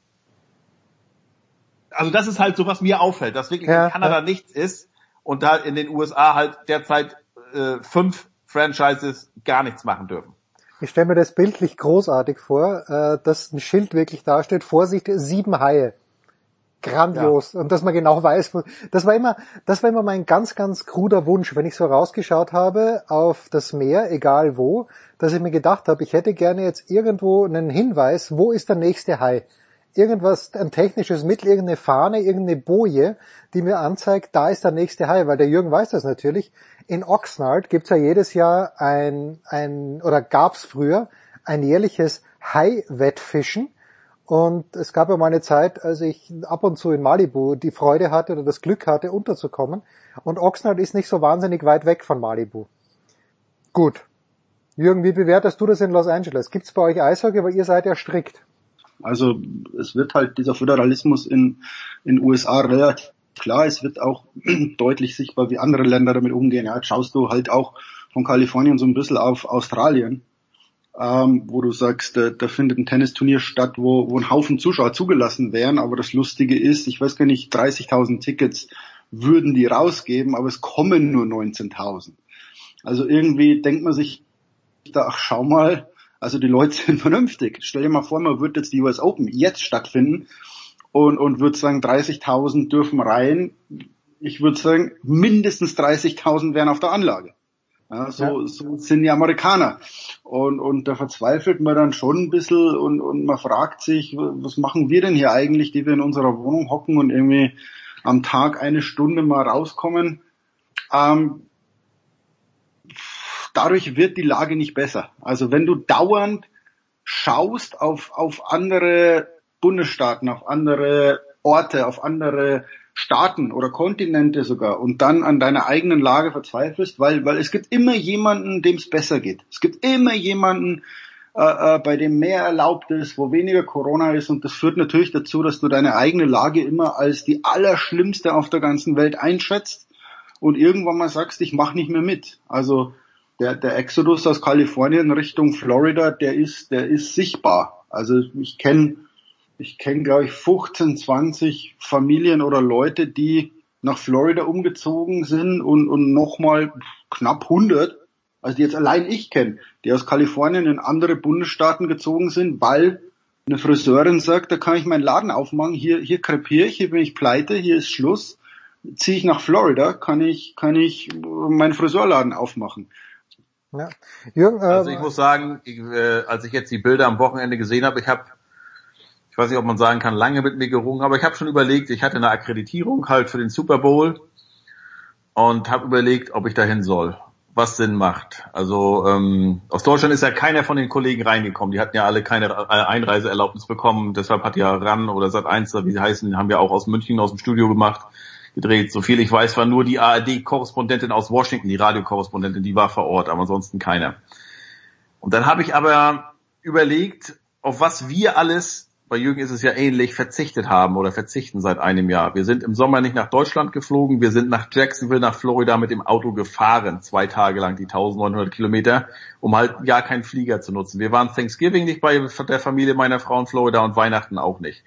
Also das ist halt so, was mir auffällt, dass wirklich ja, in Kanada ja. nichts ist und da in den USA halt derzeit äh, fünf Franchises gar nichts machen dürfen. Ich stelle mir das bildlich großartig vor, äh, dass ein Schild wirklich dasteht, Vorsicht, sieben Haie grandios. Ja. Und dass man genau weiß, das war immer, das war immer mein ganz, ganz kruder Wunsch, wenn ich so rausgeschaut habe auf das Meer, egal wo, dass ich mir gedacht habe, ich hätte gerne jetzt irgendwo einen Hinweis, wo ist der nächste Hai? Irgendwas, ein technisches Mittel, irgendeine Fahne, irgendeine Boje, die mir anzeigt, da ist der nächste Hai, weil der Jürgen weiß das natürlich. In Oxnard gibt's ja jedes Jahr ein, ein, oder gab's früher ein jährliches Hai-Wettfischen und es gab ja mal eine Zeit, als ich ab und zu in Malibu die Freude hatte oder das Glück hatte, unterzukommen. Und Oxnard ist nicht so wahnsinnig weit weg von Malibu. Gut. Jürgen, wie bewertest du das in Los Angeles? Gibt's bei euch Eishockey, weil ihr seid ja strikt? Also es wird halt dieser Föderalismus in in USA relativ klar. Es wird auch deutlich sichtbar, wie andere Länder damit umgehen. Ja, jetzt schaust du halt auch von Kalifornien so ein bisschen auf Australien ähm, wo du sagst, da, da findet ein Tennisturnier statt, wo, wo ein Haufen Zuschauer zugelassen wären. Aber das Lustige ist, ich weiß gar nicht, 30.000 Tickets würden die rausgeben, aber es kommen nur 19.000. Also irgendwie denkt man sich ach schau mal, also die Leute sind vernünftig. Stell dir mal vor, man würde jetzt die US Open jetzt stattfinden und, und würde sagen, 30.000 dürfen rein. Ich würde sagen, mindestens 30.000 wären auf der Anlage. Ja, so, ja. so sind die Amerikaner. Und, und da verzweifelt man dann schon ein bisschen und, und man fragt sich, was machen wir denn hier eigentlich, die wir in unserer Wohnung hocken und irgendwie am Tag eine Stunde mal rauskommen. Ähm, dadurch wird die Lage nicht besser. Also wenn du dauernd schaust auf, auf andere Bundesstaaten, auf andere Orte, auf andere Staaten oder Kontinente sogar und dann an deiner eigenen Lage verzweifelst, weil, weil es gibt immer jemanden, dem es besser geht. Es gibt immer jemanden, äh, äh, bei dem mehr erlaubt ist, wo weniger Corona ist und das führt natürlich dazu, dass du deine eigene Lage immer als die allerschlimmste auf der ganzen Welt einschätzt und irgendwann mal sagst, ich mach nicht mehr mit. Also der, der Exodus aus Kalifornien Richtung Florida, der ist, der ist sichtbar. Also ich kenne ich kenne, glaube ich, 15, 20 Familien oder Leute, die nach Florida umgezogen sind und, und nochmal knapp 100, also die jetzt allein ich kenne, die aus Kalifornien in andere Bundesstaaten gezogen sind, weil eine Friseurin sagt, da kann ich meinen Laden aufmachen, hier, hier krepiere ich, hier bin ich pleite, hier ist Schluss, ziehe ich nach Florida, kann ich, kann ich meinen Friseurladen aufmachen. Ja. Jürgen, äh, Also ich muss sagen, ich, äh, als ich jetzt die Bilder am Wochenende gesehen habe, ich habe, ich weiß nicht, ob man sagen kann, lange mit mir gerungen, aber ich habe schon überlegt, ich hatte eine Akkreditierung halt für den Super Bowl und habe überlegt, ob ich dahin soll, was Sinn macht. Also ähm, aus Deutschland ist ja keiner von den Kollegen reingekommen. Die hatten ja alle keine Einreiseerlaubnis bekommen. Deshalb hat ja RAN oder Sat1, wie sie heißen, haben ja auch aus München aus dem Studio gemacht gedreht. So viel ich weiß, war nur die ARD-Korrespondentin aus Washington, die Radiokorrespondentin, die war vor Ort, aber ansonsten keiner. Und dann habe ich aber überlegt, auf was wir alles, bei Jürgen ist es ja ähnlich, verzichtet haben oder verzichten seit einem Jahr. Wir sind im Sommer nicht nach Deutschland geflogen, wir sind nach Jacksonville, nach Florida mit dem Auto gefahren, zwei Tage lang die 1900 Kilometer, um halt ja keinen Flieger zu nutzen. Wir waren Thanksgiving nicht bei der Familie meiner Frau in Florida und Weihnachten auch nicht.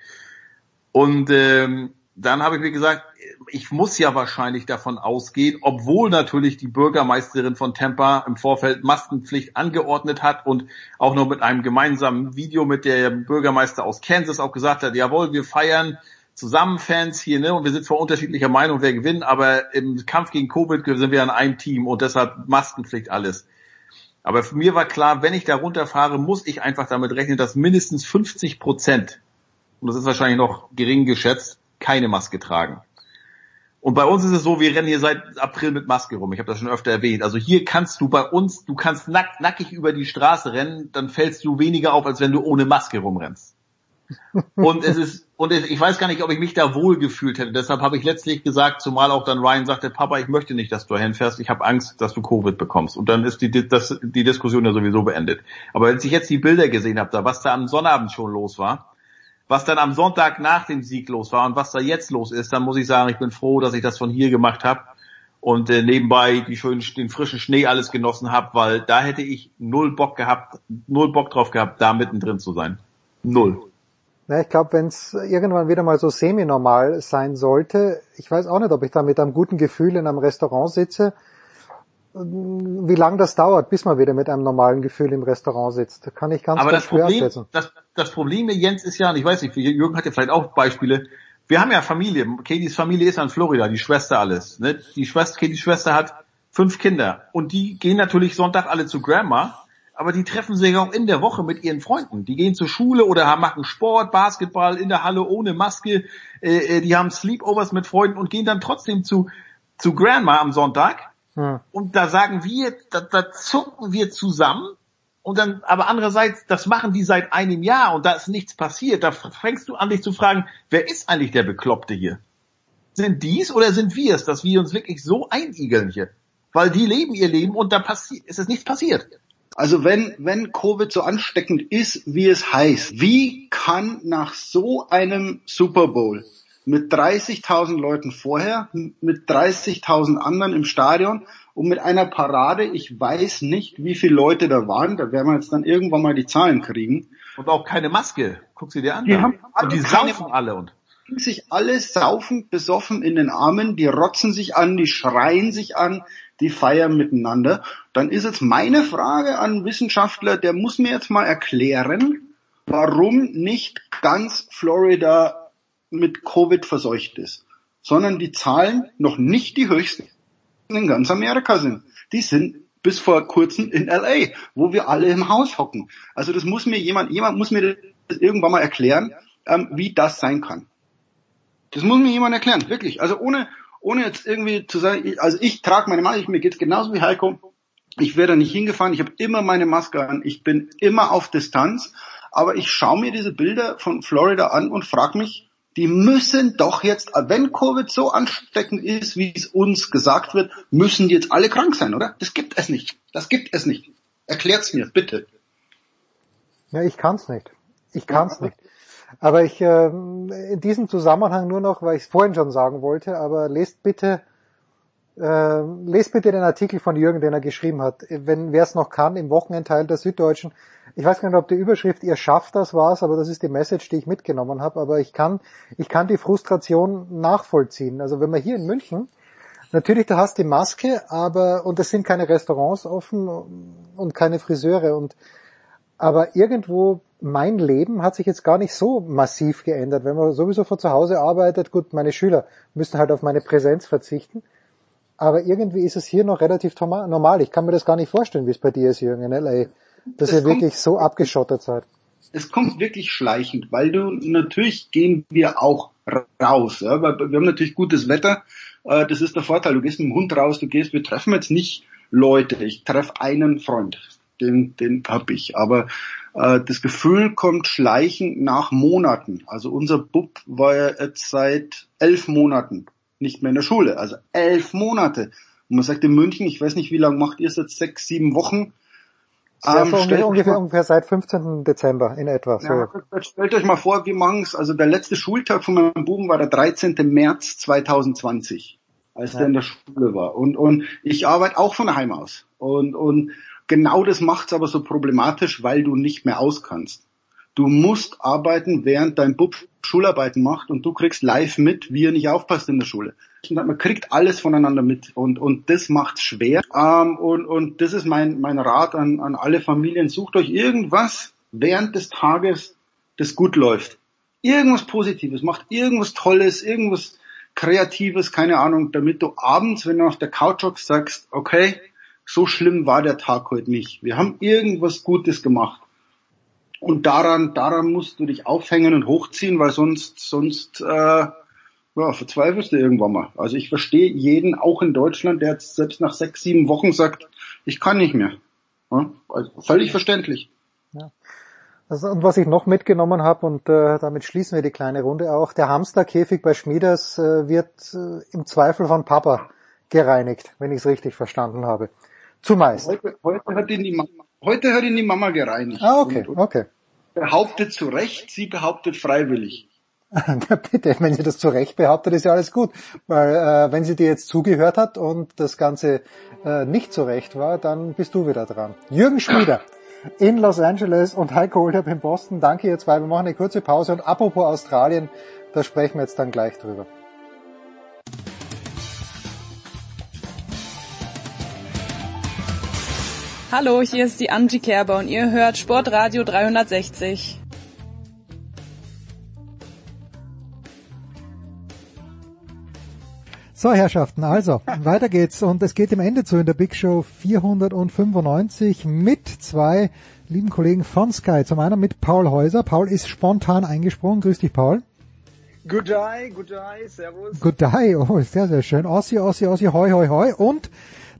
Und ähm, dann habe ich mir gesagt, ich muss ja wahrscheinlich davon ausgehen, obwohl natürlich die Bürgermeisterin von Tampa im Vorfeld Maskenpflicht angeordnet hat und auch noch mit einem gemeinsamen Video mit der Bürgermeister aus Kansas auch gesagt hat, jawohl, wir feiern zusammen Fans hier, ne, und wir sind zwar unterschiedlicher Meinung, wer gewinnt, aber im Kampf gegen Covid sind wir an einem Team und deshalb Maskenpflicht alles. Aber für mir war klar, wenn ich da runterfahre, muss ich einfach damit rechnen, dass mindestens 50 Prozent, und das ist wahrscheinlich noch gering geschätzt, keine Maske tragen. Und bei uns ist es so, wir rennen hier seit April mit Maske rum. Ich habe das schon öfter erwähnt. Also hier kannst du bei uns, du kannst nack, nackig über die Straße rennen, dann fällst du weniger auf, als wenn du ohne Maske rumrennst. und es ist, und ich weiß gar nicht, ob ich mich da wohl gefühlt hätte. Deshalb habe ich letztlich gesagt, zumal auch dann Ryan sagte, Papa, ich möchte nicht, dass du hinfährst, ich habe Angst, dass du Covid bekommst. Und dann ist die, das, die Diskussion ja sowieso beendet. Aber als ich jetzt die Bilder gesehen habe, da was da am Sonnabend schon los war, was dann am Sonntag nach dem Sieg los war und was da jetzt los ist, dann muss ich sagen, ich bin froh, dass ich das von hier gemacht habe und äh, nebenbei die schönen, den frischen Schnee alles genossen habe, weil da hätte ich null Bock gehabt, null Bock drauf gehabt, da mittendrin zu sein. Null. Na, ich glaube, wenn es irgendwann wieder mal so semi-normal sein sollte, ich weiß auch nicht, ob ich da mit einem guten Gefühl in einem Restaurant sitze, wie lange das dauert, bis man wieder mit einem normalen Gefühl im Restaurant sitzt. Kann ich ganz, Aber ganz das schwer Problem, abschätzen. das, das Problem mit Jens ist ja, und ich weiß nicht, Jürgen hat ja vielleicht auch Beispiele, wir haben ja Familie, Katie's Familie ist in Florida, die Schwester alles. Ne? Die Schwester, Katie's Schwester hat fünf Kinder und die gehen natürlich Sonntag alle zu Grandma, aber die treffen sich auch in der Woche mit ihren Freunden. Die gehen zur Schule oder machen Sport, Basketball in der Halle ohne Maske, äh, äh, die haben Sleepovers mit Freunden und gehen dann trotzdem zu, zu Grandma am Sonntag Und da sagen wir, da, da zucken wir zusammen und dann, aber andererseits, das machen die seit einem Jahr und da ist nichts passiert. Da fängst du an, dich zu fragen, wer ist eigentlich der Bekloppte hier? Sind dies oder sind wir es, dass wir uns wirklich so einigeln hier? Weil die leben ihr Leben und da passiert, ist es nichts passiert. Also wenn, wenn Covid so ansteckend ist, wie es heißt, wie kann nach so einem Super Bowl mit 30.000 Leuten vorher, mit 30.000 anderen im Stadion und mit einer Parade, ich weiß nicht, wie viele Leute da waren, da werden wir jetzt dann irgendwann mal die Zahlen kriegen. Und auch keine Maske. Guck sie dir an. Die da. haben und die saufen alle und. sich alle saufend besoffen in den Armen, die rotzen sich an, die schreien sich an, die feiern miteinander. Dann ist jetzt meine Frage an einen Wissenschaftler, der muss mir jetzt mal erklären, warum nicht ganz Florida mit Covid verseucht ist, sondern die Zahlen noch nicht die höchsten in ganz Amerika sind. Die sind bis vor kurzem in LA, wo wir alle im Haus hocken. Also das muss mir jemand, jemand muss mir das irgendwann mal erklären, ähm, wie das sein kann. Das muss mir jemand erklären, wirklich. Also ohne, ohne jetzt irgendwie zu sagen, also ich trage meine Maske, ich, mir geht's genauso wie Heiko. Ich werde da nicht hingefahren, ich habe immer meine Maske an, ich bin immer auf Distanz, aber ich schaue mir diese Bilder von Florida an und frage mich, die müssen doch jetzt, wenn Covid so ansteckend ist, wie es uns gesagt wird, müssen jetzt alle krank sein, oder? Das gibt es nicht. Das gibt es nicht. Erklärt's mir, bitte. Ja, ich kann's nicht. Ich kann's nicht. Aber ich ähm, in diesem Zusammenhang nur noch, weil ich es vorhin schon sagen wollte, aber lest bitte äh, lest bitte den Artikel von Jürgen, den er geschrieben hat. Wenn wer es noch kann, im Wochenendteil der Süddeutschen. Ich weiß gar nicht, ob die Überschrift ihr schafft das war's, aber das ist die Message, die ich mitgenommen habe. Aber ich kann ich kann die Frustration nachvollziehen. Also wenn man hier in München Natürlich, du hast die Maske, aber und es sind keine Restaurants offen und keine Friseure und aber irgendwo mein Leben hat sich jetzt gar nicht so massiv geändert. Wenn man sowieso von zu Hause arbeitet, gut, meine Schüler müssen halt auf meine Präsenz verzichten. Aber irgendwie ist es hier noch relativ normal. Ich kann mir das gar nicht vorstellen, wie es bei dir ist, Jürgen, in LA. Dass ihr wirklich so abgeschottet seid. Es kommt wirklich schleichend, weil du natürlich gehen wir auch raus. Ja? Wir haben natürlich gutes Wetter. Äh, das ist der Vorteil. Du gehst mit dem Hund raus, du gehst, wir treffen jetzt nicht Leute. Ich treffe einen Freund. Den, den hab ich. Aber äh, das Gefühl kommt schleichend nach Monaten. Also unser Bub war ja jetzt seit elf Monaten nicht mehr in der Schule. Also elf Monate. Und man sagt in München, ich weiß nicht, wie lange macht ihr es jetzt, sechs, sieben Wochen. Ja, ähm, ungefähr, ungefähr, ungefähr seit 15. Dezember in etwa. So. Ja, stellt euch mal vor, wir machen es, also der letzte Schultag von meinem Buben war der 13. März 2020, als ja. der in der Schule war. Und, und ich arbeite auch von daheim aus. Und, und genau das macht es aber so problematisch, weil du nicht mehr auskannst. Du musst arbeiten, während dein Bub Schularbeiten macht und du kriegst live mit, wie er nicht aufpasst in der Schule. Man kriegt alles voneinander mit und, und das macht's schwer. Ähm, und, und das ist mein, mein Rat an, an alle Familien. Sucht euch irgendwas während des Tages, das gut läuft. Irgendwas Positives, macht irgendwas Tolles, irgendwas Kreatives, keine Ahnung, damit du abends, wenn du auf der Couch hockst, sagst, okay, so schlimm war der Tag heute nicht. Wir haben irgendwas Gutes gemacht. Und daran, daran musst du dich aufhängen und hochziehen, weil sonst, sonst äh, ja, verzweifelst du irgendwann mal. Also ich verstehe jeden, auch in Deutschland, der jetzt selbst nach sechs, sieben Wochen sagt, ich kann nicht mehr. Ja, also völlig verständlich. Ja. Also, und was ich noch mitgenommen habe, und äh, damit schließen wir die kleine Runde auch, der Hamsterkäfig bei Schmieders äh, wird äh, im Zweifel von Papa gereinigt, wenn ich es richtig verstanden habe. Zumeist. Heute, heute, hat ihn die Mama, heute hat ihn die Mama gereinigt. Ah, okay, und, und okay. Behauptet zu Recht, sie behauptet freiwillig. Na bitte, wenn sie das zu Recht behauptet, ist ja alles gut. Weil äh, wenn sie dir jetzt zugehört hat und das Ganze äh, nicht zu Recht war, dann bist du wieder dran. Jürgen Schmieder in Los Angeles und Heiko Oldhab in Boston. Danke ihr zwei. Wir machen eine kurze Pause und apropos Australien, da sprechen wir jetzt dann gleich drüber. Hallo, hier ist die Angie Kerber und ihr hört Sportradio 360. So, Herrschaften, also, weiter geht's und es geht dem Ende zu in der Big Show 495 mit zwei lieben Kollegen von Sky. Zum einen mit Paul Häuser. Paul ist spontan eingesprungen. Grüß dich, Paul. Good day, good day, servus. Good day, oh, sehr, sehr schön. Ossi, Ossi, Ossi, hoi, hoi, hoi. Und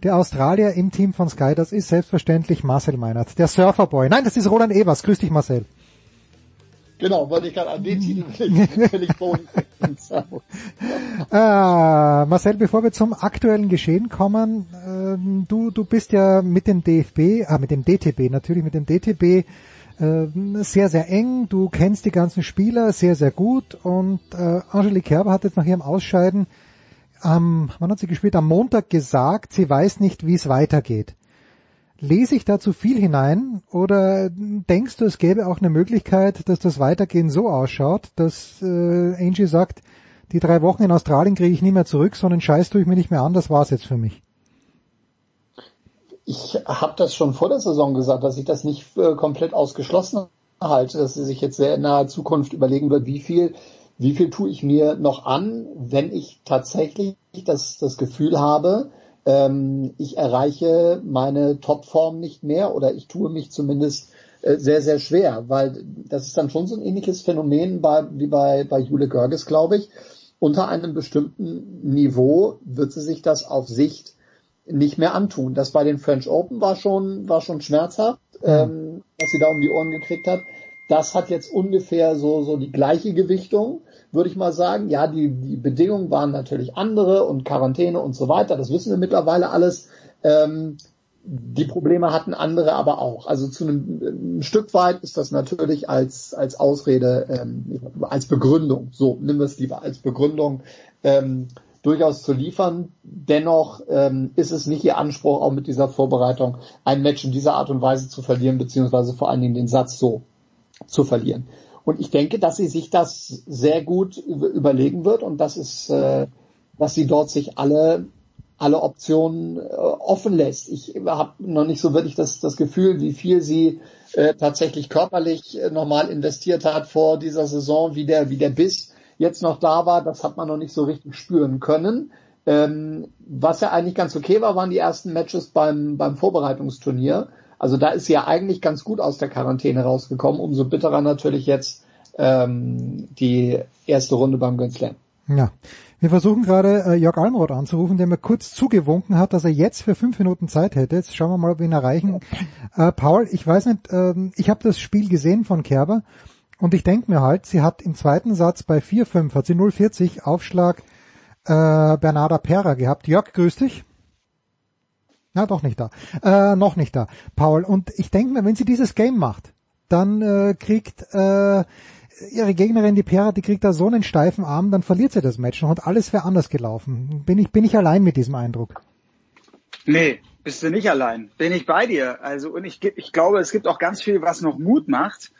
der Australier im Team von Sky, das ist selbstverständlich Marcel Meinert, der Surferboy. Nein, das ist Roland Evers. Grüß dich, Marcel. Genau, wollte ich gerade an den Titel völlig äh, Marcel, bevor wir zum aktuellen Geschehen kommen, äh, du, du bist ja mit dem DFB, ah, mit dem DTB, natürlich mit dem DTB äh, sehr, sehr eng. Du kennst die ganzen Spieler sehr, sehr gut und äh, Angelique Kerber hat jetzt nach ihrem Ausscheiden am, wann hat sie gespielt? Am Montag gesagt, sie weiß nicht, wie es weitergeht. Lese ich da zu viel hinein oder denkst du, es gäbe auch eine Möglichkeit, dass das Weitergehen so ausschaut, dass äh, Angie sagt, die drei Wochen in Australien kriege ich nie mehr zurück, sondern scheiß tue ich mir nicht mehr an, das war's jetzt für mich. Ich habe das schon vor der Saison gesagt, dass ich das nicht äh, komplett ausgeschlossen halte, dass sie sich jetzt sehr in naher Zukunft überlegen wird, wie viel wie viel tue ich mir noch an, wenn ich tatsächlich das, das Gefühl habe, ähm, ich erreiche meine Topform nicht mehr oder ich tue mich zumindest äh, sehr, sehr schwer, weil das ist dann schon so ein ähnliches Phänomen bei, wie bei, bei Jule Görges, glaube ich. Unter einem bestimmten Niveau wird sie sich das auf Sicht nicht mehr antun. Das bei den French Open war schon, war schon schmerzhaft, ähm, was sie da um die Ohren gekriegt hat. Das hat jetzt ungefähr so, so die gleiche Gewichtung, würde ich mal sagen. Ja, die, die Bedingungen waren natürlich andere und Quarantäne und so weiter. Das wissen wir mittlerweile alles. Ähm, die Probleme hatten andere aber auch. Also zu einem, ein Stück weit ist das natürlich als, als Ausrede, ähm, als Begründung, so wir es lieber als Begründung, ähm, durchaus zu liefern. Dennoch ähm, ist es nicht ihr Anspruch, auch mit dieser Vorbereitung ein Match in dieser Art und Weise zu verlieren, beziehungsweise vor allen Dingen den Satz so zu verlieren. Und ich denke, dass sie sich das sehr gut überlegen wird und dass es, äh, dass sie dort sich alle alle Optionen äh, offen lässt. Ich habe noch nicht so wirklich das, das Gefühl, wie viel sie äh, tatsächlich körperlich äh, nochmal investiert hat vor dieser Saison, wie der, wie der Biss jetzt noch da war. Das hat man noch nicht so richtig spüren können. Ähm, was ja eigentlich ganz okay war, waren die ersten Matches beim, beim Vorbereitungsturnier. Also da ist sie ja eigentlich ganz gut aus der Quarantäne rausgekommen. Umso bitterer natürlich jetzt ähm, die erste Runde beim Grand Slam. Ja, wir versuchen gerade äh, Jörg Almroth anzurufen, der mir kurz zugewunken hat, dass er jetzt für fünf Minuten Zeit hätte. Jetzt schauen wir mal, ob wir ihn erreichen. Äh, Paul, ich weiß nicht, äh, ich habe das Spiel gesehen von Kerber und ich denke mir halt, sie hat im zweiten Satz bei 4-5, hat sie 0-40 Aufschlag äh, Bernarda Pera gehabt. Jörg, grüß dich. Na, doch nicht da. Äh, noch nicht da. Paul, und ich denke mir, wenn sie dieses Game macht, dann äh, kriegt äh, ihre Gegnerin, die Pera, die kriegt da so einen steifen Arm, dann verliert sie das Match noch und alles wäre anders gelaufen. Bin ich, bin ich allein mit diesem Eindruck? Nee, bist du nicht allein. Bin ich bei dir. Also, und ich, ich glaube, es gibt auch ganz viel, was noch Mut macht.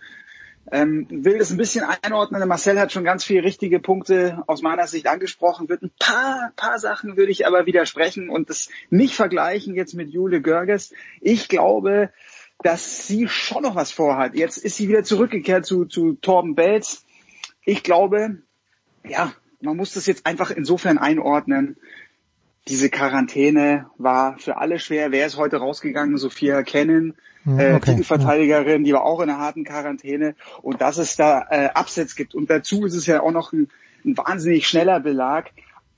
Ähm, will das ein bisschen einordnen. Marcel hat schon ganz viele richtige Punkte aus meiner Sicht angesprochen. Wird ein paar, paar Sachen würde ich aber widersprechen und das nicht vergleichen jetzt mit Jule Görges. Ich glaube, dass sie schon noch was vorhat. Jetzt ist sie wieder zurückgekehrt zu, zu Torben Belz. Ich glaube, ja, man muss das jetzt einfach insofern einordnen. Diese Quarantäne war für alle schwer. Wer ist heute rausgegangen? Sophia Kennen, äh, okay, Titelverteidigerin, die war auch in einer harten Quarantäne. Und dass es da äh, Absatz gibt. Und dazu ist es ja auch noch ein, ein wahnsinnig schneller Belag,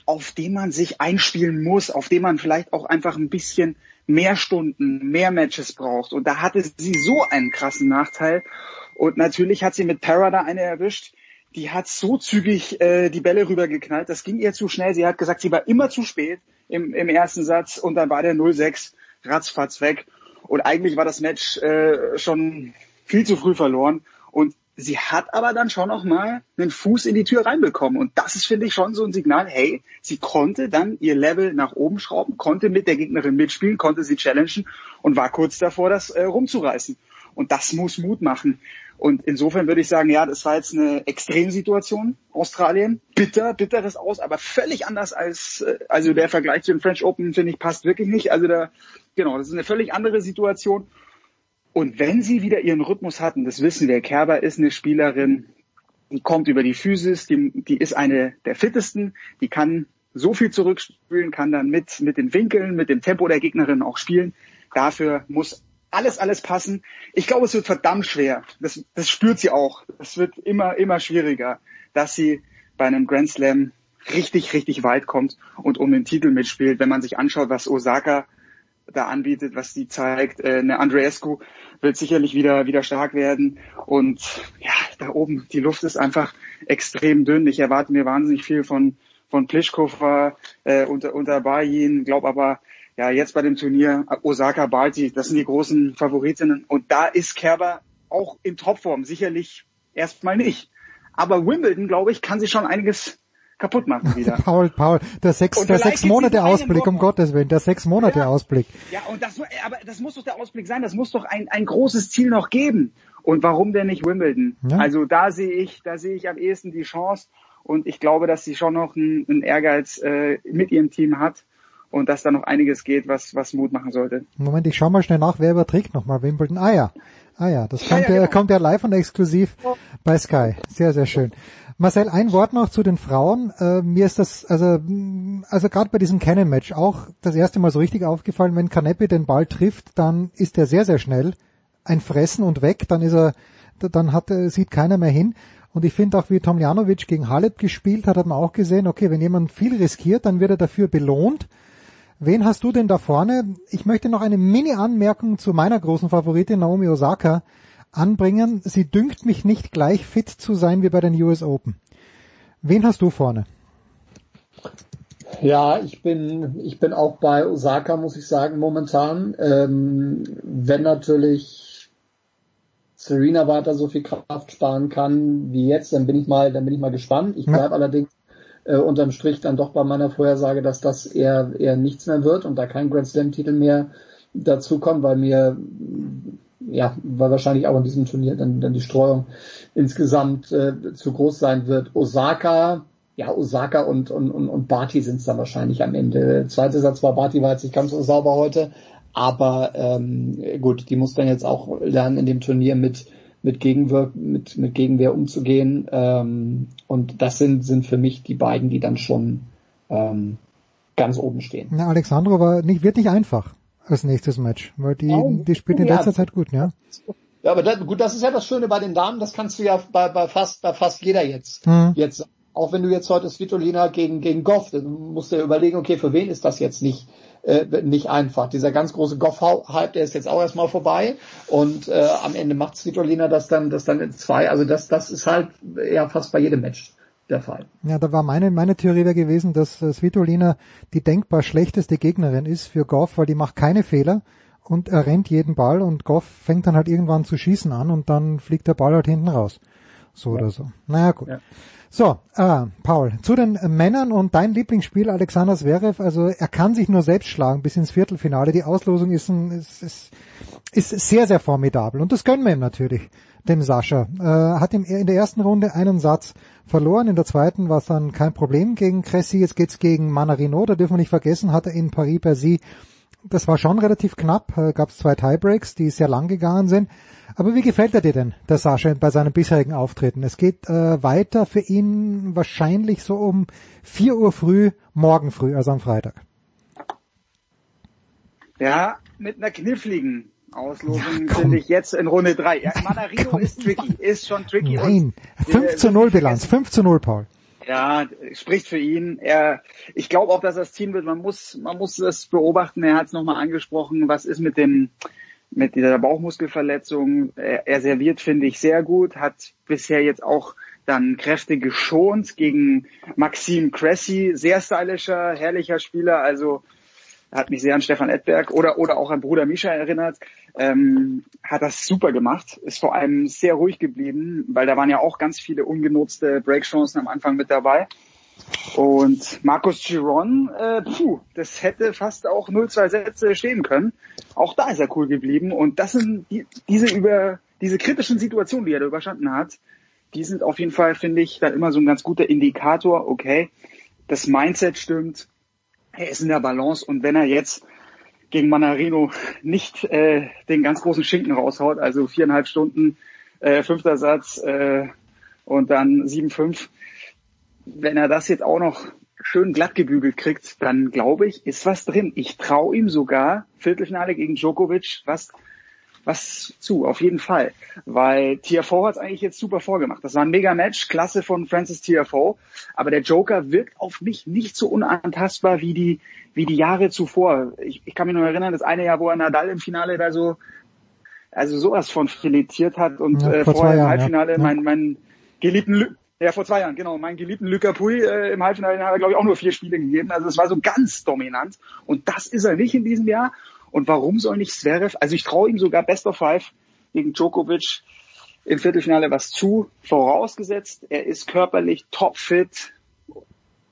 auf den man sich einspielen muss, auf den man vielleicht auch einfach ein bisschen mehr Stunden, mehr Matches braucht. Und da hatte sie so einen krassen Nachteil. Und natürlich hat sie mit Para da eine erwischt. Die hat so zügig äh, die Bälle rübergeknallt. Das ging ihr zu schnell. Sie hat gesagt, sie war immer zu spät im, im ersten Satz. Und dann war der 0-6 ratzfatz weg. Und eigentlich war das Match äh, schon viel zu früh verloren. Und Sie hat aber dann schon noch mal einen Fuß in die Tür reinbekommen. Und das ist, finde ich, schon so ein Signal, hey, sie konnte dann ihr Level nach oben schrauben, konnte mit der Gegnerin mitspielen, konnte sie challengen und war kurz davor, das äh, rumzureißen. Und das muss Mut machen. Und insofern würde ich sagen, ja, das war jetzt eine Extremsituation, Australien. Bitter, bitteres Aus, aber völlig anders als, äh, also der Vergleich zu den French Open, finde ich, passt wirklich nicht. Also da, genau, das ist eine völlig andere Situation. Und wenn sie wieder ihren Rhythmus hatten, das wissen wir, Kerber ist eine Spielerin, die kommt über die Physis, die, die ist eine der fittesten, die kann so viel zurückspielen, kann dann mit, mit den Winkeln, mit dem Tempo der Gegnerin auch spielen. Dafür muss alles, alles passen. Ich glaube, es wird verdammt schwer. Das, das spürt sie auch. Es wird immer, immer schwieriger, dass sie bei einem Grand Slam richtig, richtig weit kommt und um den Titel mitspielt. Wenn man sich anschaut, was Osaka da anbietet, was sie zeigt. Äh, eine Andreescu wird sicherlich wieder, wieder stark werden. Und ja, da oben, die Luft ist einfach extrem dünn. Ich erwarte mir wahnsinnig viel von, von Plischkova äh, unter, unter Bayin, glaube aber, ja, jetzt bei dem Turnier Osaka Balti, das sind die großen Favoritinnen. Und da ist Kerber auch in Topform, sicherlich erstmal nicht. Aber Wimbledon, glaube ich, kann sich schon einiges kaputt machen wieder. Paul, Paul, der sechs, der sechs Monate Ausblick, um Gottes Willen, der sechs Monate ja. Ausblick. Ja, und das, aber das muss doch der Ausblick sein, das muss doch ein, ein großes Ziel noch geben. Und warum denn nicht Wimbledon? Ja. Also da sehe ich, da sehe ich am ehesten die Chance und ich glaube, dass sie schon noch einen, einen Ehrgeiz äh, mit ihrem Team hat und dass da noch einiges geht, was, was Mut machen sollte. Moment, ich schau mal schnell nach, wer überträgt nochmal Wimbledon. Ah ja, ah ja, das kommt, ja, ja, genau. kommt ja live und exklusiv bei Sky. Sehr, sehr schön. Marcel, ein Wort noch zu den Frauen. Äh, mir ist das, also, also gerade bei diesem Cannon-Match auch das erste Mal so richtig aufgefallen, wenn Kanepi den Ball trifft, dann ist er sehr, sehr schnell. Ein Fressen und weg, dann ist er, dann hat, sieht keiner mehr hin. Und ich finde auch, wie Tomljanovic gegen Halep gespielt hat, hat man auch gesehen, okay, wenn jemand viel riskiert, dann wird er dafür belohnt. Wen hast du denn da vorne? Ich möchte noch eine Mini-Anmerkung zu meiner großen Favoritin Naomi Osaka anbringen. Sie dünkt mich nicht gleich fit zu sein wie bei den US Open. Wen hast du vorne? Ja, ich bin, ich bin auch bei Osaka, muss ich sagen, momentan. Ähm, wenn natürlich Serena weiter so viel Kraft sparen kann wie jetzt, dann bin ich mal, dann bin ich mal gespannt. Ich bleibe ja. allerdings äh, unterm Strich dann doch bei meiner Vorhersage, dass das eher, eher nichts mehr wird und da kein Grand Slam Titel mehr dazu kommt, weil mir ja, weil wahrscheinlich auch in diesem Turnier dann, dann die Streuung insgesamt äh, zu groß sein wird. Osaka, ja, Osaka und, und, und, und Barty sind es dann wahrscheinlich am Ende. Zweiter Satz war Barty war jetzt nicht ganz so sauber heute, aber ähm, gut, die muss dann jetzt auch lernen in dem Turnier mit mit Gegenwirk mit mit Gegenwehr umzugehen ähm, und das sind sind für mich die beiden, die dann schon ähm, ganz oben stehen. Na, Alexandrova nicht, wird nicht einfach als nächstes Match, weil die, ja, die spielt in ja, letzter Zeit gut, ja. Ja, aber das, gut, das ist ja das Schöne bei den Damen, das kannst du ja bei, bei fast bei fast jeder jetzt mhm. jetzt auch wenn du jetzt heute Svitolina gegen gegen Goff, dann musst du ja überlegen, okay, für wen ist das jetzt nicht äh, nicht einfach. Dieser ganz große Goff-Hype, der ist jetzt auch erstmal vorbei und äh, am Ende macht Svitolina das dann das dann in zwei. Also das das ist halt ja fast bei jedem Match der Fall. Ja, da war meine, meine Theorie wäre gewesen, dass äh, Svitolina die denkbar schlechteste Gegnerin ist für Goff, weil die macht keine Fehler und er rennt jeden Ball und Goff fängt dann halt irgendwann zu schießen an und dann fliegt der Ball halt hinten raus. So ja. oder so. Naja, gut. Ja. So, äh, Paul, zu den Männern und dein Lieblingsspiel Alexander Zverev, also er kann sich nur selbst schlagen bis ins Viertelfinale. Die Auslosung ist, ein, ist, ist, ist sehr, sehr formidabel und das gönnen wir ihm natürlich dem Sascha. Äh, hat ihm in der ersten Runde einen Satz verloren, in der zweiten war es dann kein Problem gegen Cressy. Jetzt geht's gegen Manarino, da dürfen wir nicht vergessen, hat er in Paris-Bercy, das war schon relativ knapp, äh, gab es zwei Tiebreaks, die sehr lang gegangen sind. Aber wie gefällt er dir denn, der Sascha, bei seinem bisherigen Auftreten? Es geht äh, weiter für ihn wahrscheinlich so um 4 Uhr früh, morgen früh, also am Freitag. Ja, mit einer kniffligen Auslosung ja, finde ich jetzt in Runde 3. Ja, Manarino ist tricky, ist schon tricky. Nein, 5 zu 0 Bilanz, 5 zu 0, Paul. Ja, spricht für ihn. Er, ich glaube auch, dass er es ziehen wird. Man muss, man muss es beobachten. Er hat es nochmal angesprochen. Was ist mit dem, mit dieser Bauchmuskelverletzung? Er, er serviert, finde ich, sehr gut. Hat bisher jetzt auch dann Kräfte geschont gegen Maxim Cressy. Sehr stylischer, herrlicher Spieler. Also, hat mich sehr an Stefan Edberg oder, oder auch an Bruder Mischa erinnert, ähm, hat das super gemacht, ist vor allem sehr ruhig geblieben, weil da waren ja auch ganz viele ungenutzte Breakchancen am Anfang mit dabei. Und Markus Giron, äh, puh, das hätte fast auch 0-2 Sätze stehen können. Auch da ist er cool geblieben. Und das sind die, diese über diese kritischen Situationen, die er da überstanden hat, die sind auf jeden Fall, finde ich, dann immer so ein ganz guter Indikator, okay, das Mindset stimmt, er ist in der Balance und wenn er jetzt gegen Manarino nicht äh, den ganz großen Schinken raushaut, also viereinhalb Stunden, äh, fünfter Satz äh, und dann sieben fünf, wenn er das jetzt auch noch schön glatt gebügelt kriegt, dann glaube ich, ist was drin. Ich traue ihm sogar Viertelfinale gegen Djokovic, was was zu, auf jeden Fall. Weil TFO hat es eigentlich jetzt super vorgemacht. Das war ein Mega-Match, klasse von Francis TFO. Aber der Joker wirkt auf mich nicht so unantastbar wie die, wie die Jahre zuvor. Ich, ich kann mich noch erinnern, das eine Jahr, wo er Nadal im Finale da so, also sowas von filetiert hat und ja, äh, vorher im Halbfinale ja. mein, mein geliebten Lü ja, vor zwei Jahren, genau. Mein geliebten Luca Pui äh, im Halbfinale hat er, glaube ich, auch nur vier Spiele gegeben. Also es war so ganz dominant. Und das ist er nicht in diesem Jahr. Und warum soll nicht Zverev, also ich traue ihm sogar Best of Five gegen Djokovic im Viertelfinale was zu, vorausgesetzt, er ist körperlich topfit.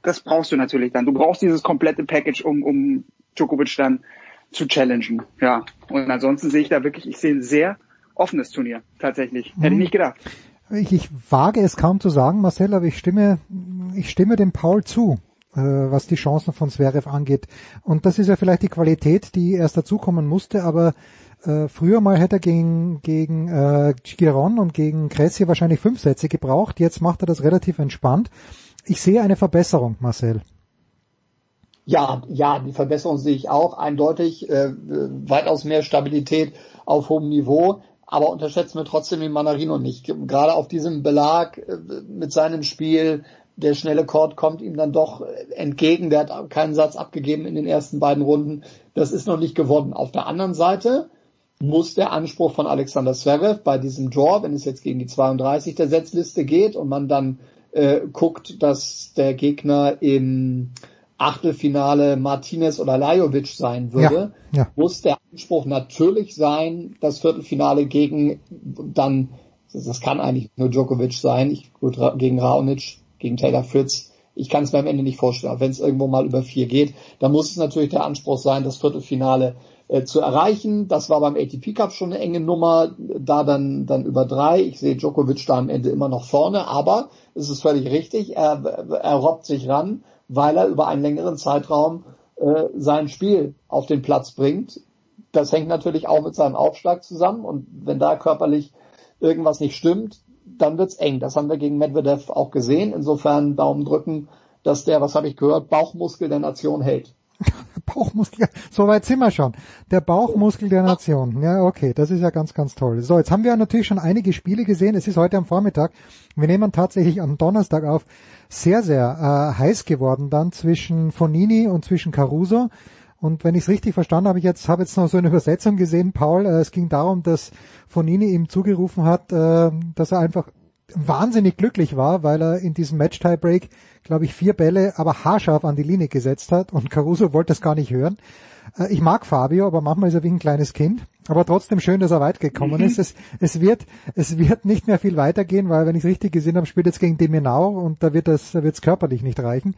Das brauchst du natürlich dann. Du brauchst dieses komplette Package, um, um Djokovic dann zu challengen. Ja. Und ansonsten sehe ich da wirklich, ich sehe ein sehr offenes Turnier, tatsächlich. Hätte ich mhm. nicht gedacht. Ich, ich wage es kaum zu sagen, Marcel, aber ich stimme, ich stimme dem Paul zu. Äh, was die Chancen von Zverev angeht. Und das ist ja vielleicht die Qualität, die erst dazukommen musste, aber äh, früher mal hätte er gegen, gegen äh, Giron und gegen Cressy wahrscheinlich fünf Sätze gebraucht. Jetzt macht er das relativ entspannt. Ich sehe eine Verbesserung, Marcel. Ja, ja, die Verbesserung sehe ich auch eindeutig. Äh, weitaus mehr Stabilität auf hohem Niveau. Aber unterschätzen wir trotzdem den Manarino nicht. Gerade auf diesem Belag äh, mit seinem Spiel, der schnelle Court kommt ihm dann doch entgegen. Der hat keinen Satz abgegeben in den ersten beiden Runden. Das ist noch nicht gewonnen. Auf der anderen Seite muss der Anspruch von Alexander Zverev bei diesem Draw, wenn es jetzt gegen die 32 der Setzliste geht und man dann äh, guckt, dass der Gegner im Achtelfinale Martinez oder Lajovic sein würde, ja, ja. muss der Anspruch natürlich sein, das Viertelfinale gegen dann, das kann eigentlich nur Djokovic sein, ich, gut, gegen Raonic gegen Taylor Fritz. Ich kann es mir am Ende nicht vorstellen. Wenn es irgendwo mal über vier geht, dann muss es natürlich der Anspruch sein, das Viertelfinale äh, zu erreichen. Das war beim ATP Cup schon eine enge Nummer, da dann, dann über drei. Ich sehe Djokovic da am Ende immer noch vorne, aber es ist völlig richtig, er, er robbt sich ran, weil er über einen längeren Zeitraum äh, sein Spiel auf den Platz bringt. Das hängt natürlich auch mit seinem Aufschlag zusammen und wenn da körperlich irgendwas nicht stimmt, dann wird's eng. Das haben wir gegen Medvedev auch gesehen. Insofern Daumen drücken, dass der, was habe ich gehört, Bauchmuskel der Nation hält. Bauchmuskel, so weit sind wir schon. Der Bauchmuskel der Nation. Ja, okay, das ist ja ganz, ganz toll. So, jetzt haben wir natürlich schon einige Spiele gesehen. Es ist heute am Vormittag. Wir nehmen tatsächlich am Donnerstag auf. Sehr, sehr äh, heiß geworden dann zwischen Fonini und zwischen Caruso. Und wenn ich es richtig verstanden habe, ich jetzt habe jetzt noch so eine Übersetzung gesehen, Paul. Äh, es ging darum, dass Fonini ihm zugerufen hat, äh, dass er einfach wahnsinnig glücklich war, weil er in diesem Match-Tiebreak, glaube ich, vier Bälle aber haarscharf an die Linie gesetzt hat und Caruso wollte das gar nicht hören. Äh, ich mag Fabio, aber manchmal ist er wie ein kleines Kind. Aber trotzdem schön, dass er weit gekommen mhm. ist. Es, es, wird, es wird nicht mehr viel weitergehen, weil wenn ich es richtig gesehen habe, spielt jetzt gegen Demenau und da wird es da wird's körperlich nicht reichen.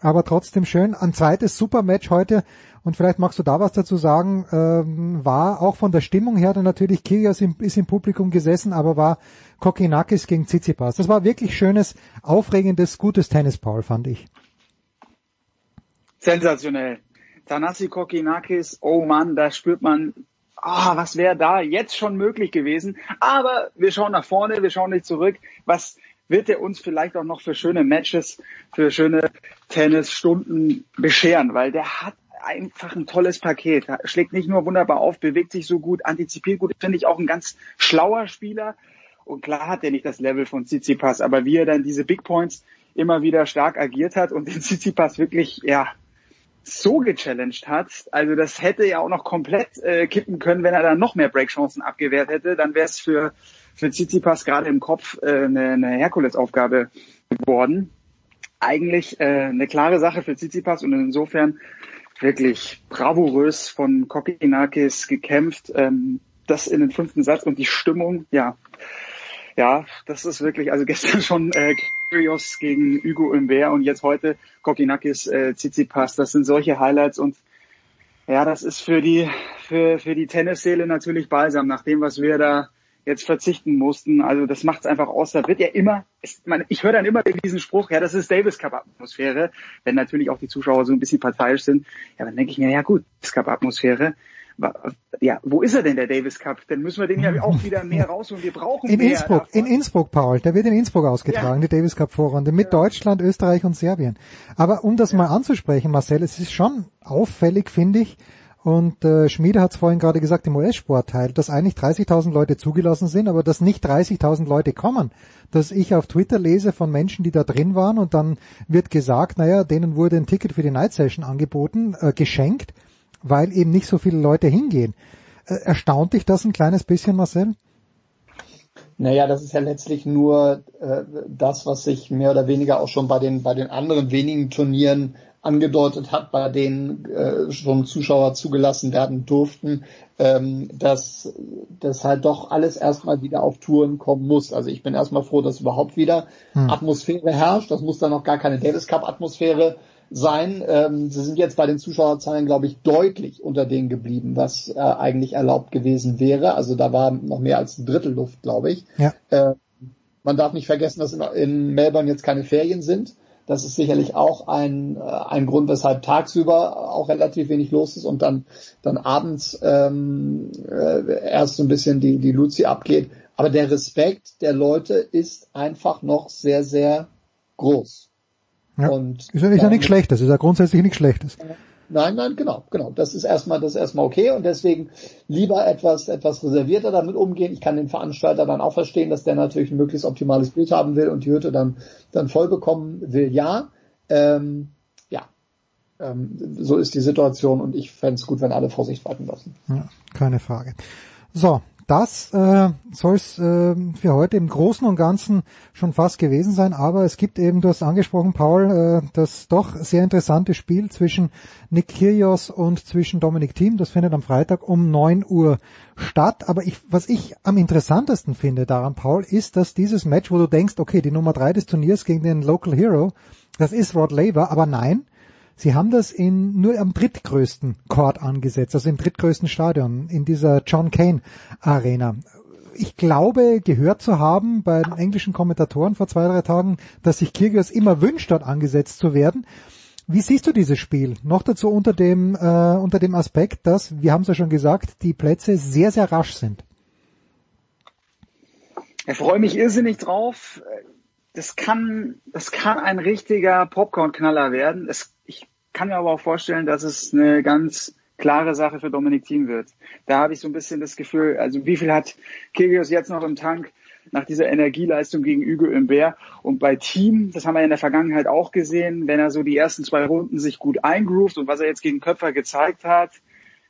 Aber trotzdem schön. Ein zweites Supermatch heute und vielleicht magst du da was dazu sagen, ähm, war auch von der Stimmung her dann natürlich Kyrgios im, ist im Publikum gesessen, aber war Kokinakis gegen Tsitsipas. Das war wirklich schönes, aufregendes, gutes Tennis, Paul, fand ich. Sensationell. Tanasi Kokinakis, oh Mann, da spürt man, ah, was wäre da jetzt schon möglich gewesen. Aber wir schauen nach vorne, wir schauen nicht zurück. Was wird er uns vielleicht auch noch für schöne Matches, für schöne Tennisstunden bescheren, weil der hat einfach ein tolles Paket. Schlägt nicht nur wunderbar auf, bewegt sich so gut, antizipiert gut, finde ich auch ein ganz schlauer Spieler. Und klar hat er nicht das Level von Tsitsipas, aber wie er dann diese Big Points immer wieder stark agiert hat und den Tsitsipas wirklich, ja, so gechallenged hat, also das hätte ja auch noch komplett äh, kippen können, wenn er dann noch mehr Breakchancen abgewehrt hätte, dann wäre es für, für Tsitsipas gerade im Kopf äh, eine, eine Herkulesaufgabe geworden. Eigentlich äh, eine klare Sache für Tsitsipas und insofern wirklich bravourös von Kokinakis gekämpft. Ähm, das in den fünften Satz und die Stimmung, ja, ja, das ist wirklich, also gestern schon äh, Kyrgios gegen Hugo Umber und jetzt heute Kokinakis äh, Tsitsipas. Das sind solche Highlights und ja, das ist für die für für die Tennisseele natürlich balsam nach dem, was wir da jetzt verzichten mussten. Also das macht es einfach aus. Da wird ja immer, ich, meine, ich höre dann immer diesen Spruch, ja, das ist Davis Cup Atmosphäre, wenn natürlich auch die Zuschauer so ein bisschen parteiisch sind. Ja, dann denke ich mir, ja gut, Davis Cup Atmosphäre. Ja, wo ist er denn, der Davis Cup? Dann müssen wir den ja auch wieder mehr rausholen. Wir brauchen in mehr Innsbruck, davon. in Innsbruck, Paul. Der wird in Innsbruck ausgetragen, Ja. die Davis Cup Vorrunde mit Deutschland, Österreich und Serbien. Aber um das mal anzusprechen, Marcel, es ist schon auffällig, finde ich. Und äh, Schmiede hat es vorhin gerade gesagt im US-Sportteil, dass eigentlich 30.000 Leute zugelassen sind, aber dass nicht 30.000 Leute kommen. Dass ich auf Twitter lese von Menschen, die da drin waren und dann wird gesagt, naja, denen wurde ein Ticket für die Night Session angeboten, äh, geschenkt, weil eben nicht so viele Leute hingehen. Äh, erstaunt dich das ein kleines bisschen, Marcel? Naja, das ist ja letztlich nur äh, das, was sich mehr oder weniger auch schon bei den, bei den anderen wenigen Turnieren angedeutet hat, bei denen äh, schon Zuschauer zugelassen werden durften, ähm, dass das halt doch alles erstmal wieder auf Touren kommen muss. Also ich bin erstmal froh, dass überhaupt wieder Hm. Atmosphäre herrscht. Das muss dann noch gar keine Davis Cup Atmosphäre sein. Ähm, sie sind jetzt bei den Zuschauerzahlen, glaube ich, deutlich unter denen geblieben, was äh, eigentlich erlaubt gewesen wäre. Also da war noch mehr als ein Drittel Luft, glaube ich. Ja. Äh, man darf nicht vergessen, dass in, in Melbourne jetzt keine Ferien sind. Das ist sicherlich auch ein, äh, ein Grund, weshalb tagsüber auch relativ wenig los ist und dann, dann abends ähm, äh, erst so ein bisschen die, die Luzi abgeht. Aber der Respekt der Leute ist einfach noch sehr, sehr groß. Ja. Und ist ja, ist ja nichts Schlechtes, ist ja grundsätzlich nichts Schlechtes. Nein, nein, genau, genau. Das ist erstmal, das ist erstmal okay und deswegen lieber etwas, etwas reservierter damit umgehen. Ich kann den Veranstalter dann auch verstehen, dass der natürlich ein möglichst optimales Bild haben will und die Hütte dann, dann voll bekommen will. Ja, ähm, ja, ähm, so ist die Situation und ich fände es gut, wenn alle Vorsicht walten lassen. Ja, keine Frage. So, das äh, soll es äh, für heute im Großen und Ganzen schon fast gewesen sein, aber es gibt eben, du hast angesprochen, Paul, äh, das doch sehr interessante Spiel zwischen Nick Kyrgios und zwischen Dominic Thiem. Das findet am Freitag um 9 Uhr statt. Aber ich, was ich am interessantesten finde daran, Paul, ist, dass dieses Match, wo du denkst, okay, die Nummer drei des Turniers gegen den Local Hero, das ist Rod Laver, aber nein, Sie haben das in, nur am drittgrößten Court angesetzt, also im drittgrößten Stadion, in dieser John Kane Arena. Ich glaube, gehört zu haben bei den englischen Kommentatoren vor zwei, drei Tagen, dass sich Kyrgios immer wünscht, dort angesetzt zu werden. Wie siehst du dieses Spiel? Noch dazu unter dem, äh, unter dem Aspekt, dass, wir haben es ja schon gesagt, die Plätze sehr, sehr rasch sind. Ich freue mich irrsinnig drauf. Das kann, das kann ein richtiger Popcorn-Knaller werden. Es, kann mir aber auch vorstellen, dass es eine ganz klare Sache für Dominik Thiem wird. Da habe ich so ein bisschen das Gefühl, also wie viel hat Kyrgios jetzt noch im Tank nach dieser Energieleistung gegen Hugo im Bär? Und bei Team, das haben wir in der Vergangenheit auch gesehen, wenn er so die ersten zwei Runden sich gut eingroovt und was er jetzt gegen Köpfer gezeigt hat,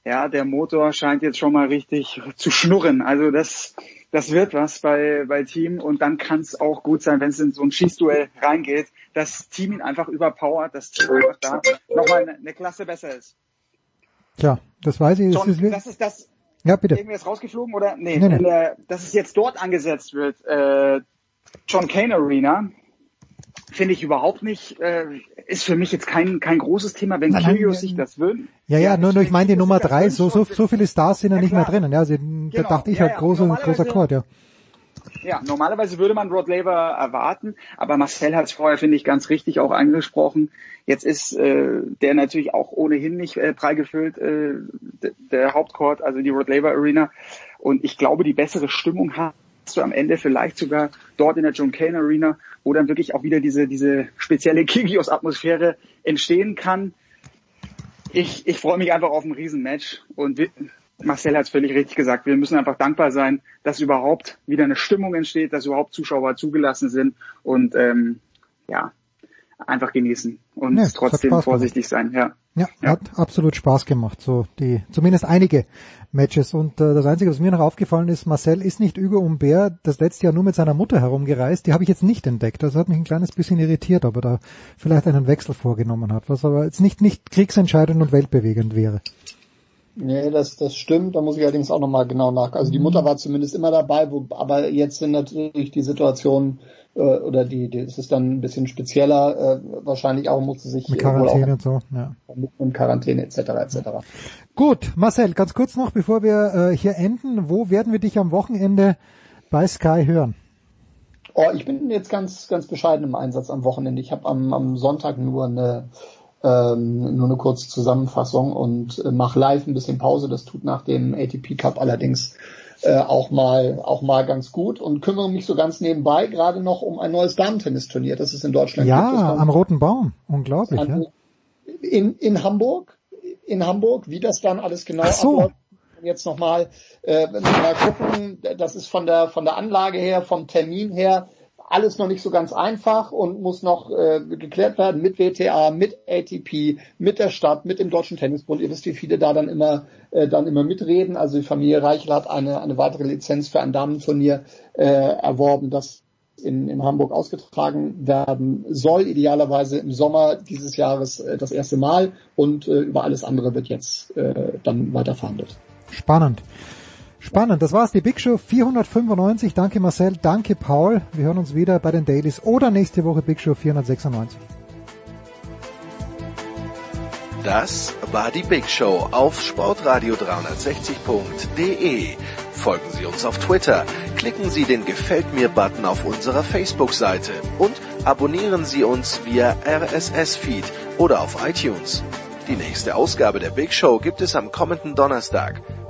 ja, der Motor scheint jetzt schon mal richtig zu schnurren. Also das, das wird was bei, bei Team und dann kann es auch gut sein, wenn es in so ein Schießduell reingeht, dass Team ihn einfach überpowert, dass Team einfach da nochmal eine, eine Klasse besser ist. Tja, das weiß ich. John, Das ist, das ist das. Ja, bitte. Irgendwie ist rausgeflogen oder? Nee, Nee, nee. dass es jetzt dort angesetzt wird, äh, John Kane Arena, finde ich überhaupt nicht, äh, ist für mich jetzt kein, kein großes Thema, wenn Nein, Kyrgios ja, sich das wünscht. ja, ja, nur, nur ich meine die Nummer drei, so, so, so viele Stars sind ja nicht mehr drinnen. Ja, also, da Genau, dachte ich ja, halt ja. großer, Normalerweise- großer Chord, ja. Ja, normalerweise würde man Rod Laver erwarten, aber Marcel hat es vorher, finde ich, ganz richtig auch angesprochen. Jetzt ist äh, der natürlich auch ohnehin nicht äh, prall gefüllt, äh, der Hauptcourt, also die Rod Laver Arena. Und ich glaube, die bessere Stimmung hast du am Ende vielleicht sogar dort in der John Kane Arena, wo dann wirklich auch wieder diese, diese spezielle Kyrgios-Atmosphäre entstehen kann. Ich, ich freue mich einfach auf ein Riesenmatch und wir, Marcel hat es völlig richtig gesagt. Wir müssen einfach dankbar sein, dass überhaupt wieder eine Stimmung entsteht, dass überhaupt Zuschauer zugelassen sind und ähm, ja, einfach genießen und hat trotzdem vorsichtig sein. Ja. Ja, hat absolut Spaß gemacht, so die, zumindest einige Matches. Und äh, das Einzige, was mir noch aufgefallen ist, Marcel ist nicht Hugo Humbert das letzte Jahr nur mit seiner Mutter herumgereist. Die habe ich jetzt nicht entdeckt. Das hat mich ein kleines bisschen irritiert, ob er da vielleicht einen Wechsel vorgenommen hat, was aber jetzt nicht, nicht kriegsentscheidend und weltbewegend wäre. Nee, das, das stimmt. Da muss ich allerdings auch nochmal genau nach. Also die Mutter war zumindest immer dabei, wo, aber jetzt sind natürlich die Situationen äh, oder die, die, es ist dann ein bisschen spezieller. Äh, wahrscheinlich auch musste sich Mit Quarantäne und so, ja. mit und Quarantäne etc. etc. Gut, Marcel, ganz kurz noch, bevor wir äh, hier enden, wo werden wir dich am Wochenende bei Sky hören? Oh, ich bin jetzt ganz, ganz bescheiden im Einsatz am Wochenende. Ich habe am, am Sonntag nur eine ähm, nur eine kurze Zusammenfassung und äh, mache live ein bisschen Pause. Das tut nach dem ATP Cup allerdings äh, auch mal auch mal ganz gut und kümmere mich so ganz nebenbei gerade noch um ein neues Damentennisturnier, das es in Deutschland gibt. Das Ja, am Roten Baum. Unglaublich, ja. an, in, in Hamburg, in Hamburg, wie das dann alles genau Ach so. abläuft. Jetzt nochmal äh, mal gucken, das ist von der von der Anlage her, vom Termin her alles noch nicht so ganz einfach und muss noch äh, geklärt werden mit WTA, mit ATP, mit der Stadt, mit dem Deutschen Tennisbund. Ihr wisst, wie viele da dann immer äh, dann immer mitreden. Also die Familie Reichel hat eine eine weitere Lizenz für ein Damenturnier äh, erworben, das in, in Hamburg ausgetragen werden soll, idealerweise im Sommer dieses Jahres äh, das erste Mal und äh, über alles andere wird jetzt äh, dann weiter verhandelt. Spannend. Spannend. Das war's, die Big Show 495. Danke Marcel, danke Paul. Wir hören uns wieder bei den Dailies oder nächste Woche Big Show 496. Das war die Big Show auf sportradio360.de. Folgen Sie uns auf Twitter, klicken Sie den Gefällt mir-Button auf unserer Facebook-Seite und abonnieren Sie uns via RSS-Feed oder auf iTunes. Die nächste Ausgabe der Big Show gibt es am kommenden Donnerstag.